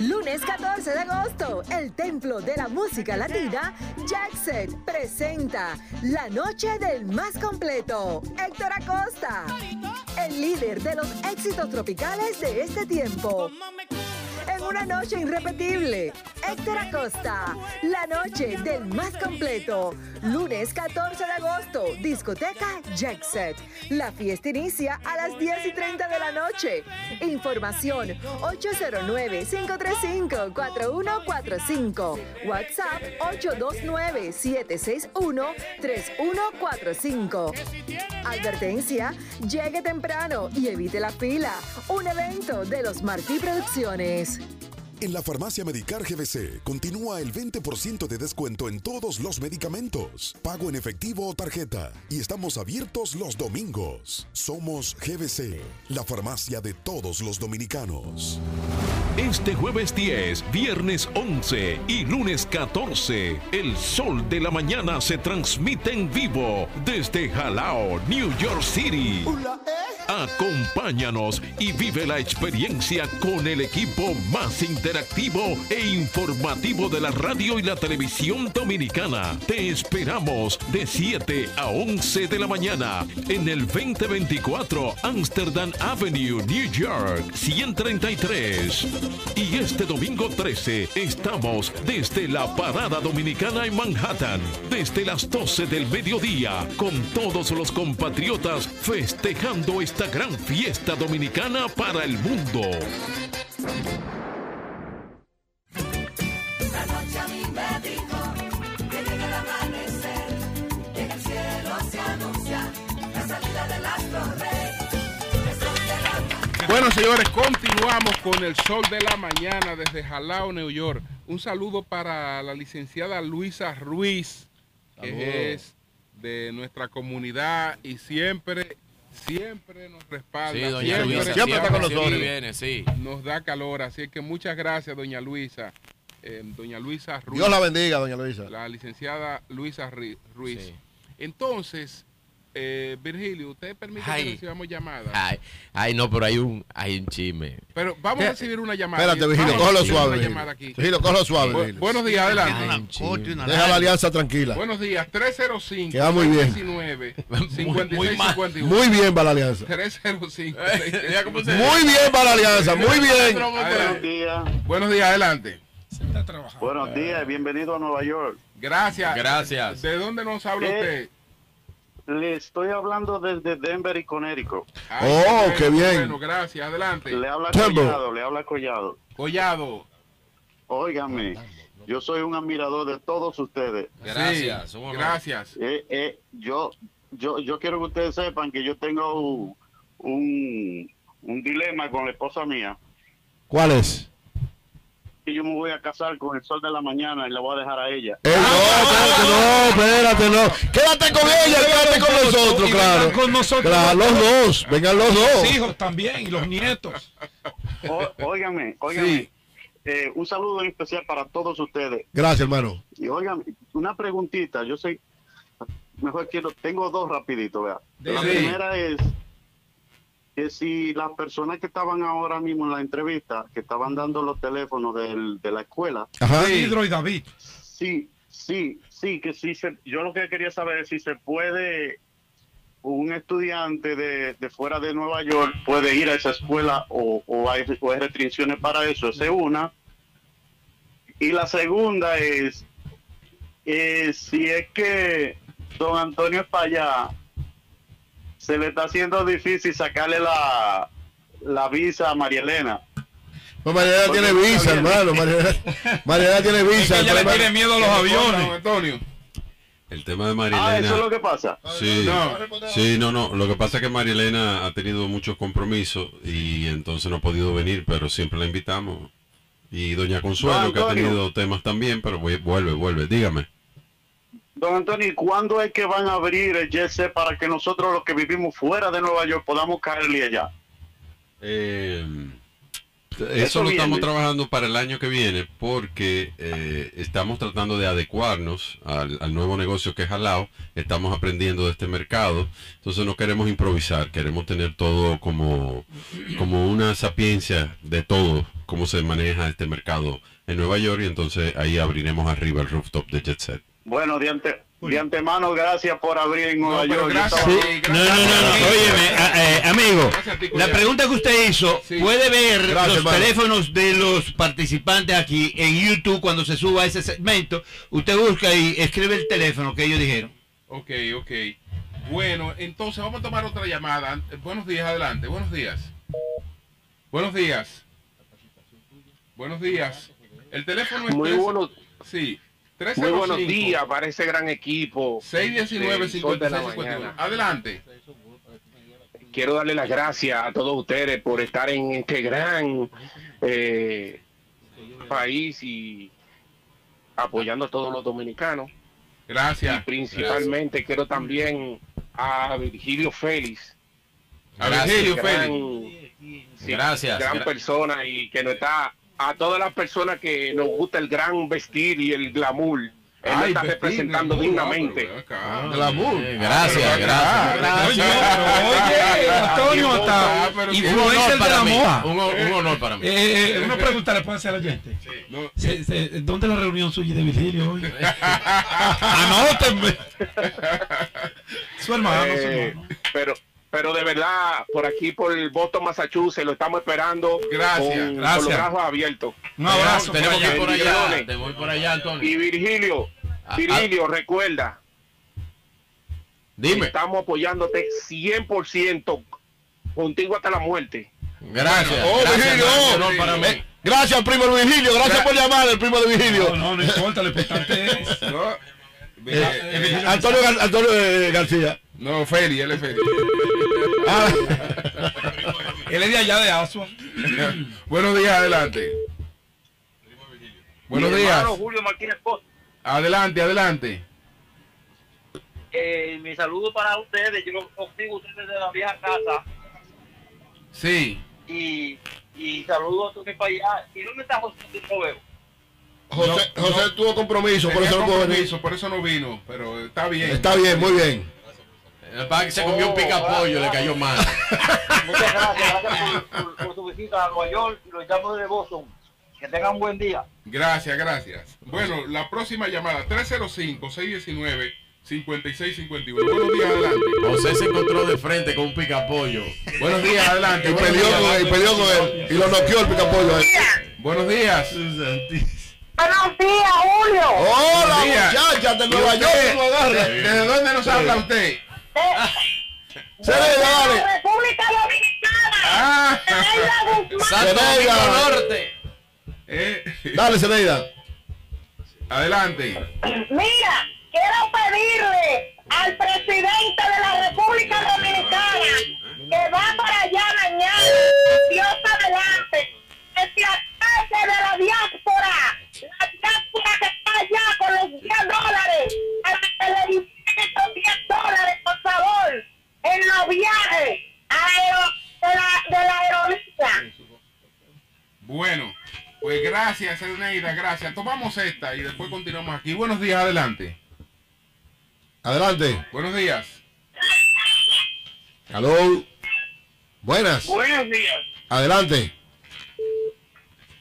Lunes 14 de agosto, el Templo de la Música Latina, Jackset, presenta La Noche del Más Completo, Héctor Acosta, el líder de los éxitos tropicales de este tiempo. En una noche irrepetible, Héctor Acosta, La Noche del Más Completo, lunes 14 de agosto, discoteca Jackset. La fiesta inicia a las 10 y 30 de la noche. Información 809-535-4145. WhatsApp 829-761-3145. Advertencia, llegue temprano y evite la fila. Un evento de los Martí Producciones. News. En la farmacia Medicar GBC continúa el 20% de descuento en todos los medicamentos, pago en efectivo o tarjeta, y estamos abiertos los domingos. Somos GBC, la farmacia de todos los dominicanos. Este jueves 10, viernes 11 y lunes 14, el sol de la mañana se transmite en vivo desde Jalao, New York City. Acompáñanos y vive la experiencia con el equipo más interactivo e informativo de la radio y la televisión dominicana. Te esperamos de 7 a 11 de la mañana en el 2024 Amsterdam Avenue, New York, 133. Y este domingo 13 estamos desde la Parada Dominicana en Manhattan, desde las 12 del mediodía, con todos los compatriotas festejando esta gran fiesta dominicana para el mundo. Bueno, señores, continuamos con el sol de la mañana desde Jalao, New York. Un saludo para la licenciada Luisa Ruiz, que Saludos. es de nuestra comunidad y siempre, siempre nos respalda. Sí, doña siempre, Luisa, Siempre está con nosotros. viene, sí. Nos da calor, así que muchas gracias, doña Luisa. Eh, doña Luisa Ruiz. Dios la bendiga, doña Luisa. La licenciada Luisa Ruiz. Sí. Entonces, eh, Virgilio, ¿usted permite Ay. que recibamos llamadas? Ay, ay, no, pero hay un, hay un chisme. Pero vamos a recibir una llamada. Espérate, Virgilio, cógelo suave, Virgilio. llamada aquí. Virgilio, cógelo suave, Bu- buenos días, adelante. Deja la alianza tranquila. Buenos días, 305 Que va muy bien. 19 56 51. Muy bien para la alianza. 305 Muy bien para la alianza, muy bien. Buenos días. Buenos días, adelante. Buenos días, bienvenido a Nueva York. Gracias. Gracias. ¿De dónde nos habla Eh, usted? Le estoy hablando desde Denver y Connecticut. Ay, Oh, qué bien. Bueno, gracias, adelante. Le habla Tembo. Collado, le habla Collado. Collado. Óigame, yo soy un admirador de todos ustedes. Gracias, gracias. Eh, eh, yo, yo, yo quiero que ustedes sepan que yo tengo un, un, un dilema con la esposa mía. ¿Cuál es? Que yo me voy a casar con el sol de la mañana y la voy a dejar a ella. Ey, no, espérate, no, espérate, no. Quédate con ella, quédate con nosotros, claro. con nosotros. Claro, los dos, vengan los dos. Los hijos también y los nietos. Óigame, óigame. Eh, un saludo en especial para todos ustedes. Gracias, hermano. Y óigame, una preguntita. Yo sé, mejor quiero, tengo dos rapidito, vea. La Sí. primera es que si las personas que estaban ahora mismo en la entrevista, que estaban dando los teléfonos del- de la escuela, Ajá. Isidro y David. sí, sí, sí, que sí se, yo lo que quería saber es si se puede un estudiante de, de fuera de Nueva York puede ir a esa escuela o, o, hay, o hay restricciones para eso. Esa es una. Y la segunda es eh, si es que don Antonio es para allá, se le está haciendo difícil sacarle la, la visa a María Elena. Pues Mariana <laughs> tiene visa, hermano. Mariana, Mariana tiene visa. ella le tiene miedo a los aviones. Antonio. El tema de María Ah, Elena. eso es lo que pasa. Sí, No. sí, no, no. Lo que pasa es que María Elena ha tenido muchos compromisos y entonces no ha podido venir, pero siempre la invitamos. Y Doña Consuelo, No, que ha tenido temas también, pero vu- vuelve, vuelve. Dígame. Don Antonio, ¿y cuándo es que van a abrir el Jet Set para que nosotros los que vivimos fuera de Nueva York podamos caerle allá? Eh, Eso eso lo estamos trabajando para el año que viene porque eh, estamos tratando de adecuarnos al, al nuevo negocio que es Halao. Estamos aprendiendo de este mercado. Entonces no queremos improvisar, queremos tener todo como, como una sapiencia de todo, cómo se maneja este mercado en Nueva York y entonces ahí abriremos arriba el rooftop de Jet Set. Bueno, de, ante, de, antemano, gracias por abrir en Nueva no, York. Gracias, sí. gracias, no, no, no, no. Óyeme, eh, amigo, la pregunta que usted hizo, ¿puede ver los teléfonos de los participantes aquí en YouTube cuando se suba ese segmento? Usted busca y escribe el teléfono que ellos dijeron. Ok, ok. Bueno, entonces vamos a tomar otra llamada. Buenos días, adelante. Buenos días. Buenos días. Buenos días. El teléfono es... Muy bueno. Sí. Muy buenos días para ese gran equipo. 619-5651. Adelante. Quiero darle las gracias a todos ustedes por estar en este gran eh, país y apoyando a todos los dominicanos. Gracias. Y principalmente quiero también a Virgilio Félix. A Virgilio Félix. Gracias. Gran persona y que nos está a todas las personas que nos gusta el gran vestir y el glamour. Él lo Ay, está vestir, representando dignamente. Glamour. Eh, Gracias, Ah, gracias. gracias. Oye, Antonio está sí. influencer honor de para la moda. Un, un honor para mí. Eh, eh, una pregunta le puedo hacer al oyente. No. Se- se- ¿Dónde la reunión suya de Virgilio hoy? <laughs> Anótenme. <laughs> Su hermano, su Eh, hermano. pero pero de verdad por aquí por el Boston Massachusetts lo estamos esperando Gracias, con, con gracias. los brazos abiertos Un abrazo. Tenemos que ir por allá. Que ir por allá, Antonio. y Virgilio Ah, Virgilio recuerda Dime. estamos apoyándote 100% contigo hasta la muerte Gracias. Oh, gracias, Virgilio, para mí. Eh, gracias, primo de Virgilio. Gracias por llamar, el primo de Virgilio. No, no, no importa, lo importante es. <laughs> No, Eh, eh, eh, Antonio, Gar- Antonio eh, García. no, Feli, él es Feli. Ah, Él es de allá de Asua. <laughs> Buenos días, adelante. Buenos Mi días. Julio Martínez Costa. Adelante, adelante. Eh, mi saludo para ustedes. Yo los consigo ustedes de la vieja casa. Sí. Y, y saludo a todos mis para allá. ¿Y dónde está José? No veo. José, No, José no. tuvo compromiso, por eso no pudo venir. compromiso, por eso no vino, pero está bien. Está bien, muy bien. El padre que se comió un pica pollo, le cayó mal. <laughs> Muchas gracias. Gracias por, por- por su visita a Nueva York y los llamo desde Boston. Que tengan un buen día. Gracias, gracias. Bueno, la próxima llamada, 305-619-5651. Buenos días, adelante. José se encontró de frente con un pica pollo. Buenos días, adelante. Y peleó con él, y peleó con él. Y lo noqueó el picapollo. Buenos días. Buenos días, Julio. Hola, Buenos días. muchacha de ¿Y Nueva York. lo. ¿De- ¿Desde dónde nos habla usted? Cereida, dale. La República Dominicana. Ah, Cereida Guzmán. Santo Domingo Cereida. Norte. eh, Dale, Cereida. adelante. Mira, quiero pedirle al presidente de la República Dominicana que va para allá mañana, Dios adelante, que se ataque de la diáspora, la diáspora que está allá con los 10 dólares, para que le dividen esos 10 dólares, por favor, en los viajes aero- de, la, de la aerolínea. Bueno, pues gracias, Eneida, gracias. Tomamos esta y después continuamos aquí. Buenos días, adelante. Adelante. Buenos días. Aló. Buenas. Buenos días. Adelante.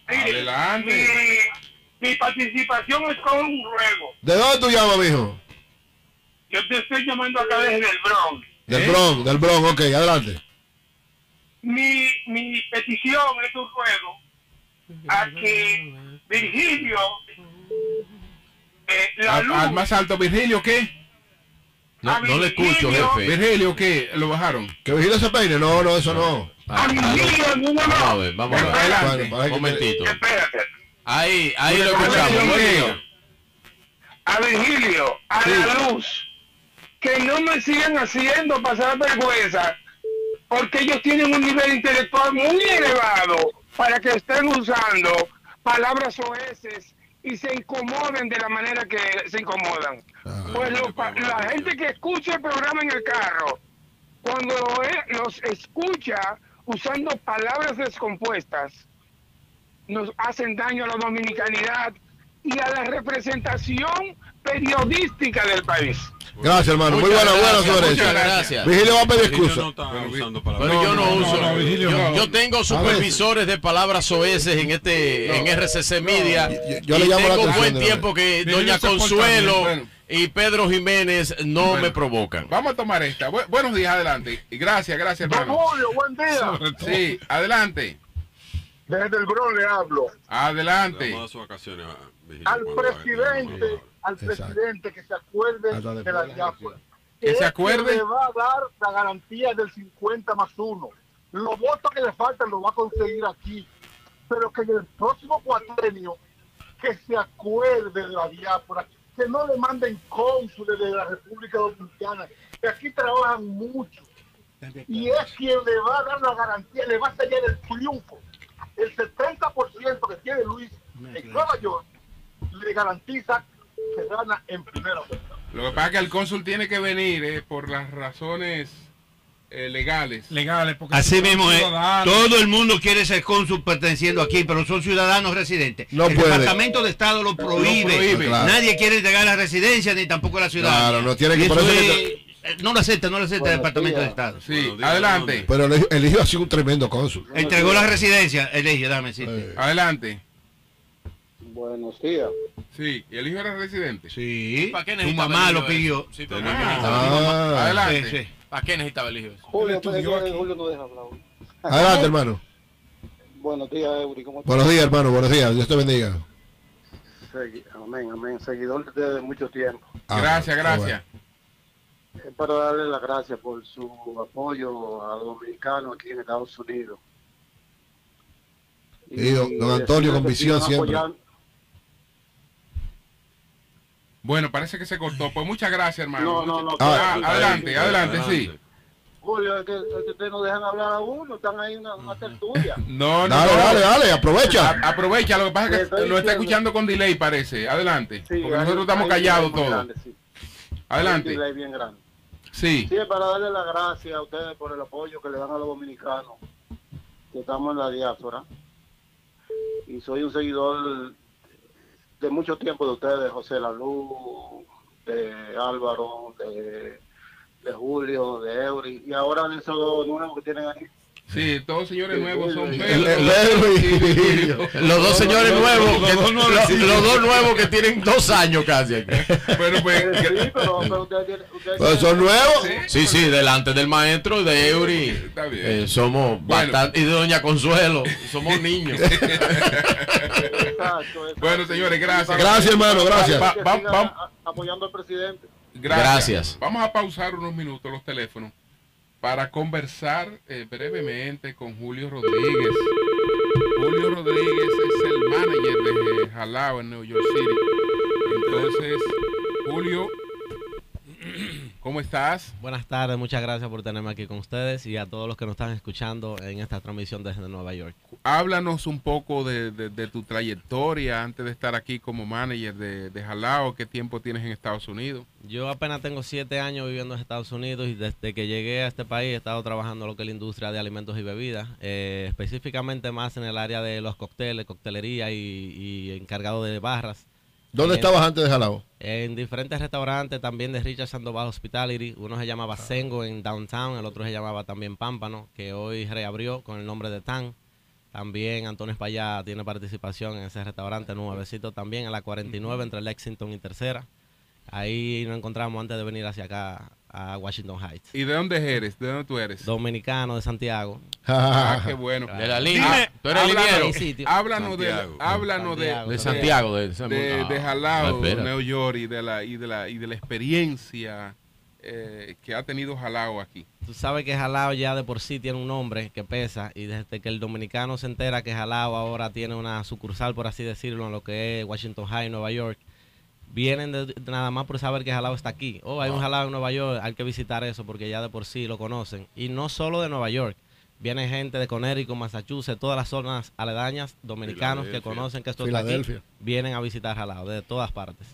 Adelante. Mi, mi participación es con un ruego. ¿De dónde tú llamas, mijo? Yo te estoy llamando acá desde el Bronx. Del Bronx, del Bronx, ok, adelante. Mi, mi petición es un ruego a que Virgilio, eh, la Al, luz, al más alto, Virgilio, ¿qué? No, no le escucho, jefe. Virgilio, ¿qué? ¿Lo bajaron? ¿Que Virgilio se peine? No, no, eso no. a Virgilio, no, no, Vamos a no. ver, vamos a ver. adelante. Bueno, Un que- momentito. Espérate. Ahí, ahí lo escuchamos. A Virgilio, a la luz, que no me sigan haciendo pasar vergüenza, porque ellos tienen un nivel intelectual muy elevado para que estén usando palabras oeces y se incomoden de la manera que se incomodan. Pues lo la gente que escucha el programa en el carro, cuando eh, los escucha usando palabras descompuestas, nos hacen daño a la dominicanidad y a la representación periodística del país. Gracias, hermano. Muy buena, buena sugerencia. muchas gracias. Vigilio va a pedir excusa. Pero yo no, uso. no, Vigilio, yo, tengo supervisores de palabras oeces en este en RCC Media. yo le y llamo la tengo atención buen tiempo que Vigilio Doña Consuelo y Pedro Jiménez no Bueno. me provocan. Vamos a tomar esta. Bu- buenos días, adelante. Y Gracias, gracias, hermano. Julio, buen día. Sí, adelante. Desde el Bron le hablo. Adelante. Vamos a vacaciones Al presidente, al presidente que se acuerde de la diáspora. Que se es acuerde. le va a dar la garantía del 50 más 1. Los votos que le faltan los va a conseguir aquí. Pero que en el próximo cuatrenio que se acuerde de la diáspora, que no le manden cónsules de la República Dominicana, que aquí trabajan mucho. Y es quien le va a dar la garantía, le va a sellar el triunfo. El 70% que tiene Luis en Nueva York le garantiza que gana en primera vuelta. Lo que pasa es que el cónsul tiene que venir eh, por las razones eh, legales. Legales, porque Así mismo es. ciudadanos. Todo el mundo quiere ser cónsul perteneciendo aquí, pero son ciudadanos residentes. No el puede. Departamento de Estado lo prohíbe. prohíbe. Claro. Nadie quiere entregar la residencia ni tampoco la ciudad. Claro, no tiene que- eh, No lo acepta, no lo acepta el Departamento de Estado. Sí, adelante. Pero el, el hijo ha sido un tremendo cónsul. Entregó la residencia, elige, dame decirte. Adelante. Buenos días. Sí, ¿y el hijo era residente? Sí. ¿Para qué Tu necesitaba mamá el lo hijo pidió. Sí, tu Ah. mamá necesitaba el hijo. Ah. Adelante. Sí, sí. ¿Para qué necesitaba el hijo? Julio, pero. Julio no deja hablar. Adelante, hermano. Buenos días, Eury. ¿Cómo estás? Buenos días, hermano. Buenos días. Dios te bendiga. Segui- Amén, amén. Seguidor desde mucho tiempo. Ah, Gracias, gracias. Es para darle las gracias por su apoyo a los dominicanos aquí en Estados Unidos. Y don- don Antonio con visión siempre. apoyando- Bueno, parece que se cortó. Pues muchas gracias, hermano. No, no, no. Ah, Ah, adelante, adelante, sí. Julio, es que, es que ustedes no dejan hablar a uno, están ahí en una, una tertulia. <laughs> No, no. Dale, no. dale, dale, aprovecha. A- aprovecha, lo que pasa es que lo está escuchando con delay, parece. Adelante. Sí, porque hay- nosotros estamos callados todos. grande, sí. Hay un Adelante. delay bien grande. Sí. Sí, es para darle las gracias a ustedes por el apoyo que le dan a los dominicanos, que estamos en la diáspora. Y soy un seguidor de mucho tiempo de ustedes, José Lalú, de Álvaro, de, de Julio, de Eury, y ahora de esos nuevos que tienen ahí. Sí, todos señores nuevos son Pedro. <laughs> Los dos señores nuevos, los dos nuevos, que tienen dos años casi. <laughs> Bueno, pues. Sí, pero, pero ustedes tienen... ustedes Pues son nuevos. Sí, sí, delante del maestro de Eury. Está bien. eh, somos bastante. Y de Doña Consuelo. Somos niños. <laughs> Bueno, señores, gracias. Gracias, hermano, gracias. Va- va- apoyando al presidente. Gracias. Gracias. Vamos a pausar unos minutos los teléfonos para conversar eh, brevemente con Julio Rodríguez. Julio Rodríguez es el manager de Jalao en New York City. Entonces, Julio, ¿cómo estás? Buenas tardes, muchas gracias por tenerme aquí con ustedes y a todos los que nos están escuchando en esta transmisión desde Nueva York. Háblanos un poco de, de- de tu trayectoria antes de estar aquí como manager de, de Jalao. ¿Qué tiempo tienes en Estados Unidos? Yo apenas tengo siete años viviendo en Estados Unidos y desde que llegué a este país he estado trabajando en lo que es la industria de alimentos y bebidas, eh, específicamente más en el área de los cócteles, coctelería y, y encargado de barras. ¿Dónde En- estabas antes de Jalao? En diferentes restaurantes también de Richard Sandoval Hospitality. Uno se llamaba Sengo en Downtown, el otro se llamaba también Pámpano, que hoy reabrió con el nombre de Tan. También Antonio Espallá tiene participación en ese restaurante nuevecito también, en la 49 entre Lexington y Tercera. Ahí nos encontramos antes de venir hacia acá a Washington Heights. ¿Y de dónde eres? ¿De dónde tú eres? Dominicano de Santiago. Ah, <laughs> qué bueno. De la línea. Tú eres háblanos- liniero. Háblanos de, háblanos de, Santiago. De Santiago, de- de, Ah, de Jalao. New York y de la y de la y de la experiencia eh, que ha tenido Jalao aquí. Tú sabes que Jalao ya de por sí tiene un nombre que pesa y desde que el dominicano se entera que Jalao ahora tiene una sucursal, por así decirlo, en lo que es Washington High, Nueva York, vienen de- de nada más por saber que Jalao está aquí. Oh, hay un Jalao en Nueva York, hay que visitar eso porque ya de por sí lo conocen. Y no solo de Nueva York, Viene gente de Connecticut, Massachusetts, todas las zonas aledañas, dominicanos que conocen que esto está aquí, vienen a visitar Jalao, de todas partes.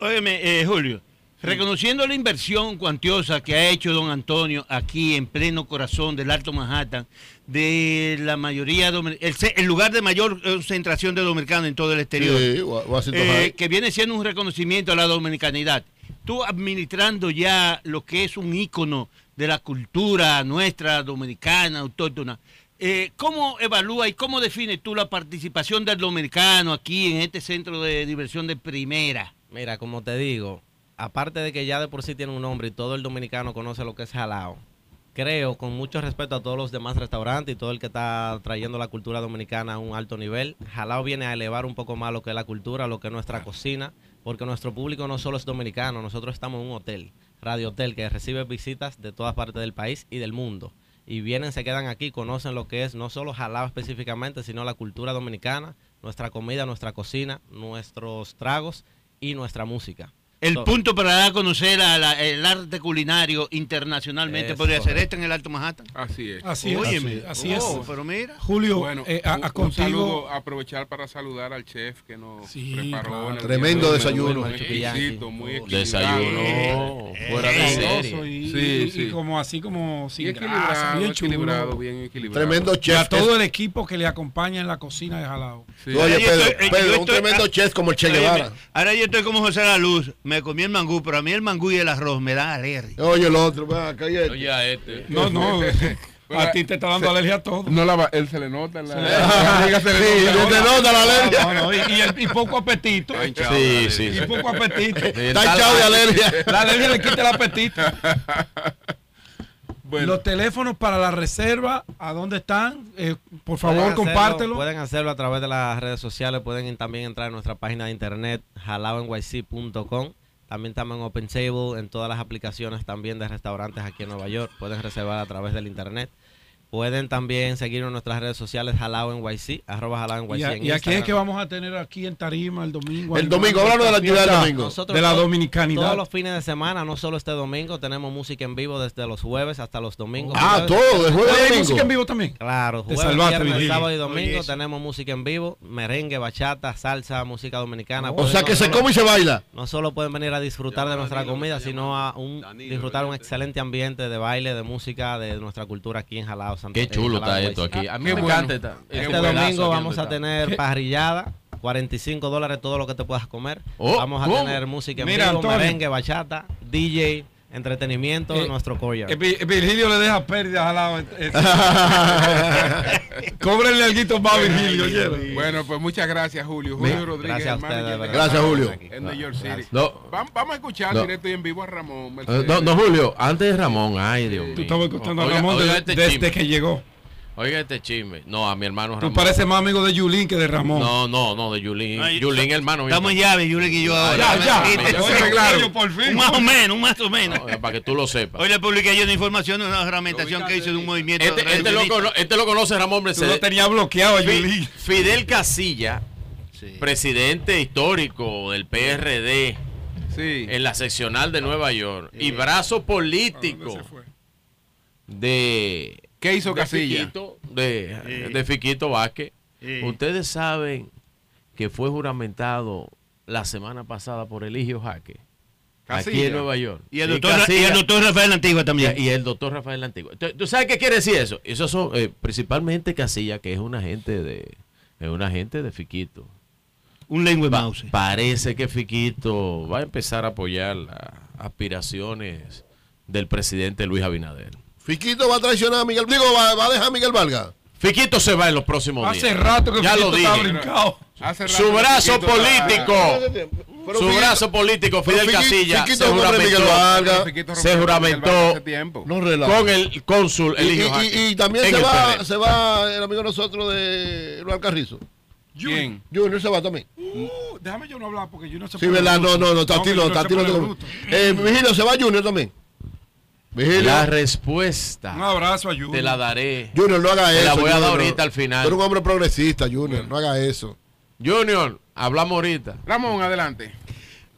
Óyeme, eh, Julio, reconociendo la inversión cuantiosa que ha hecho don Antonio aquí en pleno corazón del Alto Manhattan, de la mayoría, el, el lugar de mayor concentración de dominicanos en todo el exterior, Sí, Wa- Washington eh, que viene siendo un reconocimiento a la dominicanidad. Tú administrando ya lo que es un ícono de la cultura nuestra dominicana, autóctona, eh, ¿cómo evalúa y cómo defines tú la participación del dominicano aquí en este centro de diversión de primera? Mira, como te digo, aparte de que ya de por sí tiene un nombre y todo el dominicano conoce lo que es Jalao, creo, con mucho respeto a todos los demás restaurantes y todo el que está trayendo la cultura dominicana a un alto nivel, Jalao viene a elevar un poco más lo que es la cultura, lo que es nuestra cocina, porque nuestro público no solo es dominicano, nosotros estamos en un hotel, Radio Hotel, que recibe visitas de todas partes del país y del mundo. Y vienen, se quedan aquí, conocen lo que es no solo Jalao específicamente, sino la cultura dominicana, nuestra comida, nuestra cocina, nuestros tragos y nuestra música. El So- punto para dar a conocer a la- el arte culinario internacionalmente Es podría ser este en el Alto Manhattan. Así es. Así es, Óyeme, así es. oh, pero mira. Julio, Bueno, eh, a- un, a un contigo- saludo, aprovechar para saludar al chef que nos preparó. claro. en el Tremendo desayuno. Muy exquisito, muy exquisito. Desayuno fuera de serie. y, Sí, y- sí. y como así como sin Bien grasa, equilibrado, bien chulo. equilibrado, bien equilibrado. Tremendo Y chef. a todo el equipo que le acompaña en la cocina de Jalao. Sí. Oye, Pedro, eh, Pedro, un tremendo ah, chef como el Che Guevara. Ahora yo estoy como José La Luz. Me comí el mangú, pero a mí el mangú y el arroz me dan alergia. Oye, el otro, va, cállate. Oye, a este. No, no. <laughs> a ti te está dando alergia a todo. No la va- él se le nota la, Se la le- barriga se le Sí, nota. se la alergia. No, no, y, y el- y poco apetito. Sí, sí, Y poco apetito. Está hinchado de alergia. La alergia le quita el apetito. <laughs> Bueno, Los teléfonos para la reserva, ¿a dónde están? Eh, por Pueden favor, hacerlo- compártelo. Pueden hacerlo a través de las redes sociales, pueden también entrar a nuestra página de internet, jalaoNYC.com. También estamos en Open Table, en todas las aplicaciones también de restaurantes aquí en Nueva York. Pueden reservar a través del internet. Pueden también seguirnos en nuestras redes sociales, Jalao NYC, arroba Jalao NYC Y, a- en y aquí es que vamos a tener aquí en Tarima el domingo. El domingo, háblanos de la actividad del domingo. Nosotros De la todos- dominicanidad. Todos los fines de semana, no solo este domingo, tenemos música en vivo desde los jueves hasta los domingos. Ah, Jueves- todo, de jueves ¿hay domingo. música en vivo también? Claro, jueves, salvaste, viernes, sábado y domingo tenemos música en vivo, merengue, bachata, salsa, música dominicana. O sea no que se solo- come y se baila. No solo pueden venir a disfrutar de nuestra comida, sino a un, disfrutar un excelente ambiente de baile, de música, de nuestra cultura aquí en Jalao. Qué chulo está esto aquí. A mí Qué me bueno. encanta esta. Este este domingo vamos a tener parrillada, 45 dólares todo lo que te puedas comer. Oh, vamos a ¿cómo? tener música en Mira, vivo, Antonio. merengue, bachata, DJ, entretenimiento Eh, nuestro courtyard. Eh, Vi- Virgilio le deja pérdidas al lado. eh, <laughs> Cóbrenle algo más a Virgilio, ¿oyeron? bueno, pues muchas gracias, Julio. Julio Rodríguez, Gracias a el ustedes, manager de de verdad. Gracias, Julio. en New York City. No. Vam- Vamos a escuchar No. directo y en vivo a Ramón. Eh, Mercedes. No, no, Julio, antes de Ramón, ay Dios mío. Tú estabas escuchando a Oiga- Ramón oiga de- este desde que llegó. Oiga este chisme. No, a mi hermano Tú Ramón. pareces más amigo de Yulín que de Ramón. No, no, no, de Yulín. Ay, Yulín, hermano. Estamos en llave, Yuri y yo ahora. Ya, ya. Sí, Ya por fin. Un más o menos, un más o menos. No, para que tú lo sepas. Hoy le publiqué yo una información de una fragmentación que hizo de un movimiento. Este, este, lo, este lo conoce Ramón Tú Mercedes. lo tenías bloqueado a Yulín. Fidel Casilla, Sí. presidente histórico del PRD Sí. en la seccional de Nueva York y brazo político de ¿Qué hizo de Casilla? Fiquito, de, Fiquito Vázquez. Ustedes saben que fue juramentado la semana pasada por Eligio Jaque. Aquí Casilla. en Nueva York. Y el doctor, y Casilla. el doctor Rafael Antigua también. Y, y el doctor Rafael Antigua. ¿Tú, tú sabes qué quiere decir eso? Eso son eh, principalmente Casilla, que es un agente de, es un agente de Fiquito. un lengua Pa- mouse. parece que Fiquito va a empezar a apoyar las aspiraciones del presidente Luis Abinader. Fiquito va a traicionar a Miguel. Digo, va, va a dejar a Miguel Valga. Fiquito se va en los próximos días. Hace rato que ya lo Fiquito está brincado. Hace Su brazo Fiquito político. Pero Su Fiquito- brazo político, Fidel Fiqui- Casilla, Fiquito se juramentó, Valga. Fiquito se juramentó. No con el cónsul Y, Eligio y- Jaque y- y también se el va, se va el amigo de nosotros de Luis Carrizo. ¿Quién? Junior se va también. Uh, déjame yo no hablar porque yo no sé Sí, verdad, no, no, no, Tatilo, no, Tatilo. no. Eh, Vigilio, se va Junior también. Vigilio. La respuesta Un abrazo a Junior. te la daré. Junior, no haga Te eso. la voy a dar ahorita al Tú eres final. un hombre progresista, Junior. No haga eso. Junior, hablamos ahorita. Ramón, adelante.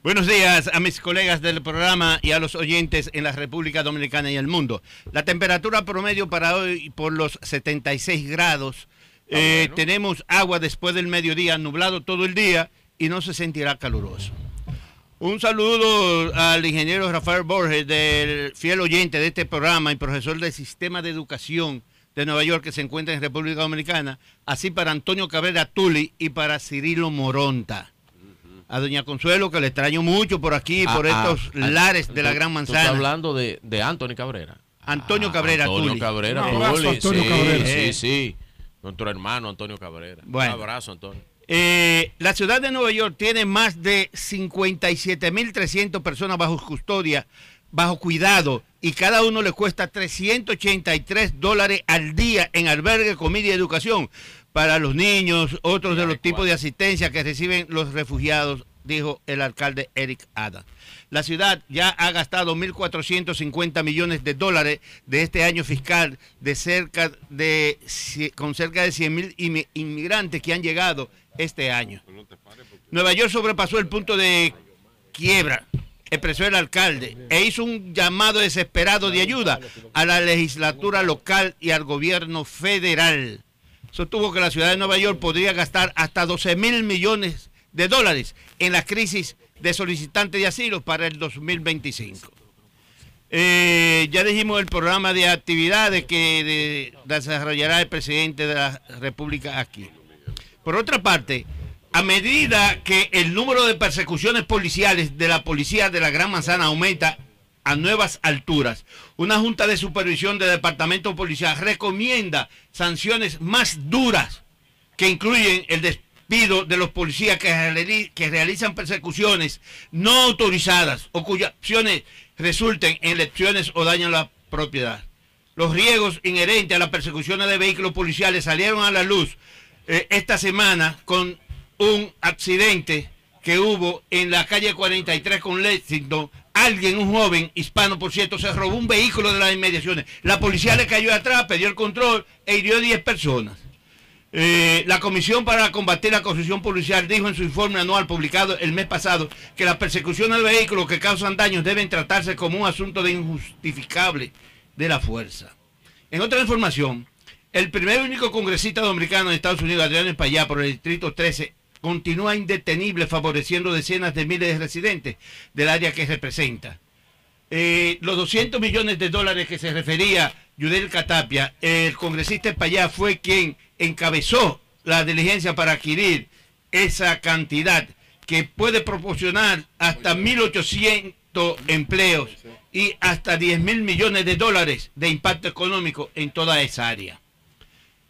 Buenos días a mis colegas del programa y a los oyentes en la República Dominicana y el mundo. La temperatura promedio para hoy por los 76 grados. Eh, Tenemos agua después del mediodía, nublado todo el día y no se sentirá caluroso. Un saludo al ingeniero Rafael Borges, del fiel oyente de este programa y profesor del Sistema de Educación de Nueva York que se encuentra en República Dominicana, así para Antonio Cabrera Tuli y para Cirilo Moronta. A doña Consuelo, que le extraño mucho por aquí, Ah, por ah, estos ah, lares de la Gran Manzana. estás hablando de, de Anthony Cabrera. Antonio Cabrera Antonio Tuli. Cabrera Tuli, Antonio sí, Cabrera. Sí, Eh. sí. Nuestro hermano Antonio Cabrera. Bueno. Un abrazo, Antonio. Eh, la ciudad de Nueva York tiene más de 57.300 personas bajo custodia, bajo cuidado, y cada uno le cuesta 383 dólares al día en albergue, comida y educación para los niños, otros de los tipos de asistencia que reciben los refugiados, dijo el alcalde Eric Adams. La ciudad ya ha gastado 1.450 millones de dólares de este año fiscal de cerca de, con cerca de 100.000 inmi- inmigrantes que han llegado este año. Nueva York sobrepasó el punto de quiebra, expresó el alcalde, e hizo un llamado desesperado de ayuda a la legislatura local y al gobierno federal. Sostuvo que la ciudad de Nueva York podría gastar hasta 12 mil millones de dólares en la crisis de solicitantes de asilo para el 2025. Eh, ya dijimos el programa de actividades que de- desarrollará el presidente de la República aquí. Por otra parte, a medida que el número de persecuciones policiales de la policía de la Gran Manzana aumenta a nuevas alturas, una junta de supervisión del departamento policial recomienda sanciones más duras que incluyen el despido de los policías que, reali- que realizan persecuciones no autorizadas o cuyas acciones resulten en lesiones o dañan la propiedad. Los riesgos inherentes a las persecuciones de vehículos policiales salieron a la luz eh, esta semana con un accidente que hubo en la calle 43 con Lexington. Alguien, un joven hispano, por cierto, se robó un vehículo de las inmediaciones. La policía le cayó atrás, perdió el control e hirió a 10 personas. Eh, la Comisión para Combatir la Corrupción Policial dijo en su informe anual publicado el mes pasado que las persecuciones de vehículos que causan daños deben tratarse como un asunto de injustificable de la fuerza. En otra información, el primer y único congresista dominicano de Estados Unidos, Adriano Espaillá, por el Distrito 13, continúa indetenible favoreciendo decenas de miles de residentes del área que representa. Eh, los 200 millones de dólares que se refería Yudel Catapia, el congresista Espaillá fue quien encabezó la diligencia para adquirir esa cantidad que puede proporcionar hasta 1.800 empleos y hasta 10 mil millones de dólares de impacto económico en toda esa área.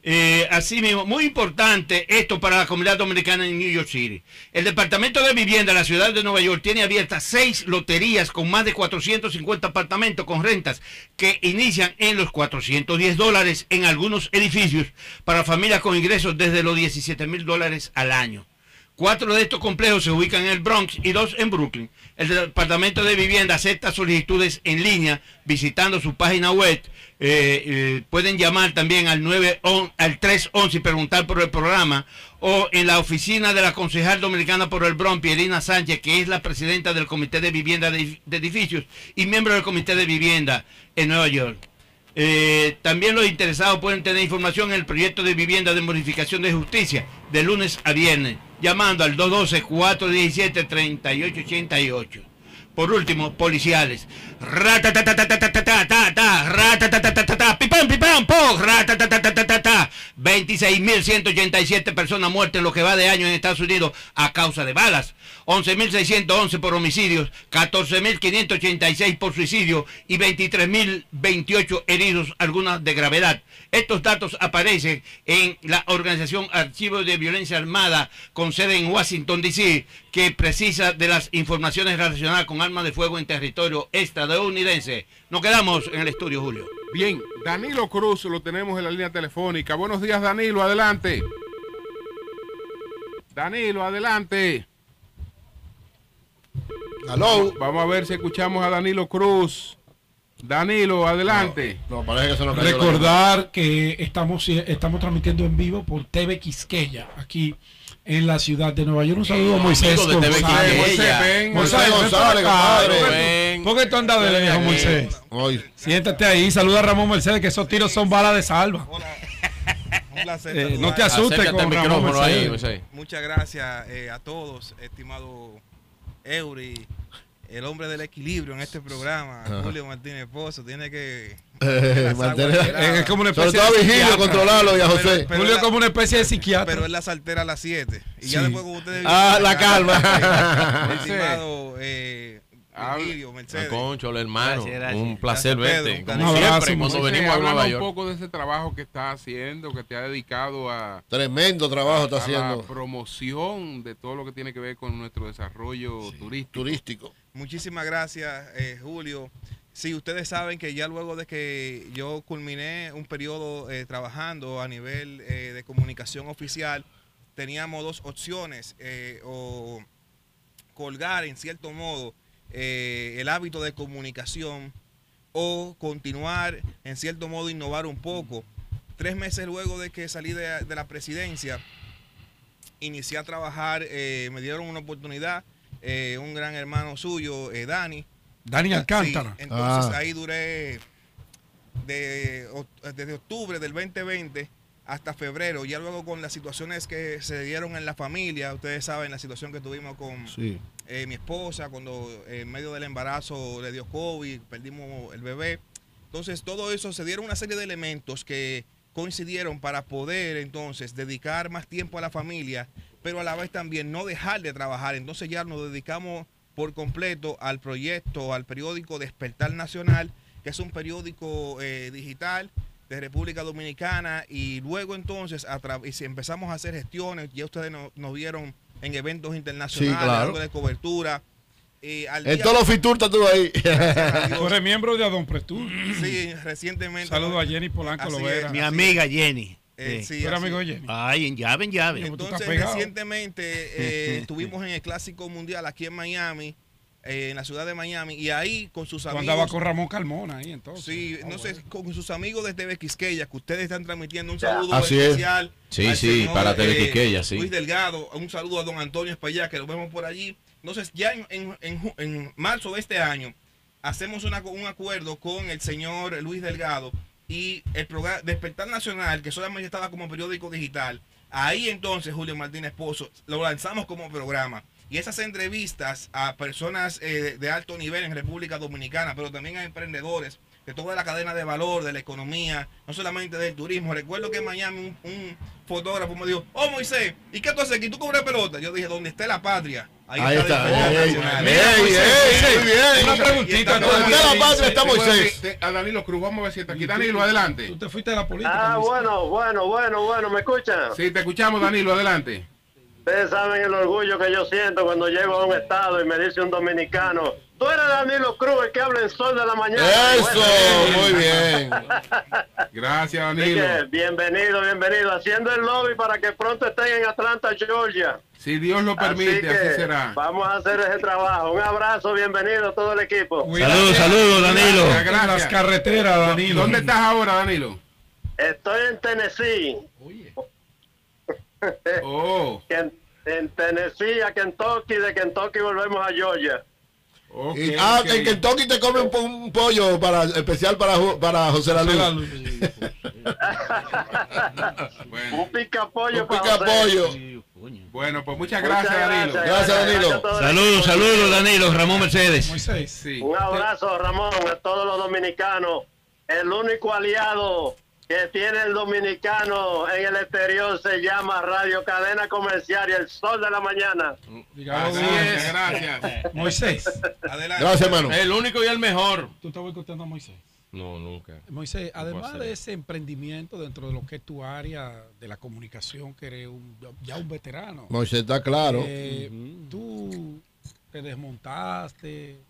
Eh, asimismo, muy importante esto para la comunidad dominicana en New York City. El Departamento de Vivienda de la ciudad de Nueva York tiene abiertas seis loterías con más de 450 apartamentos con rentas que inician en los 410 dólares en algunos edificios para familias con ingresos desde los 17 mil dólares al año. Cuatro de estos complejos se ubican en el Bronx y dos en Brooklyn. El Departamento de Vivienda acepta solicitudes en línea visitando su página web. Eh, eh, pueden llamar también al, 9, on- al 311 y preguntar por el programa o en la oficina de la concejal dominicana por el Bronx, Pierina Sánchez, que es la presidenta del Comité de Vivienda de, Edificios y miembro del Comité de Vivienda en Nueva York. Eh, también los interesados pueden tener información en el proyecto de vivienda de modificación de justicia de lunes a viernes, llamando al 212-417-3888. Por último, policiales. Po, ratatatatata. 26.187 personas muertas en lo que va de año en Estados Unidos a causa de balas. 11.611 por homicidios, 14.586 por suicidio y 23.028 heridos, algunas de gravedad. Estos datos aparecen en la organización Archivo de Violencia Armada con sede en Washington, D.C., que precisa de las informaciones relacionadas con armas de fuego en territorio estadounidense. Nos quedamos en el estudio, Julio. Bien, Danilo Cruz lo tenemos en la línea telefónica. Buenos días, Danilo, adelante. Danilo, adelante. Aló. Vamos a ver si escuchamos a Danilo Cruz. Danilo, adelante. No, parece que se nos Recordar que estamos, estamos transmitiendo en vivo por TV Quisqueya, aquí en la ciudad de Nueva York. Un saludo a Moisés González. Moisés, González, compadre. ¿Por qué- Ven. ¿Por qué tú andas de lejos. Moisés? Hoy. Siéntate ahí, saluda a Ramón Mercedes, que esos tiros son balas de salva. Un placer Eh, no te asustes Acércate con Ramón micrófono ahí. Muchas gracias eh, a todos, estimado Eury, el hombre del equilibrio en este programa, Ajá. Julio Martínez Pozo, tiene que... <laughs> Eh, mantener-. Es como una Sobre especie todo a de Vigilio, psiquiatra. controlarlo y a José. Pero- pero Julio la- como una especie de psiquiatra. Pero él la saltera a las 7. Y ya Sí. después con ustedes... Ah, la calma. <laughs> Estimado eh, Virgilio, Mercedes. Concho, el hermano. Gracias, gracias. Un placer Gracias, verte. Pedro. Como Un abrazo, siempre, cuando venimos a Nueva un York. poco de ese trabajo que está haciendo, que te ha dedicado a, Tremendo trabajo está a la promoción de todo lo que tiene que ver con nuestro desarrollo turístico. Turístico. Muchísimas gracias, eh, Julio. Sí, ustedes saben que ya luego de que yo culminé un periodo eh, trabajando a nivel eh, de comunicación oficial, teníamos dos opciones, eh, o colgar en cierto modo eh, el hábito de comunicación o continuar en cierto modo innovar un poco. Tres meses luego de que salí de, de la presidencia, inicié a trabajar, eh, me dieron una oportunidad, eh, un gran hermano suyo, eh, Dani. Dani Alcántara. Sí, entonces Ah. ahí duré de, desde octubre del 2020 hasta febrero, ya luego con las situaciones que se dieron en la familia, ustedes saben la situación que tuvimos con Sí. eh, mi esposa, cuando eh, en medio del embarazo le dio COVID, perdimos el bebé. Entonces todo eso se dieron una serie de elementos que coincidieron para poder entonces dedicar más tiempo a la familia, pero a la vez también no dejar de trabajar. Entonces ya nos dedicamos por completo al proyecto, al periódico Despertar Nacional, que es un periódico eh, digital de República Dominicana y luego entonces a y si empezamos a hacer gestiones, ya ustedes no- nos vieron en eventos internacionales, Sí, claro. algo de cobertura. eh, al En todos los fitur estás tú ahí. Tú eres miembro de Adon Prestur. Sí, recientemente. Saludo a Jenny Polanco Lovera. es, Mi amiga Jenny. Eh, Sí. sí, ¿Tú eres así amigo. Jenny? Ay, en llave, en llave. Entonces, recientemente eh, <laughs> estuvimos en el Clásico Mundial aquí en Miami, eh, en la ciudad de Miami, y ahí con sus amigos. andabas con Ramón Carmona ahí entonces. Sí, Ah, no sé, con sus amigos de TV Quisqueya, que ustedes están transmitiendo un saludo Así es. especial. Sí, al sí, señor, para TV eh, Quisqueya, sí. Luis Delgado, un saludo a don Antonio Espaillá, que lo vemos por allí. Entonces, ya en, en- en en marzo de este año, hacemos una- un acuerdo con el señor Luis Delgado y el programa Despertar Nacional, que solamente estaba como periódico digital. Ahí entonces, Julio Martínez Pozo, lo lanzamos como programa. Y esas entrevistas a personas eh, de alto nivel en República Dominicana, pero también a emprendedores de toda la cadena de valor, de la economía, no solamente del turismo. Recuerdo que en Miami un, un fotógrafo me dijo, oh Moisés, ¿y qué tú haces aquí? ¿Tú cubres pelota? Yo dije, ¿dónde esté la patria? Ahí está. Muy bien. una preguntita. está la patria está Moisés. A Danilo Cruz, vamos a ver si está aquí. Danilo, adelante. Tú te fuiste de la política. Ah, bueno, bueno, bueno, bueno, ¿me escuchan? Sí, te escuchamos, Danilo, adelante. Ustedes saben el orgullo que yo siento cuando llego a un estado y me dice un dominicano, tú eres Danilo Cruz, el que habla en sol de la mañana. Eso, muy bien. <laughs> Gracias, Danilo. que, bienvenido, bienvenido. Haciendo el lobby para que pronto estén en Atlanta, Georgia. Si Dios lo permite, así, que será. Vamos a hacer ese trabajo. Un abrazo, bienvenido a todo el equipo. Saludos, saludos, Danilo. Gracias, En las gracias. carreteras, Danilo. ¿Dónde estás ahora, Danilo? Estoy en Tennessee. Oh, <laughs> Que En, en Tennessee, a Kentucky, de Kentucky volvemos a Georgia. Y- ah, ok. en Kentucky te come un, po- un pollo para, especial para, para José la La Luz. luz. Bueno, Un pica pollo Un para pica José. pollo. bueno, pues muchas Muchas gracias, Danilo. Gracias, Danilo. Saludos, saludos, Danilo. Ramón Mercedes. Moisés. Sí. Un abrazo, Ramón, a todos los dominicanos. El único aliado que tiene el dominicano en el exterior se llama Radio Cadena Comercial y el Sol de la Mañana. Dígalo, Así es, gracias. Moisés. Adelante. Gracias, hermano. El único y el mejor. Tú estás boicoteando a Moisés. No, nunca. Moisés, además de ese emprendimiento dentro de lo que es tu área de la comunicación, que eres un- ya un veterano, Moisés está claro. eh, tú te desmontaste,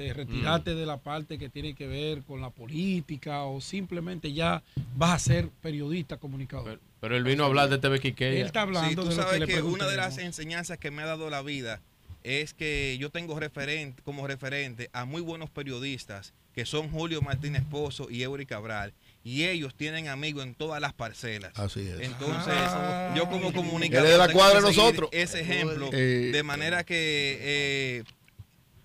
te retiraste de la parte que tiene que ver con la política o simplemente ya vas a ser periodista, comunicador. Pero, pero él vino a hablar de TV Quiqueya. Él está Sí, hablando tú de lo sabes que una de las enseñanzas que me ha dado la vida es que yo tengo referente, como referente a muy buenos periodistas que son Julio Martínez Pozo y Eury Cabral. Y ellos tienen amigos en todas las parcelas. Así es. Entonces, Ah. yo como comunicador. Él es de la cuadra nosotros. Ese ejemplo. Eh, de manera que eh,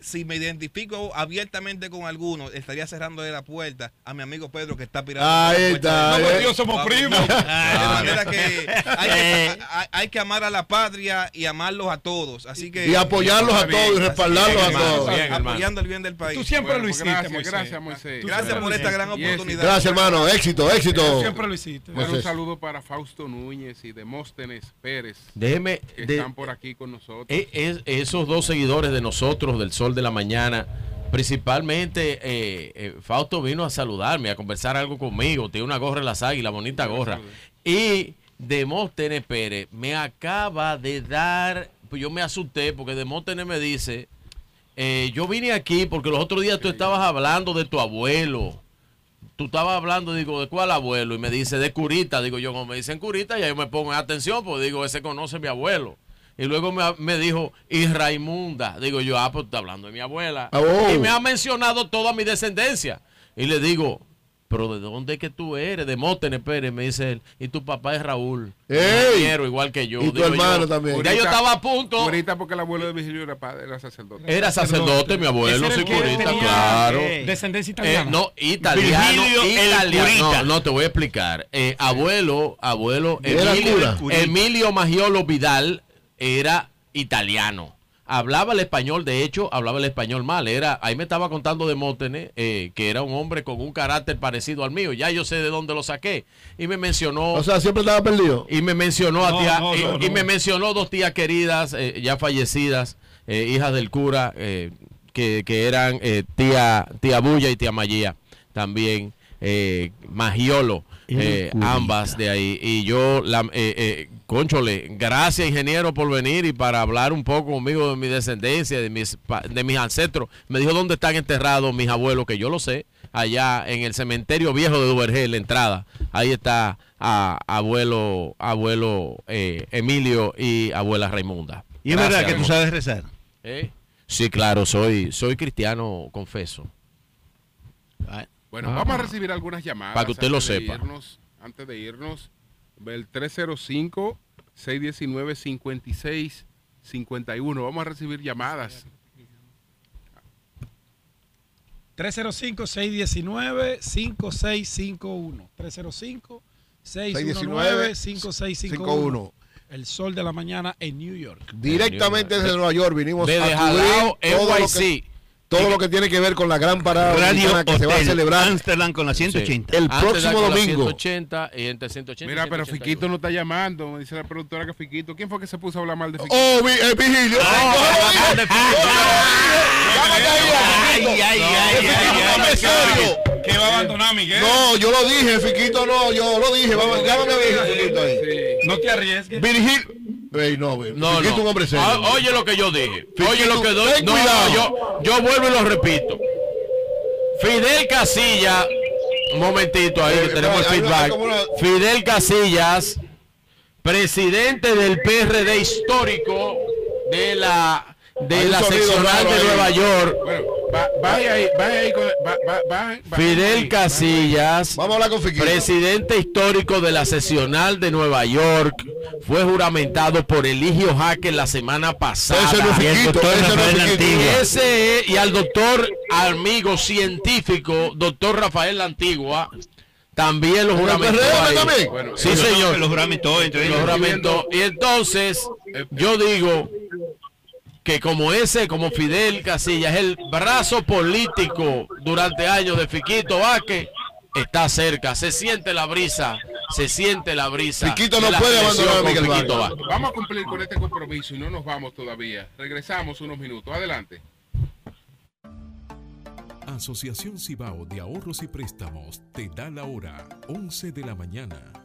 si me identifico abiertamente con alguno, estaría cerrando la puerta a mi amigo Pedro que está pirando. Ahí está, No, eh. pues, Dios, somos Vamos. primos. De manera que hay, Eh. que hay- hay que amar a la patria y amarlos a todos. Así que Y apoyarlos a todos y respaldarlos a todos. Bien, apoyando el bien del país. Tú siempre Bueno, lo pues hiciste, gracias, Moisés. Gracias, Moisés. Tú Gracias siempre por esta gran oportunidad. Gracias, hermano. Éxito, éxito. Siempre lo hiciste. Bueno, un saludo para Fausto Núñez y Demóstenes Pérez. Déjeme Que de- están por aquí con nosotros. E- es- esos dos seguidores de nosotros, del Sol de la Mañana, principalmente eh, eh, Fausto vino a saludarme, a conversar algo conmigo, tiene una gorra de las águilas, bonita gorra. Y Demóstenes Pérez me acaba de dar, pues yo me asusté porque Demóstenes me dice, eh, yo vine aquí porque los otros días tú estabas hablando de tu abuelo. Tú estabas hablando, digo, ¿de cuál abuelo? Y me dice, de Curita. Digo, yo, como me dicen Curita, ya yo me pongo en atención, pues digo, ese conoce a mi abuelo. Y luego me, me dijo, y Raimunda. Digo yo, ah, pues está hablando de mi abuela. Ah, oh. Y me ha mencionado toda mi descendencia. Y le digo, pero ¿de dónde es que tú eres? De Mótenes Pérez, me dice él. Y tu papá es Raúl. ¡Ey! ingeniero, igual que yo. Y tu hermano yo, también. Ya yo estaba a punto. Ahorita porque el abuelo de Virgilio era, padre, era sacerdote. Era sacerdote, mi abuelo, sí, curita, tenía, claro. eh, descendencia Eh, italiana. no, italiano, Virgilio italiano. No, no, te voy a explicar. Eh, abuelo, abuelo, Emilio. Emilio Magiolo Vidal era italiano. Hablaba el español, de hecho, hablaba el español mal. Era, ahí me estaba contando de Mótenes, eh, que era un hombre con un carácter parecido al mío. Ya yo sé de dónde lo saqué. Y me mencionó. O sea, siempre estaba perdido. Y me mencionó a tía, no, y, no, y no. me mencionó dos tías queridas, eh, ya fallecidas, eh, hijas del cura, eh, que, que eran eh, tía, tía Bulla y tía Mayía, también, eh, Magiolo, eh, ambas de ahí. Y yo, la, eh, eh, conchole, gracias ingeniero por venir y para hablar un poco conmigo de mi descendencia, de mis, pa- de mis ancestros. Me dijo dónde están enterrados mis abuelos, que yo lo sé, allá en el cementerio viejo de Duvergé, la entrada. Ahí está a, abuelo, abuelo eh, Emilio y abuela Raimunda. Y es verdad que tú sabes rezar. ¿Eh? Sí, claro, soy, soy cristiano, confeso. Bueno, Ah. vamos a recibir algunas llamadas. Para que usted lo sepa. irnos- antes de irnos, el 305-619-5651. Vamos a recibir llamadas. 305-619-5651. 305-619-5651. El sol de la mañana en New York. Directamente desde Nueva York vinimos Desde a cubrir todo lo, que, todo lo que tiene que ver con la gran parada Radio que se va a Hotel celebrar Amsterdam con la 180. el Antes próximo de con la domingo. 180 y entre 180 y Mira, pero 181. Fiquito no está llamando. Me dice la productora que Fiquito. ¿Quién fue que se puso a hablar mal de Fiquito? Oh, eh, Vigilio. Ay, Oh. ¿Qué va a abandonar, Miguel? No, yo lo dije, Fiquito no, yo lo dije. Vamos, llámame a Vigilio, Fiquito ahí. No te arriesgues. Virgil. Ey, no. No, Fiquito no. un hombre serio. Ah, oye lo que yo dije. Oye lo que doy. No, yo, yo vuelvo y lo repito. Fidel Casillas. Un momentito ahí, que Eh, tenemos el feedback. Fidel Casillas, presidente del PRD histórico de la de la seccional de. Nueva York. Bueno, ahí, ahí. Fidel. Casillas, Vamos a hablar con Fiquito. presidente histórico de la seccional de Nueva York, fue juramentado por Eligio Jaque la semana pasada. Ese no es Y el doctor ese no es y al doctor amigo científico, doctor Rafael Antigua, también lo ¿En el juramentó. Bueno, sí, Los- señor. Los juramentó, entonces. Lo juramentó. Y entonces, yo digo que como ese, como Fidel Casillas, es el brazo político durante años de Fiquito Vaque, está cerca, se siente la brisa, se siente la brisa. Fiquito no puede abandonar a Miguel Fiquito. Vázquez. Vamos a cumplir con este compromiso y no nos vamos todavía. Regresamos unos minutos. Adelante. Asociación Cibao de Ahorros y Préstamos te da la hora 11 de la mañana.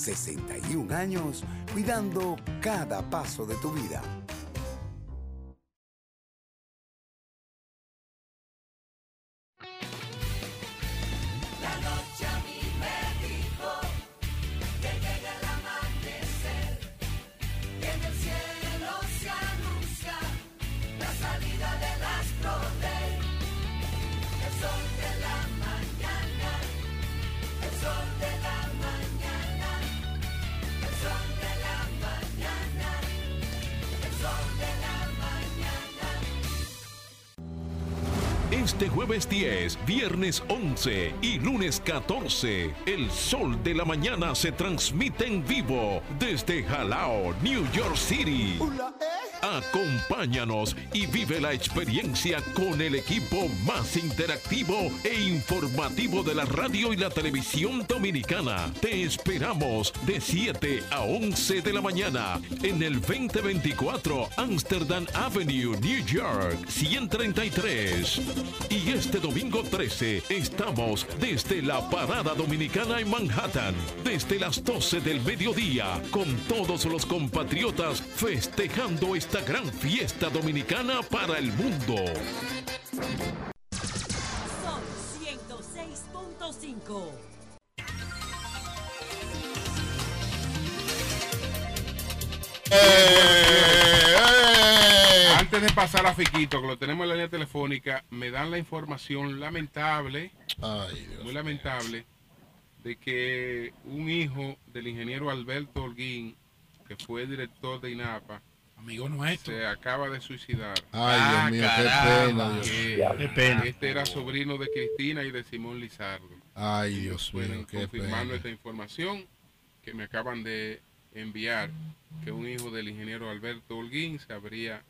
61 años cuidando cada paso de tu vida. Mañana. Este jueves 10, viernes 11 y lunes 14, el sol de la mañana se transmite en vivo desde Jalao, New York City. Acompáñanos y vive la experiencia con el equipo más interactivo e informativo de la radio y la televisión dominicana. Te esperamos de 7 a 11 de la mañana en el 2024 Amsterdam Avenue, New York, 133. Y este domingo 13 estamos desde la Parada Dominicana en Manhattan, desde las 12 del mediodía, con todos los compatriotas festejando esta gran fiesta dominicana para el mundo. Sol 106.5. Antes de pasar a Fiquito, que lo tenemos en la línea telefónica, me dan la información lamentable, muy lamentable, de que un hijo del ingeniero Alberto Holguín, que fue director de INAPA, amigo nuestro, se acaba de suicidar. Ay, Dios mío, qué caramba. pena, Dios. Eh, Qué pena. Este era sobrino de Cristina y de Simón Lizardo. Ay, Dios Pueden mío, qué confirmando pena. esta información que me acaban de enviar, que un hijo del ingeniero Alberto Holguín se habría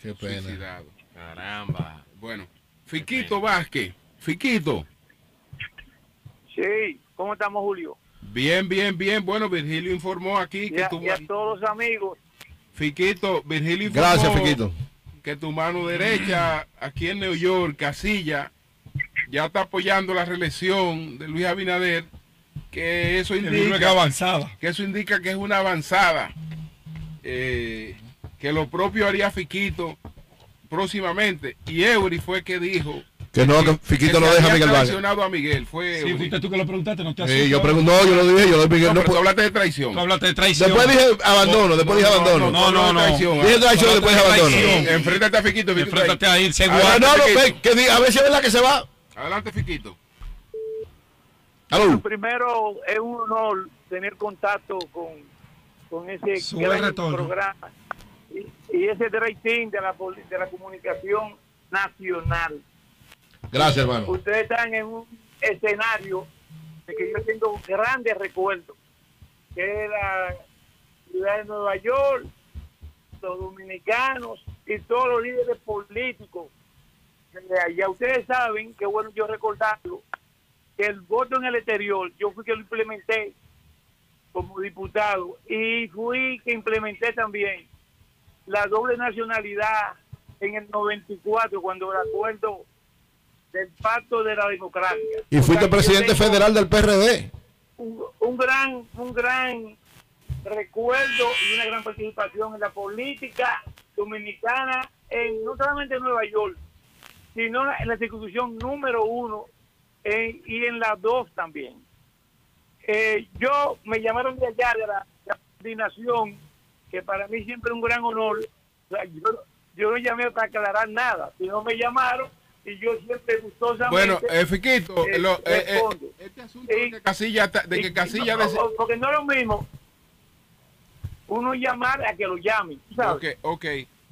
Qué pena. suicidado. Caramba. Bueno, Fiquito Vázquez, Fiquito. Sí, ¿cómo estamos, Julio? Bien, bien, bien. Bueno, Virgilio informó aquí Y que a, tu y a todos los amigos. Fiquito, Virgilio informó Gracias, Fiquito. que tu mano derecha aquí en New York, Casilla, ya está apoyando la reelección de Luis Abinader, que eso Que indica que avanzada. que eso indica que es una avanzada, eh, que lo propio haría Fiquito próximamente. Y Eury fue que dijo Que no, que Fiquito no se deja a Miguel Vargas. traicionado a Miguel. Fue Sí, fuiste tú que lo preguntaste, no te Sí, asustes. yo pregunto, no, yo lo dije, yo lo dije. No, no pero tú hablaste de traición. Tú hablaste de traición. Después dije abandono, después dije abandono. No, no, no. traición. Dije traición, después dije abandono. Enfréntate a Fiquito. Fiquito, Enfréntate a él, se Ah, no, no, ve, que diga, a ver si es verdad que se va. Adelante, Fiquito. Aló. Primero, es un honor tener contacto con, con ese gran retorno. programa y, ese rating de la, de la comunicación nacional. Gracias, hermano. Ustedes están en un escenario de que yo tengo grandes recuerdos, que es la ciudad de Nueva York, los dominicanos y todos los líderes políticos. allá ustedes saben, que bueno yo recordarlo, que el voto en el exterior, yo fui que lo implementé como diputado y fui que implementé también la doble nacionalidad en el 94 cuando el acuerdo del pacto de la democracia. Y fuiste presidente federal del PRD. Un, un gran, un gran recuerdo y una gran participación en la política dominicana, en, no solamente en Nueva York, sino en la institución número uno y en la dos también. Eh, yo me llamaron de allá de la, de la coordinación, que para mí siempre es un gran honor. O sea, yo, yo no llamé para aclarar nada, sino me llamaron y yo siempre gustosamente. Bueno, eh, Fiquito, eh, lo- eh, este asunto de que Casilla, de que no, porque no es lo mismo uno llamar a que lo llamen. ¿sabes? Ok, ok.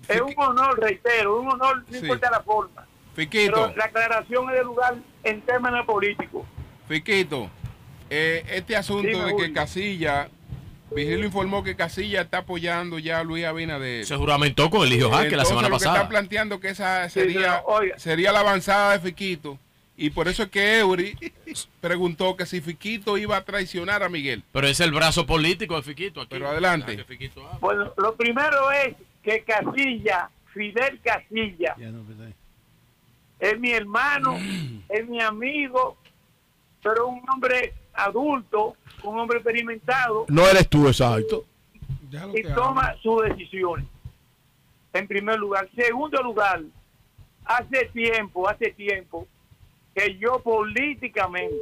Es un honor, reitero, un honor, no Sí. importa la forma. Fiquito. Pero la aclaración es de lugar en términos políticos. Fiquito, este asunto de que. Casilla Vigilio informó que Casilla está apoyando ya a Luis Abinader. Se juramentó con Eligio Jaque la semana lo que pasada. está planteando que esa sería, sería la avanzada de Fiquito. Y por eso es que Eury preguntó que si Fiquito iba a traicionar a Miguel. Pero es el brazo político de Fiquito aquí. Pero adelante. Bueno, lo primero es que Casilla, Fidel Casilla, es mi hermano, <clears throat> es mi amigo, pero un hombre adulto, un hombre experimentado No eres tú, exacto. y toma sus decisiones. En primer lugar. Segundo lugar, hace tiempo, hace tiempo que yo políticamente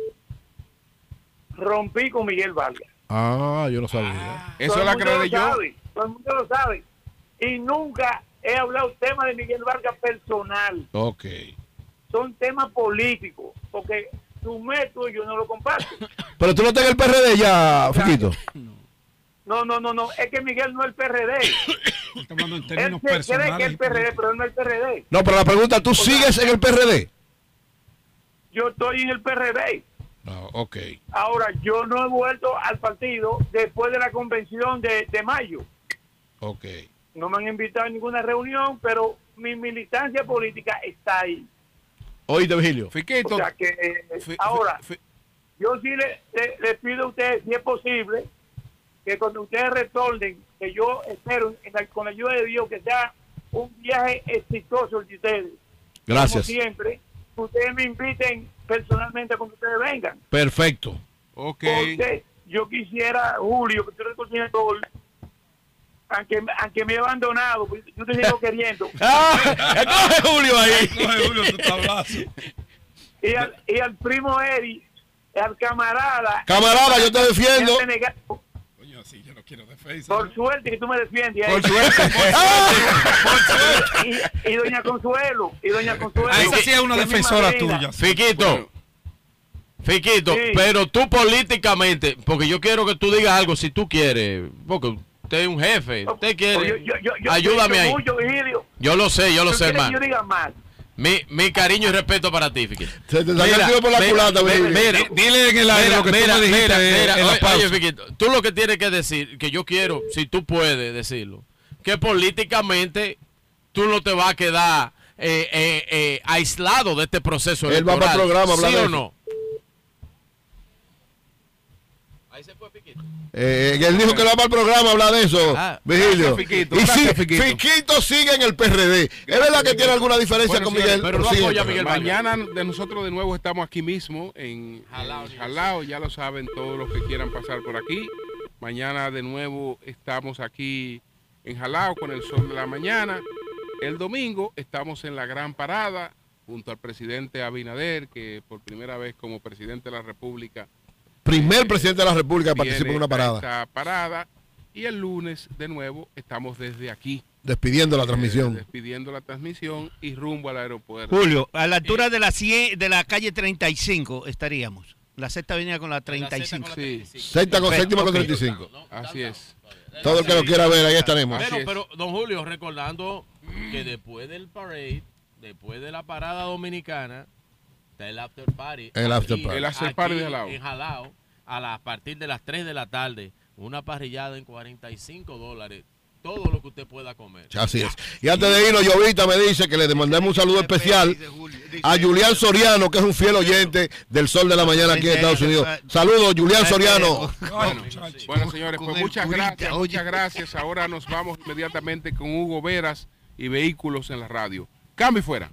rompí con Miguel Vargas. Ah, yo no sabía. Eso Todo la el mundo aclaré lo yo. sabe, todo el mundo lo sabe. Y nunca he hablado tema de Miguel Vargas personal. Ok. Son temas políticos. Porque su método yo no lo comparto. <laughs> Pero tú no estás en el PRD ya, Fiquito. No, no, no, no. Es que Miguel no es el PRD. <coughs> hablando en Él se cree que es el PRD, pero él no es el PRD. No, pero la pregunta, ¿tú sigues en el PRD? Yo estoy en el PRD. No, ok. Ahora, yo no he vuelto al partido después de la convención de, de mayo. Ok. No me han invitado a ninguna reunión, pero mi militancia política está ahí. Oíste, Vigilio. Fiquito. O sea que, eh, ahora, yo sí le, le- le pido a ustedes, si es posible, que cuando ustedes retornen, que yo espero, en la- con la ayuda de Dios, que sea un viaje exitoso el de ustedes. Gracias. Como siempre, que ustedes me inviten personalmente cuando ustedes vengan. Perfecto. Ok. Porque yo quisiera, Julio, que tú eres coordinador, aunque, aunque me he abandonado, pues, yo te sigo queriendo. <laughs> coge Julio ahí. <laughs> Coge Julio tu tablazo. y, al, y al primo Eri, al camarada. Camarada, yo te defiendo. Coño, sí, yo no quiero defensa. Por suerte que tú me defiendes. Por ahí. <laughs> suerte. Por suerte. Y, y doña Consuelo. Y doña Consuelo. Ah, esa sí es una defensora tuya. Fiquito. Fiquito, Sí. pero tú políticamente, porque yo quiero que tú digas algo si tú quieres, porque usted es un jefe, usted quiere, Yo- yo- yo- yo- ayúdame ahí. mucho. Yo lo sé, yo lo ¿Tú sé, hermano. Yo diga más. Mi, mi cariño y respeto para ti, Fiquito. Se te salió el tiro por la culata, mira, Virgilio. mira, Dile en el aire mira, lo que tú mira, me dijiste mira, mira, en la oye, pausa. oye, Fiquito, tú lo que tienes que decir, que yo quiero, si tú puedes decirlo, que políticamente tú no te vas a quedar eh, eh, eh, aislado de este proceso Él va electoral. para el programa ¿Sí o eso. no? Eh, él dijo que no va para el programa a hablar de eso, Ah, Vigilio. Fiquito, y sí, Fiquito. Fiquito sigue en el PRD. es verdad que tiene alguna diferencia Bueno, con señores, Miguel. pero no apoya a Miguel Mañana de nosotros de nuevo estamos aquí mismo en Jalao, Jalao, ya lo saben todos los que quieran pasar por aquí. Mañana de nuevo estamos aquí en Jalao con el sol de la mañana. El domingo estamos en la gran parada junto al presidente Abinader, que por primera vez como presidente de la República Primer presidente de la República que participa en una parada. esta parada. Y el lunes de nuevo estamos desde aquí. Despidiendo la eh, transmisión. despidiendo la transmisión y rumbo al aeropuerto. Julio, a la altura de la 100, de la calle 35 estaríamos. La sexta avenida con la 35. Sí. Sexta con Perfecto, séptima con ok. 35. Así es. Todo el que lo quiera ver, ahí estaremos. Pero, pero, don Julio, recordando que después del parade, después de la parada dominicana, está el after party. El after aquí, party. El after aquí party de Jalao. En Jalao, a, la- a partir de las 3 de la tarde, una parrillada en 45 dólares. Todo lo que usted pueda comer. Así es. Y antes de irnos, Jovita me dice que le demandemos un saludo especial a Julián Soriano, que es un fiel oyente del Sol de la Mañana aquí en Estados Unidos. Saludos, Julián Soriano. Bueno, bueno, señores, pues muchas gracias, muchas gracias. Ahora nos vamos inmediatamente con Hugo Veras y Vehículos en la Radio. Cambio y fuera.